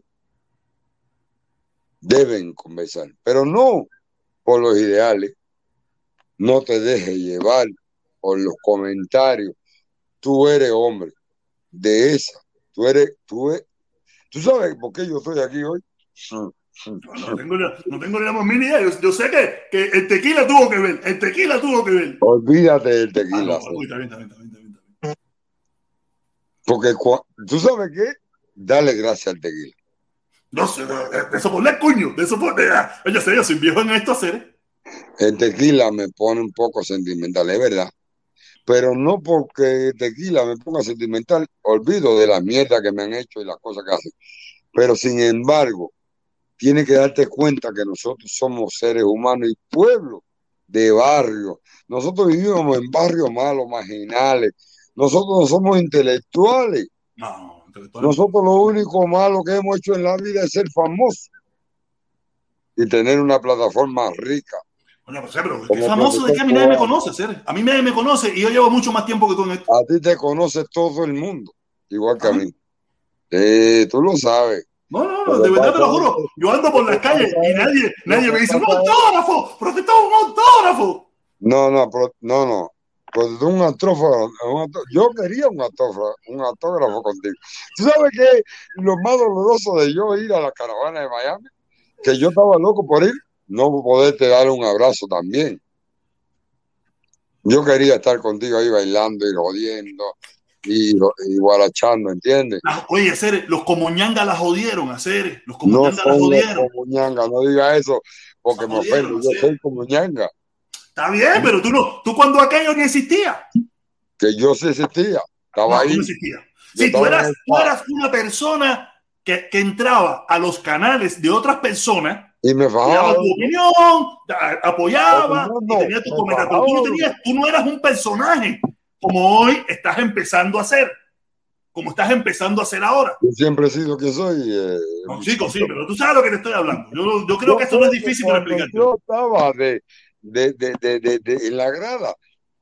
deben conversar. Pero no por los ideales. No te dejes llevar por los comentarios. Tú eres hombre de esa. Tú eres, tú eres, ¿tú sabes por qué yo estoy aquí hoy? No tengo, ni- no tengo ni la más mínima idea. Yo, yo sé que, que el tequila tuvo que ver, el tequila tuvo que ver. Olvídate del Ah, tequila. no, César. uy, está bien, está bien, está bien, está bien, está bien. Porque tú sabes qué? Dale gracias al tequila. No sé, de, de- eso por el cuño, de eso por. ah, Oye, sé, yo soy viejo en esto, hacer. El tequila me pone un poco sentimental, es verdad. Pero no porque tequila me ponga sentimental, olvido de la mierda que me han hecho y las cosas que hacen. Pero sin embargo, tienes que darte cuenta que nosotros somos seres humanos y pueblo de barrio. Nosotros vivimos en barrios malos, marginales. Nosotros no somos intelectuales. No, intelectual. Nosotros lo único malo que hemos hecho en la vida es ser famosos y tener una plataforma rica. Coño, pero, pero ¿qué famoso de que a mí nadie me conoce, Ser. A mí nadie me conoce y yo llevo mucho más tiempo que tú en esto. A ti te conoce todo el mundo, igual que a mí. Eh, tú lo sabes. No, no, no, de verdad te lo juro. Yo ando por las calles y nadie, nadie me dice, un autógrafo, profesor, un autógrafo. No, no, no, no. Pues un autógrafo, yo quería un autógrafo, un autógrafo contigo. ¿Tú sabes qué? Lo más doloroso de yo ir a la caravana de Miami, que yo estaba loco por ir, no poderte dar un abrazo también. Yo quería estar contigo ahí bailando y jodiendo y, y guarachando, ¿entiendes? Oye, Ser, los comoñangas las jodieron a Ser. Los No comoñangas son los jodieron. como ñanga, no diga eso porque me ofendo. Yo soy como ñanga, Está bien, pero tú no, tú cuando aquello ni existía. que yo sí existía, estaba No, ahí. no existías. Yo Si tú eras, tú eras una persona que, que entraba a los canales de otras personas, y me daba tu opinión, apoyaba y no, tenía tu me comentario. Pero tú no, tenías, tú no eras un personaje como hoy estás empezando a ser, como estás empezando a ser ahora. Yo siempre he sido quien soy. eh, No, chico, sí, pero tú sabes lo que te estoy hablando. Yo, yo creo Yo que esto no es que difícil para cuando explicarte. Yo estaba de, de, de, de, de- la grada.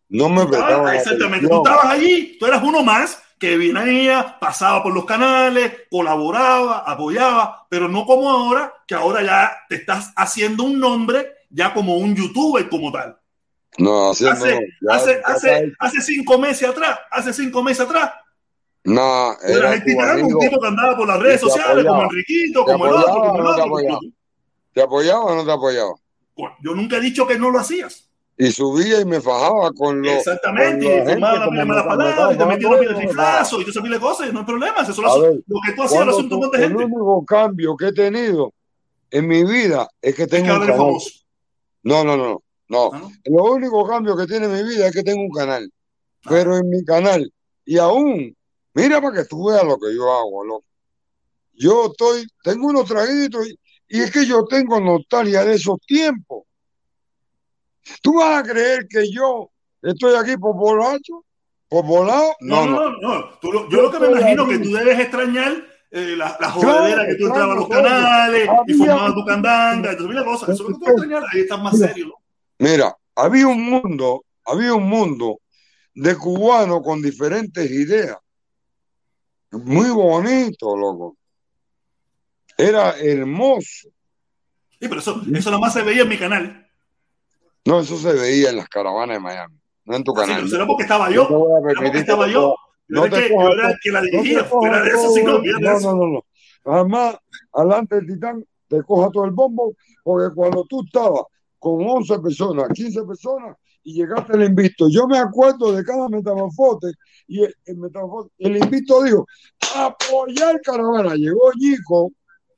No me prestaban exactamente, tú estabas allí, tú eras uno más que venía, pasaba por los canales, colaboraba, apoyaba, pero no como ahora, que ahora ya te estás haciendo un nombre ya como un youtuber como tal. No, Hace, no. Ya, hace, ya hace, hace cinco meses atrás, hace cinco meses atrás, no, era el un tipo que andaba por las redes sociales, como apoyaba. Enriquito, ¿Te como el otro, como el otro. ¿Te apoyaba o no te apoyaba? Yo nunca he dicho que no lo hacías. Y subía y me fajaba con los. Exactamente, con y la formaba la malas palabras, y te metía una pila de fajando, no me estaba. riflazo, y pila de cosas, y no hay problema, eso lo, ver, lo que tú hacías lo hace un tú- montón de el gente. único cambio que he tenido en mi vida es que Es tengo que un canal. No, no, no, no. ¿Ah? Lo único cambio que tiene mi vida es que tengo un canal. Ah. Pero en mi canal, y aún, mira para que tú veas lo que yo hago, loco. Yo estoy, tengo unos traguitos y, y es que yo tengo nostalgia de esos tiempos. ¿Tú vas a creer que yo estoy aquí por borracho? ¿Por volado? No, No, no, no. Tú lo- yo Yo lo que me imagino aquí. que tú debes extrañar eh, la, la Claro, que tú entrabas a los canales y formabas tu candanga. Entonces, mira cosas, eso es lo que tú extrañar. Ahí estás más Mira. serio, ¿no? Mira, había un mundo, había un mundo de cubanos con diferentes ideas. Muy bonito, loco. Era hermoso. Sí, pero eso, eso nada más se veía en mi canal. No, eso se veía en las caravanas de Miami, no en tu Ah, sí, canal. pero eso era porque estaba No yo. porque estaba yo. no era, te el que, yo cojas era el que la no dirigía. de eso, sí, no, no, no, no, no. Jamás, adelante el titán, te coja todo el bombo, porque cuando tú estabas con 11 personas, 15 personas, y llegaste al invito, yo me acuerdo de cada metamorfote, y el, el metamorfote- el invito dijo, apoyar caravana. Llegó Nico,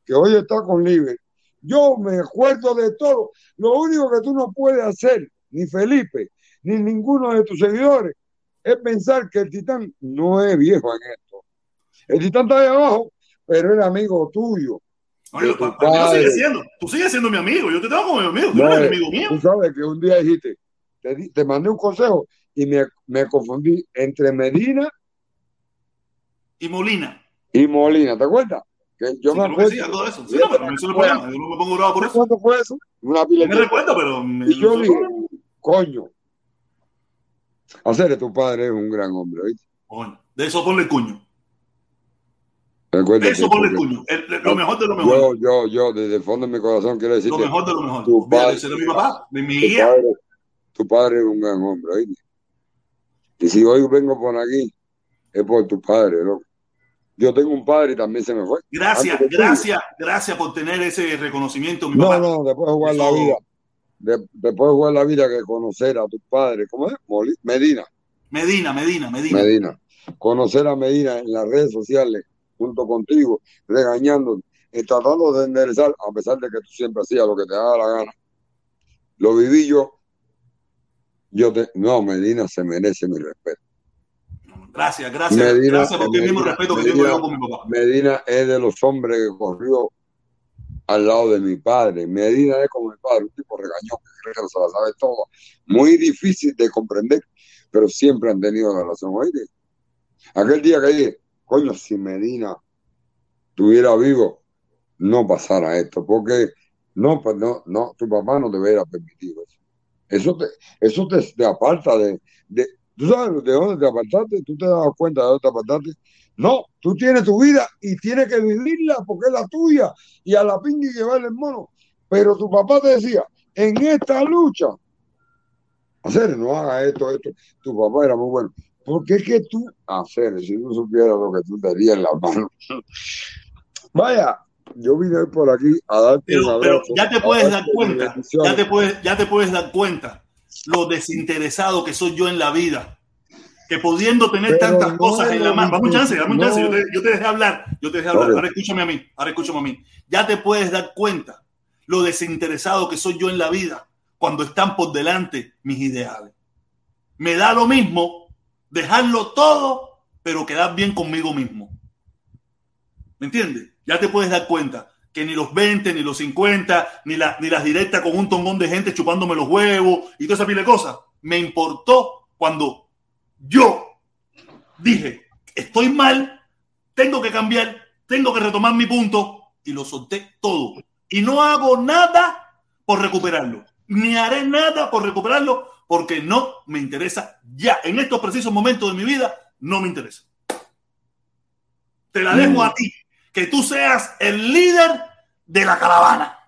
que hoy está con Libre. Yo me acuerdo de todo. Lo único que tú no puedes hacer, ni Felipe, ni ninguno de tus seguidores, es pensar que el titán no es viejo en esto. El titán está ahí abajo, pero es amigo tuyo. Oye, de tu pa- para mí lo sigue padre. siendo. Tú sigues siendo mi amigo. Yo te tengo como mi amigo. Tú No, eres amigo mío. Tú sabes que un día dijiste, te, te mandé un consejo y me, me confundí entre Medina Y Molina. y Molina. ¿Te acuerdas? Yo Sí, me acuerdo. sí, de eso. Sí, no, pero no problema. Yo no me pongo bravo por eso. ¿Cuánto fue eso? Una pila Me de recuerdo, pero. me- Y yo no dije, coño, hacer tu padre es un gran hombre, ¿oíste? Coño, De eso ponle el cuño. Recuerda De eso ponle el cuño. El- el- lo mejor de lo mejor. Yo, yo, yo, desde el fondo de mi corazón quiero decir Lo mejor de lo mejor. tu padre, era mi papá, de mi guía. padre, tu padre es un gran hombre, ¿oíste? Y si hoy vengo por aquí, es por tu padre, loco. Yo tengo un padre y también se me fue. Gracias, tuyo. gracias, gracias por tener ese reconocimiento, mi No, papá. no, después de jugar la vida. De- después de jugar la vida que conocer a tu padre, ¿cómo es? Medina, Medina, Medina, Medina. Medina. Conocer a Medina en las redes sociales, junto contigo, regañando, y tratando de enderezar, a pesar de que tú siempre hacías lo que te daba la gana. Lo viví yo. Yo te, no, Medina se merece mi respeto. Gracias, gracias, Medina, gracias por el mismo respeto que tengo yo con mi papá. Medina es de los hombres que corrió al lado de mi padre. Medina es como mi padre, un tipo regañón que se la sabe todo. Muy difícil de comprender, pero siempre han tenido relación. Oíste, aquel día que dije, coño, si Medina estuviera vivo, no pasara esto, porque no, pues no, no, tu papá no te hubiera permitido eso. Eso te, eso te, te aparta de, de, ¿tú sabes de dónde te apartaste? ¿Tú te das cuenta de dónde te apartaste? No, tú tienes tu vida y tienes que vivirla porque es la tuya y a la pinga y llevarle el mono. Pero tu papá te decía, en esta lucha, hacer, no haga esto, esto. Tu papá era muy bueno. Porque es que tú, hacer, si tú supieras lo que tú tenías en la mano. Vaya, yo vine por aquí a darte un Pero, pero abrazo. ya te puedes dar cuenta, ya te puedes, ya te puedes dar cuenta lo desinteresado que soy yo en la vida. Que pudiendo tener Pero tantas no cosas en la mano, dame un mismo, chance, dame un chance, no. yo te, yo te dejé hablar, yo te dejé hablar, ahora escúchame a mí, ahora escúchame a mí. Ya te puedes dar cuenta lo desinteresado que soy yo en la vida cuando están por delante mis ideales. Me da lo mismo dejarlo todo, pero quedar bien conmigo mismo. ¿Me entiendes? Ya te puedes dar cuenta que ni los 20, ni los 50, ni, la- ni las directas con un tongón de gente chupándome los huevos y toda esa pila de cosas, me importó cuando yo dije, estoy mal, tengo que cambiar, tengo que retomar mi punto y lo solté todo. Y no hago nada por recuperarlo, ni haré nada por recuperarlo porque no me interesa ya. En estos precisos momentos de mi vida, no me interesa. Te la dejo a ti, que tú seas el líder de la caravana.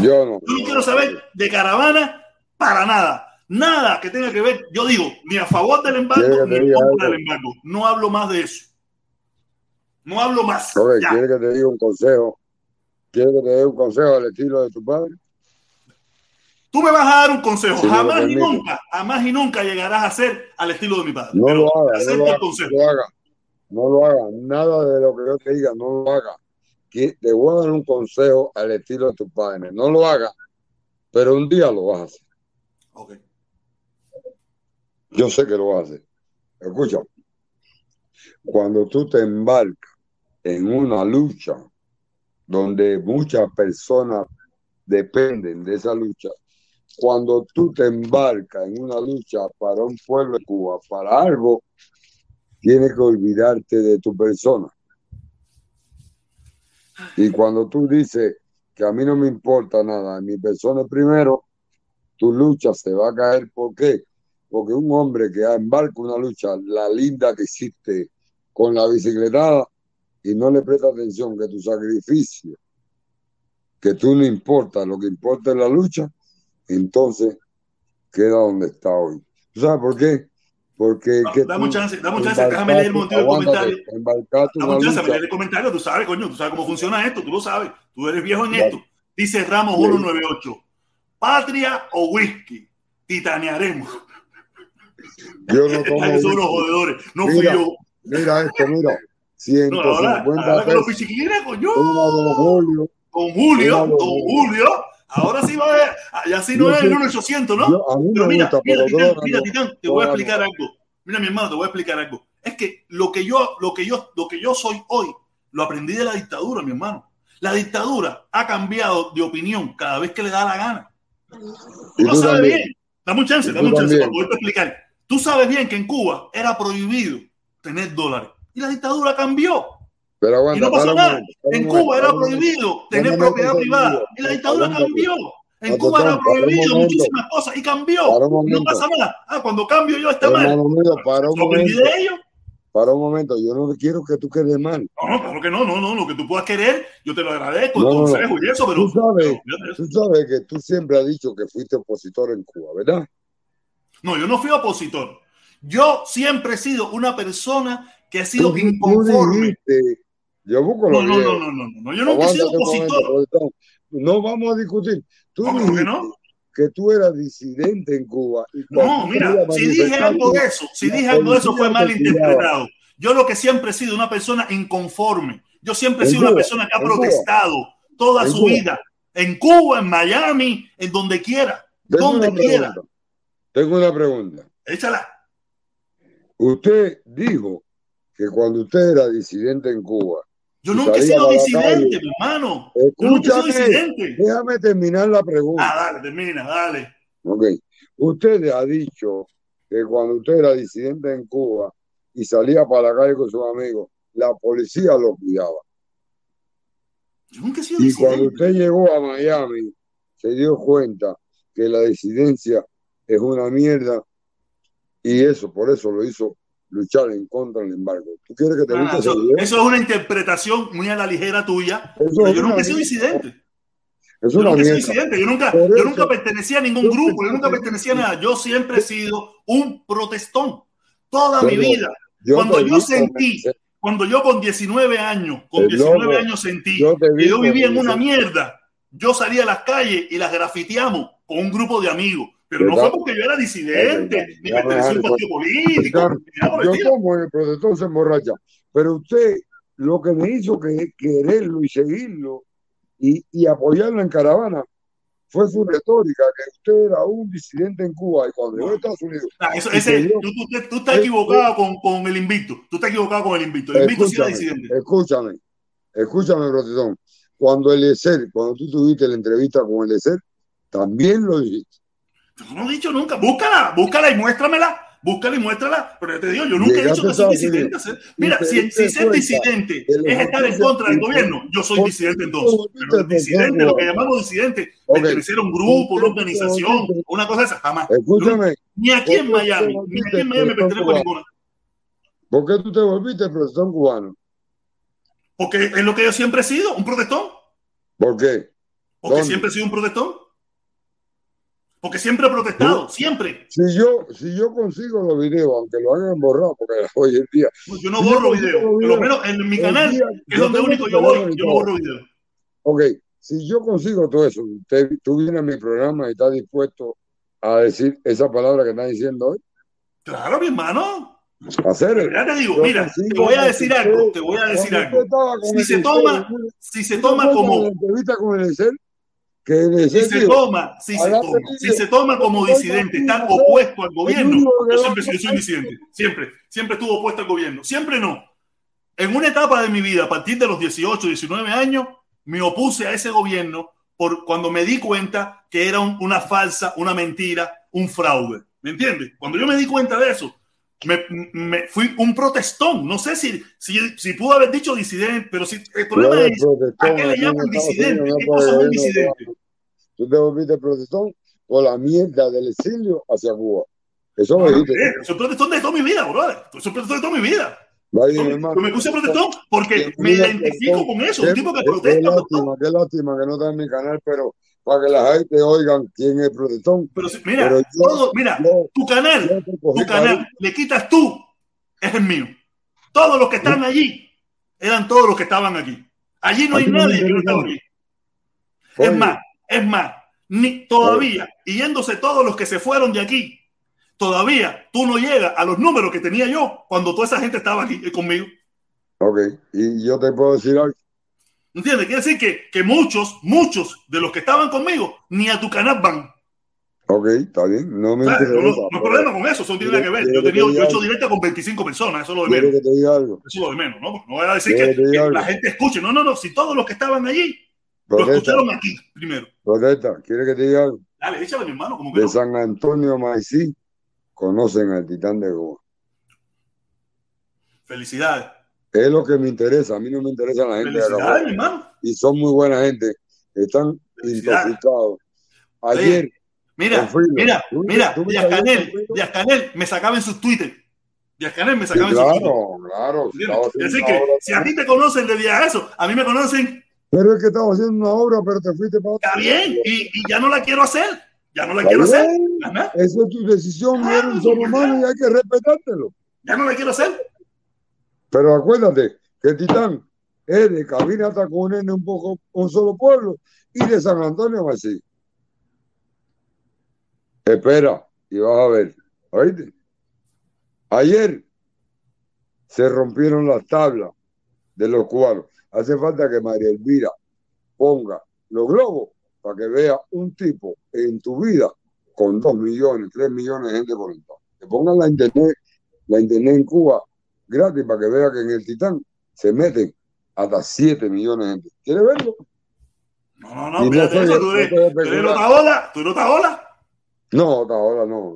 Yo no. Yo no quiero saber de caravana para nada. Nada que tenga que ver, yo digo, ni a favor del embargo, ¿Quieres que ni en contra del embargo. No hablo más de eso. No hablo más. Ok, Ya. ¿quieres que te diga un consejo? ¿Quieres que te dé un consejo al estilo de tu padre? Tú me vas a dar un consejo. Si jamás y nunca, jamás y nunca llegarás a ser al estilo de mi padre. No Pero lo haga, no lo haga, consejo. lo haga. No lo haga. Nada de lo que yo te diga, no lo haga. Que- Te voy a dar un consejo al estilo de tu padre. No lo haga, pero un día lo vas a hacer. Ok. Yo sé que lo vas a hacer. Escucha, cuando tú te embarcas en una lucha donde muchas personas dependen de esa lucha, cuando tú te embarcas en una lucha para un pueblo de Cuba, para algo, tienes que olvidarte de tu persona. Y cuando tú dices que a mí no me importa nada, mi persona primero, tu lucha se va a caer. ¿Por qué? Porque un hombre que embarca una lucha, la linda que hiciste con la bicicletada, y no le presta atención que tu sacrificio, que tú no importa, lo que importa es la lucha, entonces queda donde está hoy. ¿Tú sabes por qué? Porque que dame un chance, dame un chance, déjame leer un montón de aguántate, comentarios. embarcaste Dame un chance, leer el comentario. Tú sabes, coño, tú sabes cómo funciona esto, tú lo sabes. Tú eres viejo en Ya. esto. Dice Ramos Sí. 198. Patria o whisky. Titanearemos. Yo no tomo son los jodedores. No fui yo. mira esto, mira. No, ahora, 150 ahora con los coño. Con Julio, con Julio. Ahora sí va a ver. Ya sí no es el 1800, ¿no? yo- Pero mira, gusta, mira, pero Titán, mira. Titán, te voy a no. explicar algo. Mira, mi hermano, te voy a explicar algo. Es que lo que yo, lo que yo, lo que yo soy hoy, lo aprendí de la dictadura, mi hermano. La dictadura ha cambiado de opinión cada vez que le da la gana. Tú lo sabes también. bien. Dame un chance, dame un chance para poderte explicar. Tú sabes bien que en Cuba era prohibido tener dólares. Y la dictadura cambió. Pero Y aguanta, no pasó para un nada. En Cuba era prohibido No tener propiedad privada. Y la dictadura cambió. En Cuba era prohibido muchísimas cosas y cambió. Y no pasa nada. Ah, cuando cambio yo está mal. Para un momento. de ellos. Para un momento. Yo no quiero que tú quedes mal. No, no, claro que no, no, no. Lo que tú puedas querer, yo te lo agradezco, No, no, no. consejo y eso, pero. Tú sabes, tú sabes que tú siempre has dicho que fuiste opositor en Cuba, ¿verdad? No, yo no fui opositor. Yo siempre he sido una persona que ha sido inconforme. dijiste, yo busco No, los no, no, no, no, no. Yo nunca he sido opositor. No vamos a discutir. Tú No, ¿cómo dijiste que no? que tú eras disidente en Cuba. Y No, mira, si dije algo de eso, si dije algo de eso fue mal interpretado. Yo lo que siempre he sido una persona inconforme. Yo siempre he sido una persona que ha Cuba, protestado toda su Cuba. vida. En Cuba, en Miami, en donde quiera. Tengo Donde quiera. pregunta. Tengo una pregunta. Échala. Usted dijo que cuando usted era disidente en Cuba, Yo nunca he sido disidente, mi hermano. Yo nunca he sido Escúchame, disidente. déjame terminar la pregunta. Ah, dale, termina, dale. Ok. Usted ha dicho que cuando usted era disidente en Cuba y salía para la calle con sus amigos, la policía lo cuidaba. Yo nunca he sido Y cuando usted llegó a Miami, se dio cuenta que la disidencia es una mierda y eso, por eso lo hizo luchar en contra del embargo. ¿Tú quieres que te Ah, eso, es una interpretación muy a la ligera tuya. Pero yo nunca he sido disidente. Es Yo nunca he sido mierda. disidente. Yo nunca, yo nunca pertenecía a ningún grupo. Yo nunca te- pertenecía a nada. Yo siempre he sido un protestón. Toda mi Pero vida. yo Cuando yo sentí, cuando yo con 19 años, con Eh, 19 loco, años sentí yo que vivía en una mierda, yo salía a las calles y las grafiteamos con un grupo de amigos. Pero no fue porque yo era disidente, ni Ya me pertenecía a un partido político, ni el Yo como el protestón se emborracha, pero usted lo que me hizo que quererlo y seguirlo y, y apoyarlo en caravana fue su retórica, que usted era un disidente en Cuba y cuando llegó a Estados Unidos Ah, eso- ese, tú, tú- tú estás Eh, equivocado con, con el invicto. Tú estás equivocado con el invicto. El invicto sí era disidente. escúchame, escúchame, protestón. Cuando Eliezer, cuando tú tuviste la entrevista con Eliezer, también lo dijiste. Yo no he dicho nunca. Búscala, búscala y muéstramela. Búscala y muéstrala. Pero yo te digo, yo nunca he dicho que soy disidente. Mira, si, si ser disidente de es estar en contra del gobierno, yo soy disidente entonces. Pero disidente, lo que llamamos disidente, pertenecer a un grupo, una organización, una cosa esa, jamás. Escúchame, Ni aquí en ¿por qué tú te Miami, ni aquí en Miami protestón pertenezco a ninguna. ¿Por qué tú te volviste protestón cubano? Porque es lo que yo siempre he sido, un protestón. ¿Por qué? Porque ¿Dónde? siempre he sido un protestón. Porque siempre he protestado, siempre. Si yo, si yo consigo los videos, aunque lo hagan borrado, porque hoy en día. Yo no si borro videos. Por lo menos en mi canal, día- que es donde único yo voy, yo no borro videos. Ok, si yo consigo todo eso, usted, tú vienes a mi programa y estás dispuesto a decir esa palabra que estás diciendo hoy, Claro, mi hermano. hacer ya te digo, Yo mira, te voy a decir algo, te voy a decir algo. Si se toma, ¿tú si se toma como, la entrevista con el Que el si se toma, si se "Agarre toma, si se toma como disidente, ¿no? opuesto al gobierno, yo siempre soy, disidente, siempre, siempre estuvo opuesto al gobierno, siempre no. En una etapa de mi vida, a partir de los 18, 19 años, me opuse a ese gobierno por cuando me di cuenta que era un- una falsa, una mentira, un fraude. ¿Me entiendes? Cuando yo me di cuenta de eso, me, me fui un protestón. No sé si, si, si pudo haber dicho disidente, pero si el problema es ¿a qué le llaman disidente? ¿Qué cosa es un disidente? Tú te volviste protestón por la mierda del exilio hacia Cuba. Eso lo no, dijiste. eh, soy protestón de toda mi vida, brother. Soy protestón de toda mi vida. Yo, me- me puse protestón porque me identifico con eso. Un Qué, tipo que qué- qué protesta, protestón. lástima, qué lástima que no está en mi canal, pero para que la gente oigan quién es protestón. Pero si- mira, Pero yo, todo, mira, yo, tu canal, tu canal, le quitas tú, es el mío. Todos los que están allí eran todos los que estaban aquí. Allí no hay nadie que no estaba aquí. Es más, es más, ni todavía, y yéndose todos los que se fueron de aquí, todavía tú no llegas a los números que tenía yo cuando toda esa gente estaba aquí eh, conmigo. ok, y yo te puedo decir algo. ¿Entiendes? Quiere decir que, que muchos, muchos de los que estaban conmigo ni a tu canal van. Ok, está bien, no me O sea, no, interesa. no- no hay problema con eso, eso no tiene nada que ver. Yo, que he tenido, te yo he hecho directa con 25 personas, eso es lo de menos. que te diga algo. Eso es lo de menos, ¿no? No voy a decir que, la gente escuche. No, no, no. Si todos los que estaban allí lo Protesta, escucharon aquí primero. protesta, quiere que te diga algo. Dale, échale, mi hermano, como que De no. San Antonio Maicí conocen al titán de Cuba. Felicidades. Es lo que me interesa. A mí no me interesa la gente de hermano. Y son muy buena gente. Están intoxicados. Oye, Ayer, mira, mira, ¿Tú viste- mira, tú Díaz Canel? Díaz Canel me sacaba en sus Twitter. Díaz Canel me Sí, sacaba en sus Twitter. claro, claro. una que si a ti te conocen de día a eso, a mí me conocen, Pero es que estaba haciendo una obra, pero te fuiste para está bien, y, y ya no la quiero hacer. Ya no la quiero hacer. Ajá. Esa es tu decisión, no eres un ser humano y hay que respetártelo. Ya no la quiero hacer. Pero acuérdate que Titán es de Cabina en un poco un solo pueblo y de San Antonio Mací. Espera y vas a ver. ¿Oíste? Ayer se rompieron las tablas de los cubanos. Hace falta que María Elvira ponga los globos para que vea un tipo en tu vida con dos millones, tres millones de gente conectada. Que pongan la internet, la internet en Cuba gratis para que vea que en el Titán se meten hasta 7 millones de gente. ¿Quieres verlo? No, no, no, no espérate soy- eso, tú no eres, soy tú eres. Otaola, tú eres Otaola. No, ahora no,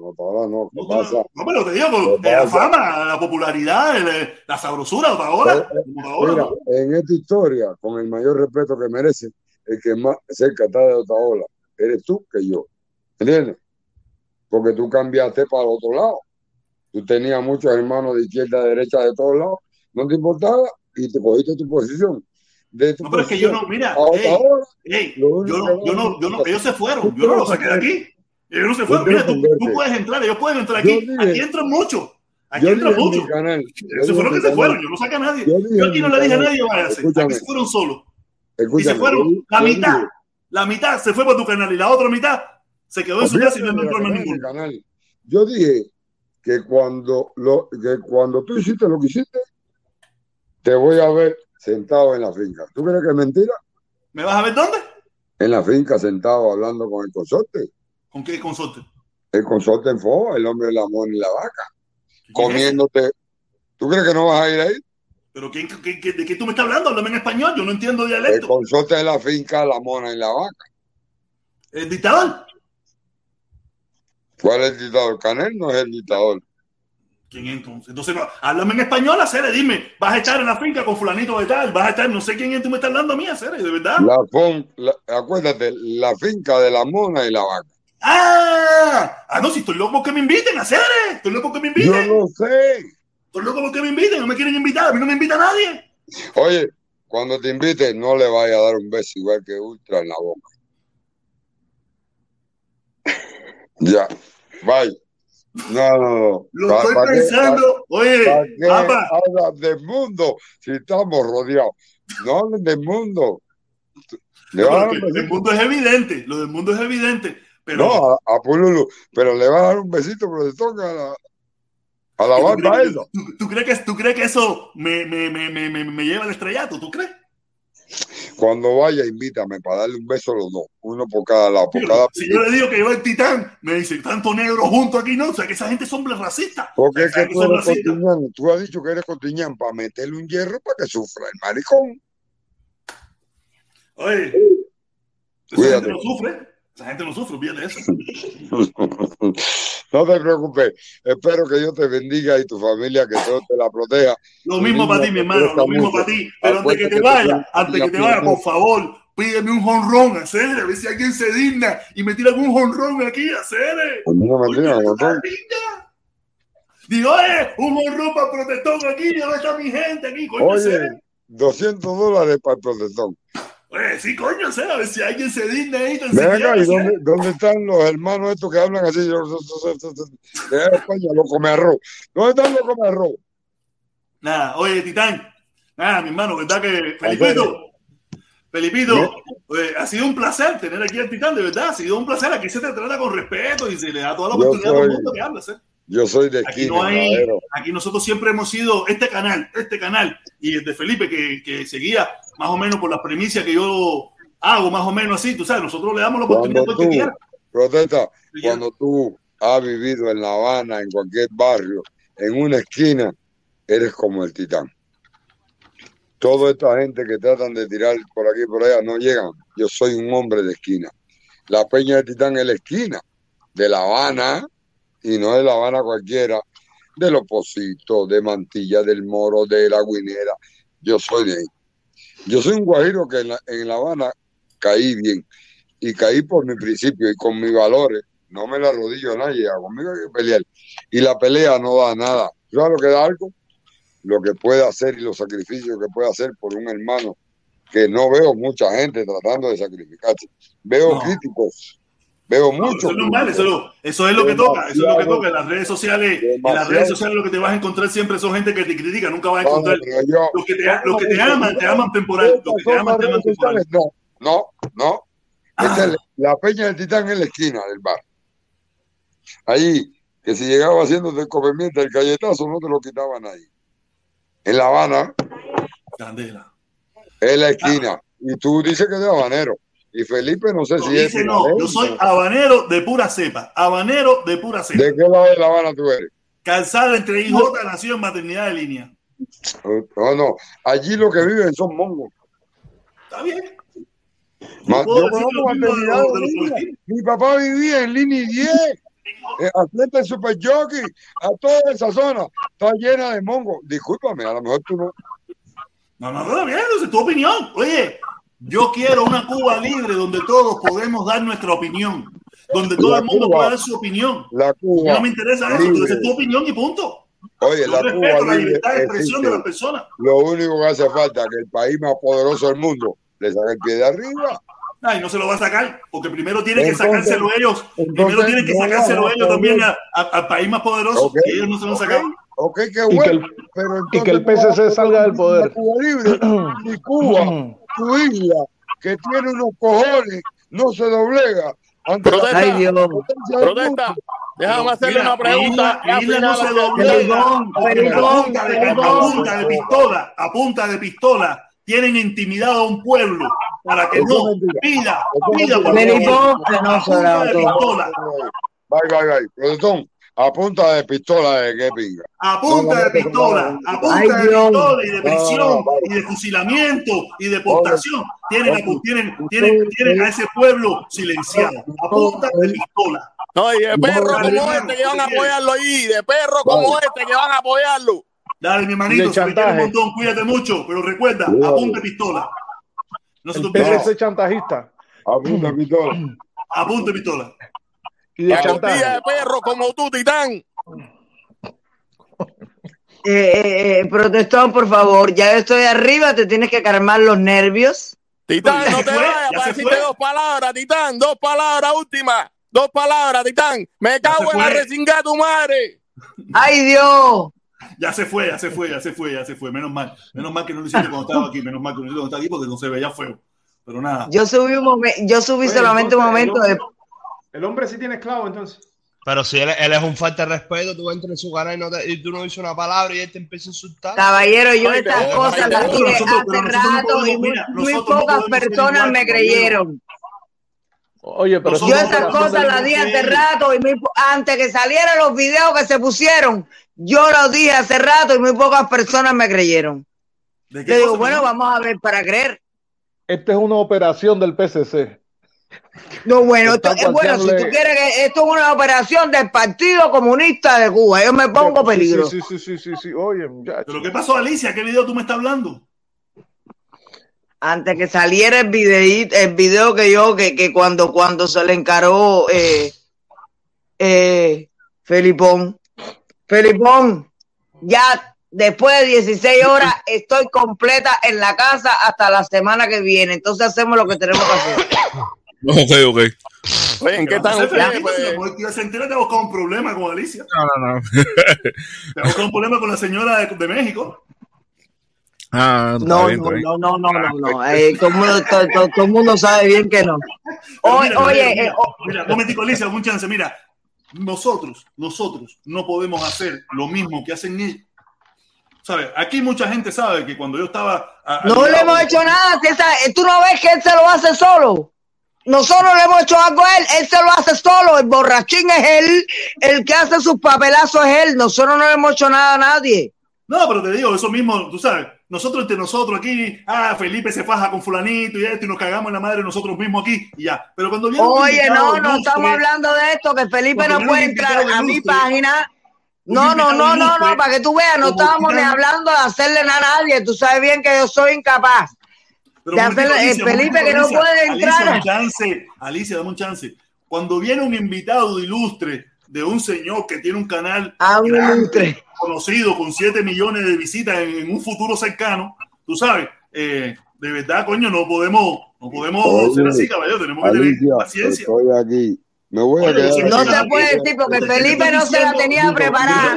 no. ¿Qué No, pasa? no, pero te digo, ¿Qué de la fama, la popularidad, el- la sabrosura, Otaola. Otaola, Mira, ¿no? en esta historia, con el mayor respeto que merece, el que más cerca está de Otaola, eres tú que yo. ¿Entiendes? Porque tú cambiaste para el otro lado. Tú tenías muchos hermanos de izquierda, de derecha, de todos lados. No te importaba y te cogiste tu posición. De tu No, pero es que yo no, mira, ey, yo no, yo no, yo no, ellos se fueron, yo no los saqué de aquí. Ellos no se fueron. Mira, tú, puedes entrar, ellos pueden entrar aquí. dije- Aquí entran muchos. Aquí entran en muchos. yo Se fueron en que se fueron, yo no saqué a nadie. Yo en aquí no le dije a nadie, váyase. Aquí se fueron solos. Y se fueron. La mitad, la mitad se fue para tu canal y la otra mitad se quedó en su casa y no entró de ninguno. canal. Yo dije que cuando, lo, que cuando tú hiciste lo que hiciste, te voy a ver sentado en la finca. ¿Tú crees que es mentira? ¿Me vas a ver dónde? En la finca sentado hablando con el consorte. ¿Con qué consorte? El consorte en Foa, el hombre de la mona y la vaca. Comiéndote. ¿Tú crees que no vas a ir ahí? ¿Pero qué- qué- de qué tú me estás hablando? Háblame en español, yo no entiendo El dialecto. consorte de la finca, la mona y la vaca. ¿El dictador? ¿Cuál es el dictador? Canel no es el dictador. ¿Quién es entonces? Entonces, háblame en español, Acere, dime, vas a estar en la finca con fulanito de tal, vas a estar, no sé quién es, tú me estás hablando a mí, Acere, de verdad. La fon- la- acuérdate, la finca de la mona y la vaca. ¡Ah! Ah, no, si estoy loco que me inviten, Acere, estoy loco que me Yo inviten, no sé. estoy loco porque me inviten, no me quieren invitar, a mí no me invita nadie. Oye, cuando te invite, no le vaya a dar un beso igual que Ultra en la boca. Ya, bye. No, no, no. Lo estoy pensando, oye, pa- pa' qué papá, hablas del mundo si estamos rodeados? No hablen del mundo. Le vas a dar Pero un que el besito. mundo es evidente, lo del mundo es evidente, pero No, a, a Pululu, pero le vas a dar un besito, pero le toca a la, a la ¿tú crees, esa. tú- tú crees que, ¿tú crees que eso me, me, me, me, me- me lleva al estrellato? ¿Tú crees? Cuando vaya, invítame para darle un beso a los dos, uno por cada lado, por cada Si yo le digo que lleva el titán, me dicen tanto negro junto aquí, no, o sea que esa gente son racistas. Porque es que ¿Sabes que tú eres cotiñán, tú has dicho que eres cotiñán para meterle un hierro para que sufra el maricón. Oye, Cuídate. no sufre, esa gente no sufre, de eso. No te preocupes, espero que Dios te bendiga y tu familia, que Dios te la proteja. Lo mismo para ti, mi hermano, lo mismo para ti. Pero antes que te vaya, antes que te vaya, por favor, pídeme un jonrón, hacer, a ver si alguien se digna y me tira algún jonrón aquí, hacer. No me Jotón. niña. Digo, eh, un jonrón para protestón aquí, ya está mi gente aquí, coño, Oye, hacer. 200 dólares para el protestón. Oye, sí, coño, ver si alguien se digna ahí, tan Ven siquiera, acá, ¿y dónde, dónde están los hermanos estos que hablan así? Yo- De España, lo come arroz. ¿Dónde están los come arroz? Nada, oye, Titán. Nada, mi hermano, ¿verdad que Felipito? Felipito, oye, ha sido un placer tener aquí al Titán, de verdad, ha sido un placer. Aquí se te trata con respeto y se le da toda la oportunidad a todo el mundo que hables. ¿eh? Yo soy de Aquí esquina, no hay, aquí nosotros siempre hemos sido este canal, este canal, y el de Felipe que, que seguía más o menos por las primicias que yo hago, más o menos así, tú sabes, nosotros le damos la oportunidad Cuando que tú, protesta, cuando tú has vivido en La Habana, en cualquier barrio, en una esquina, eres como el titán. Toda esta gente que tratan de tirar por aquí y por allá no llegan. Yo soy un hombre de esquina. La Peña del Titán es la esquina de La Habana, y no de La Habana cualquiera, del Oposito, de Mantilla, del Moro, de La Guinera. Yo soy de ahí. Yo soy un guajiro que en La, en la Habana caí bien y caí por mi principio y con mis valores. No me la arrodillo a nadie, conmigo hay que pelear. Y la pelea no da nada. ¿Sabes lo que da algo? Lo que puede hacer y los sacrificios que puede hacer por un hermano que no veo mucha gente tratando de sacrificarse. Veo No. críticos, veo No, muchos. eso es normal, eso, lo- eso es lo que toca, eso es lo que toca. En las redes sociales, en las redes sociales lo que te vas a encontrar siempre son gente que te critica, nunca vas a no, encontrar yo- los que te, los que te aman, te aman temporal, los que te aman, te aman temporal. No, no, no. Esta Ah. es la, Peña del Titán en la esquina del bar. Ahí, que si llegaba haciéndote el comimiento, el galletazo, no te lo quitaba nadie. En La Habana, Candela. en la esquina. Y tú dices que es de habanero. Y Felipe, no sé No, si es. dice no, yo soy habanero de pura cepa, habanero de pura cepa. ¿De qué lado de La Habana tú eres? Calzada entre IJ nació en maternidad de línea. No, no. Allí lo que viven son mongos. Está bien. Yo conozco de de los. Mi papá vivía en Lini 10, eh, del Super Jockey, a toda esa zona. Está llena de mongos. Discúlpame, a lo mejor tú no. No, no, está bien, es tu opinión. Oye, yo quiero una Cuba libre donde todos podemos dar nuestra opinión, donde todo La el mundo Cuba- pueda dar su opinión. La Cuba. No me interesa eso, tú libre. dices tu opinión y punto. Oye, Yo la Cuba la libre libertad de expresión de existe. las personas. Lo único que hace falta es que el país más poderoso del mundo le saque el pie de arriba. Ay, no se lo va a sacar, porque primero tienen que Entonces- sacárselo ellos. Primero tienen que no sacárselo van a ellos también poder. a- a- al país más poderoso. Ok, Y ellos no se lo han sacado. ok, qué Y que bueno. el, Pero y que el no PCC salga del poder. Cuba libre y Cuba, tu isla, que tiene unos cojones, no se doblega ante la Protesta. Del Protesta. Déjame hacerle Mira, una pregunta. Isla, Isla final no se doblega. A punta, de, a perdón. punta de pistola, a punta de pistola, tienen intimidado a un pueblo para que Eso no pida, pida por la pistola, Bye, bye, bye. Protestón, a punta de pistola de qué pinga. a punta de pistola, a punta Ay, de pistola y de prisión y de fusilamiento y deportación. Tienen, a- tienen, tienen, tienen a ese pueblo silenciado, a punta de pistola. No, y de perro como este que van a apoyarlo ahí. De perro como este que van a apoyarlo. Dale, mi hermanito, se un montón, cuídate mucho, pero recuerda, a punta de pistola. No se te olvide chantajista A punta de pistola. A punta de pistola. Y de A costilla de perro como tú, Titán. Eh, eh, eh, protestón, por favor, ya yo estoy arriba, te tienes que calmar los nervios. Titán, no te vayas ya para decirte fue. dos palabras, Titán. Dos palabras últimas. Dos palabras, Titán. Me cago en la resinga tu madre. ¡Ay, Dios! Ya se fue, ya se fue, ya se fue, ya se fue. Menos mal. Menos mal que no lo hiciste cuando estaba aquí. Menos mal que no lo hiciste cuando estaba aquí porque no se veía feo. Pero nada. Yo subí un momento, yo subí Oye, solamente un momento hombre- El hombre sí tiene esclavo, entonces. Pero si él, él es un falta de respeto, tú entras en su canal y, no te- y tú no dices una palabra y él te empieza a insultar. caballero, yo Ay, estas pero- cosas las dije hace rato podemos- y muy, mira, muy nosotros no pocas personas igual, me creyeron. Oye, pero Yo podemos cosas las dije hace rato y muy antes que salieran los videos que se pusieron, yo los dije hace rato y muy pocas personas me creyeron. ¿De qué Le digo, bueno, vamos a ver para creer. esta es una operación del PCC. No, bueno, esto, eh, bueno, si tú quieres que esto es una operación del Partido Comunista de Cuba, yo me pongo Sí, peligro. Sí, sí, sí, sí, sí. Oye, muchacho. ¿Pero qué pasó, Alicia? ¿Qué video tú me estás hablando? Antes que saliera el video, el video que yo, que, que cuando, cuando se le encaró eh, eh, Felipón. Felipón, ya después de 16 horas estoy completa en la casa hasta la semana que viene. Entonces hacemos lo que tenemos que hacer. Ok, ok. Oye, ¿en qué? Felipe, si la pues? mujer que te buscado un problema con Alicia. No, no, no. Te buscado un problema con la señora de, de México. Ah, No, bien, no, no, no, no, no, no. Eh, todo, el mundo, todo- todo- todo el mundo sabe bien que no. Oye, mira, oye, mira, eh, oh, mira, un momentico, Alicia, un chance. Mira, nosotros, nosotros no podemos hacer lo mismo que hacen ellos. ¿Sabes? Aquí mucha gente sabe que cuando yo estaba. a- No le hemos hecho nada. si esa- Tú no ves que él se lo hace solo. Nosotros le hemos hecho algo a él. Él se lo hace solo. El borrachín es él. El que hace sus papelazos es él. Nosotros no le hemos hecho nada a nadie. No, pero te digo, eso mismo, tú sabes, nosotros entre nosotros aquí, ah, Felipe se faja con fulanito y esto, y nos cagamos en la madre nosotros mismos aquí, y ya. Pero cuando viene Oye, no, no estamos hablando de esto. Que Felipe no puede entrar a mi página. No, no, no, no, no. Para que tú veas, no estábamos ni hablando de hacerle nada a nadie. Tú sabes bien que yo soy incapaz. Pero hacerle- eh, Alicia, Felipe que no Alicia, puede Alicia, entrar. dame un chance, Alicia, dame un chance. Cuando viene un invitado ilustre de un señor que tiene un canal A un grande, conocido con 7 millones de visitas en, en un futuro cercano, tú sabes, eh, de verdad, coño, no podemos, no podemos Oye, ser así, caballero, tenemos que tener Alicia, paciencia. estoy aquí. Me voy a Oye, quedar. si No se puede decir porque Felipe no se la tenía preparada.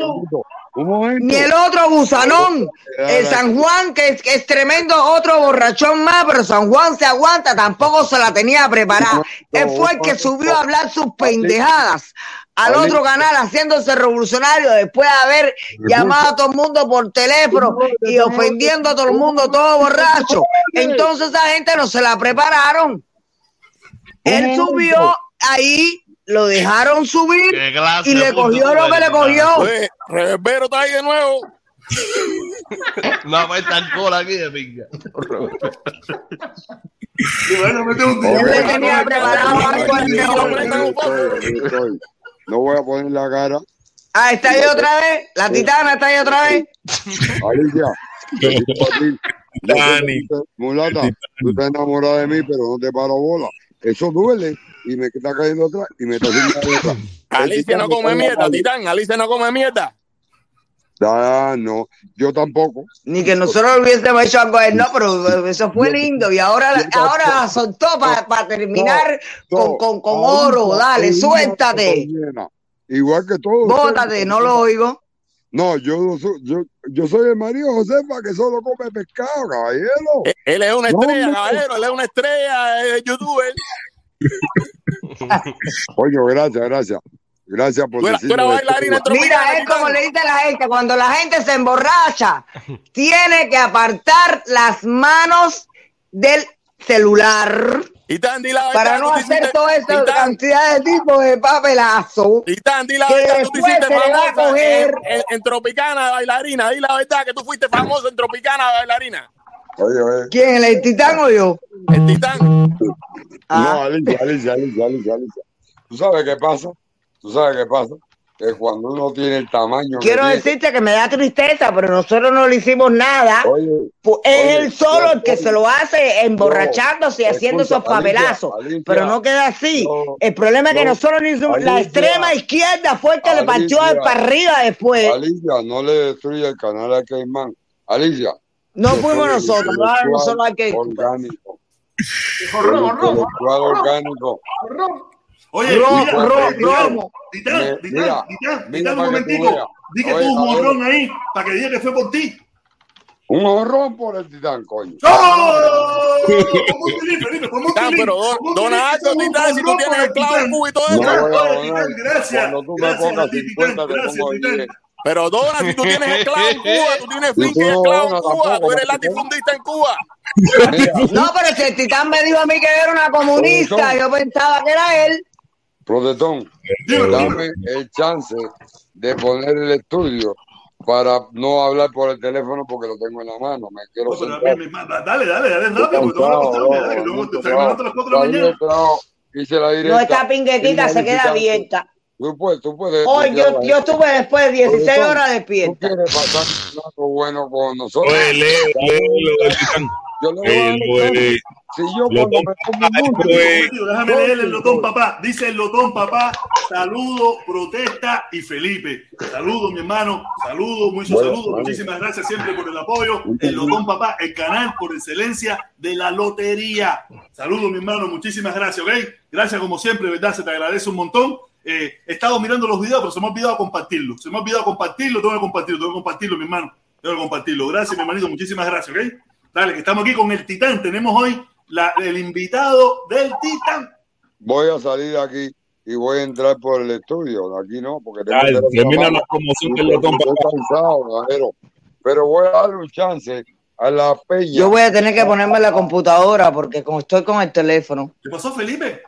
Ni el otro gusanón, el San Juan, que es, que es tremendo, otro borrachón más, pero San Juan se aguanta, tampoco se la tenía preparada. Él fue el que subió a hablar sus pendejadas al otro canal haciéndose revolucionario después de haber llamado a todo el mundo por teléfono y ofendiendo a todo el mundo, todo borracho. Entonces esa gente no se la prepararon. Él subió ahí, lo dejaron subir ¿Qué clase y le cogió lo que le cogió. Oye, Reverbero está ahí de nuevo. No, está en cola aquí de pinga. Y bueno, mete un Él le tenía preparado algo al. No voy a poner la cara. Ah, está ahí otra vez. La titana está ahí otra vez. Alicia, que Dani. mulata, tú estás enamorada de mí, pero no te paro bola. Eso duele y me está cayendo atrás y me está haciendo la boca. Alicia no come mierda, Titán. Alicia no come mierda. Ah, no, yo tampoco. Ni que nosotros hubiésemos hecho algo a él, no, pero eso fue lindo. Y ahora, ahora la soltó para terminar con, con, con oro. Dale, suéltate. Igual que todos. Bótate, no lo oigo. No, yo, no soy- yo, yo soy el marido Josefa que solo come pescado, caballero. Eh, Él es una estrella, no. caballero. Él es una estrella de youtuber. Coño, gracias, gracias. Gracias por Tú bailarina. Mira, es como le dice a la gente, cuando la gente se emborracha, tiene que apartar las manos del celular Titán, di la verdad. para no hacer toda esta Titán, cantidad de tipos de papelazo. Titán, di la que verdad. Tú te hiciste famosa en, coger. en- en Tropicana de bailarina. Di la verdad que tú fuiste famosa en Tropicana de bailarina. Oye, oye. ¿Quién? ¿El titán o yo? El Titán. Ah. No, Alicia, Alicia, Alicia, Alicia, Alicia. ¿Tú sabes qué pasa? ¿Tú sabes qué pasa? Que cuando uno tiene el tamaño que Quiero tiene- decirte que me da tristeza, pero nosotros no le hicimos nada. Oye, Es oye, él solo el que se lo hace emborrachándose y No, haciendo esos escucha, papelazos. Alicia, pero no queda así. no, el problema es que no, nosotros no hicimos. La extrema izquierda fue el que le partió para arriba después. Alicia, no le destruya el canal a Caimán. Alicia. No fuimos nosotros, no nosotros hay que. Orgánico. Jorrón, intelectual orgánico. Oye, romo. Un momentico. Di que tuvo un morrón ahí para que diga que fue por ti. Un horrón por el titán, coño. ¡Oh! Un Titán, pero dona algo, Titán, si tú morrón tienes el clavo cubo y todo No eso. Gracias. Cuando tú me Gracias pongas a ti, 50, Titán. te Gracias, pongo Titán. 10. Pero Dona, si tú tienes el clavo en Cuba, tú tienes finca no clavo en Cuba, tú eres ¿no? latifundista en Cuba. No, pero si el titán me dijo a mí que era una comunista, yo pensaba que era él. protestón, Dímelo, dame el chance de poner el estudio para no hablar por el teléfono porque lo tengo en la mano. Me quiero No, pero, mi- Dale, dale, dale rápido, porque te van a cansado, acostarme, bro, dale, que mucho te te trabajo. levanto a las 4 de la Salí del mañana. trabajo, hice la No, directa. esta pinguetica se queda abierta. Tú puedes, tú puedes. Hoy yo, yo estuve después de 16 Protestón, horas Tú despierta. quieres pasar un rato bueno con nosotros. Oye, Leo, Leo, lo del Titán. Yo le voy a dar el lo de- chance. Si yo lo cuando de- me pongo un esto músico, es- Tío, Déjame leer el lotón papá. Dice el lotón papá, saludo, protesta y Felipe. Saludo, mi hermano. Saludo, muchos Bueno, saludos. vale. Muchísimas gracias siempre por el apoyo. El lotón papá, el canal por excelencia de la lotería. Saludo, mi hermano. Muchísimas gracias, ¿ok? Gracias como siempre, ¿verdad? Se te agradece un montón. Eh, he estado mirando los videos, pero se me ha olvidado compartirlo. Se me ha olvidado compartirlo, tengo que compartirlo, tengo que compartirlo, mi hermano. Tengo que compartirlo. Gracias, mi hermanito. Muchísimas gracias, ¿ok? Dale, que estamos aquí con el Titán. Tenemos hoy la- el invitado del Titán. voy a salir de aquí y voy a entrar por el estudio. Aquí no, porque tengo Dale, termina la promoción del porque lotón, Estoy cansado, ganero. Pero voy a darle un chance a la peña. Yo voy a tener que ponerme la computadora porque como estoy con el teléfono. ¿Qué pasó, Felipe?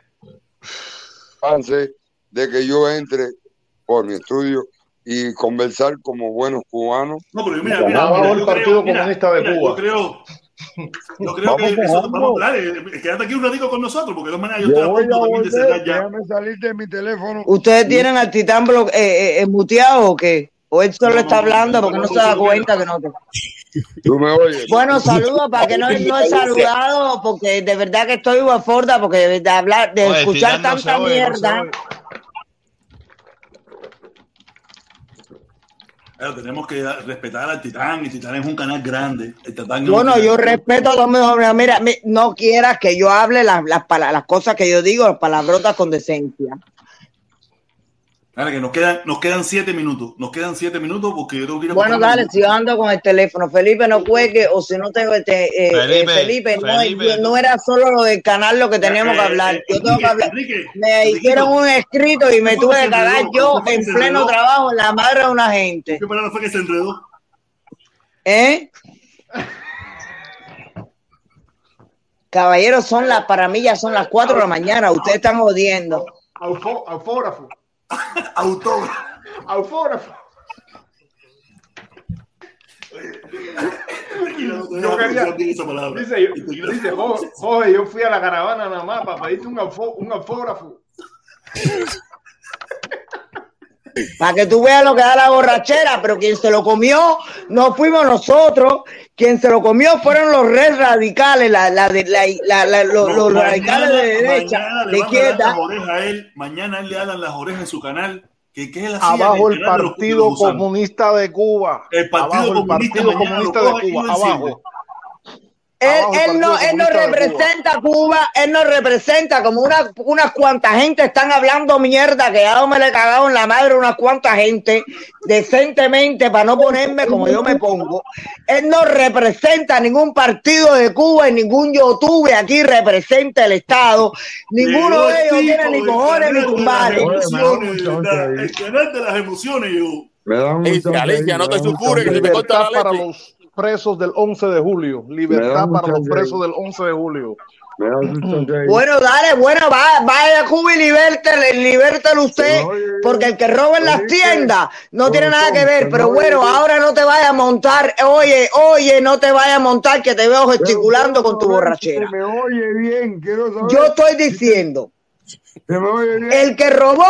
chance de que yo entre por mi estudio y conversar como buenos cubanos. No, pero mira, mira, mira, el Partido creo, mira, Comunista de mira, Cuba. Yo creo, yo creo Vamos, que eso, vamos, dale, eh, quédate aquí un ratico con nosotros, porque de todas maneras yo Yo estoy a voy a punto de cerrar ya. déjame salir de mi teléfono. ¿Ustedes tienen al titán blo- eh, eh, eh, muteado o qué? ¿O él solo No, está hablando no, porque no, no no, se da cuenta que no te... Tú me oyes. Bueno, saludos para que no, no he saludado porque de verdad que estoy guaforda porque de, de hablar, de Oye, escuchar tanta oye, no se mierda. Claro, tenemos que respetar al Titán, y Titán es un canal grande. El Titán Bueno, yo respeto a los mejores. Mira, mi- no quieras que yo hable las, las, las cosas que yo digo, las palabrotas con decencia. Dale, que nos quedan, nos quedan siete minutos. Nos quedan siete minutos porque yo tengo que ir a Bueno, dale, yo ando con el teléfono, Felipe no cuelgue, o si no tengo este, eh, eh, Felipe, Felipe, no, era solo lo del canal lo que teníamos que Eh, hablar. eh, Yo tengo que hablar. Enrique, Me hicieron un escrito y me ¿qué fue tuve que cagar yo ¿Qué fue que en pleno trabajo en la madre de una gente. ¿Qué palabra fue que se enredó? ¿Eh? Caballeros, son las, para mí ya son las 4 de la mañana, ustedes están jodiendo. Autógrafo. Autógrafo. Autógrafo. Yo quería-. Dice, yo, dice "Jo- Jorge, yo fui a la caravana nada más para pedirte un, un autógrafo. Para que tú veas lo que da la borrachera, pero quien se lo comió no fuimos nosotros, quien se lo comió fueron los red radicales, la, la, de- la- la- la- los, No, los mañana- radicales de derecha, de izquierda. a él. Mañana él le dan las orejas en su canal. Que, que Abajo el de Partido. Comunista de Cuba. El Partido Abajo el Comunista Partido Comunista de Cuba. Abajo. Él, no, él no Cuba. representa a Cuba, él no representa como una, unas cuantas gente están hablando mierda, que ya me le he cagado en la madre unas cuantas gente decentemente para no ponerme como yo me pongo. Él no representa ningún partido de Cuba y ningún YouTube aquí representa el Estado. Ninguno de el ellos tiene ni cojones ni ¿verdad? El canal de las emociones. Me da Alicia, no te sulfures, que te corta la para leche. Presos del 11 de julio. Libertad para los presos del 11 de julio. Bueno, dale, bueno, va- vaya a Cuba y libértele, libértelo usted, porque el que roba en las tiendas no tiene nada que ver, pero no bueno, ahora no te vayas a montar, oye, oye, no te vayas a montar que te veo gesticulando con tu borrachera. Yo estoy diciendo, el que robó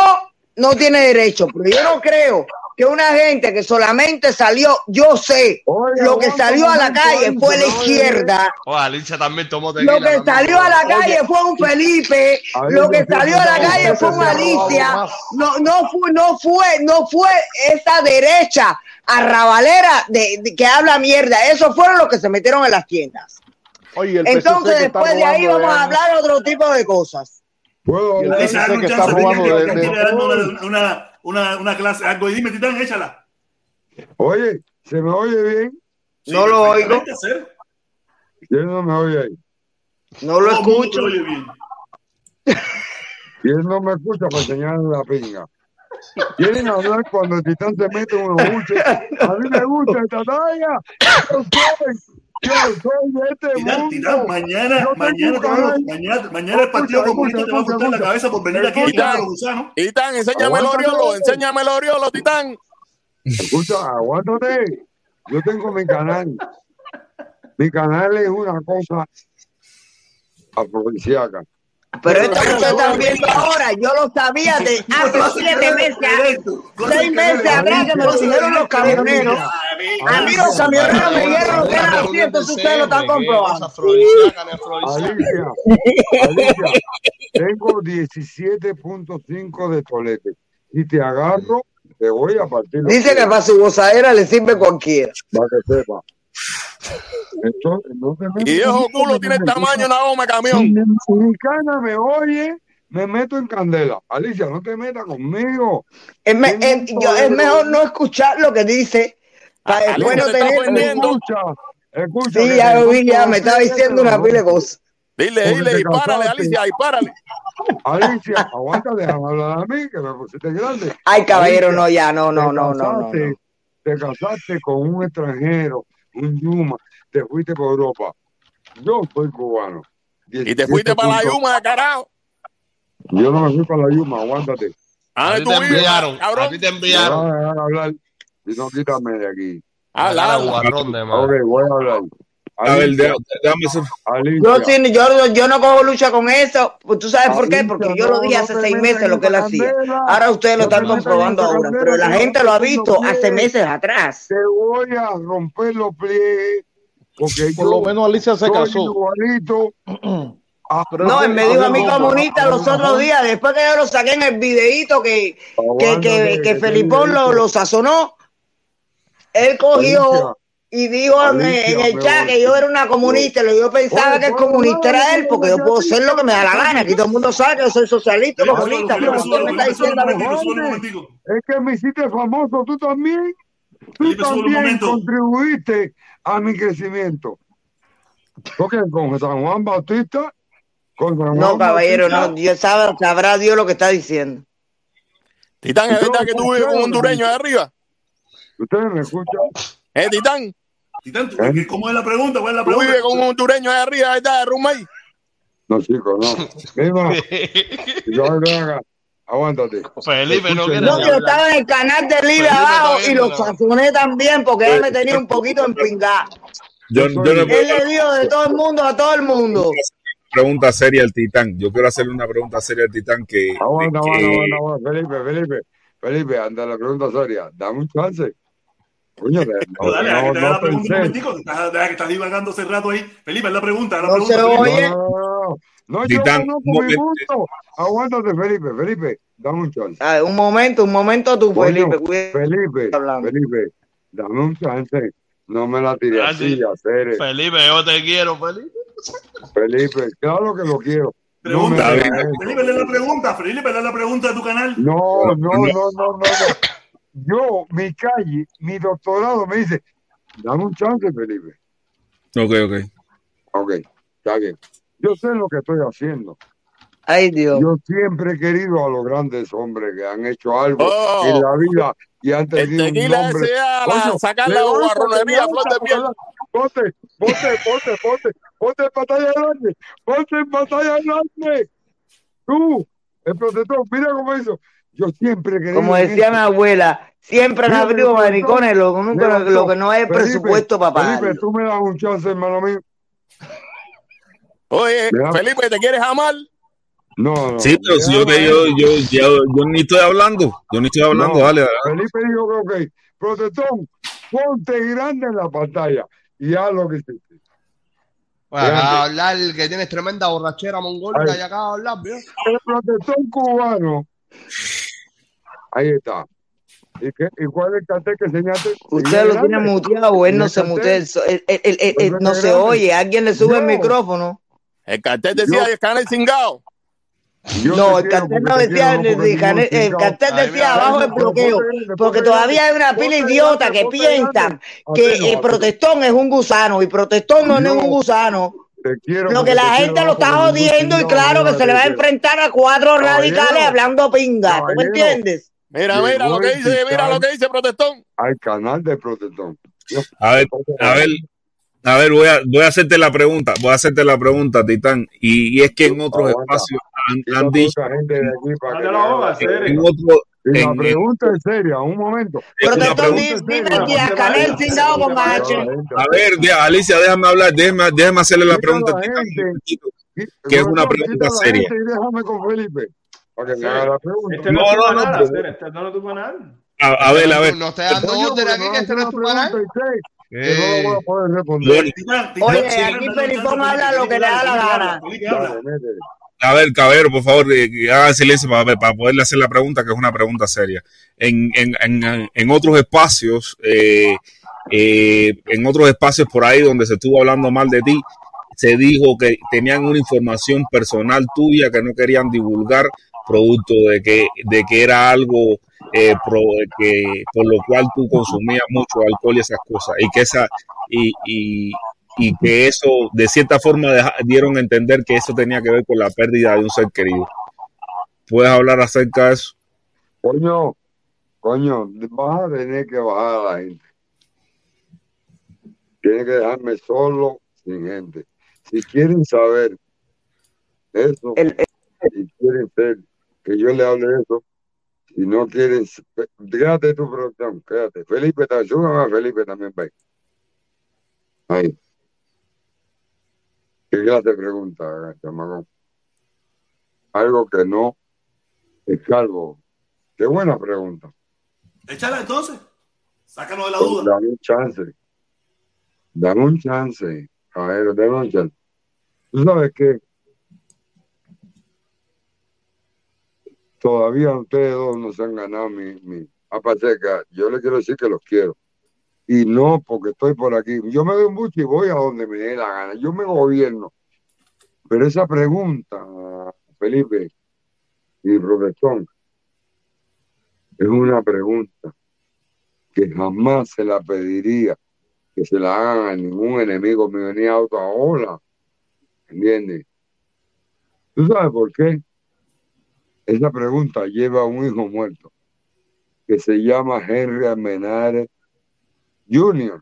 no tiene derecho, pero yo no creo que una gente que solamente salió, yo sé, Oye, lo que salió a la calle fue la izquierda. Oh, Alicia también tomó tequila. Lo que también. salió a la Oye. calle fue un Felipe, lo que salió a la calle fue un Alicia. No, no fue, no fue, no fue esa derecha arrabalera de, de- que habla mierda. Esos fueron los que se metieron en las tiendas. Oye, el PCC Entonces después de ahí vamos a hablar otro tipo de cosas. ¿Puedo hablar? Que está robando de- que de- una, una, una, clase. Algo, y dime, Titán, échala. Oye, ¿se me oye bien? No lo oigo. hacer. ¿Quién no me oye ahí? No lo escucho. oye bien. ¿Quién no me escucha para enseñarle la pinga? Quieren hablar cuando el titán se mete en unos buches. A mí me gusta esta talla. Yo soy, yo soy de este mundo. Mañana, mañana, te mañana, mañana el Partido Comunista te va a cortar la cabeza por venir aquí a quitar a los gusanos. Titán, enséñame el oriolo, enséñame el oriolo, Titán. Escucha, aguántate. Yo tengo mi canal. Mi canal es una cosa afrodisíaca. Pero esto que ustedes están viendo ahora, yo lo sabía de hace siete meses, seis meses atrás que me lo dijeron los camioneros. A mí los camioneros me dijeron lo que era así, entonces ustedes lo están comprobando. Alicia, Alicia, tengo 17.5 de tolete. Si te agarro, te voy a partir. Dice que para su gozadera le sirve cualquiera. Para que sepa. Entonces, Y viejo culo tiene el tamaño una goma camión. mi, si mi cana me oye, me meto en candela. Alicia, no te metas conmigo. Es, me- Tengo es- un yo- es poder mejor no escuchar lo que dice para Alicia después no te está tener. Escucha, escucha. Sí, ya me lo vi, ya me estaba diciendo una pila de cosas. Dile, dile, dispárale, casaste. Alicia, dispárale. Alicia, aguanta, déjame hablar a mí, que me pusiste grande. Ay, caballero, Alicia, no, ya, no, no, no, no, no. te casaste con un extranjero, un Yuma, te fuiste por Europa. Yo soy cubano. Y te fuiste para la 17 Yuma carajo. Yo no me fui para la Yuma, aguántate. ¿A A ti tú te enviaron, a cabrón? ti te enviaron. a hablar y no quítame de aquí. Habla, de Ok, voy a hablar. A ver, déjame, hacer. Yo, Alicia, sí, yo, yo no cojo lucha con eso. Pues ¿Tú sabes por qué? Porque yo lo dije hace seis meses lo que él hacía. Ahora ustedes lo están comprobando ahora, pero la te gente lo ha visto hace pies. meses atrás. Te voy a romper los pliegues porque Por lo menos Alicia se casó. igualito a Pero No, él me dijo a mí comunista los otros días, después que yo lo saqué en el videíto que, que, que, que Felipón lo, lo sazonó. Él cogió Alicia, y dijo en, Alicia, en el chat que yo era una comunista. Yo pensaba Oye, que el ¿puedo comunista era él, porque yo puedo ser lo que me da la gana. Aquí todo el mundo sabe que yo soy socialista comunista, pero usted me está diciendo. Es que me hiciste famoso, tú también. Tú también contribuiste a mi crecimiento. Porque con San Juan Bautista, con San Juan No, caballero, Bautista, no. Dios sabe, sabrá Dios lo que está diciendo. Titán, ¿es verdad que tú vives con hondureño ahí arriba? ustedes me escuchan. ¿Eh, Titán? Titán, ¿tú- ¿Eh? ¿cómo es la pregunta? ¿Cuál es la ¿Tú pregunta? vives con un hondureño ahí arriba, verdad, de roommate? No, chicos, no. Mira, yo acá. aguántate. Felipe no No, yo estaba en el canal de Libre Felipe está abajo y viendo, lo sazoné también porque él me tenía un poquito empingado. Yo, yo le Él puedo le dio de todo el mundo a todo el mundo. pregunta seria al Titán. Yo quiero hacerle una pregunta seria al Titán que, Aguanta, que- aguanta, aguanta, aguanta. Felipe, Felipe, Felipe, anda la pregunta seria. Dame un chance. Coño, No, dale, no, que te haga no la pregunta un que estás- que estás divagando hace rato ahí. Felipe, es la pregunta. es la No pregunta, se Felipe. oye. No, no, no, no, yo mi gusto. Aguántate, Felipe, Felipe, dame un chance. Ah, un momento, un momento tú, Coño, Felipe. Felipe, hablando. Felipe, dame un chance. No me la tires Ah, sí. así, hacer. Felipe, yo te quiero, Felipe. Felipe, claro que lo quiero. No Pregunta, Felipe. Felipe, lee la pregunta. Felipe, lee la pregunta de tu canal. No, no, no, no, no, no. Yo, mi calle, mi doctorado me dice, dame un chance, Felipe. Ok, ok. Ok, está bien. Yo sé lo que estoy haciendo. Ay, Dios. Yo siempre he querido a los grandes hombres que han hecho algo Oh. en la vida y han El tenido un nombre. ese a la- sacar la guarronería a flor de levántate, piel. Ponte, ponte, ponte, ponte, ponte en batalla grande, ponte en batalla grande. Tú, el protector, mira cómo hizo. Yo siempre querido. Como decía mi abuela, siempre han abrido maricones, lo, levantó. lo que no hay Felipe, presupuesto para Felipe, tú me das un chance, hermano mío. Oye, Felipe, ¿te quieres amar? No, no. Sí, pero si yo, te, yo, yo, yo, yo ni estoy hablando. Yo ni estoy hablando, No, dale. dale. Felipe dijo que ok. Protector, ponte grande en la pantalla y haz lo que hiciste. Bueno, acaba de Grande. hablar que tienes tremenda borrachera mongólica y acaba de hablar, ¿vio? El protector cubano. Ahí está. ¿Y, qué, ¿Y cuál es el cartel que enseñaste? Usted lo tiene muteado o él no ¿Y el se mutea, él no se oye, alguien le sube el Yo- micrófono. El cartel decía el canal cingado. Yo No, el cartel no decía, el, cartel decía abajo el bloqueo, porque todavía hay una pila idiota que grande. que el protestón es un gusano y protestón no, no es un Yo gusano. quiero Lo que la gente lo está jodiendo y claro que se le va a enfrentar a cuatro radicales hablando pinga. ¿Tú me entiendes? Mira, mira lo que dice, mira lo que dice Protestón. al canal de Protestón. A ver, a ver, a ver, voy a, voy a hacerte la pregunta, voy a hacerte la pregunta, Titán. Y, y es que en otros Aguanta. espacios han, han dicho, gente de aquí para que en otro, Y la en- pregunta es seria, un momento. en di- pregunta dime aquí a Canel cingado con H. a ver, ya, Alicia, déjame hablar, déjame, déjame hacerle la pregunta que es una pregunta seria. déjame con Felipe para que me haga la pregunta. Este no, No, no, no, este no es tu canal. A, a ver, a ver. No estés dando Coño, orden porque aquí, me que este no es tu canal. no Eh, la voy a poder responder. Bueno, Titán, Titán, Oye, aquí habla lo que le da la gana. A ver, Cabero, por favor, eh, haga silencio para, para poderle hacer la pregunta, que es una pregunta seria. En, en, en, en otros espacios, eh, eh, en otros espacios por ahí donde se estuvo hablando mal de ti, se dijo que tenían una información personal tuya que no querían divulgar, producto de que, de que era algo eh, pro- que, por lo cual tú consumías mucho alcohol y esas cosas, y que esa, y, y, y que eso de cierta forma deja- dieron a entender que eso tenía que ver con la pérdida de un ser querido. ¿Puedes hablar acerca de eso? Coño, coño, vas a tener que bajar a la gente. Tienes que dejarme solo, sin gente. Si quieren saber eso, El- si quieren ser que yo le hable de eso, si no quieren, quédate tu producción, quédate. Felipe, también, súbame a Felipe también, ve. Ahí. ¿Qué de pregunta, chamacón? Algo que no es calvo. Qué buena pregunta. Échala entonces. Sácanos de la duda. Dame un chance. Dame un chance. A ver, dame un chance. Tú sabes que todavía ustedes dos no se han ganado mi, mi que yo le quiero decir que los quiero. Y no porque estoy por aquí. Yo me doy un buche y voy a donde me dé la gana. Yo me gobierno. Pero esa pregunta, Felipe y profesor, es una pregunta que jamás se la pediría que se la hagan a ningún enemigo mío ni a otra ola. ¿Entiendes? ¿Tú sabes por qué? Esa pregunta lleva a un hijo muerto que se llama Henry Almenares Jr.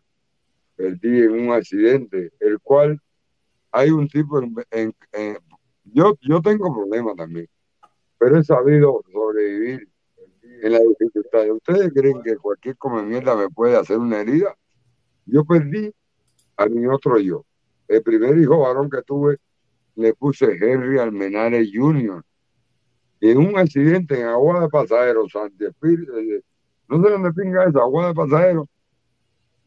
Perdí en un accidente, el cual hay un tipo en, en- yo, yo tengo problemas también, pero he sabido sobrevivir en la dificultad. ¿Ustedes creen que cualquier come mierda me puede hacer una herida? Yo perdí a mi otro yo. El primer hijo varón que tuve le puse Henry Almenare Jr. En un accidente en Agua de Pasajeros, Santi Espíritu, eh, no sé dónde pinga esa, Agua de Pasajeros,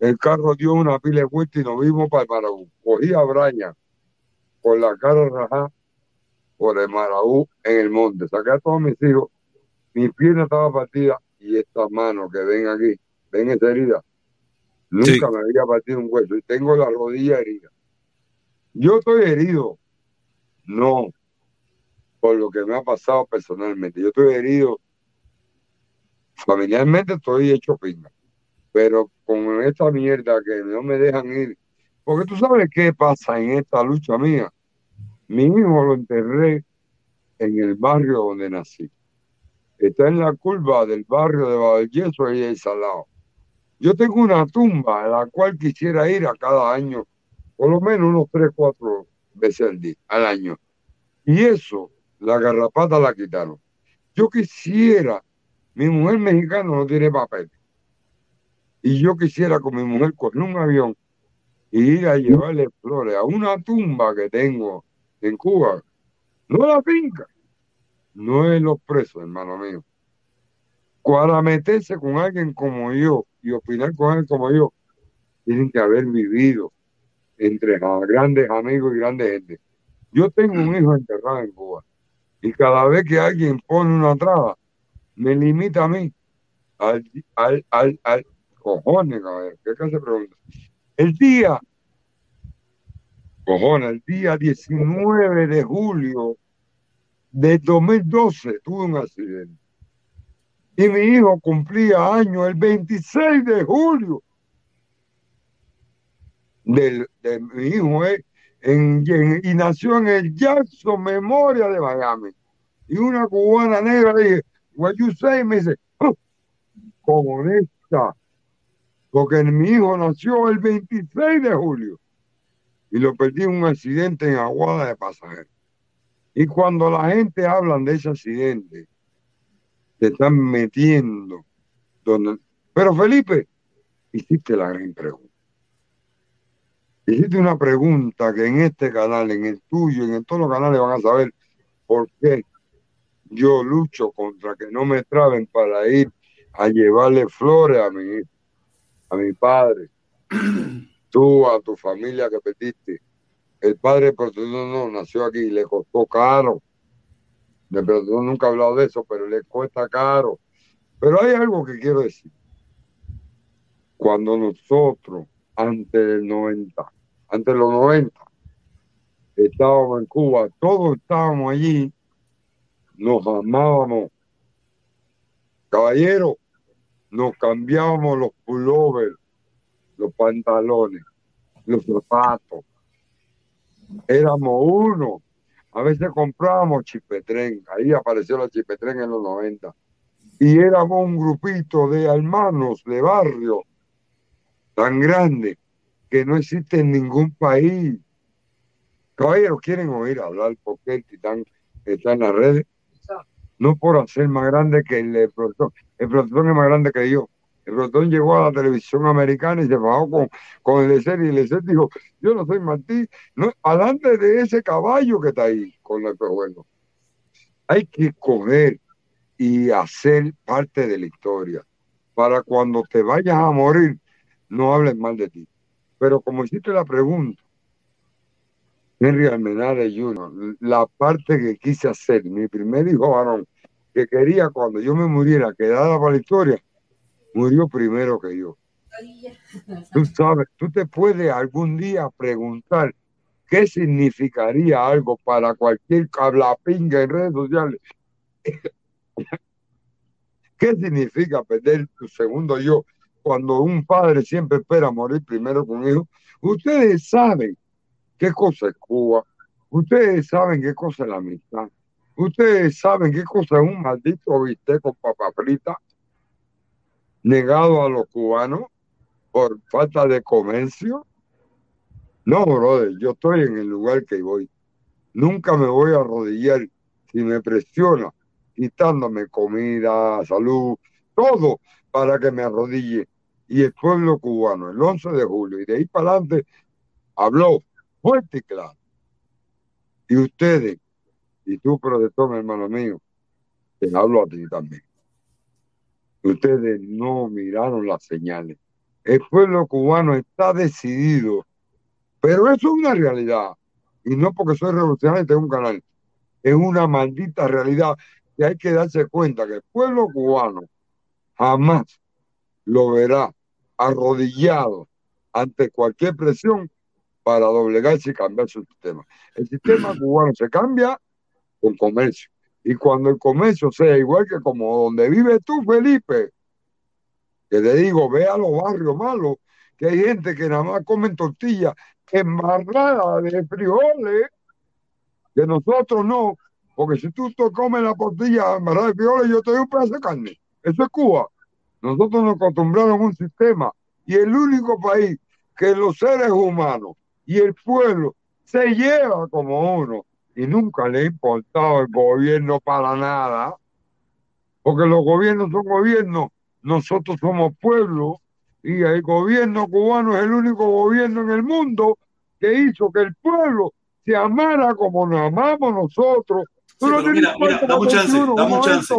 el carro dio una pila de vuelta y nos vimos para el Maraú. Cogí a Braña con la cara rajada por el Maraú en el monte. Saqué a todos mis hijos, mi pierna estaba partida y estas manos que ven aquí, ven esa herida, nunca Sí. me había partido un hueso y tengo la rodilla herida. Yo estoy herido, no por lo que me ha pasado personalmente. Yo estoy herido familiarmente, estoy hecho pinga. Pero con esta mierda que no me dejan ir, porque tú sabes qué pasa en esta lucha mía. Mi hijo lo enterré en el barrio donde nací. Está en la curva del barrio de Valleso y el Salado. Yo tengo una tumba a la cual quisiera ir a cada año, por lo menos unos tres, cuatro veces al día, al año. Y eso, la garrapata la quitaron. Yo quisiera, mi mujer mexicana no tiene papel. Y yo quisiera con mi mujer coger un avión y ir a llevarle flores a una tumba que tengo en Cuba. No la finca, no es los presos, hermano mío. Para meterse con alguien como yo y opinar con alguien como yo, tienen que haber vivido entre grandes amigos y grandes gente. Yo tengo un hijo enterrado en Cuba y cada vez que alguien pone una traba, me limita a mí al, al, al, al cojones, cabrón. ¿Qué clase pregunta? El día, cojones, el día 19 de julio de 2012 tuve un accidente. Y mi hijo cumplía años el 26 de julio. Del, de mi hijo eh, en- y nació en el Jackson Memoria de Miami. Y una cubana negra le dije, what you say? Me dice, "Oh, comunista. Porque mi hijo nació el 26 de julio y lo perdí en un accidente en Aguada de Pasajeros. Y cuando la gente habla de ese accidente, te están metiendo. Pero Felipe, hiciste la gran pregunta. Hiciste una pregunta que en este canal, en el tuyo, en todos los canales van a saber por qué yo lucho contra que no me traben para ir a llevarle flores a mi hijo, a mi padre, tú, a tu familia que perdiste. El padre de Rico no nació aquí, le costó caro. De Rico nunca he hablado de eso, pero le cuesta caro. Pero hay algo que quiero decir. Cuando nosotros, antes del 90, antes de los 90, estábamos en Cuba, todos estábamos allí, nos amábamos. Caballero, nos cambiábamos los pullovers, los pantalones, los zapatos. Éramos uno. A veces comprábamos chipetren, ahí apareció la chipetren en los 90. Y éramos un grupito de hermanos de barrio tan grande que no existe en ningún país. Caballeros, quieren oír hablar porque el titán está en las redes. No por hacer más grande que el, profesor. El profesor es más grande que yo. El profesor llegó a la televisión americana y se bajó con, con el Lecer y el Lecer dijo, yo no soy Martí, no, adelante de ese caballo que está ahí con el pejuelo. Hay que coger y hacer parte de la historia para cuando te vayas a morir no hables mal de ti. Pero como hiciste la pregunta, Henry Almenara Jr., la parte que quise hacer, mi primer hijo varón, que quería cuando yo me muriera, quedara para la historia, murió primero que yo. Tú sabes, tú te puedes algún día preguntar qué significaría algo para cualquier pinga en redes sociales. ¿Qué significa perder tu segundo yo cuando un padre siempre espera morir primero con un hijo? Ustedes saben qué cosa es Cuba. Ustedes saben qué cosa es la amistad. Ustedes saben qué cosa es un maldito bistec con papa frita negado a los cubanos por falta de comercio. No, brother, yo estoy en el lugar que voy. Nunca me voy a arrodillar si me presiona quitándome comida, salud, todo para que me arrodille. Y el pueblo cubano, el 11 de julio, y de ahí para adelante, habló fuerte y claro. Y ustedes, y tú, protector, hermano mío, te hablo a ti también. Ustedes no miraron las señales. El pueblo cubano está decidido, pero eso es una realidad. Y no porque soy revolucionario y tengo un canal. Es una maldita realidad que hay que darse cuenta que el pueblo cubano jamás lo verá arrodillado ante cualquier presión para doblegarse y cambiar su sistema. El sistema cubano se cambia con comercio. Y cuando el comercio sea igual que como donde vives tú, Felipe, que te digo, ve a los barrios malos, que hay gente que nada más comen tortillas embarradas de frijoles, que nosotros no, porque si tú comes la tortilla embarrada de frijoles, yo te doy un pedazo de carne. Eso es Cuba. Nosotros nos acostumbramos a un sistema y el único país que los seres humanos y el pueblo se lleva como uno y nunca le ha importado el gobierno para nada, porque los gobiernos son gobiernos, nosotros somos pueblo y el gobierno cubano es el único gobierno en el mundo que hizo que el pueblo se amara como nos amamos nosotros. Sí, pero mira, mira, para chance, 21, dame un un chance.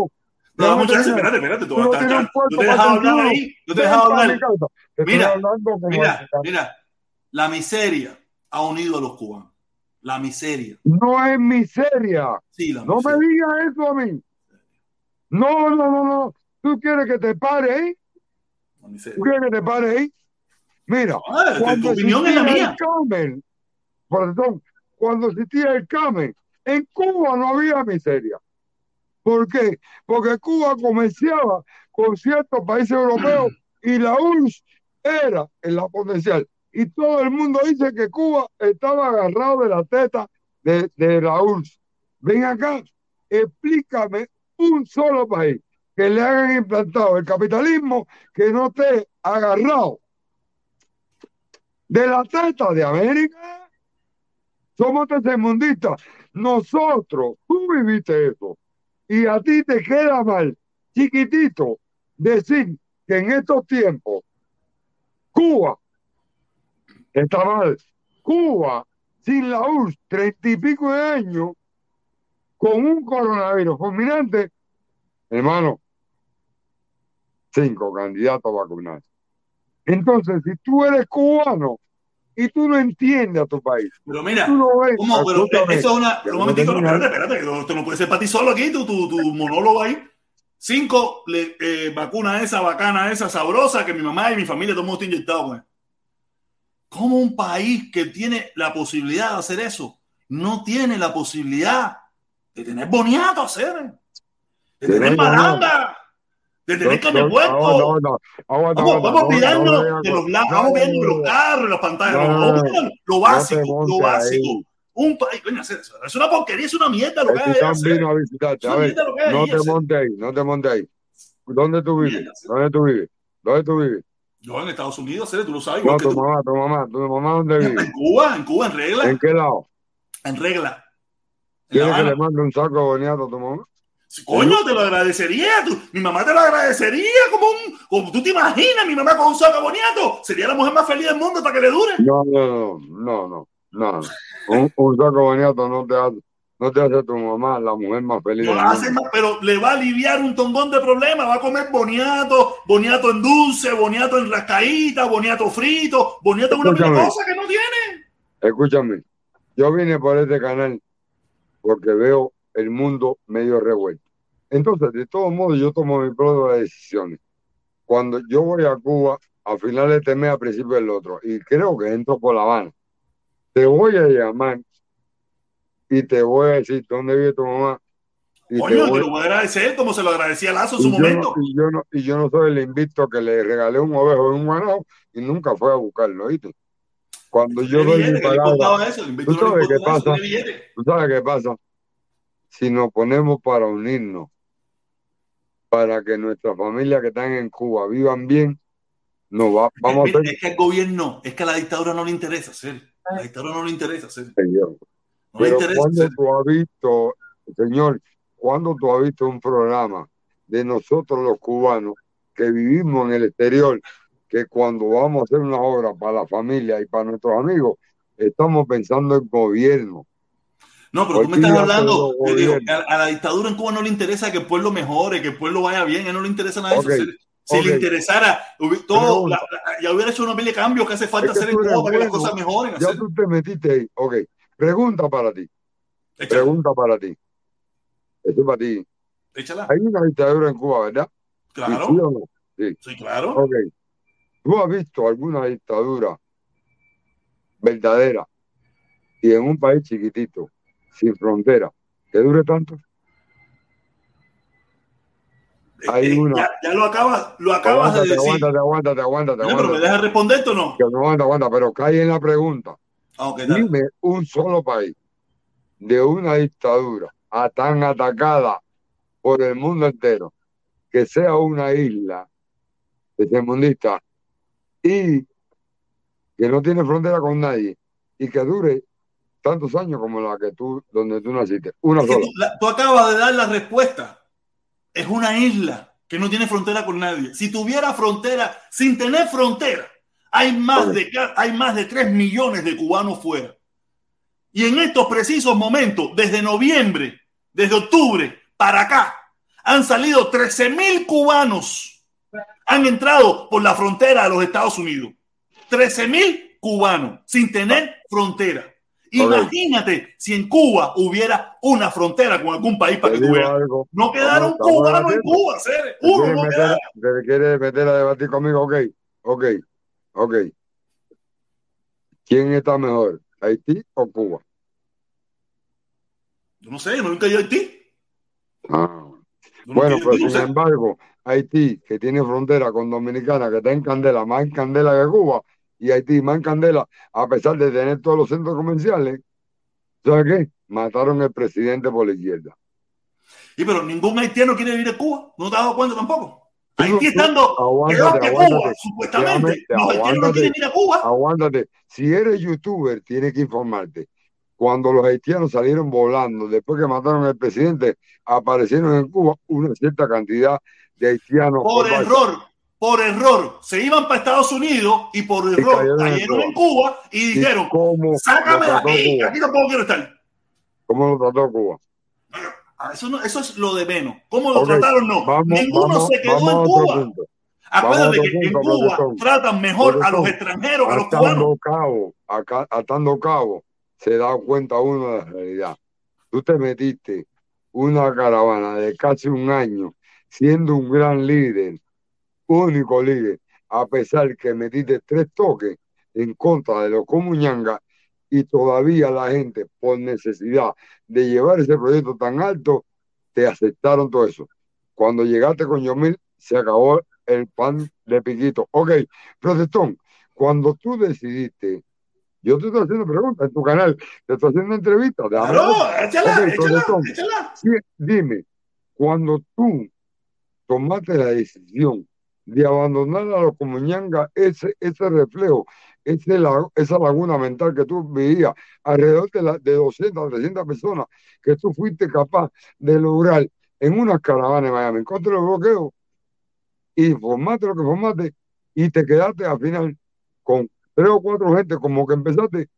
No, chance, terminar. espérate, espérate, tú, Tú ta- puerto no te dejas hablar 21. ahí, no te mi hablar. Mira, mira, mira, la miseria ha unido a los cubanos. La miseria. No es miseria. Sí, la No me miseria. digas eso a mí. No, no, no, no. ¿Tú quieres que te pare ahí? ¿Tú quieres que te pare ahí? Mira, Ah, tu- tu cuando opinión es la existía el mía. Carmen, perdón, cuando existía el Carmen, en Cuba no había miseria. ¿Por qué? Porque Cuba comerciaba con ciertos países europeos y la URSS era en la potencial. Y todo el mundo dice que Cuba estaba agarrado de la teta de, la URSS. Ven acá, explícame un solo país que le hagan implantado el capitalismo que no esté agarrado de la teta de América. Somos tercermundistas. Nosotros, tú viviste eso. Y a ti te queda mal, chiquitito, decir que en estos tiempos Cuba está mal. Cuba, sin la URSS, treinta y pico de años, con un coronavirus fulminante, hermano, cinco candidatos a vacunar. Entonces, si tú eres cubano y tú no entiendes a tu país, Pero mira, tú no ves, ¿cómo? Pero eso es una. Un no momentico, no, espérate, espérate, que esto no puede ser para ti solo aquí, tu, tu, tu monólogo ahí. Cinco le, eh, vacunas esa bacana, esa sabrosa, que mi mamá y mi familia todo el mundo está inyectado con. ¿Cómo un país que tiene la posibilidad de hacer eso no tiene la posibilidad de tener boniato hacer? De tener no, no, baranda, de tener no, no, Vamos, vamos olvidarnos vengas de los vamos viendo los carros, las pantallas, vamos lo básico, lo básico. Un país, es una porquería, es una mierda lo que hay a Es visitarte. A ver, no te montes ahí, no te montes ahí. ¿Dónde tú vives? ¿Dónde tú vives? ¿Dónde tú vives? Yo en Estados Unidos, hacer, tú lo sabes, No, tu mamá, tu mamá, tu mamá, ¿dónde vive? En Cuba, en Cuba, en ¿En regla, qué lado? en regla, en La ¿Quieres que le mande un saco de boniato a tu mamá? Coño, te lo agradecería. tú- mi mamá te lo agradecería como un. Como tú te imaginas, mi mamá con un saco boniato. Sería la mujer más feliz del mundo para que le dure. No, no, no, no, no, no. Un, un saco boniato no te hace, no te hace tu mamá la mujer más feliz No la hace más, pero le va a aliviar un tongón de problemas. Va a comer boniato, boniato en dulce, boniato en rascaíta, boniato frito, boniato en una cosas que no tiene. escúchame. Yo vine por este canal porque veo el mundo medio revuelto. Entonces, de todos modos, yo tomo mis propias decisiones. Cuando yo voy a Cuba, a finales de este mes, a principios del otro, y creo que entro por La Habana, te voy a llamar y te voy a decir dónde vive tu mamá y te Coño, te voy, lo voy a agradecer como se lo agradecía a Lazo en su y yo no, momento. y yo no, y yo no soy el invito que le regalé un ovejo y un guanao y nunca fue a buscarlo, ¿oíste? Cuando yo doy mi palabra, ¿tú sabes qué pasa? ¿Tú sabes qué pasa? Si nos ponemos para unirnos, para que nuestras familias que están en Cuba vivan bien, nos va, vamos a hacer, es que al gobierno, es que a la dictadura no le interesa hacer. A la dictadura no le interesa hacer. señor. No le Pero interesa cuando hacer. tú has visto, señor, ¿cuándo tú has visto un programa de nosotros los cubanos que vivimos en el exterior, que cuando vamos a hacer una obra para la familia y para nuestros amigos, estamos pensando en gobierno? No, pero tú me estás hablando, yo digo, a, a la dictadura en Cuba no le interesa que el pueblo mejore, que el pueblo vaya bien, a él no le interesa nada de eso. Si, le interesara, hubi- todo, Pregunta. la- la- ya hubiera hecho una pila de cambios que hace falta Es hacer en Cuba para que las cosas mejoren. ya hacer- tú te metiste ahí. Ok, pregunta para ti. Échala, Pregunta para ti. Eso es para ti. échala. Hay una dictadura en Cuba, ¿verdad? ¿Y Claro, sí o no? Sí. sí, claro. Ok. ¿Tú has visto alguna dictadura verdadera y en un país chiquitito, sin frontera, que dure tanto? Hay eh, una. ya, ya lo acabas, lo acabas de Aguántate, decir. aguántate, aguántate, aguántate, Bueno, pero me aguántate. dejas responderte o no? Que no aguanta, aguanta, pero cae en la pregunta. Ah, ok, dale. Dime un solo país de una dictadura a tan atacada por el mundo entero, que sea una isla tercermundista y que no tiene frontera con nadie y que dure tantos años como la que tú, donde tú naciste. Una sola. tú, la- tú acabas de dar la respuesta. Es una isla que no tiene frontera con nadie. Si tuviera frontera, sin tener frontera, hay más, de, hay más de 3 millones de cubanos fuera. Y en estos precisos momentos, desde noviembre, desde octubre para acá, han salido 13 mil cubanos. Han entrado por la frontera de los Estados Unidos. 13 mil cubanos sin tener frontera. Imagínate si en Cuba hubiera una frontera con algún país para Te que algo. No quedaron cubanos en. Cuba, Cere. ¿Te Uno no meter, quedaron. quieres meter a debatir conmigo? Ok, ok, ok. ¿Quién está mejor, Haití o Cuba? Yo no sé, yo nunca he ido a Haití. Ah. Bueno, pero no sin embargo, Haití, que tiene frontera con Dominicana, que está en candela, más en candela que Cuba, y Haití más candela, a pesar de tener todos los centros comerciales, ¿sabes qué? Mataron al presidente por la izquierda. Y pero ningún haitiano quiere vivir a Cuba. ¿No te has dado cuenta tampoco? Haití estando aguántate, que Cuba, supuestamente. Los haitianos no aguántate, quieren ir a Cuba. aguántate. Si eres youtuber, tienes que informarte. Cuando los haitianos salieron volando, después que mataron al presidente, aparecieron en Cuba una cierta cantidad de haitianos Por por error, por error. Se iban para Estados Unidos y por error cayeron en Cuba. Y ¿Y dijeron, sácame de aquí, Cuba? aquí tampoco quiero estar. ¿Cómo lo trató Cuba? Ah, Eso, no, eso es lo de menos. ¿Cómo lo trataron? No. vamos, Ninguno vamos, se quedó en Cuba. Acuérdate que en Cuba tratan mejor a los extranjeros que a los cubanos. Atando cabo, acá, atando cabo, se da cuenta uno de la realidad. Tú te metiste una caravana de casi un año siendo un gran líder, único líder, a pesar que metiste tres toques en contra de los comuñangas y todavía la gente, por necesidad de llevar ese proyecto tan alto, te aceptaron todo eso. Cuando llegaste con Yomil, se acabó el pan de piquito. Ok, protestón, cuando tú decidiste, yo te estoy haciendo preguntas en tu canal, te estoy haciendo entrevistas. déjame Claro, échala, Ok, échala, échala. sí, dime, cuando tú tomaste la decisión de abandonar a los comuñangas, ese, ese reflejo, ese esa laguna mental que tú veías alrededor de, la, de 200, 300 personas que tú fuiste capaz de lograr en unas caravanas en Miami, contra del bloqueo, y formaste lo que formaste, y te quedaste al final con tres o cuatro gente como que empezaste.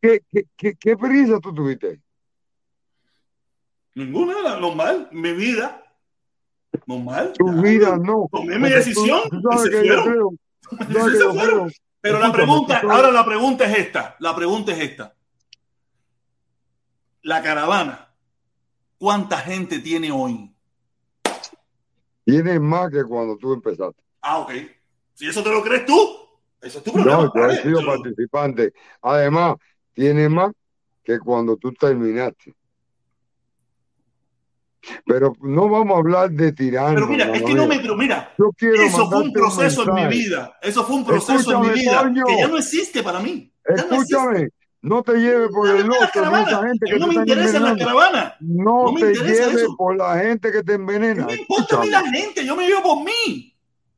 ¿Qué, qué, qué, qué prisa tú tuviste? Ninguna, normal, mi vida. Normal. Tu vida no. Tomé mi decisión y se fueron. se fueron. Pero la pregunta, ahora la pregunta es esta. La pregunta es esta. La caravana, ¿cuánta gente tiene hoy? Tienes más que cuando tú empezaste. Ah, ok. Si eso te lo crees tú, eso es tu problema. No, yo he sido participante. Además, tiene más que cuando tú terminaste. Pero no vamos a hablar de tirano. Pero mira, es que no me. Mira, Yo quiero eso fue un mandarte un proceso en mi vida. Eso fue un proceso Escúchame, en mi vida que ya no existe para mí. Ya no. Escúchame, no te lleves por el loco esa gente que no me interesa la caravana. No, No me te lleves por la gente que te envenena. No me importa a mí la Escúchame. gente, yo me vivo por mí.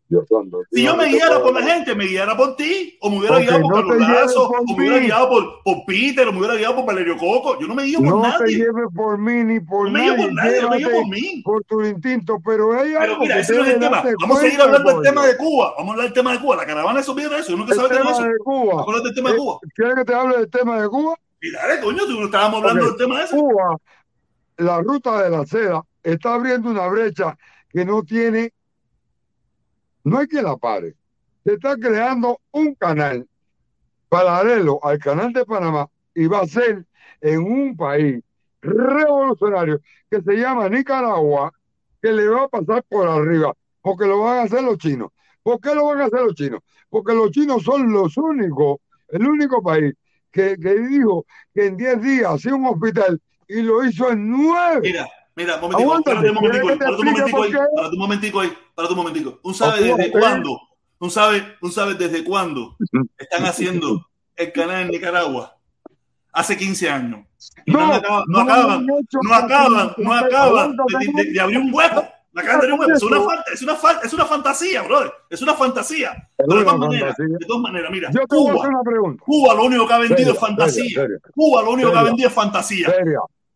Dios santo. Si yo me guiara por la gente, me guiara por ti, o me hubiera guiado por no Carlos te lleves Lazo, por o me hubiera mí. guiado por, por Peter, o me hubiera guiado por Valerio Coco. Yo no me guío por No te nadie. lleves por mí ni por No me guío nadie. por nadie, yo me guío por mí. por tu instinto, pero hay Pero algo mira, que ese no es el tema. Vamos a seguir hablando del tema de Cuba. Vamos a hablar del tema de Cuba. La caravana eso viene de eso. Yo nunca sabía de tema eso. de Cuba. Del tema de Eh, Cuba. ¿Quieres que te hable del tema de Cuba? Y dale, coño, si no estábamos hablando del tema ese. Cuba, la ruta de la seda, está abriendo una brecha que no tiene, no hay que la pare. Se está creando un canal paralelo al canal de Panamá y va a ser en un país revolucionario que se llama Nicaragua, que le va a pasar por arriba, porque lo van a hacer los chinos. ¿Por qué lo van a hacer los chinos? Porque los chinos son los únicos, el único país que, que dijo que en 10 días hacía un hospital y lo hizo en 9. Mira, mira, momentico, Aguántate, un momentico, ahí, ¿quieres que te espérate un momentico ahí, espérate un momentico ahí, espérate un momentico. ¿Un sabe desde cuándo? ¿Un sabe, un sabe desde cuándo están haciendo el canal en Nicaragua? Hace 15 años. No, No, acaban, no acaban, no acaban, no acaban de, de- de abrir un hueco. No acaban de un hueco. Es una, falta, es, una fa- es una fantasía, brother. Es una fantasía. Es de todas maneras, de todas maneras, mira, Yo te voy a Cuba, hacer una pregunta. Cuba lo único que ha vendido Seria, es fantasía. seria, seria. Cuba lo único que ha vendido es fantasía.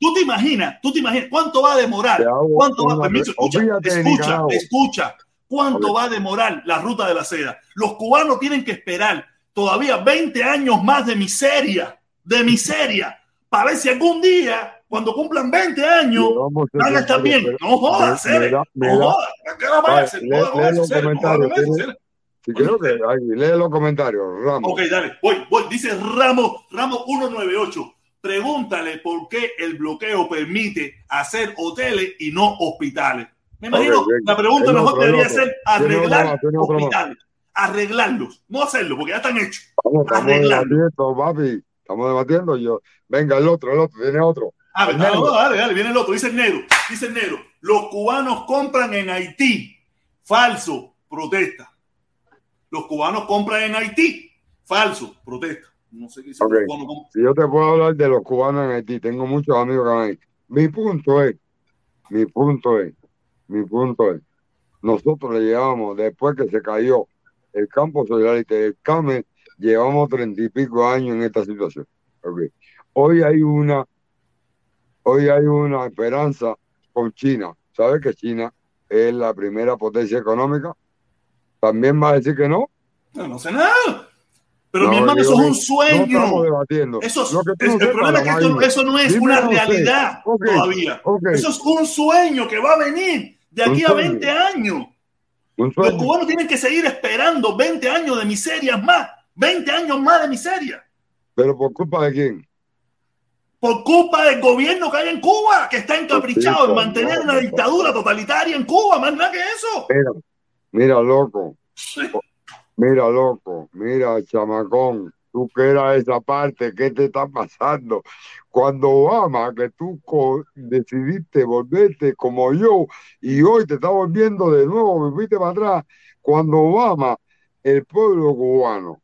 ¿Tú te imaginas? ¿Tú te imaginas cuánto va a demorar? ¿Cuánto va? Permiso, escucha, escucha, escucha. ¿Cuánto va a demorar la ruta de la seda? Los cubanos tienen que esperar todavía 20 años más de miseria, de miseria, para ver si algún día, cuando cumplan 20 años, van a estar bien. No jodas, Cere, no da- jodas. Si quiero que ahí, lee los comentarios, Ramos. Ok, dale, voy, voy. Dice Ramos, Ramos 198. Pregúntale por qué el bloqueo permite hacer hoteles y no hospitales. Me imagino, la pregunta mejor debería ser arreglar hospitales. Arreglarlos, no hacerlo, porque ya están hechos. Vamos, estamos Arreglarlo. debatiendo, papi. Estamos debatiendo. Yo, venga, el otro, el otro, tiene otro. A ver, no, dale, dale, viene el otro. Dice el negro, dice el negro. Los cubanos compran en Haití. Falso, protesta. Los cubanos compran en Haití. Falso, protesta. No sé qué dice Ok. los cubanos compran. Si yo te puedo hablar de los cubanos en Haití, tengo muchos amigos que van ahí. Mi punto es, mi punto es, mi punto es, nosotros le llevamos, después que se cayó el campo Solidarity, el CAME, llevamos treinta y pico años en esta situación. Ok. Hoy hay una, hoy hay una esperanza con China. ¿Sabes que China es la primera potencia económica? ¿También va a decir que no? No, no sé nada. Pero No, mi hermano, eso es un sueño. Eso es- el problema es que esto- eso no es Dime, una realidad todavía. Eso es un sueño que va a venir de aquí a sueño. 20 años. Los cubanos tienen que seguir esperando 20 años de miseria más. 20 años más de miseria. ¿Pero por culpa de quién? Por culpa del gobierno que hay en Cuba, que está encaprichado en mantener no, una dictadura totalitaria en Cuba. Más nada que eso. Mira, mira, loco. Mira, loco. Mira, chamacón. Tú que eras esa parte, ¿qué te está pasando? Cuando Obama, que tú decidiste volverte como yo y hoy te está volviendo de nuevo, me fuiste para atrás. Cuando Obama, el pueblo cubano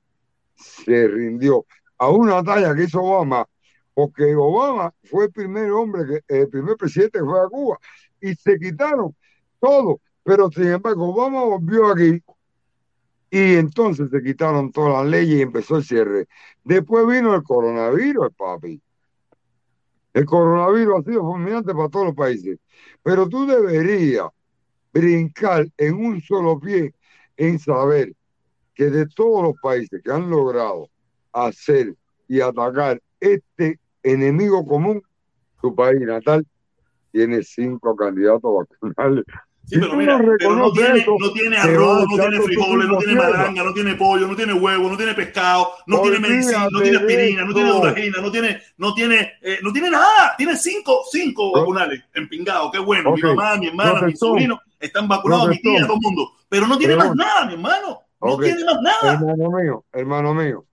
se rindió a una talla que hizo Obama, porque Obama fue el primer hombre, que, el primer presidente que fue a Cuba y se quitaron todo. Pero sin embargo, Obama volvió aquí y entonces se quitaron todas las leyes y empezó el cierre. Después vino el coronavirus, papi. El coronavirus ha sido fulminante para todos los países. Pero tú deberías brincar en un solo pie en saber que de todos los países que han logrado hacer y atacar este enemigo común, tu país natal tiene cinco candidatos vacunales. Sí, pero mira, no pero no reconoces tiene, eso, no tiene arroz, no tiene frijoles, no tiene malanga, no tiene pollo, no tiene huevo, no tiene pescado, no tiene medicina, no tiene aspirina, no tiene eso. duragina, no tiene, no tiene, eh, no tiene nada. Tiene cinco, cinco vacunales empingados. Qué bueno. Mi mamá, mi hermana, mi Profesor. sobrino están vacunados, mi tía, todo el mundo. Pero no tiene más nada, mi hermano. No tiene más nada. Hermano mío, hermano mío.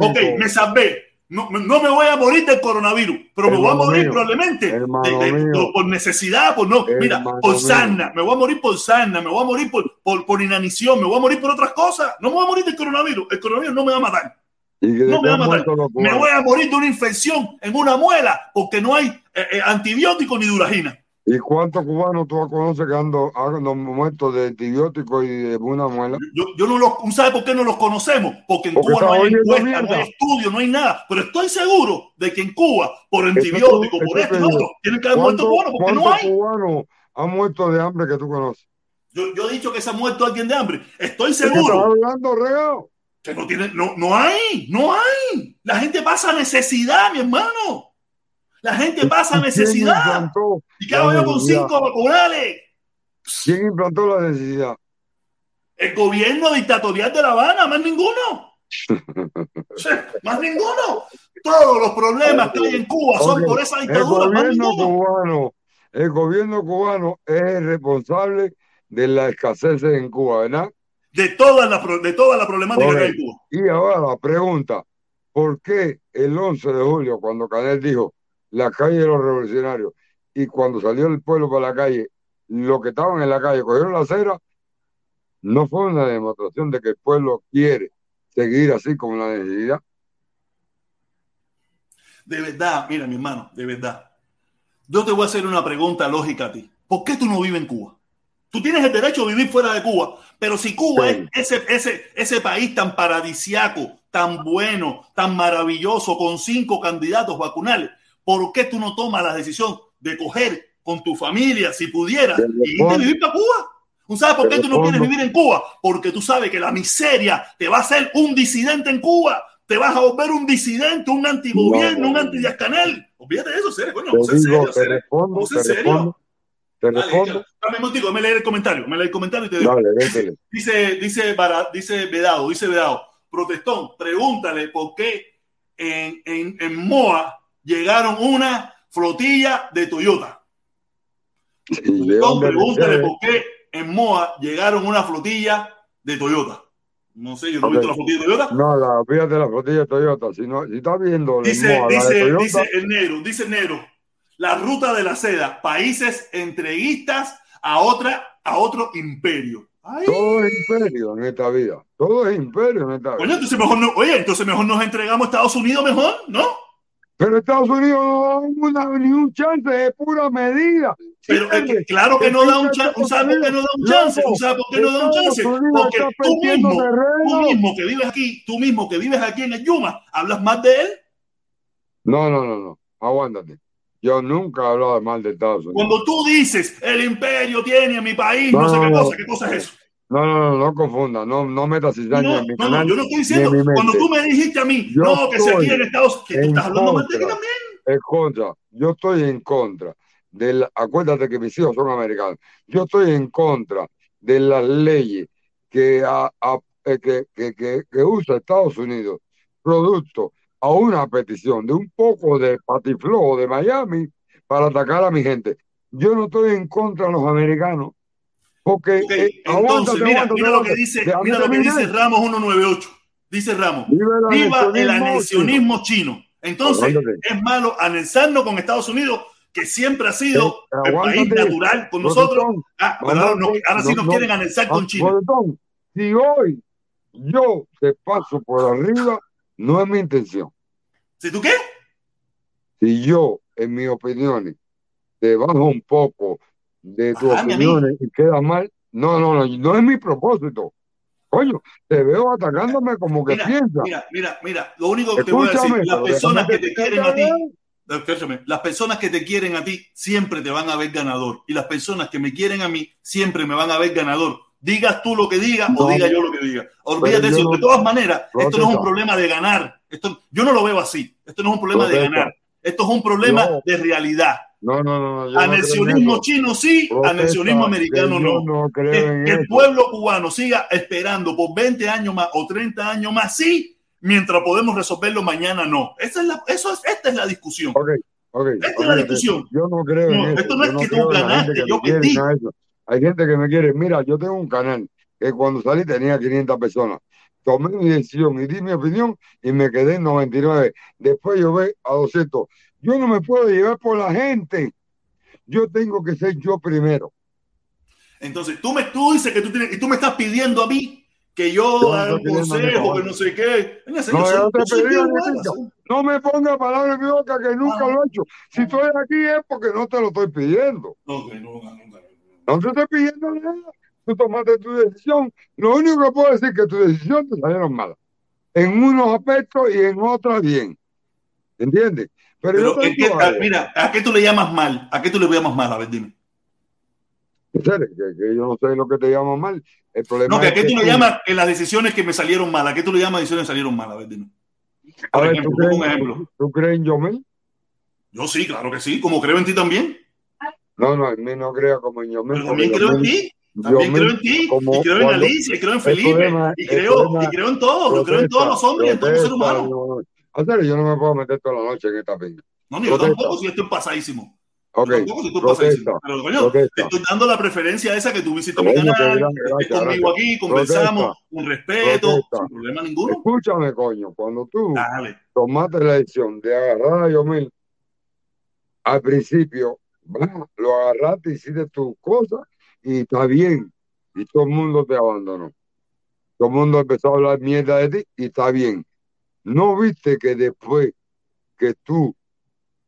Ok, me salvé. No, no me voy a morir del coronavirus, pero me voy a morir mío, probablemente de- de- por, necesidad, por no, mira, por mío. sarna, me voy a morir por sarna, me voy a morir por, por, por inanición, me voy a morir por otras cosas. No me voy a morir del coronavirus, el coronavirus no me va a matar. No me va a matar. Me voy a morir de una infección en una muela porque no hay eh, eh, antibiótico ni duragina. ¿Y cuántos cubanos tú conoces que han do- han muerto de antibióticos y de una muela? Yo, yo no los, ¿sabe por qué no los conocemos? Porque en Porque Cuba no hay encuesta, no hay estudio, no hay nada. Pero estoy seguro de que en Cuba, por antibióticos, por esto otro, tienen que haber muerto ¿Cuántos cubanos porque no hay. cubanos han muerto de hambre que tú conoces? Yo, yo he dicho que se ha muerto alguien de hambre. Estoy ¿De qué estás seguro hablando, regao? que no tiene, no, no hay, no hay. La gente pasa necesidad, mi hermano. La gente pasa ¿Quién necesidad. ¿Y qué hago yo con cinco vacunales? ¿Quién implantó la necesidad? El gobierno dictatorial de La Habana, más ninguno. Más ninguno. Todos los problemas que hay en Cuba son por esa El dictadura, más gobierno cubano, el gobierno cubano es el responsable de la escasez en Cuba, ¿verdad? De toda la, de toda la problemática que hay en. Cuba. Y ahora la pregunta, ¿por qué el 11 de julio, cuando Canel dijo la calle de los revolucionarios, y cuando salió el pueblo para la calle, los que estaban en la calle cogieron la acera, no fue una demostración de que el pueblo quiere seguir así como la necesidad? De verdad, mira, mi hermano, de verdad. Yo te voy a hacer una pregunta lógica a ti. ¿Por qué tú no vives en Cuba? Tú tienes el derecho a vivir fuera de Cuba, pero si Cuba Sí. es ese, ese, ese país tan paradisiaco, tan bueno, tan maravilloso, con cinco candidatos vacunales, ¿por qué tú no tomas la decisión de coger con tu familia, si pudieras, y irte a vivir para Cuba? ¿Tú sabes por qué tú no quieres vivir en Cuba? Porque tú sabes que la miseria te va a hacer un disidente en Cuba. Te vas a volver un disidente, un antigobierno, No. un anti-Canel. Olvídate de eso, serio, coño. Vamos en serio, respondo, Vamos en te serio. respondo, te respondo. dame un momentico, me leer el comentario, me leer el comentario y te digo. Dale. Dice, dice, dice Vedado, dice Vedado, protestón, pregúntale por qué en, en, en Moa llegaron una flotilla de Toyota. ¿Y de Protestón, dónde pregúntale por qué en Moa llegaron una flotilla de Toyota. No sé, yo no he visto la flotilla de Toyota. No, la fíjate la flotilla de Toyota. Si, no, si estás viendo Dice, Moa, la de dice, Toyota, dice el negro, dice el negro, la ruta de la seda, países entreguistas a otra, a otro imperio. Ay, todo es imperio en esta vida. Todo es imperio en esta vida. entonces mejor no, oye, entonces mejor nos entregamos a Estados Unidos mejor, ¿no? Pero Estados Unidos no da una- ni un chance de pura medida. Pero es claro que no da un chance. ¿Sabes por qué no da un chance? ¿Sabes por qué no da un chance? Porque tú mismo, tú mismo que vives aquí, tú mismo que vives aquí en el Yuma, hablas más de él. No, no, no, no. Aguántate. Yo nunca he hablado mal de Estados Unidos. Cuando tú dices, el imperio tiene a mi país, no, No, sé qué cosa, ¿qué cosa es eso? No, no, no, no confunda. No, no metas cizaña No, en mi no, no, canal yo no estoy diciendo, cuando tú me dijiste a mí, Yo no, que se aquí en Estados Unidos, que tú en estás hablando mal de también. En contra. Yo estoy en contra. De la- acuérdate que mis hijos son americanos. Yo estoy en contra de las leyes que, a- a- eh, que, que, que, que usa Estados Unidos producto a una petición de un poco de patiflojo de Miami para atacar a mi gente. Yo no estoy en contra de los americanos. Porque, eh, entonces, aguántate, mira, aguántate, mira lo que dice, mira lo que dice Ramos 198. Dice Ramos, Viva el viva el anexionismo chino. Entonces, es malo anexarnos con Estados Unidos, que siempre ha sido Eh, el país natural con nosotros. Ah, pero ahora, no- ahora sí nos quieren anexar con Ah, China. Si hoy yo te paso por arriba, no es mi intención. ¿Si tú qué? Si yo, en mis opiniones, te bajo un poco de tus Bájame a mí. opiniones y quedas mal, no, no, no, no es mi propósito. Coño, te veo atacándome como que Mira, piensas. mira, mira, mira, lo único que te voy a decir, Escúchame, las personas que te quieren a ti, escúchame, las personas que te quieren a ti siempre te van a ver ganador y las personas que me quieren a mí siempre me van a ver ganador. Digas tú lo que digas o No. diga yo lo que diga. Olvídate eso. no- De todas maneras, esto no es un problema de ganar. Esto, yo no lo veo así. Esto no es un problema de ganar. Esto es un problema No. de realidad. No, no, no, no, no Anexionismo eso. chino sí, anexionismo americano no. no creo Que, que el pueblo cubano siga esperando por 20 años más o 30 años más, sí, mientras podemos resolverlo mañana, no. Esa es la, eso es, esta es la discusión. Ok, ok. Esta es la discusión. Yo no creo No, en esto no Yo es no que tú ganaste, que yo perdí. Hay gente que me quiere. Mira, yo tengo un canal que cuando salí tenía 500 personas. Tomé mi decisión y di mi opinión y me quedé en 99. Después yo ve a 200. Yo no me puedo llevar por la gente. Yo tengo que ser yo primero. Entonces, tú me tú dices que tú tienes, y tú me estás pidiendo a mí que yo no haga un consejo, que no sé qué. Señor, No, soy- yo no te soy. No me ponga palabras en mi boca que nunca lo he hecho. Si estoy aquí es porque no te lo estoy pidiendo. Ok, nunca, nunca. No te estoy pidiendo nada. Tú tomaste tu decisión. Lo único que puedo decir es que tu decisión te salieron malas. En unos aspectos y en otros bien. ¿Entiendes? Pero, Pero, te ¿en qué- a- algo. mira, ¿a qué tú le llamas mal? ¿A qué tú le llamas mal? A ver, dime. Que, que yo no sé lo que te llama mal. El problema No, que a qué tú le llamas que las decisiones que me salieron mal. ¿A qué tú le llamas decisiones que salieron mal? A ver, dime. A Por ver, ejemplo, ¿tú pongo un crees, ejemplo. ¿tú crees en Yomel? Yo sí, claro que sí. Como creo en ti también. No, no, en mí no crea como en Yomel. Pero también creo en ti. También creo en ti. Y creo en Alicia, y creo en Felipe. Y creo, y creo en todos. Creo en todos los hombres y en todos los seres humanos. En serio, yo no me puedo meter toda la noche en esta pinga. No, ni yo tampoco, si estoy pasadísimo. Ok, Yo tampoco, si estoy protesta, pasadísimo. Pero, coño, te estoy dando la preferencia esa que tú visitas mi canal, conmigo aquí, conversamos Protesta. con respeto, sin problema ninguno. Escúchame, coño, cuando tú Dale. tomaste la decisión de agarrar a Yomil, al principio, va, lo agarraste, hiciste tus cosas y está bien. Y todo el mundo te abandonó. Todo el mundo empezó a hablar mierda de ti y está bien. ¿No viste que después que tú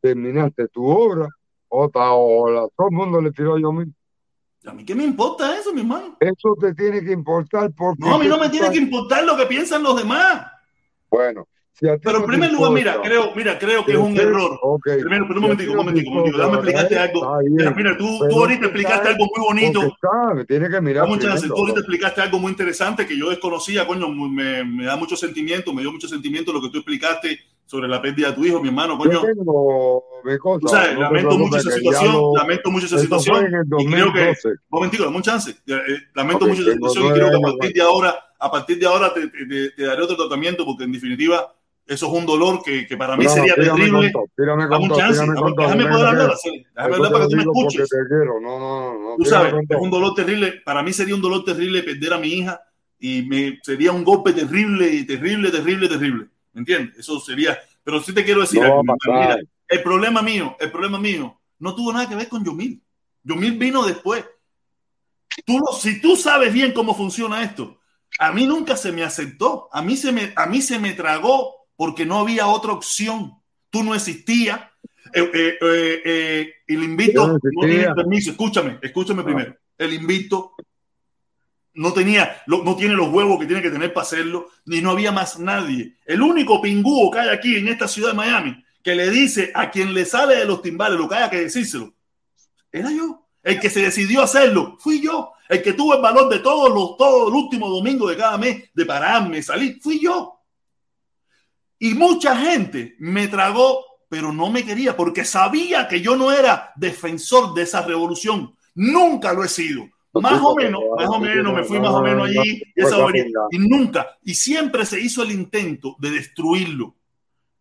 terminaste tu obra, otra ola, todo el mundo le tiró a Yomil? ¿A mí qué me importa eso, mi hermano? Eso te tiene que importar porque... No, a mí no me tiene que importar lo que piensan los demás. Bueno, si Pero en no primer lugar, mira, creo, mira, creo que es un error. Primero, pero un momentico, ti un momentico, un momentico. Déjame explicarte algo. Mira, mira, tú, tú ahorita explicaste algo muy bonito. tienes que mirar chance. Tú ahorita explicaste algo muy interesante que yo desconocía, coño, me, me da mucho sentimiento, me dio mucho sentimiento lo que tú explicaste sobre la pérdida de tu hijo, mi hermano, coño. Tengo cosa, no lamento mucho esa situación, lo- lamento mucho esa situación. Y creo que, 2012. momentico, dame un chance. Eh, lamento mucho esa situación y creo que a partir de ahora, a partir de ahora te, te- te- te daré otro tratamiento porque en definitiva eso es un dolor que, que para mí No, sería terrible. tírame con todo, tírame con todo, déjame poder hablar, déjame hablar para que tú me escuches. te quiero, no, no, no, Tú sabes, es un dolor terrible. Para mí sería un dolor terrible perder a mi hija y me sería un golpe terrible, terrible, terrible, terrible. ¿Me entiendes? Eso sería. Pero sí te quiero decir No algo. Mira, el problema mío, el problema mío, no tuvo nada que ver con Yomil. Yomil vino después. Tú lo- si tú sabes bien cómo funciona esto, a mí nunca se me aceptó. A mí se me, a mí se me tragó porque no había otra opción. Tú no existías. Eh, eh, eh, el invito no no tiene permiso. Escúchame, escúchame primero. El invito no tenía, lo- no tiene los huevos que tiene que tener para hacerlo, ni no había más nadie. El único pingúo que hay aquí en esta ciudad de Miami que le dice a quien le sale de los timbales lo que haya que decírselo, era yo. El que se decidió hacerlo fui yo. El que tuvo el valor de todos los, todo el último domingo de cada mes de pararme, salir, fui yo. Y mucha gente me tragó, pero no me quería porque sabía que yo no era defensor de esa revolución. Nunca lo he sido. Más o menos, más o menos, me fui más o menos allí y esa y nunca, y siempre se hizo el intento de destruirlo.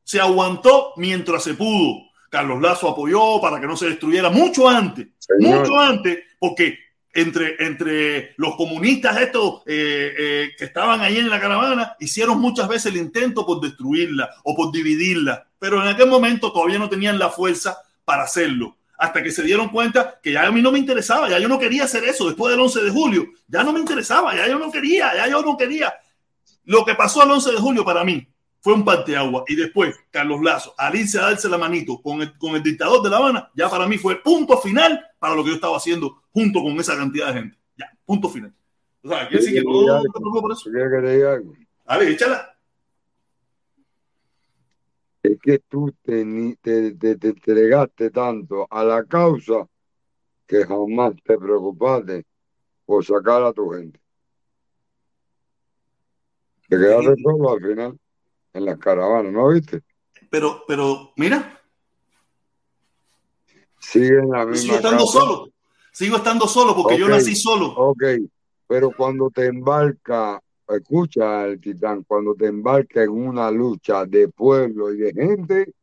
Se aguantó mientras se pudo. Carlos Lazo apoyó para que no se destruyera mucho antes, Señor. mucho antes, porque entre, entre los comunistas estos eh, eh, que estaban ahí en la caravana hicieron muchas veces el intento por destruirla o por dividirla, pero en aquel momento todavía no tenían la fuerza para hacerlo. Hasta que se dieron cuenta que ya a mí no me interesaba, ya yo no quería hacer eso después del 11 de julio, ya no me interesaba, ya yo no quería, ya yo no quería. Lo que pasó al 11 de julio para mí fue un parteagua y después Carlos Lazo, al irse a darse la manito con el, con el dictador de La Habana, ya para mí fue punto final para lo que yo estaba haciendo junto con esa cantidad de gente. Ya, punto final. O sea, quiere decir que no, no te por eso. ¿Quieres que te diga algo? Dale, échala. Es que tú te, te, te- te entregaste tanto a la causa que jamás te preocupaste por sacar a tu gente. Te quedaste solo al final en las caravanas, ¿no viste? Pero, pero, mira, Sigue en la yo misma estando causa. solo. Sigo estando solo porque yo nací solo. Ok, pero cuando te embarca, escucha el titán, cuando te embarca en una lucha de pueblo y de gente,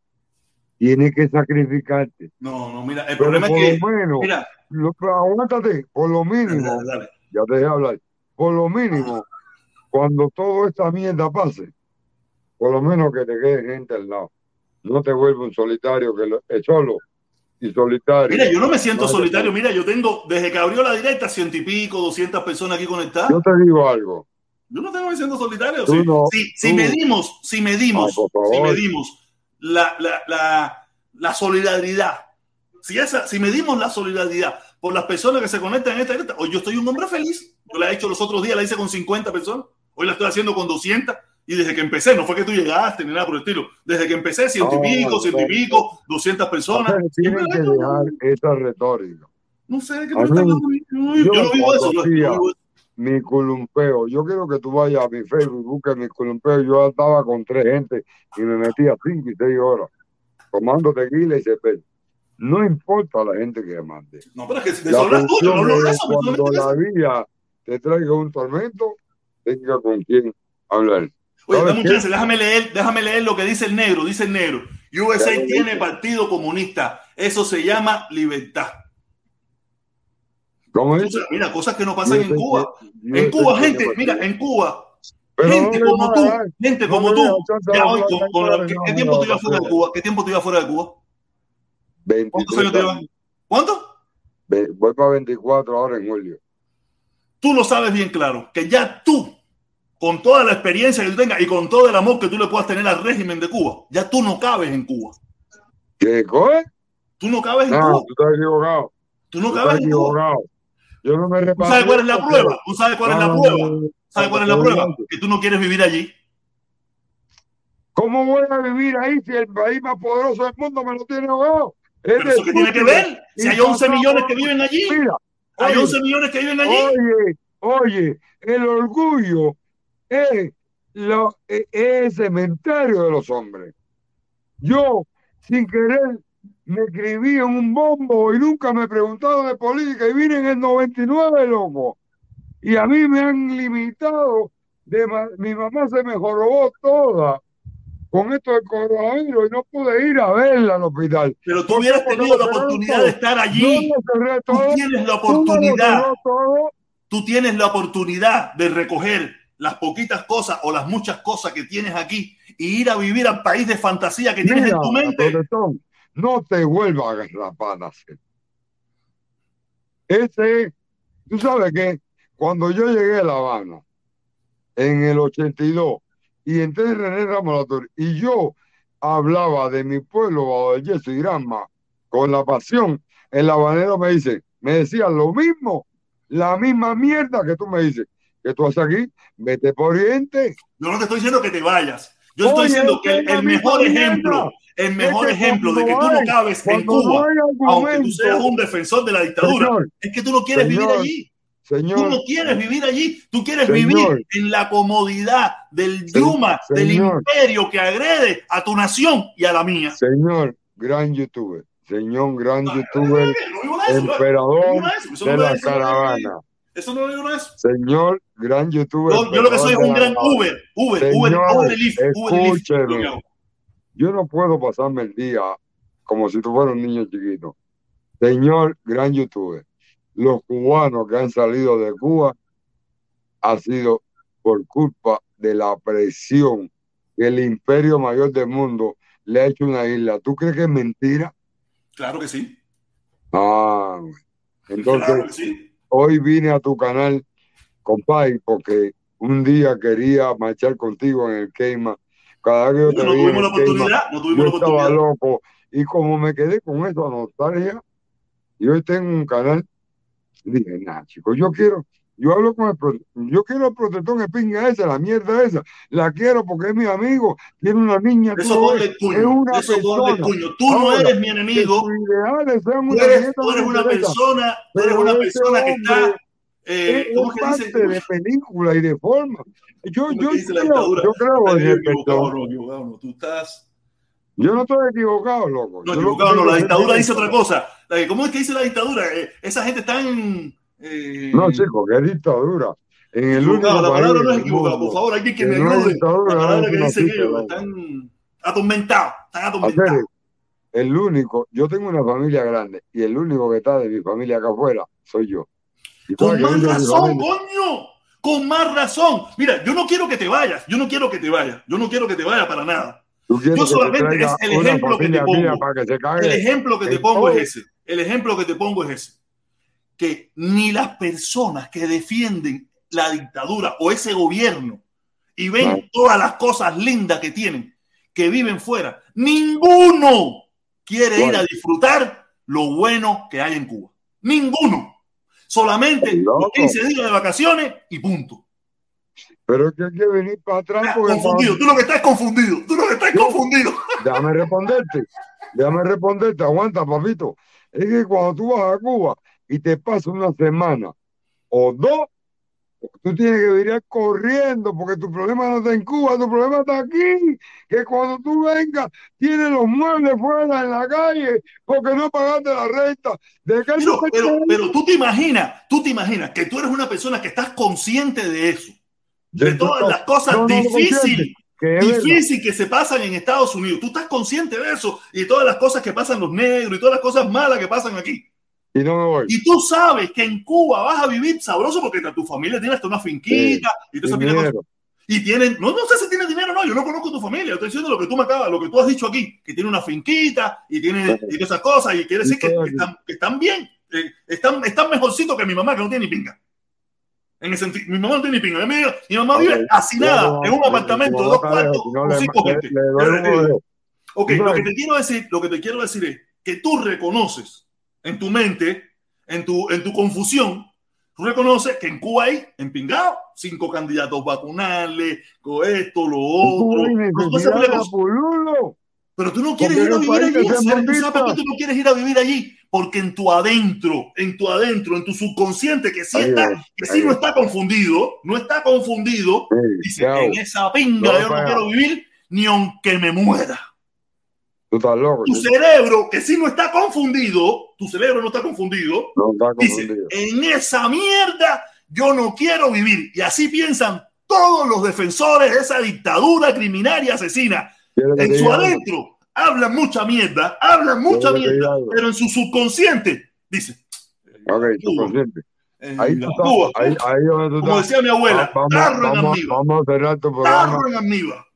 tienes que sacrificarte. No, no, mira, el Pero problema por es que, lo menos, mira, lo- aguántate, por lo mínimo, dale, dale. ya te dejé hablar, por lo mínimo, cuando toda esta mierda pase, por lo menos que te quede gente al lado. No te vuelvas un solitario que lo- es solo y solitario. Mira, yo no me siento No solitario. Mira, yo tengo, desde que abrió la directa, ciento y pico, 200 personas aquí conectadas. Yo te digo algo. Yo no tengo diciendo solitario. Tú Si, no, si, medimos, si medimos, Ay, si medimos la, la, la, la solidaridad, si, esa, si medimos la solidaridad por las personas que se conectan en esta lista, hoy yo estoy un hombre feliz. Yo la he hecho los otros días, la hice con 50 personas. Hoy la estoy haciendo con 200. Y desde que empecé, no fue que tú llegaste ni nada por el estilo. Desde que empecé, ciento y pico, ciento y pico, 200 personas. Ustedes tienen que dejar esa retórica. No sé de qué me estás mí, hablando. Yo, yo no vivo eso. yo- mi columpeo, yo quiero que tú vayas a mi Facebook, busques mi columpeo. Yo andaba con tres gente y me metía cinco y seis horas tomando tequila y cepillo. No importa la gente que mande. No, pero es que de La hablas tú, no de es cuando la vida te traiga un tormento, tenga con quién hablar. Oye, ¿Sabes dame un chance, déjame leer, déjame leer lo que dice el negro. Dice el negro. USA tiene partido comunista. Eso se llama libertad. ¿Cómo O sea, mira, cosas que no pasan en Cuba. En Cuba, USA gente, mira, en Cuba, Pero gente como tú, dar, gente no como tú, ya hoy, con con- la ¿qué, tiempo tú ibas fuera de. Cuba? ¿Qué tiempo tú ibas fuera de Cuba? ¿Cuántos 23 años te años. ¿Cuánto? Voy para 24 ahora en julio. Tú lo sabes bien claro, que ya tú, con toda la experiencia que tú tengas y con todo el amor que tú le puedas tener al régimen de Cuba, ya tú no cabes en Cuba. ¿Qué coge? Tú no cabes en Cuba. tú estás equivocado. Tú no Tú cabes en Cuba. Yo no me ¿Tú sabes cuál es la prueba? ¿Tú sabes cuál es la prueba? no, ¿Sabes cuál es la prueba? Que tú no quieres vivir allí. ¿Cómo voy a vivir ahí si el país más poderoso del mundo me lo tiene ahogado? Pero eso qué tiene que ver si hay 11 pasamos- millones que viven allí. Mira, Hay oye, 11 millones que viven allí. Oye, oye, el orgullo es, lo, es el cementerio de los hombres. Yo, sin querer, me escribí en un bombo y nunca me he preguntado de política y vine en el 99, loco. Y a mí me han limitado. De ma- mi mamá se me jorobó toda con esto del coronavirus y no pude ir a verla al hospital. Pero tú hubieras tenido la oportunidad todo. de estar allí. Tú tienes la oportunidad. Tú tienes la oportunidad de recoger las poquitas cosas o las muchas cosas que tienes aquí y ir a vivir al país de fantasía que tienes Mira, en tu mente. no te vuelvas hacer. Ese, tú sabes que cuando yo llegué a La Habana en el 82 y entré en René Ramos y yo hablaba de mi pueblo bajo el yeso y Granma con la pasión, el habanero me dice, me decía lo mismo, la misma mierda que tú me dices, que tú haces aquí, vete por Oriente. Yo no te estoy diciendo que te vayas. Yo te estoy Oye, diciendo que el, mejor ejemplo, el Es mejor que ejemplo de que tú no cabes en Cuba, aunque tú seas un defensor de la dictadura, Señor, es que tú no quieres vivir señor, allí. Señor, Tú no quieres vivir allí, tú quieres vivir en la comodidad del yuma, del imperio que agrede a tu nación y a la mía. señor, gran youtuber, señor, gran youtuber, emperador de la caravana. Eso no digo eso. Señor, gran youtuber. Yo, yo lo que soy es un gran. Uber, Uber, Uber, Señor, Uber Lyft, Uber Lyft, lo. Yo no puedo pasarme el día como si tú fueras un niño chiquito. Señor, gran youtuber, los cubanos que han salido de Cuba ha sido por culpa de la presión que el imperio mayor del mundo le ha hecho una isla. ¿Tú crees que es mentira? Claro que sí. Ah, entonces Claro que sí. Hoy vine a tu canal, compadre, porque un día quería marchar contigo en el Keima. Cada vez que yo te No vi en tuvimos la el no tuvimos yo la estaba loco. Y como me quedé con esa nostalgia, y hoy tengo un canal, dije, nah, chicos, yo quiero, yo hablo con el, yo quiero el protector de pinga esa, la mierda esa, la quiero porque es mi amigo, tiene una niña, Eso el es una eso persona. Tú no eres mi enemigo, tú eres, tú eres una persona, tú eres una persona que está, eh, ¿cómo es que dice? parte de película y de forma. Yo, ¿Cómo es yo, creo, yo creo ¿Estás en el perdón. no? Tú estás... Yo no estoy equivocado, loco. No, Yo equivocado no. La dictadura dice otra cosa. ¿Cómo es que dice la dictadura? Eh, esa gente está en... eh, No, chico, que es dictadura. En el único. La palabra no es del equivocado. Por favor, alguien que que me ayude. La palabra que dicen ficha, ellos. Están atormentados. Están atormentados. el único, yo tengo una familia grande y el único que está de mi familia acá afuera soy yo. ¿Y Con más dice razón, coño. Con más razón. Mira, yo no quiero que te vayas. Yo no quiero que te vayas. Yo no quiero que te vayas para nada. Yo que te solamente es el ejemplo que te pongo. que El ejemplo que te pongo es ese. El ejemplo que te pongo es ese. Que ni las personas que defienden la dictadura o ese gobierno y ven todas las cosas lindas que tienen, que viven fuera, ninguno quiere ir a disfrutar lo bueno que hay en Cuba. Ninguno. Solamente los 15 días de vacaciones y punto. Pero que hay que venir para atrás. porque Confundido, tú lo que estás es confundido, tú lo que estás es confundido. Déjame responderte, déjame responderte, aguanta, papito. Es que cuando tú vas a Cuba y te pasa una semana o dos, tú tienes que venir corriendo porque tu problema no está en Cuba, tu problema está aquí. Que cuando tú vengas, tienes los muebles fuera en la calle porque no pagaste la renta. ¿De qué Pero, pero, pero tú te imaginas, tú te imaginas que tú eres una persona que estás consciente de eso, de todas las cosas No, no, difíciles, que difíciles que se pasan en Estados Unidos. Tú estás consciente de eso y de todas las cosas que pasan los negros y todas las cosas malas que pasan aquí. Y no me voy. Y tú sabes que en Cuba vas a vivir sabroso porque tu familia tiene hasta una finquita y pila de Dinero. cosas. Y tienen, no, no sé si tiene dinero o no, yo no conozco tu familia, estoy diciendo lo que tú me acabas, lo que tú has dicho aquí, que tiene una finquita y tiene, y esas cosas, y quiere decir que, que están, que están bien, eh, están, están mejorcitos que mi mamá, que no tiene ni pinga. En el sentido, mi mamá no tiene ni pinga. Mi, mi mamá vive hacinada ya, en un apartamento dos cuartos no con cinco gente. le. Ok, Tú lo que sabes. te quiero decir, lo que te quiero decir es que tú reconoces en tu mente, en tu, en tu confusión, tú reconoces que en Cuba hay empingado cinco candidatos vacunales, con esto, lo otro, apululo. Pero tú no quieres ir a en vivir allí. ¿Sabes ¿Tú sabes por qué tú no quieres ir a vivir allí? Porque en tu adentro, en tu adentro, en tu subconsciente, que sí Ahí está, es, que sí no es. está confundido, no está confundido, Sí, dice, ¿qué hago? en esa pinga No, yo no quiero vivir ni aunque me muera. Tú estás loco. Tu cerebro, que sí no está confundido, tu cerebro no está confundido, No está dice, confundido. en esa mierda yo no quiero vivir. Y así piensan todos los defensores de esa dictadura criminal y asesina. ¿Quieres que En su diga algo? adentro hablan mucha mierda, hablan mucha ¿Quieres que te diga mierda, pero en su subconsciente dice, Ok, tú Cuba, consciente. en Ahí tú estás, Cuba, ahí, ahí donde tú como decía mi abuela, Va- Vamos, tarro en vamos, vamos a cerrar tu programa.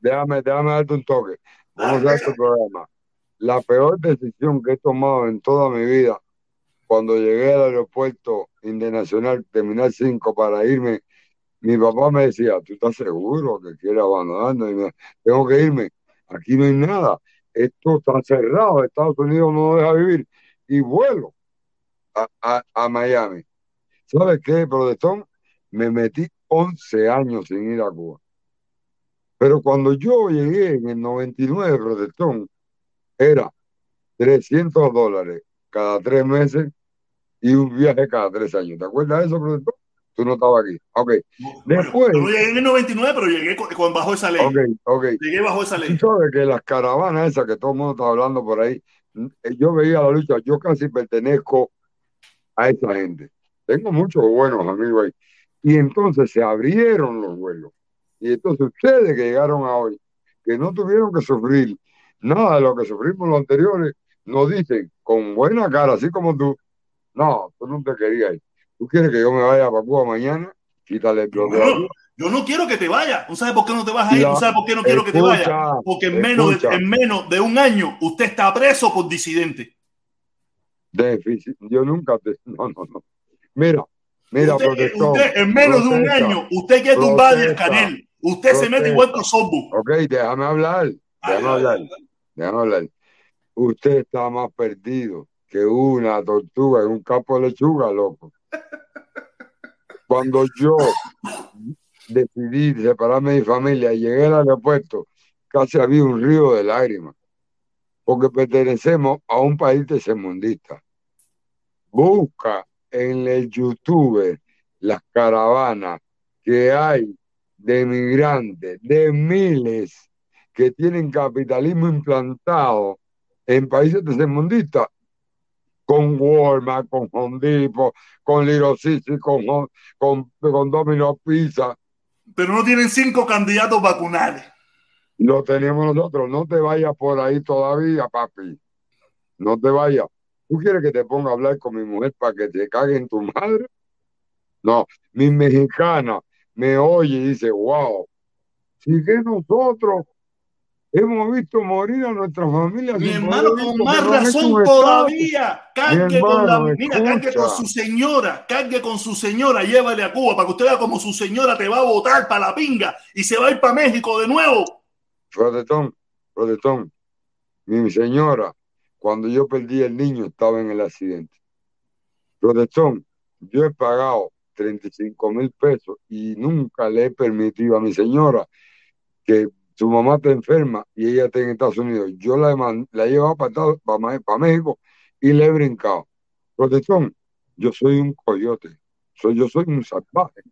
Déjame, déjame darte un toque. Vamos a cerrar tu programa. La peor decisión que he tomado en toda mi vida, cuando llegué al aeropuerto internacional Terminal 5 para irme, mi papá me decía, ¿tú estás seguro que quieres abandonarnos? Y me, tengo que irme. Aquí no hay nada. Esto está cerrado. Estados Unidos no deja vivir. Y vuelo a, a, a Miami. ¿Sabes qué, protestón? Me metí 11 años sin ir a Cuba. Pero cuando yo llegué en el 99, protestón, era 300 dólares cada tres meses y un viaje cada tres años. ¿Te acuerdas de eso, protestón? Tú no estabas aquí. Ok. Después, Yo llegué en el 99, pero llegué cu- cuando bajó esa ley. ok, ok. Llegué bajo esa ley. sabes que las caravanas esas que todo el mundo está hablando por ahí, eh, yo veía la lucha, yo casi pertenezco a esa gente. Tengo muchos buenos amigos ahí. Y entonces se abrieron los vuelos. Y entonces ustedes que llegaron a hoy, que no tuvieron que sufrir nada de lo que sufrimos los anteriores, nos dicen con buena cara, así como tú, no, tú no te querías ir. ¿Tú quieres que yo me vaya para Cuba mañana? Quítale el no, yo no quiero que te vayas. ¿Tú sabes por qué no te vas a ir? ¿Tú sabes por qué no quiero que te vayas? Porque en menos, de, en menos de un año usted está preso por disidente. Déficit. Yo nunca te. No, no, no. Mira, mira, usted, protestón. usted, en menos de un año, usted quiere tumbar protesta, Canel. Usted se mete igual que Sobu. Ok, déjame hablar. Déjame hablar. Usted está más perdido que una tortuga en un campo de lechuga, loco. Cuando yo decidí separarme de mi familia y llegué al aeropuerto, casi había un río de lágrimas, porque pertenecemos a un país tercermundista. Busca en el YouTube las caravanas que hay de migrantes, de miles que tienen capitalismo implantado en países tercermundistas, con Walmart, con Home Depot, con Little con, con, con Domino Pizza. Pero no tienen cinco candidatos vacunales. Lo tenemos nosotros. No te vayas por ahí todavía, papi. No te vayas. ¿Tú quieres que te ponga a hablar con mi mujer para que te cague en tu madre? No, mi mexicana me oye y dice, wow, si que nosotros Hemos visto morir a nuestra familia. Mi hermano, con más razón todavía. Cargue con la, mira, cargue con su señora, cargue con su señora, llévale a Cuba para que usted vea como su señora te va a votar para la pinga y se va a ir para México de nuevo. Protestón. Mi señora, cuando yo perdí el niño, estaba en el accidente. Protestón, yo he pagado 35 mil pesos y nunca le he permitido a mi señora que su mamá está enferma y ella está en Estados Unidos. Yo la la he llevado para, México y le he brincado. Protestón, yo soy un coyote. Soy, yo soy un salvaje.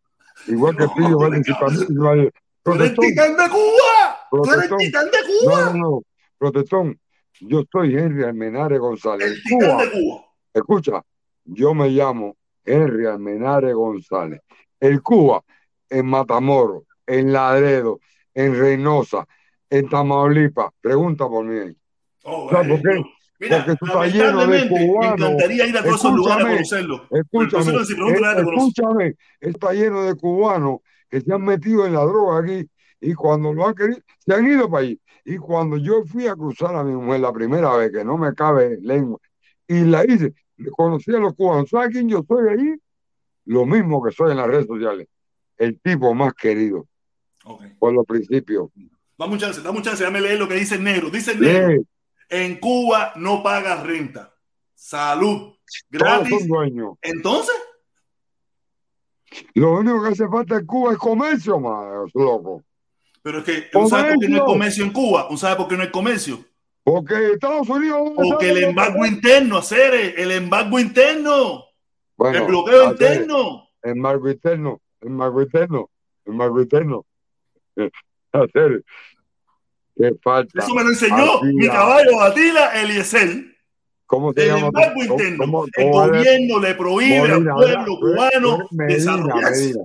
Igual que Pillo Vélez y Camilo. ¡Tú eres Protestón, titán de Cuba! ¡Tú eres protestón. titán de Cuba! no, no. Protestón, yo soy Henry Almenare González. El titán Cuba, de Cuba. escucha, yo me llamo Henry Almenare González. El Cuba, en Matamoros, en Laredo, en Reynosa, en Tamaulipas. Pregunta por mí ahí. Oh, ¿Sabes por vale. qué? Mira, Porque tú estás lleno de lamentablemente, me cubanos. encantaría ir a todos esos lugares a Escúchame, conocerlo. Eh, está lleno de cubanos que se han metido en la droga aquí y cuando lo han querido, se han ido para allí. Y cuando yo fui a cruzar a mi mujer la primera vez, que no me cabe lengua, y la hice, conocí a los cubanos. ¿Sabes quién yo soy allí? Lo mismo que soy en las redes sociales. El tipo más querido, Por los principios. Dame un chance, dame un chance, déjame leer lo que dice el negro. Dice el negro, en Cuba no pagas renta. Salud. Gratis. Entonces, Lo único que hace falta en Cuba es comercio, más loco. pero es que ¿tú sabes por qué no hay Comercio. en Cuba? ¿Tú sabes por qué no hay comercio? Porque Estados Unidos no Porque el embargo interno, hacer el embargo interno, Bueno, el bloqueo hacer- interno. el marco interno, el marco interno, el marco interno. Hacer que falta. Eso me lo enseñó mi caballo Atila Eliezer. ¿Cómo se El llama? embargo ¿Cómo- interno. cómo- El cómo gobierno le prohíbe al Molina, pueblo. Tú eres- cubano Medina, desarrollarse. Medina.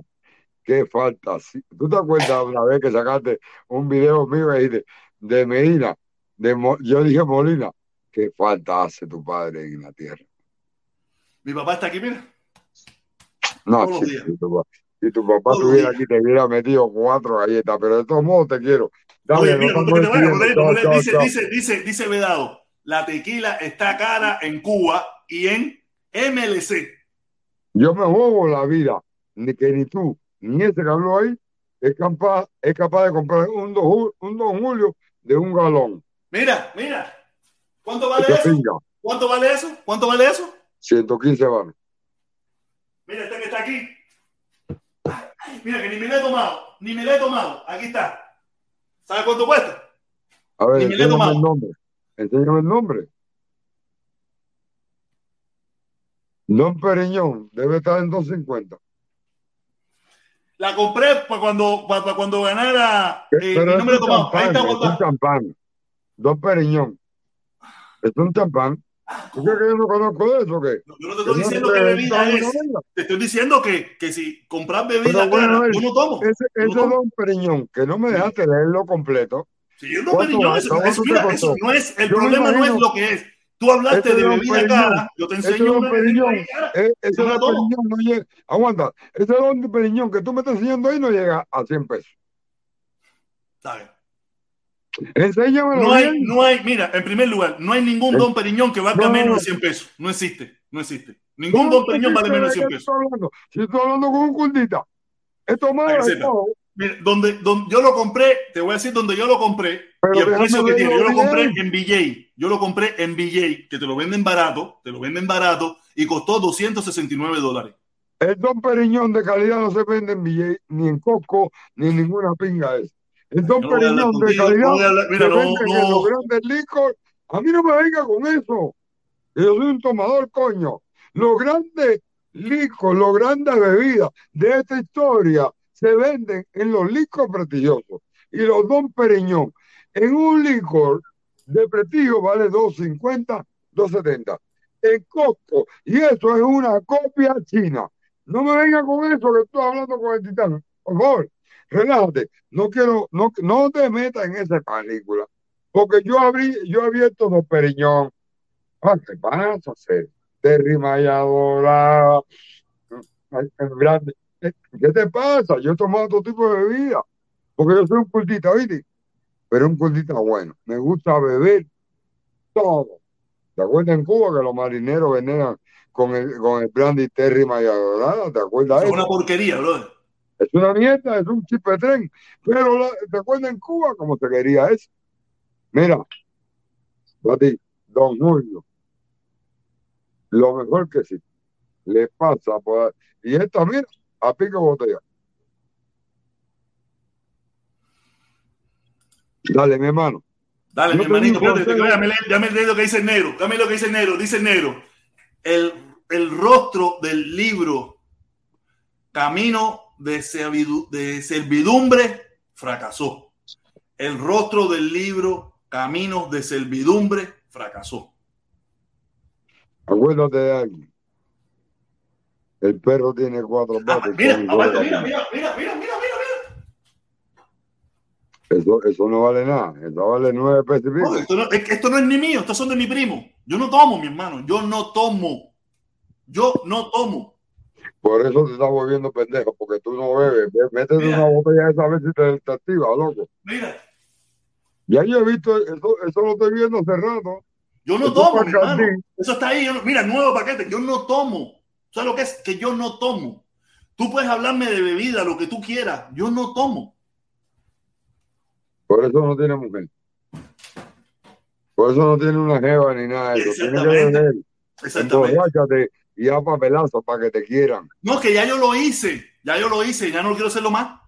¿Qué falta? Sí, ¿Tú te acuerdas una vez que sacaste un video mío y dijiste, de Medina? De yo dije Molina, ¿qué falta hace tu padre en la tierra? Mi papá está aquí, mira. No, los si, tu, papá estuviera aquí te hubiera metido cuatro galletas, pero de todos modos te quiero. Dale, Oye, no mira, cuando te vayas, Chao, chao, dice, chao. dice, dice, dice Vedado, la tequila está cara en Cuba y en MLC. Yo me juego la vida, ni que ni tú, ni ese que habló ahí, es capaz, es capaz de comprar un Don, un Don Julio de un galón. Mira, mira. ¿Cuánto vale eso? ¿Cuánto vale eso? ¿Cuánto vale eso? 115 baros. Mira, este que está aquí. Mira, que ni me lo he tomado. Ni me lo he tomado. Aquí está. ¿Sabe cuánto cuesta? A ver, Ni me lo he tomado. el nombre. Enséñame el nombre. Don Periñón, debe estar en 250. La compré para cuando, para, cuando ganara. eh, Pero no me he tomado. Ahí está es un champán. Don Periñón. Es un champán. ¿Tú crees que yo no conozco eso qué? Yo no te Que estoy no diciendo he bebida es. Te estoy diciendo que, que si compras bebida bueno, cara, yo no tomo. ese, no tomo. Don Periñón, que no me dejaste leerlo completo. Si yo no ¿Cuánto Periñón, eso, eso- mira, eso no es, el Yo problema no es imagino- lo que es. Tú hablaste Ese de Don bebida Periñón, cara, yo te ese enseño Don una bebida Periñón, cara. eh, ese la Don. Periñón no llega, aguanta, ese Don Periñón que tú me estás enseñando ahí no llega a 100 pesos. No hay, bien. no hay, mira, en primer lugar, no hay ningún Don Periñón que valga no, menos no. de 100 pesos. No existe, no existe. Ningún ¿Cómo Don Periñón vale menos de de 100 qué pesos. Si estoy hablando con un cultita. Esto más. Mira, donde, donde yo lo compré, te voy a decir donde yo lo compré Pero y el precio que tiene. Yo lo compré en BJ. Yo lo compré en BJ, que te lo venden barato, te lo venden barato y costó 269 dólares. El Don Periñón de calidad no se vende en BJ, ni en Costco, ni en ninguna pinga esa. El Don Yo no de calidad no mira, no, los. A mí no me venga con eso. Yo soy un tomador, coño. Los grandes licor, los grandes bebidas de esta historia se venden en los licor prestigiosos. Y los Don Periñón, en un licor de prestigio vale 2.50, 2.70. En Costco. Y eso es una copia china. No me venga con eso que estoy hablando con el titán. Por favor, relájate. No quiero, no, no te metas en esa película. Porque yo abrí, yo he abierto Don Periñón. Ah, ¿Qué vas a hacer? De rimalladora, grande. ¿Qué te pasa? Yo he tomado todo tipo de bebida. Porque yo soy un cultista, ¿viste? pero un cultista bueno. Me gusta beber todo. ¿Te acuerdas en Cuba que los marineros venían con el, con el brandy Terry Mayadorada? ¿Te acuerdas Es una porquería, brother. Es una mierda, es un chip de tren. Pero la- ¿te acuerdas en Cuba cómo se quería eso? Mira, a ti, don Julio, lo mejor que sí, le pasa por... Y esta, mira, a pico botella. Dale, mi hermano. Dale, Yo mi hermanito, espérate, que consejo. ya me leí- ya me leí lo que dice el negro. Dame lo que dice el negro. Dice el negro. El, el rostro del libro Camino de, servidu- de servidumbre fracasó. El rostro del libro Caminos de servidumbre fracasó. Acuérdate de alguien. El perro tiene cuatro patas. Ah, Mira, sola mira, pata. mira, mira, mira, mira, mira. Eso, eso no vale nada. Eso vale nueve pesos y No, pico. esto, no, es que esto no es ni mío, estos son de mi primo. Yo no tomo, mi hermano. Yo no tomo. Yo no tomo. Por eso te estás volviendo pendejo, porque tú no bebes. Métete Mira. una botella esa vez si te, te activa, loco. Mira, Ya yo he visto, eso, eso lo estoy viendo hace rato. yo no Eso tomo, mi hermano. Eso está ahí. yo mira, nuevo paquete. Yo no tomo. ¿Sabes lo que es? Que yo no tomo. Tú puedes hablarme de bebida, lo que tú quieras. Yo no tomo. Por eso no tiene mujer. Por eso no tiene una jeva ni nada de eso. Tiene que beber. Exactamente. Y haz papelazo para que te quieran. No, que ya yo lo hice. Ya yo lo hice. Ya no quiero hacerlo más.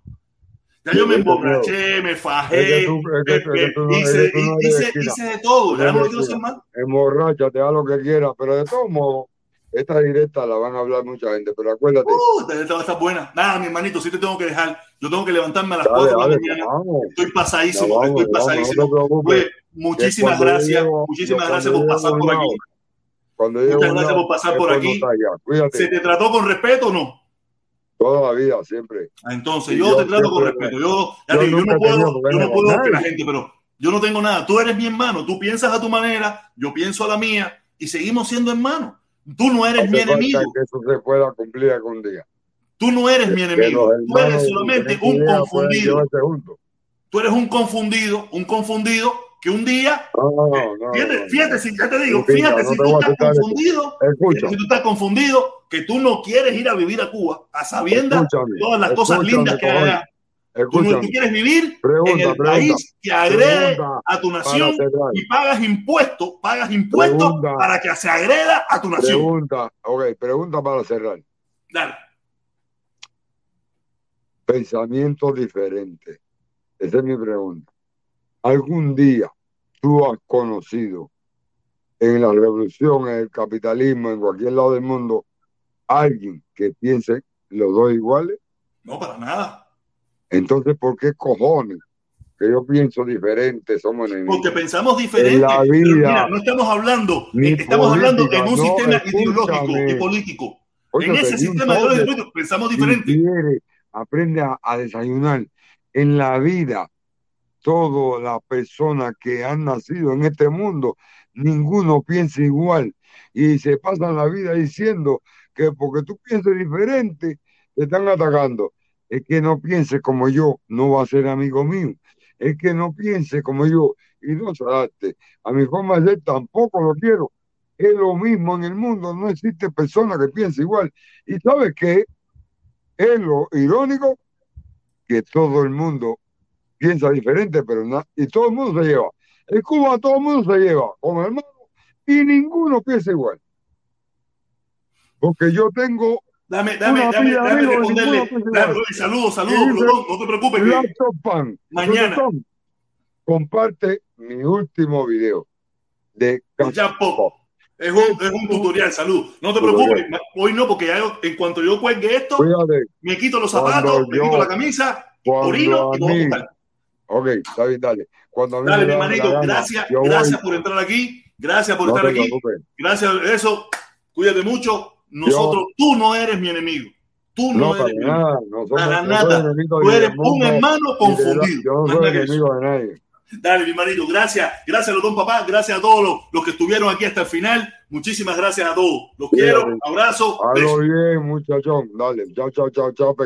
Ya yo me emborraché, me Es fajé, que tú, es que, es que tú no, es hice, no hice, hice de todo. Ya no lo quiero hacer más. Emborráchate, haz lo que quieras, pero de todos modos, esta directa la van a hablar mucha gente, pero acuérdate. Uh, esta va a estar buena. Nada, mi hermanito, sí te tengo que dejar. Yo tengo que levantarme a las Dale, 4 de la mañana. vamos. Estoy pasadísimo, vamos, estoy ya vamos, no pasadísimo. Oye, muchísimas gracias. Muchísimas gracias por pasar por aquí. Cuando Muchas gracias por pasar por aquí. no. ¿Se te trató con respeto o no? toda la vida, siempre. Ah, Entonces, yo yo te trato con respeto. Yo, yo yo no puedo, yo no puedo que la gente, pero yo no tengo nada. Tú eres mi hermano, tú piensas a tu manera, yo pienso a la mía y seguimos siendo hermanos. Tú no eres mi Hace enemigo. que eso se pueda cumplir algún día. Tú no eres mi enemigo. Tú eres solamente un confundido. Tú eres un confundido, un confundido que un día, No, no, no, fíjate, si ya te digo, fíjate si tú estás confundido, Escucha, si tú estás confundido, que tú no quieres ir a vivir a Cuba a sabiendas todas las cosas lindas que hay. Tú, no- tú quieres vivir en el pregunta, país que agrede pregunta a tu nación y pagas impuestos, pagas impuestos para que se agreda a tu nación. pregunta, ok, pregunta para cerrar. Dale. Pensamiento diferente. Esa es mi pregunta. ¿Algún día tú has conocido en la revolución, en el capitalismo, en cualquier lado del mundo, alguien que piense los dos iguales? No, para nada. Entonces, ¿por qué cojones que yo pienso diferente somos enemigos? Porque pensamos En diferente. la Pero mira, vida, no estamos hablando, eh, estamos hablando política, en un no, sistema ideológico y político. Oye, En ese sistema ideológico pensamos Si diferente. quieres, aprende a, a desayunar. En la vida, todas las personas que han nacido en este mundo, ninguno piensa igual. Y se pasan la vida diciendo que porque tú pienses diferente, te están atacando. Es que no piense como yo, no va a ser amigo mío. Es que no piense como yo y no se. A mi forma de ser tampoco lo quiero. Es lo mismo en el mundo, no existe persona que piense igual. ¿Y sabes qué? Es lo irónico que todo el mundo piensa diferente, pero na- y todo el mundo se lleva. En Cuba todo el mundo se lleva como hermano y ninguno piensa igual. Porque yo tengo Dame, dame, dame, dame responderle. saludos, saludos, no te preocupes Pan, mañana, comparte mi último video de ya poco. Es un, es un tutorial, salud. No te preocupes, hoy no, porque ya yo- en cuanto yo cuelgue esto, Cuídate, me quito los zapatos, me quito la camisa, orino y voy a. ok, está bien, dale. Cuando Dale, mi hermanito, gana, gracias, voy, gracias por entrar aquí, gracias por no estar aquí, preocupes. gracias a eso, cuídate mucho. Nosotros, tú no eres mi enemigo, tú no, No, eres para mi enemigo. nada, Para nada. Tú eres un hermano confundido. Yo no soy enemigo de nadie. Dale, mi hermanito, gracias, gracias a los dos papás, gracias a todos los, los que estuvieron aquí hasta el final. Muchísimas gracias a todos. Los quiero, abrazo, besos. bien, muchachón. Dale, chao, chao, chao, chao.